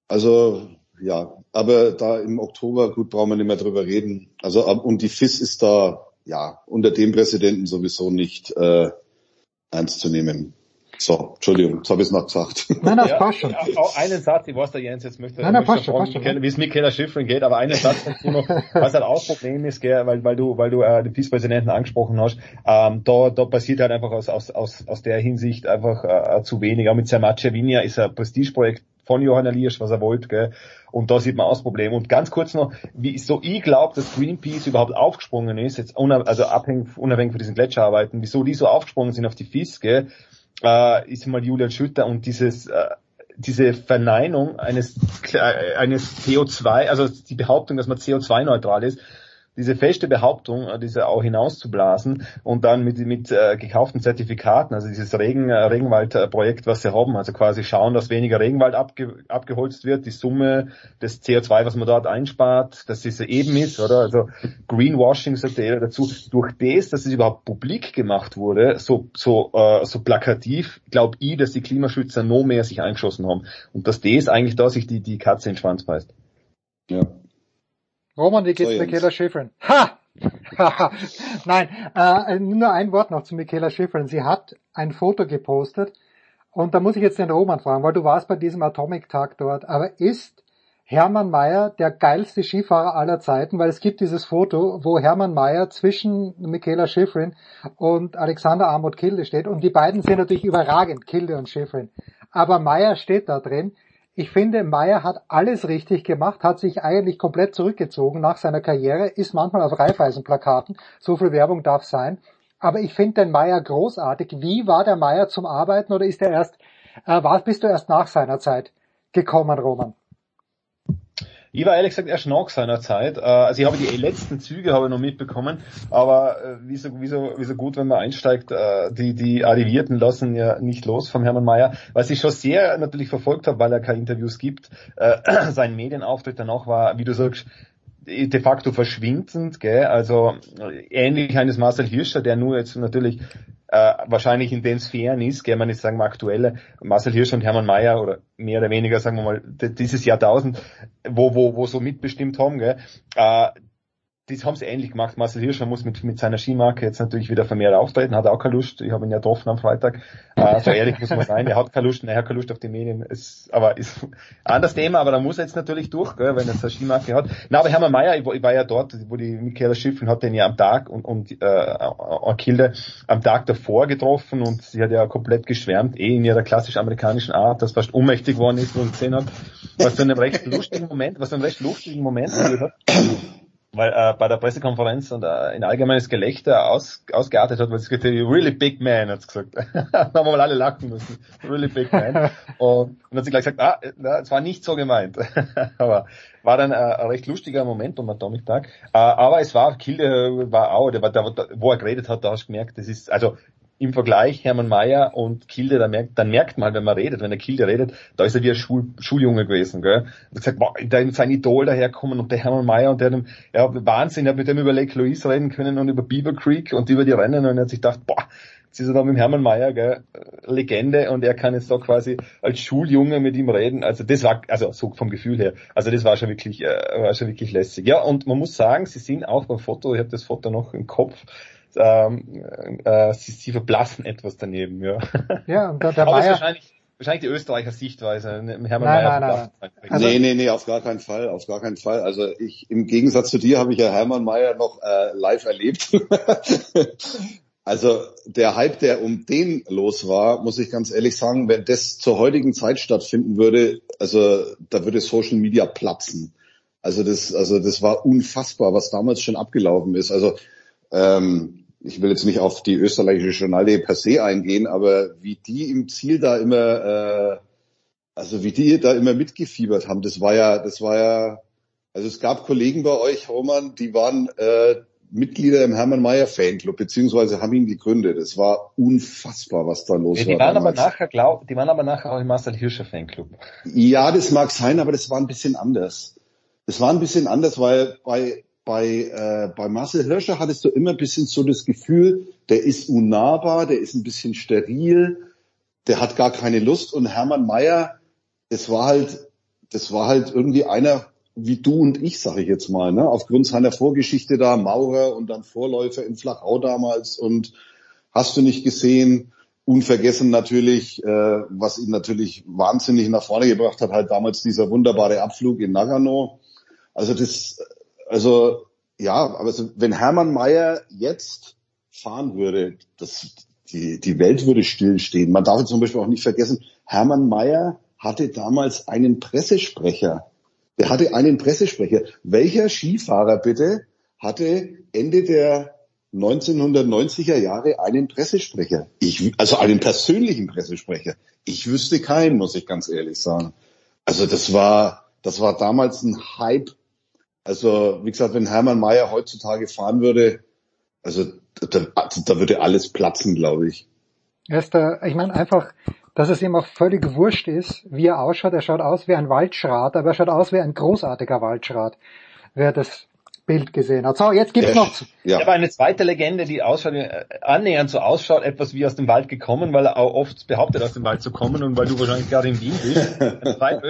Also ja, aber da im Oktober, gut, brauchen wir nicht mehr drüber reden. Also und die FIS ist da ja, unter dem Präsidenten sowieso nicht äh, ernst zu nehmen. So, Entschuldigung, jetzt habe ich es noch gesagt. Nein, das ja, passt schon. Auch einen Satz, ich weiß, der Jens jetzt möchte, nein, nein, passt schon, passt schon. wie es mit Keller Schiffrin geht, aber einen Satz dazu noch, was halt auch Problem ist, gell, weil, weil du, weil du äh, den Vizepräsidenten angesprochen hast, ähm, da, da passiert halt einfach aus, aus, aus, aus der Hinsicht einfach äh, zu wenig. Auch mit Sermace Vinia ist ein Prestigeprojekt von Johann Elias, was er wollte, gell? Und da sieht man auch das Problem. Und ganz kurz noch, wie so ich glaube, dass Greenpeace überhaupt aufgesprungen ist, jetzt also abhängig, unabhängig von diesen Gletscherarbeiten, wieso die so aufgesprungen sind auf die FIS, gell? Äh, ist mal Julian Schütter und dieses äh, diese Verneinung eines äh, eines CO2, also die Behauptung, dass man CO2-neutral ist, diese feste Behauptung, äh, diese auch hinauszublasen und dann mit, mit äh, gekauften Zertifikaten, also dieses Regen, äh, Regenwaldprojekt, was sie haben, also quasi schauen, dass weniger Regenwald abge, abgeholzt wird, die Summe des CO2, was man dort einspart, dass diese eben ist, oder? Also Greenwashing sagt er dazu. Durch das, dass es überhaupt publik gemacht wurde, so, so, äh, so plakativ, glaube ich, dass die Klimaschützer noch mehr sich eingeschossen haben. Und dass das eigentlich da sich die, die Katze in den Schwanz beißt. Ja. Roman, wie geht's so, Michaela Schifrin? Ha! Nein, äh, nur ein Wort noch zu Michaela Schifrin. Sie hat ein Foto gepostet und da muss ich jetzt den Roman fragen, weil du warst bei diesem Atomic-Tag dort, aber ist Hermann Mayer der geilste Skifahrer aller Zeiten, weil es gibt dieses Foto, wo Hermann Mayer zwischen Michaela Schifrin und Alexander Armut Kilde steht und die beiden sind natürlich überragend, Kilde und Schifrin. Aber Mayer steht da drin. Ich finde, Meyer hat alles richtig gemacht, hat sich eigentlich komplett zurückgezogen nach seiner Karriere, ist manchmal auf Reifeisenplakaten, so viel Werbung darf sein. Aber ich finde den Meyer großartig. Wie war der Meyer zum Arbeiten oder ist er erst, äh, war, bist du erst nach seiner Zeit gekommen, Roman? Ich war ehrlich gesagt erst nach seiner Zeit. Äh, also ich habe die letzten Züge habe ich noch mitbekommen, aber äh, wie so, wie so, wie so gut, wenn man einsteigt, äh, die, die Arrivierten lassen ja nicht los vom Hermann Mayer. Was ich schon sehr natürlich verfolgt habe, weil er keine Interviews gibt, sein Medienauftritt danach war, wie du sagst, de facto verschwindend, gell? also ähnlich eines Marcel Hirscher, der nur jetzt natürlich äh, wahrscheinlich in den Sphären ist, gell, man nicht sagen wir aktuelle, Marcel Hirsch und Hermann Mayer oder mehr oder weniger, sagen wir mal, dieses Jahrtausend, wo, wo, wo so mitbestimmt haben, gell, äh, das haben sie ähnlich gemacht. Marcel Hirscher muss mit, mit seiner Skimarke jetzt natürlich wieder vermehrt auftreten, hat auch keine Lust. Ich habe ihn ja getroffen am Freitag. Äh, so ehrlich muss man sein, er hat keine Lust, er hat keine Lust auf die Medien. Ist, aber ist ein anderes Thema, aber da muss er jetzt natürlich durch, gell, wenn er seine Skimarke hat. Na, aber Hermann Mayer, ich, ich war ja dort, wo die Michaela Schiffen hat den ja am Tag und, und äh, Kilde am Tag davor getroffen und sie hat ja komplett geschwärmt, eh in ihrer klassisch amerikanischen Art, dass fast ohnmächtig geworden ist und gesehen hat, was für einen recht lustigen Moment, was für einen recht lustigen Moment hat weil äh, bei der Pressekonferenz und äh, in allgemeines Gelächter aus, ausgeartet hat, weil es gesagt hat, really big man, hat's gesagt. da haben wir mal alle lachen müssen. Really big man. und, und hat sie gleich gesagt, ah, es war nicht so gemeint. aber war dann äh, ein recht lustiger Moment beim Atomic Tag. Äh, aber es war, Kilde war auch, der, der, der, wo er geredet hat, da hast du gemerkt, das ist, also im Vergleich Hermann Mayer und Kilde, da merkt, dann merkt man, wenn man redet, wenn der Kilde redet, da ist er wie ein Schul, Schuljunge gewesen, gell. Und gesagt, boah, da ist sein Idol daherkommen und der Hermann Mayer und der, ja, Wahnsinn, er hat mit dem über Lake Louise reden können und über Beaver Creek und über die Rennen und er hat sich gedacht, boah, sie ist da mit Hermann Mayer, gell, Legende, und er kann jetzt da quasi als Schuljunge mit ihm reden. Also das war, also so vom Gefühl her, also das war schon wirklich, äh, war schon wirklich lässig. Ja, und man muss sagen, sie sind auch beim Foto, ich habe das Foto noch im Kopf, ähm, äh, sie, sie verblassen etwas daneben, ja. Ja, und der, der Aber Meier, wahrscheinlich, wahrscheinlich die Österreicher Sichtweise. ne, Hermann Nein, Mayer nein, nein, einfach. nee, nee, nee, auf gar keinen Fall, auf gar keinen Fall. Also ich, im Gegensatz zu dir habe ich ja Hermann Mayer noch äh, live erlebt. also der Hype, der um den los war, muss ich ganz ehrlich sagen, wenn das zur heutigen Zeit stattfinden würde, also da würde Social Media platzen. Also das, also das war unfassbar, was damals schon abgelaufen ist. Also ähm, ich will jetzt nicht auf die österreichische Journal.de per se eingehen, aber wie die im Ziel da immer äh, also wie die da immer mitgefiebert haben, das war ja, das war ja, also es gab Kollegen bei euch, Roman, die waren äh, Mitglieder im Hermann Mayer Fanclub, beziehungsweise haben ihn gegründet. Es war unfassbar, was da los Ja, die war. waren aber nachher, glaub, die waren aber nachher auch im Marcel Hirscher Fanclub. Ja, das mag sein, aber das war ein bisschen anders. Das war ein bisschen anders, weil bei bei äh, bei Marcel Hirscher hattest du immer ein bisschen so das Gefühl, der ist unnahbar, der ist ein bisschen steril, der hat gar keine Lust und Hermann Mayer, das war halt das war halt irgendwie einer wie du und ich, sage ich jetzt mal, ne? aufgrund seiner Vorgeschichte da, Maurer und dann Vorläufer in Flachau damals und hast du nicht gesehen, unvergessen natürlich, äh, was ihn natürlich wahnsinnig nach vorne gebracht hat, halt damals dieser wunderbare Abflug in Nagano. Also das, also ja, aber so, wenn Hermann Mayer jetzt fahren würde, das, die, die Welt würde stillstehen. Man darf zum Beispiel auch nicht vergessen, Hermann Mayer hatte damals einen Pressesprecher. Der hatte einen Pressesprecher. Welcher Skifahrer bitte hatte Ende der 1990er Jahre einen Pressesprecher? Ich, also einen persönlichen Pressesprecher. Ich wüsste keinen, muss ich ganz ehrlich sagen. Also das war, das war damals ein Hype. Also wie gesagt, wenn Hermann Mayer heutzutage fahren würde, also da, da würde alles platzen, glaube ich. er ist der, ich meine einfach, dass es ihm auch völlig wurscht ist, wie er ausschaut. Er schaut aus wie ein Waldschrat, aber er schaut aus wie ein großartiger Waldschrat. Wer das Bild gesehen hat. So, jetzt gibt's noch, Ich habe eine zweite Legende, die ausschaut, äh, annähernd so ausschaut, etwas wie aus dem Wald gekommen, weil er auch oft behauptet, aus dem Wald zu kommen und weil du wahrscheinlich gerade in Wien bist.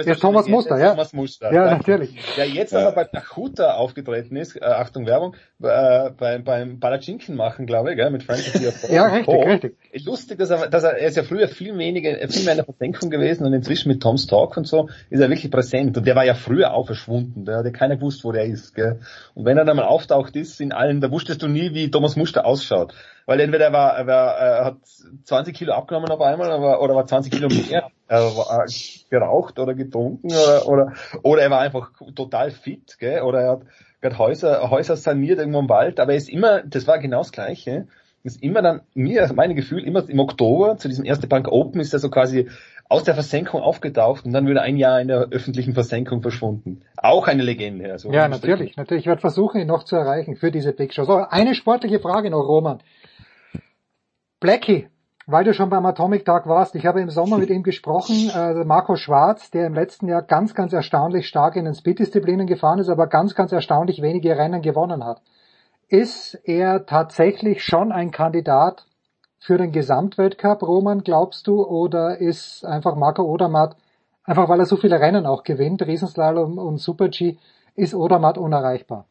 Ja, Thomas Legende, Muster, ja. Thomas Muster. Ja, natürlich. Der jetzt Ja. aber bei Nachuta aufgetreten ist, äh, Achtung Werbung, äh, beim, beim Palatschinken machen, glaube ich, gell, mit Diafora Ja, und richtig, Co. richtig. Lustig, dass er, dass er, er ist ja früher viel weniger, äh, viel mehr in der Versenkung gewesen und inzwischen mit Tom's Talk und so ist er wirklich präsent und der war ja früher auch verschwunden, da hat ja keiner gewusst, wo der ist, gell. Und wenn er dann mal auftaucht ist in allen, da wusstest du nie, wie Thomas Muster ausschaut. Weil entweder er war, er war, er hat 20 Kilo abgenommen auf einmal oder, oder war 20 Kilo mehr. Er war geraucht oder getrunken oder, oder, oder er war einfach total fit, gell? Oder er hat gerade Häuser, Häuser saniert irgendwo im Wald, aber er ist immer, das war genau das Gleiche. Ist immer dann, mir, mein Gefühl, immer im Oktober zu diesem erste Bank Open ist er so quasi aus der Versenkung aufgetaucht und dann wieder ein Jahr in der öffentlichen Versenkung verschwunden. Auch eine Legende. Also Ja, natürlich, natürlich. Ich werde versuchen, ihn noch zu erreichen für diese Big Show. So, eine sportliche Frage noch, Roman. Blackie, weil du schon beim Atomic Tag warst, ich habe im Sommer mit ihm gesprochen, äh, Marco Schwarz, der im letzten Jahr ganz, ganz erstaunlich stark in den Speed-Disziplinen gefahren ist, aber ganz, ganz erstaunlich wenige Rennen gewonnen hat. Ist er tatsächlich schon ein Kandidat für den Gesamtweltcup, Roman, glaubst du, oder ist einfach Marco Odermatt, einfach weil er so viele Rennen auch gewinnt, Riesenslalom und Super-G, ist Odermatt unerreichbar?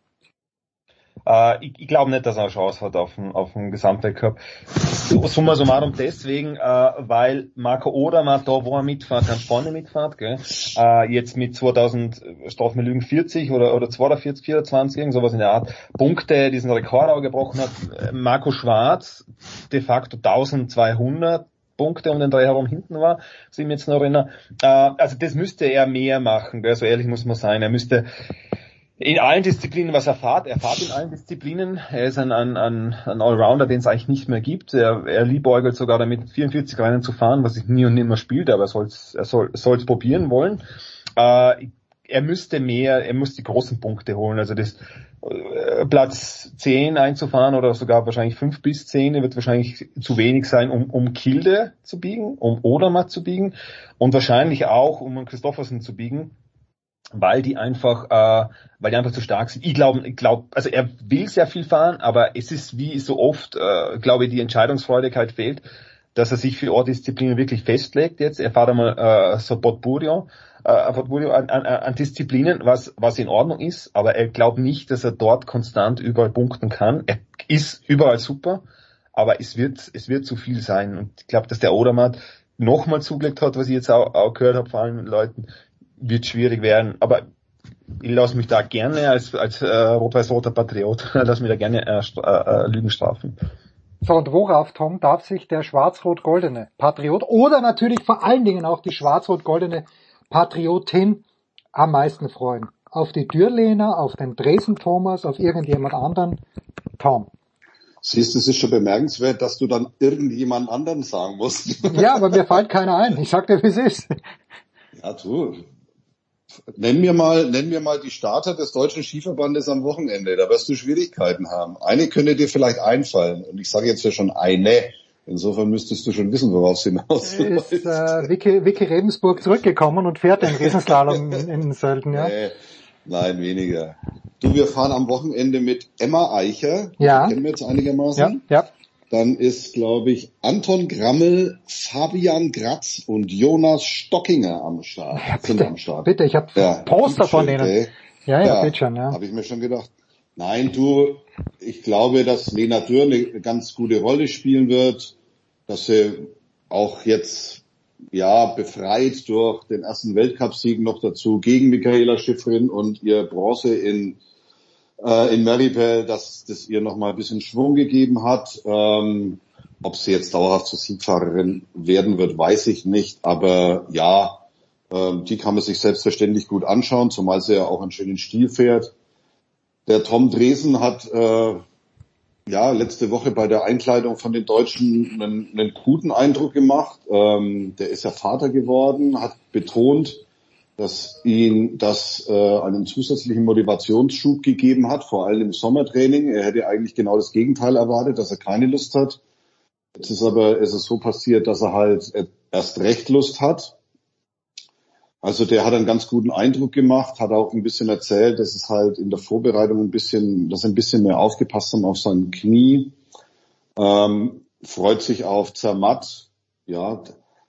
Äh, ich ich glaube nicht, dass er eine Chance hat auf den, auf den Gesamtweltcup. Summa summarum deswegen, äh, weil Marco Odermatt da, wo er mitfährt, ganz vorne mitfährt, gell? Äh, jetzt mit 2000, straf mir lügen, 40 oder, oder 42, 24, irgend sowas in der Art, Punkte, diesen Rekord auch gebrochen hat. Äh, Marco Schwarz, de facto 1200, Punkte um den Dreh herum hinten war, sie mir jetzt noch erinnern. Äh, also das müsste er mehr machen, gell? so ehrlich muss man sein. Er müsste in allen Disziplinen was er fährt. Er fährt in allen Disziplinen. Er ist ein, ein, ein, ein Allrounder, den es eigentlich nicht mehr gibt. Er, er liebäugelt sogar damit, 44 Rennen zu fahren, was ich nie und nimmer spielt, aber er er soll es probieren wollen. Äh, er müsste mehr, er muss die großen Punkte holen. Also das äh, Platz 10 einzufahren oder sogar wahrscheinlich 5 bis 10 wird wahrscheinlich zu wenig sein, um, um Kilde zu biegen, um Odermatt zu biegen und wahrscheinlich auch, um Christoffersen zu biegen. Weil die einfach, äh, weil die einfach zu stark sind. Ich glaube, ich glaube, also er will sehr viel fahren, aber es ist wie so oft, äh, glaube ich, die Entscheidungsfreudigkeit fehlt, dass er sich für Ortdisziplinen wirklich festlegt jetzt. Er fährt einmal äh, so Potburio, äh, Potburio an, an, an Disziplinen, was, was in Ordnung ist, aber er glaubt nicht, dass er dort konstant überall punkten kann. Er ist überall super, aber es wird, es wird zu viel sein. Und ich glaube, dass der Odermatt nochmal zugelegt hat, was ich jetzt auch, auch gehört habe von allen Leuten, wird schwierig werden. Aber ich lasse mich da gerne als, als äh, rot-weiß-roter Patriot, lass mich da gerne äh, äh, Lügen strafen. So, und worauf, Tom, darf sich der schwarz-rot-goldene Patriot oder natürlich vor allen Dingen auch die schwarz-rot-goldene Patriotin am meisten freuen? Auf die Dürlehner, auf den Dresden-Thomas, auf irgendjemand anderen? Tom. Siehst du, es ist schon bemerkenswert, dass du dann irgendjemand anderen sagen musst. Ja, aber mir fällt keiner ein. Ich sag dir, wie es ist. Ja, du, Nenn mir mal, nenn mir mal die Starter des deutschen Skiverbandes am Wochenende. Da wirst du Schwierigkeiten haben. Eine könnte dir vielleicht einfallen. Und ich sage jetzt ja schon eine. Insofern müsstest du schon wissen, worauf es hinaus ist. Äh, Vicky, Vicky Rebensburg zurückgekommen und fährt den Riesenslalom in, in Sölden, ja? Nee, nein, weniger. Du, wir fahren am Wochenende mit Emma Eicher. Ja. Die kennen wir jetzt einigermaßen. Ja, ja. Dann ist, glaube ich, Anton Grammel, Fabian Gratz und Jonas Stockinger am Start. Ja, bitte, am Start. bitte, ich habe ja, Poster von denen. Ey. Ja, ja, ja schon, ja. Habe ich mir schon gedacht. Nein, du, ich glaube, dass Lena Dürr eine ganz gute Rolle spielen wird, dass sie auch jetzt ja befreit durch den ersten Weltcupsieg noch dazu gegen Michaela Schiffrin und ihr Bronze in äh, in Maribel, dass das ihr nochmal ein bisschen Schwung gegeben hat. Ähm, ob sie jetzt dauerhaft zur Siegfahrerin werden wird, weiß ich nicht. Aber ja, ähm, die kann man sich selbstverständlich gut anschauen, zumal sie ja auch einen schönen Stil fährt. Der Tom Dresen hat äh, ja letzte Woche bei der Einkleidung von den Deutschen einen, einen guten Eindruck gemacht. Ähm, der ist ja Vater geworden, hat betont, dass ihn das äh, einen zusätzlichen Motivationsschub gegeben hat, vor allem im Sommertraining. Er hätte eigentlich genau das Gegenteil erwartet, dass er keine Lust hat. Jetzt ist aber ist es so passiert, dass er halt erst recht Lust hat. Also der hat einen ganz guten Eindruck gemacht, hat auch ein bisschen erzählt, dass es halt in der Vorbereitung ein bisschen, dass er ein bisschen mehr aufgepasst haben auf sein Knie. Ähm, freut sich auf Zermatt. Ja,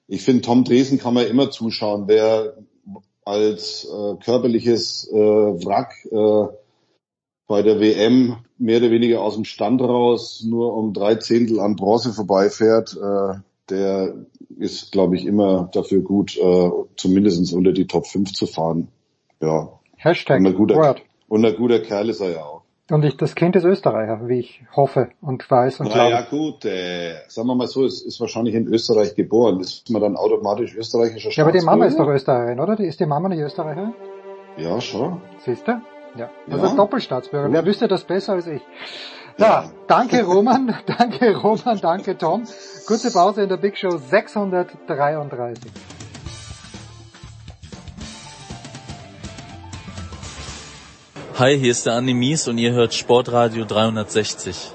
ich finde, Tom Dresen kann man immer zuschauen. Wer als äh, körperliches äh, Wrack äh, bei der WM mehr oder weniger aus dem Stand raus nur um drei Zehntel an Bronze vorbeifährt, äh, der ist, glaube ich, immer dafür gut, äh, zumindest unter die Top 5 zu fahren. Ja. Hashtag und ein guter, Word. Und ein guter Kerl ist er ja auch. Und ich, das Kind ist Österreicher, wie ich hoffe und weiß und glaube. Ja gut, äh, sagen wir mal so, es ist wahrscheinlich in Österreich geboren. Ist man dann automatisch österreichischer Ja, aber die Mama ist doch Österreicherin, oder? Die, ist die Mama nicht Österreicherin? Ja, schon. Siehst du? Ja. Also ja. Doppelstaatsbürger. Wer wüsste das besser als ich? Ja, ja. danke Roman, danke Roman, danke Tom. Kurze Pause in der Big Show 633. Hi, hier ist der Andi Mies und ihr hört Sportradio 360.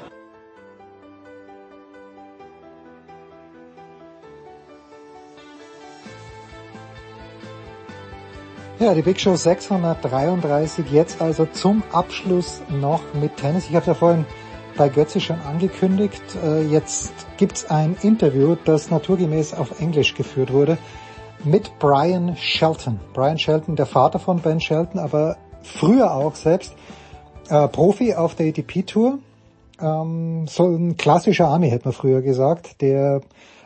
Ja, die Big Show 633 jetzt also zum Abschluss noch mit Tennis. Ich habe ja vorhin bei Götze schon angekündigt. Äh, jetzt gibt's ein Interview, das naturgemäß auf Englisch geführt wurde mit Brian Shelton. Brian Shelton, der Vater von Ben Shelton, aber früher auch selbst äh, Profi auf der ATP-Tour. Ähm, so ein klassischer Army, hätte man früher gesagt, der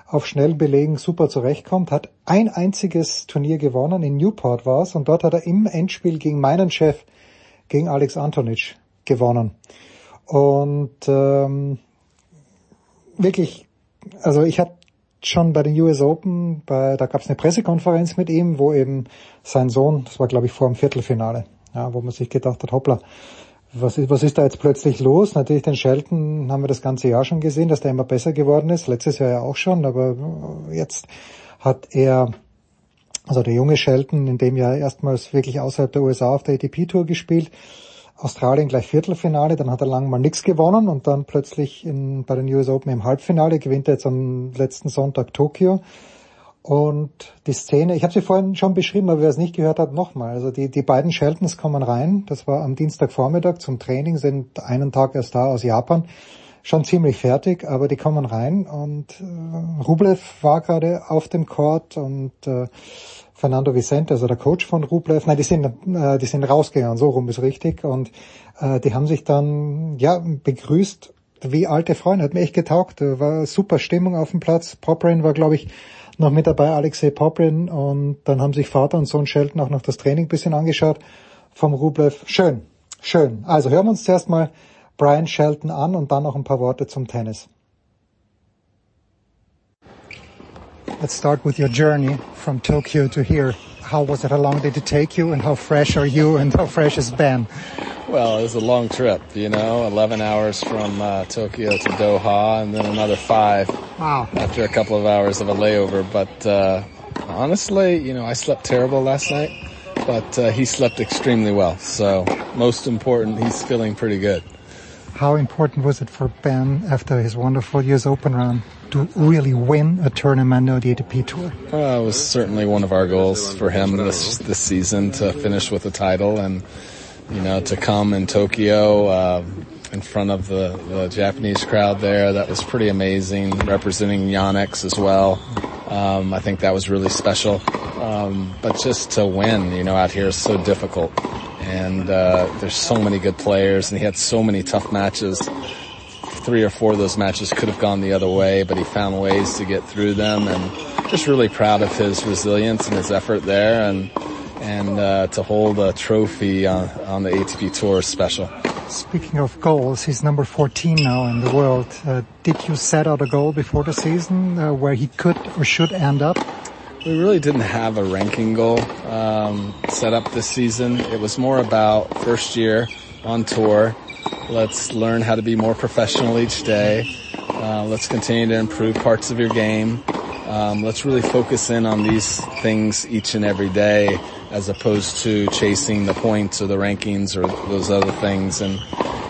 auf schnellen Belegen super zurechtkommt, hat ein einziges Turnier gewonnen, in Newport war es, und dort hat er im Endspiel gegen meinen Chef, gegen Alex Antonic, gewonnen. Und ähm, wirklich, also ich habe schon bei den US Open, bei, da gab es eine Pressekonferenz mit ihm, wo eben sein Sohn, das war glaube ich vor dem Viertelfinale, ja, wo man sich gedacht hat, hoppla, was ist, was ist da jetzt plötzlich los? Natürlich den Shelton haben wir das ganze Jahr schon gesehen, dass der immer besser geworden ist. Letztes Jahr ja auch schon, aber jetzt hat er, also der junge Shelton, in dem Jahr erstmals wirklich außerhalb der USA auf der ATP-Tour gespielt. Australien gleich Viertelfinale, dann hat er lang mal nichts gewonnen und dann plötzlich in, bei den US Open im Halbfinale gewinnt er jetzt am letzten Sonntag Tokio. Und die Szene, ich habe sie vorhin schon beschrieben, aber wer es nicht gehört hat, nochmal. Also die, die beiden Sheltons kommen rein, das war am Dienstagvormittag zum Training, sind einen Tag erst da aus Japan, schon ziemlich fertig, aber die kommen rein und äh, Rublev war gerade auf dem Court und äh, Fernando Vicente, also der Coach von Rublev, nein, die sind, äh, die sind rausgegangen, so rum ist richtig. Und äh, die haben sich dann, ja, begrüßt wie alte Freunde, hat mir echt getaugt, war super Stimmung auf dem Platz, Poprin war, glaube ich, noch mit dabei, Alexei Poprin und dann haben sich Vater und Sohn Shelton auch noch das Training bisschen angeschaut vom Rublev. Schön, schön. Also hören wir uns zuerst mal Brian Shelton an und dann noch ein paar Worte zum Tennis. Let's start with your journey from Tokyo to here. How was it? How long did it take you? And how fresh are you? And how fresh is Ben? Well, it was a long trip, you know, 11 hours from uh, Tokyo to Doha and then another five. Wow. After a couple of hours of a layover. But, uh, honestly, you know, I slept terrible last night, but, uh, he slept extremely well. So most important, he's feeling pretty good. How important was it for Ben after his wonderful US Open run to really win a tournament on the ATP Tour? Well, it was certainly one of our goals for him this this season to finish with a title and you know to come in Tokyo uh, in front of the, the Japanese crowd there. That was pretty amazing, representing Yonex as well. Um, I think that was really special. Um, but just to win, you know, out here is so difficult and uh, there's so many good players, and he had so many tough matches. Three or four of those matches could have gone the other way, but he found ways to get through them, and just really proud of his resilience and his effort there, and and uh, to hold a trophy on, on the ATP Tour is special. Speaking of goals, he's number 14 now in the world. Uh, did you set out a goal before the season uh, where he could or should end up? We really didn't have a ranking goal um, set up this season. It was more about first year on tour. Let's learn how to be more professional each day. Uh, let's continue to improve parts of your game. Um, let's really focus in on these things each and every day as opposed to chasing the points or the rankings or those other things. And,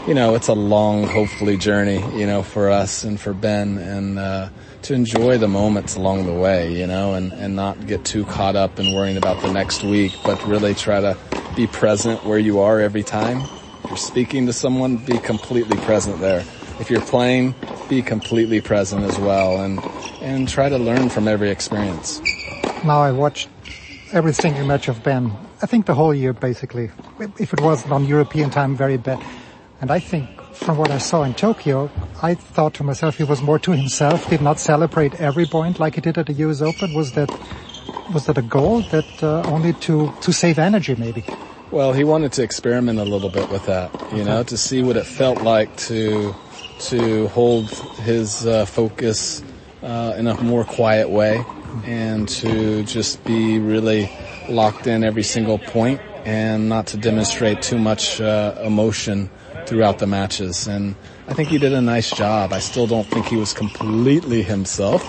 you know, it's a long, hopefully journey, you know, for us and for Ben. And, uh, to enjoy the moments along the way, you know, and, and not get too caught up in worrying about the next week, but really try to be present where you are every time. If you're speaking to someone, be completely present there. If you're playing, be completely present as well and, and try to learn from every experience. Now I watched every single match of Ben. I think the whole year basically. If it wasn't on European time, very bad. And I think from what I saw in Tokyo, I thought to myself he was more to himself, did not celebrate every point like he did at the US Open. Was that was that a goal that uh, only to to save energy maybe? Well, he wanted to experiment a little bit with that, you okay. know, to see what it felt like to to hold his uh, focus uh, in a more quiet way and to just be really locked in every single point and not to demonstrate too much uh, emotion throughout the matches. And I think he did a nice job. I still don't think he was completely himself,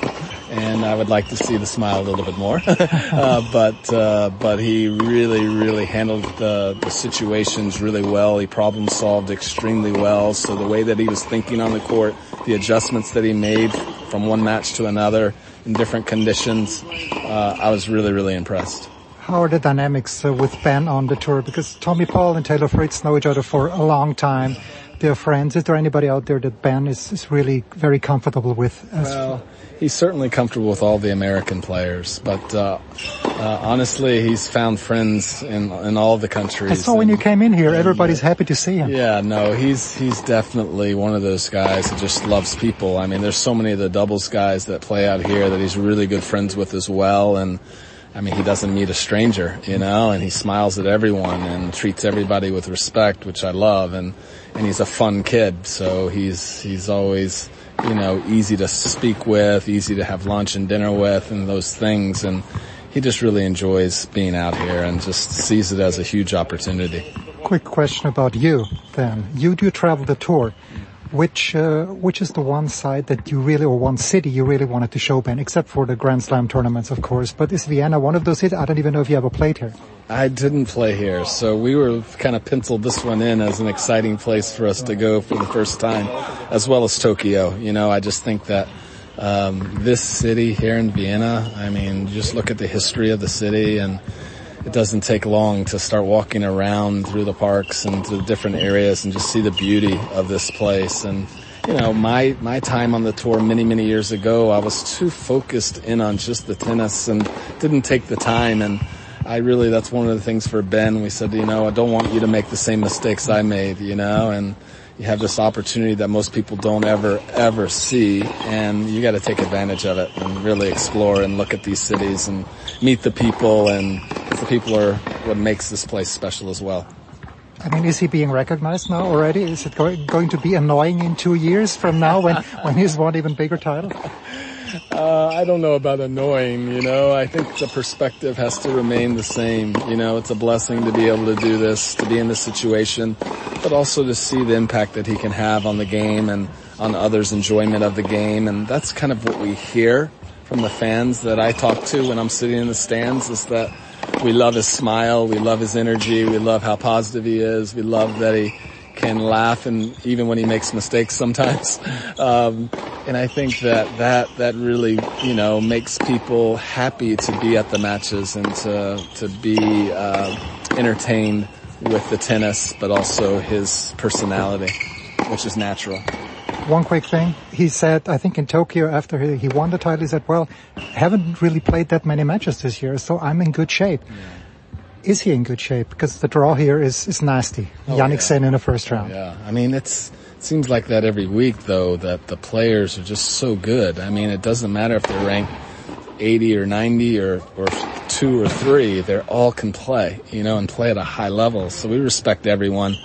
and I would like to see the smile a little bit more. uh, but uh, but he really really handled the, the situations really well. He problem solved extremely well. So the way that he was thinking on the court, the adjustments that he made from one match to another in different conditions, uh, I was really really impressed. How are the dynamics uh, with Ben on the tour? Because Tommy Paul and Taylor Fritz know each other for a long time. They're friends. Is there anybody out there that Ben is, is really very comfortable with? well, he's certainly comfortable with all the American players, but uh, uh, honestly, he's found friends in in all the countries. I saw when you came in here, everybody's happy to see him. Yeah, no, he's he's definitely one of those guys that just loves people. I mean, there's so many of the doubles guys that play out here that he's really good friends with as well, and I mean, he doesn't meet a stranger, you know, and he smiles at everyone and treats everybody with respect, which I love. And, and he's a fun kid. So he's, he's always, you know, easy to speak with, easy to have lunch and dinner with and those things. And he just really enjoys being out here and just sees it as a huge opportunity. Quick question about you then. You do travel the tour which uh, which is the one side that you really or one city you really wanted to show Ben, except for the Grand Slam tournaments, of course. But is Vienna one of those cities? I don't even know if you ever played here. I didn't play here, so we were kind of penciled this one in as an exciting place for us to go for the first time, as well as Tokyo. You know, I just think that Um, this city here in Vienna, I mean, just look at the history of the city and it doesn't take long to start walking around through the parks and to the different areas and just see the beauty of this place. And, you know, my, my time on the tour many, many years ago, I was too focused in on just the tennis and didn't take the time. And I really, that's one of the things for Ben. We said, you know, I don't want you to make the same mistakes I made, you know, and, you have this opportunity that most people don't ever, ever see, and you got to take advantage of it and really explore and look at these cities and meet the people, and the people are what makes this place special as well. I mean, is he being recognized now already? Is it going, going to be annoying in two years from now when, when he's won even bigger title? Uh, I don't know about annoying, you know. I think the perspective has to remain the same. You know, it's a blessing to be able to do this, to be in this situation, but also to see the impact that he can have on the game and on others' enjoyment of the game. And that's kind of what we hear from the fans that I talk to when I'm sitting in the stands is that we love his smile, we love his energy, we love how positive he is, we love that he can laugh and even when he makes mistakes sometimes. Um, and I think that that that really you know makes people happy to be at the matches and to to be uh, entertained with the tennis, but also his personality, which is natural. One quick thing. He said, I think in Tokyo after he, he won the title, he said, well, haven't really played that many matches this year, so I'm in good shape. Yeah is he in good shape? Because the draw here is, is nasty. Oh, Yannick yeah. Sen in the first round. Yeah, I mean, it's, it seems like that every week though, that the players are just so good. I mean, it doesn't matter if they're ranked 80 or 90 or, or two or three, they're all can play, you know, and play at a high level. So we respect everyone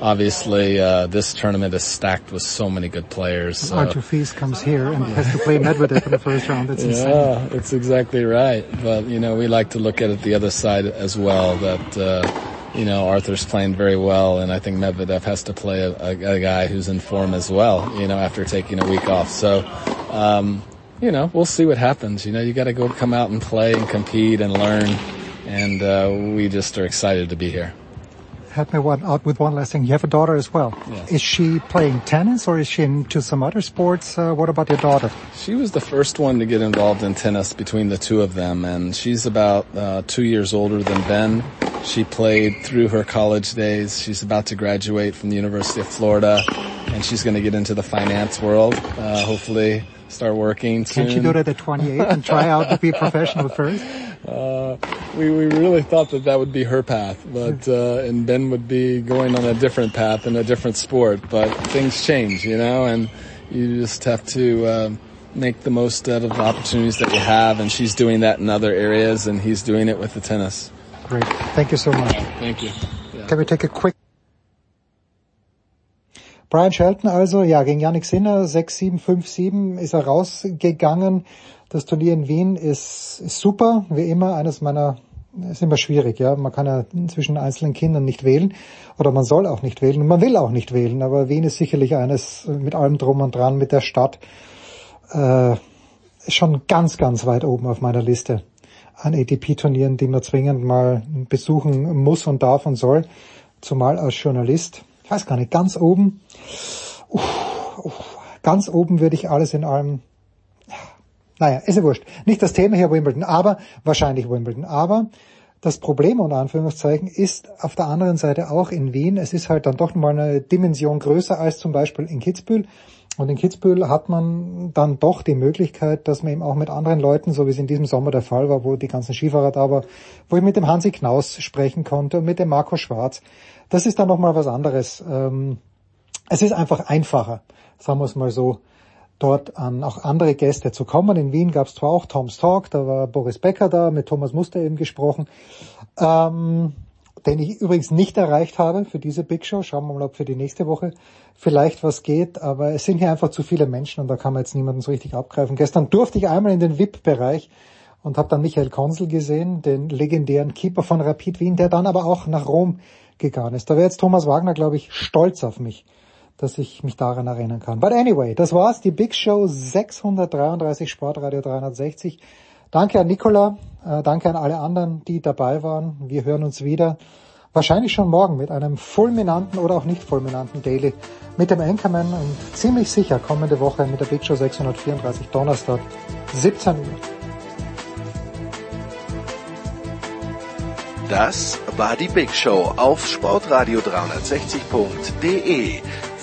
obviously uh, this tournament is stacked with so many good players. So. Arthur Fils comes here and has to play Medvedev in the first round. That's insane. Yeah, it's exactly right. But you know, we like to look at it the other side as well. That uh, you know, Arthur's playing very well, and I think Medvedev has to play a, a, a guy who's in form as well. You know, after taking a week off. So. Um, you know, we'll see what happens. You know, you got to go come out and play and compete and learn, and uh, we just are excited to be here help me one, out with one last thing. You have a daughter as well. Yes. Is she playing tennis or is she into some other sports? Uh, what about your daughter? She was the first one to get involved in tennis between the two of them, and she's about uh, two years older than Ben. She played through her college days. She's about to graduate from the University of Florida, and she's going to get into the finance world. Uh, hopefully, start working soon. Can she do that at 28 and try out to be a professional first? Uh, we, we really thought that that would be her path, but, uh, and Ben would be going on a different path in a different sport, but things change, you know, and you just have to, uh, make the most out of the opportunities that you have, and she's doing that in other areas, and he's doing it with the tennis. Great. Thank you so much. Thank you. Yeah. Can we take a quick Brian Shelton also, ja, gegen Yannick Sinner, 6-7, 5-7 ist er rausgegangen. Das Turnier in Wien ist, ist super, wie immer, eines meiner ist immer schwierig, ja. Man kann ja zwischen einzelnen Kindern nicht wählen. Oder man soll auch nicht wählen. Und man will auch nicht wählen, aber Wien ist sicherlich eines mit allem drum und dran, mit der Stadt, äh, schon ganz, ganz weit oben auf meiner Liste an ATP-Turnieren, die man zwingend mal besuchen muss und darf und soll, zumal als Journalist. Ich weiß gar nicht, ganz oben, uff, uff, ganz oben würde ich alles in allem naja, ist ja wurscht. Nicht das Thema hier Wimbledon, aber wahrscheinlich Wimbledon. Aber das Problem unter Anführungszeichen ist auf der anderen Seite auch in Wien. Es ist halt dann doch mal eine Dimension größer als zum Beispiel in Kitzbühel. Und in Kitzbühel hat man dann doch die Möglichkeit, dass man eben auch mit anderen Leuten, so wie es in diesem Sommer der Fall war, wo die ganzen Skifahrer da waren, wo ich mit dem Hansi Knaus sprechen konnte und mit dem Marco Schwarz. Das ist dann nochmal was anderes. Ähm, es ist einfach einfacher, sagen wir es mal so dort an auch andere Gäste zu kommen. In Wien gab es zwar auch Tom's Talk, da war Boris Becker da, mit Thomas Muster eben gesprochen, ähm, den ich übrigens nicht erreicht habe für diese Big Show. Schauen wir mal, ob für die nächste Woche vielleicht was geht, aber es sind hier einfach zu viele Menschen und da kann man jetzt niemanden so richtig abgreifen. Gestern durfte ich einmal in den VIP-Bereich und habe dann Michael Konzel gesehen, den legendären Keeper von Rapid Wien, der dann aber auch nach Rom gegangen ist. Da wäre jetzt Thomas Wagner, glaube ich, stolz auf mich dass ich mich daran erinnern kann. But anyway, das war's, die Big Show 633 Sportradio 360. Danke an Nicola, äh, danke an alle anderen, die dabei waren. Wir hören uns wieder. wahrscheinlich schon morgen mit einem fulminanten oder auch nicht fulminanten Daily mit dem Anchorman und ziemlich sicher kommende Woche mit der Big Show 634 Donnerstag 17 Uhr. Das war die Big Show auf sportradio360.de.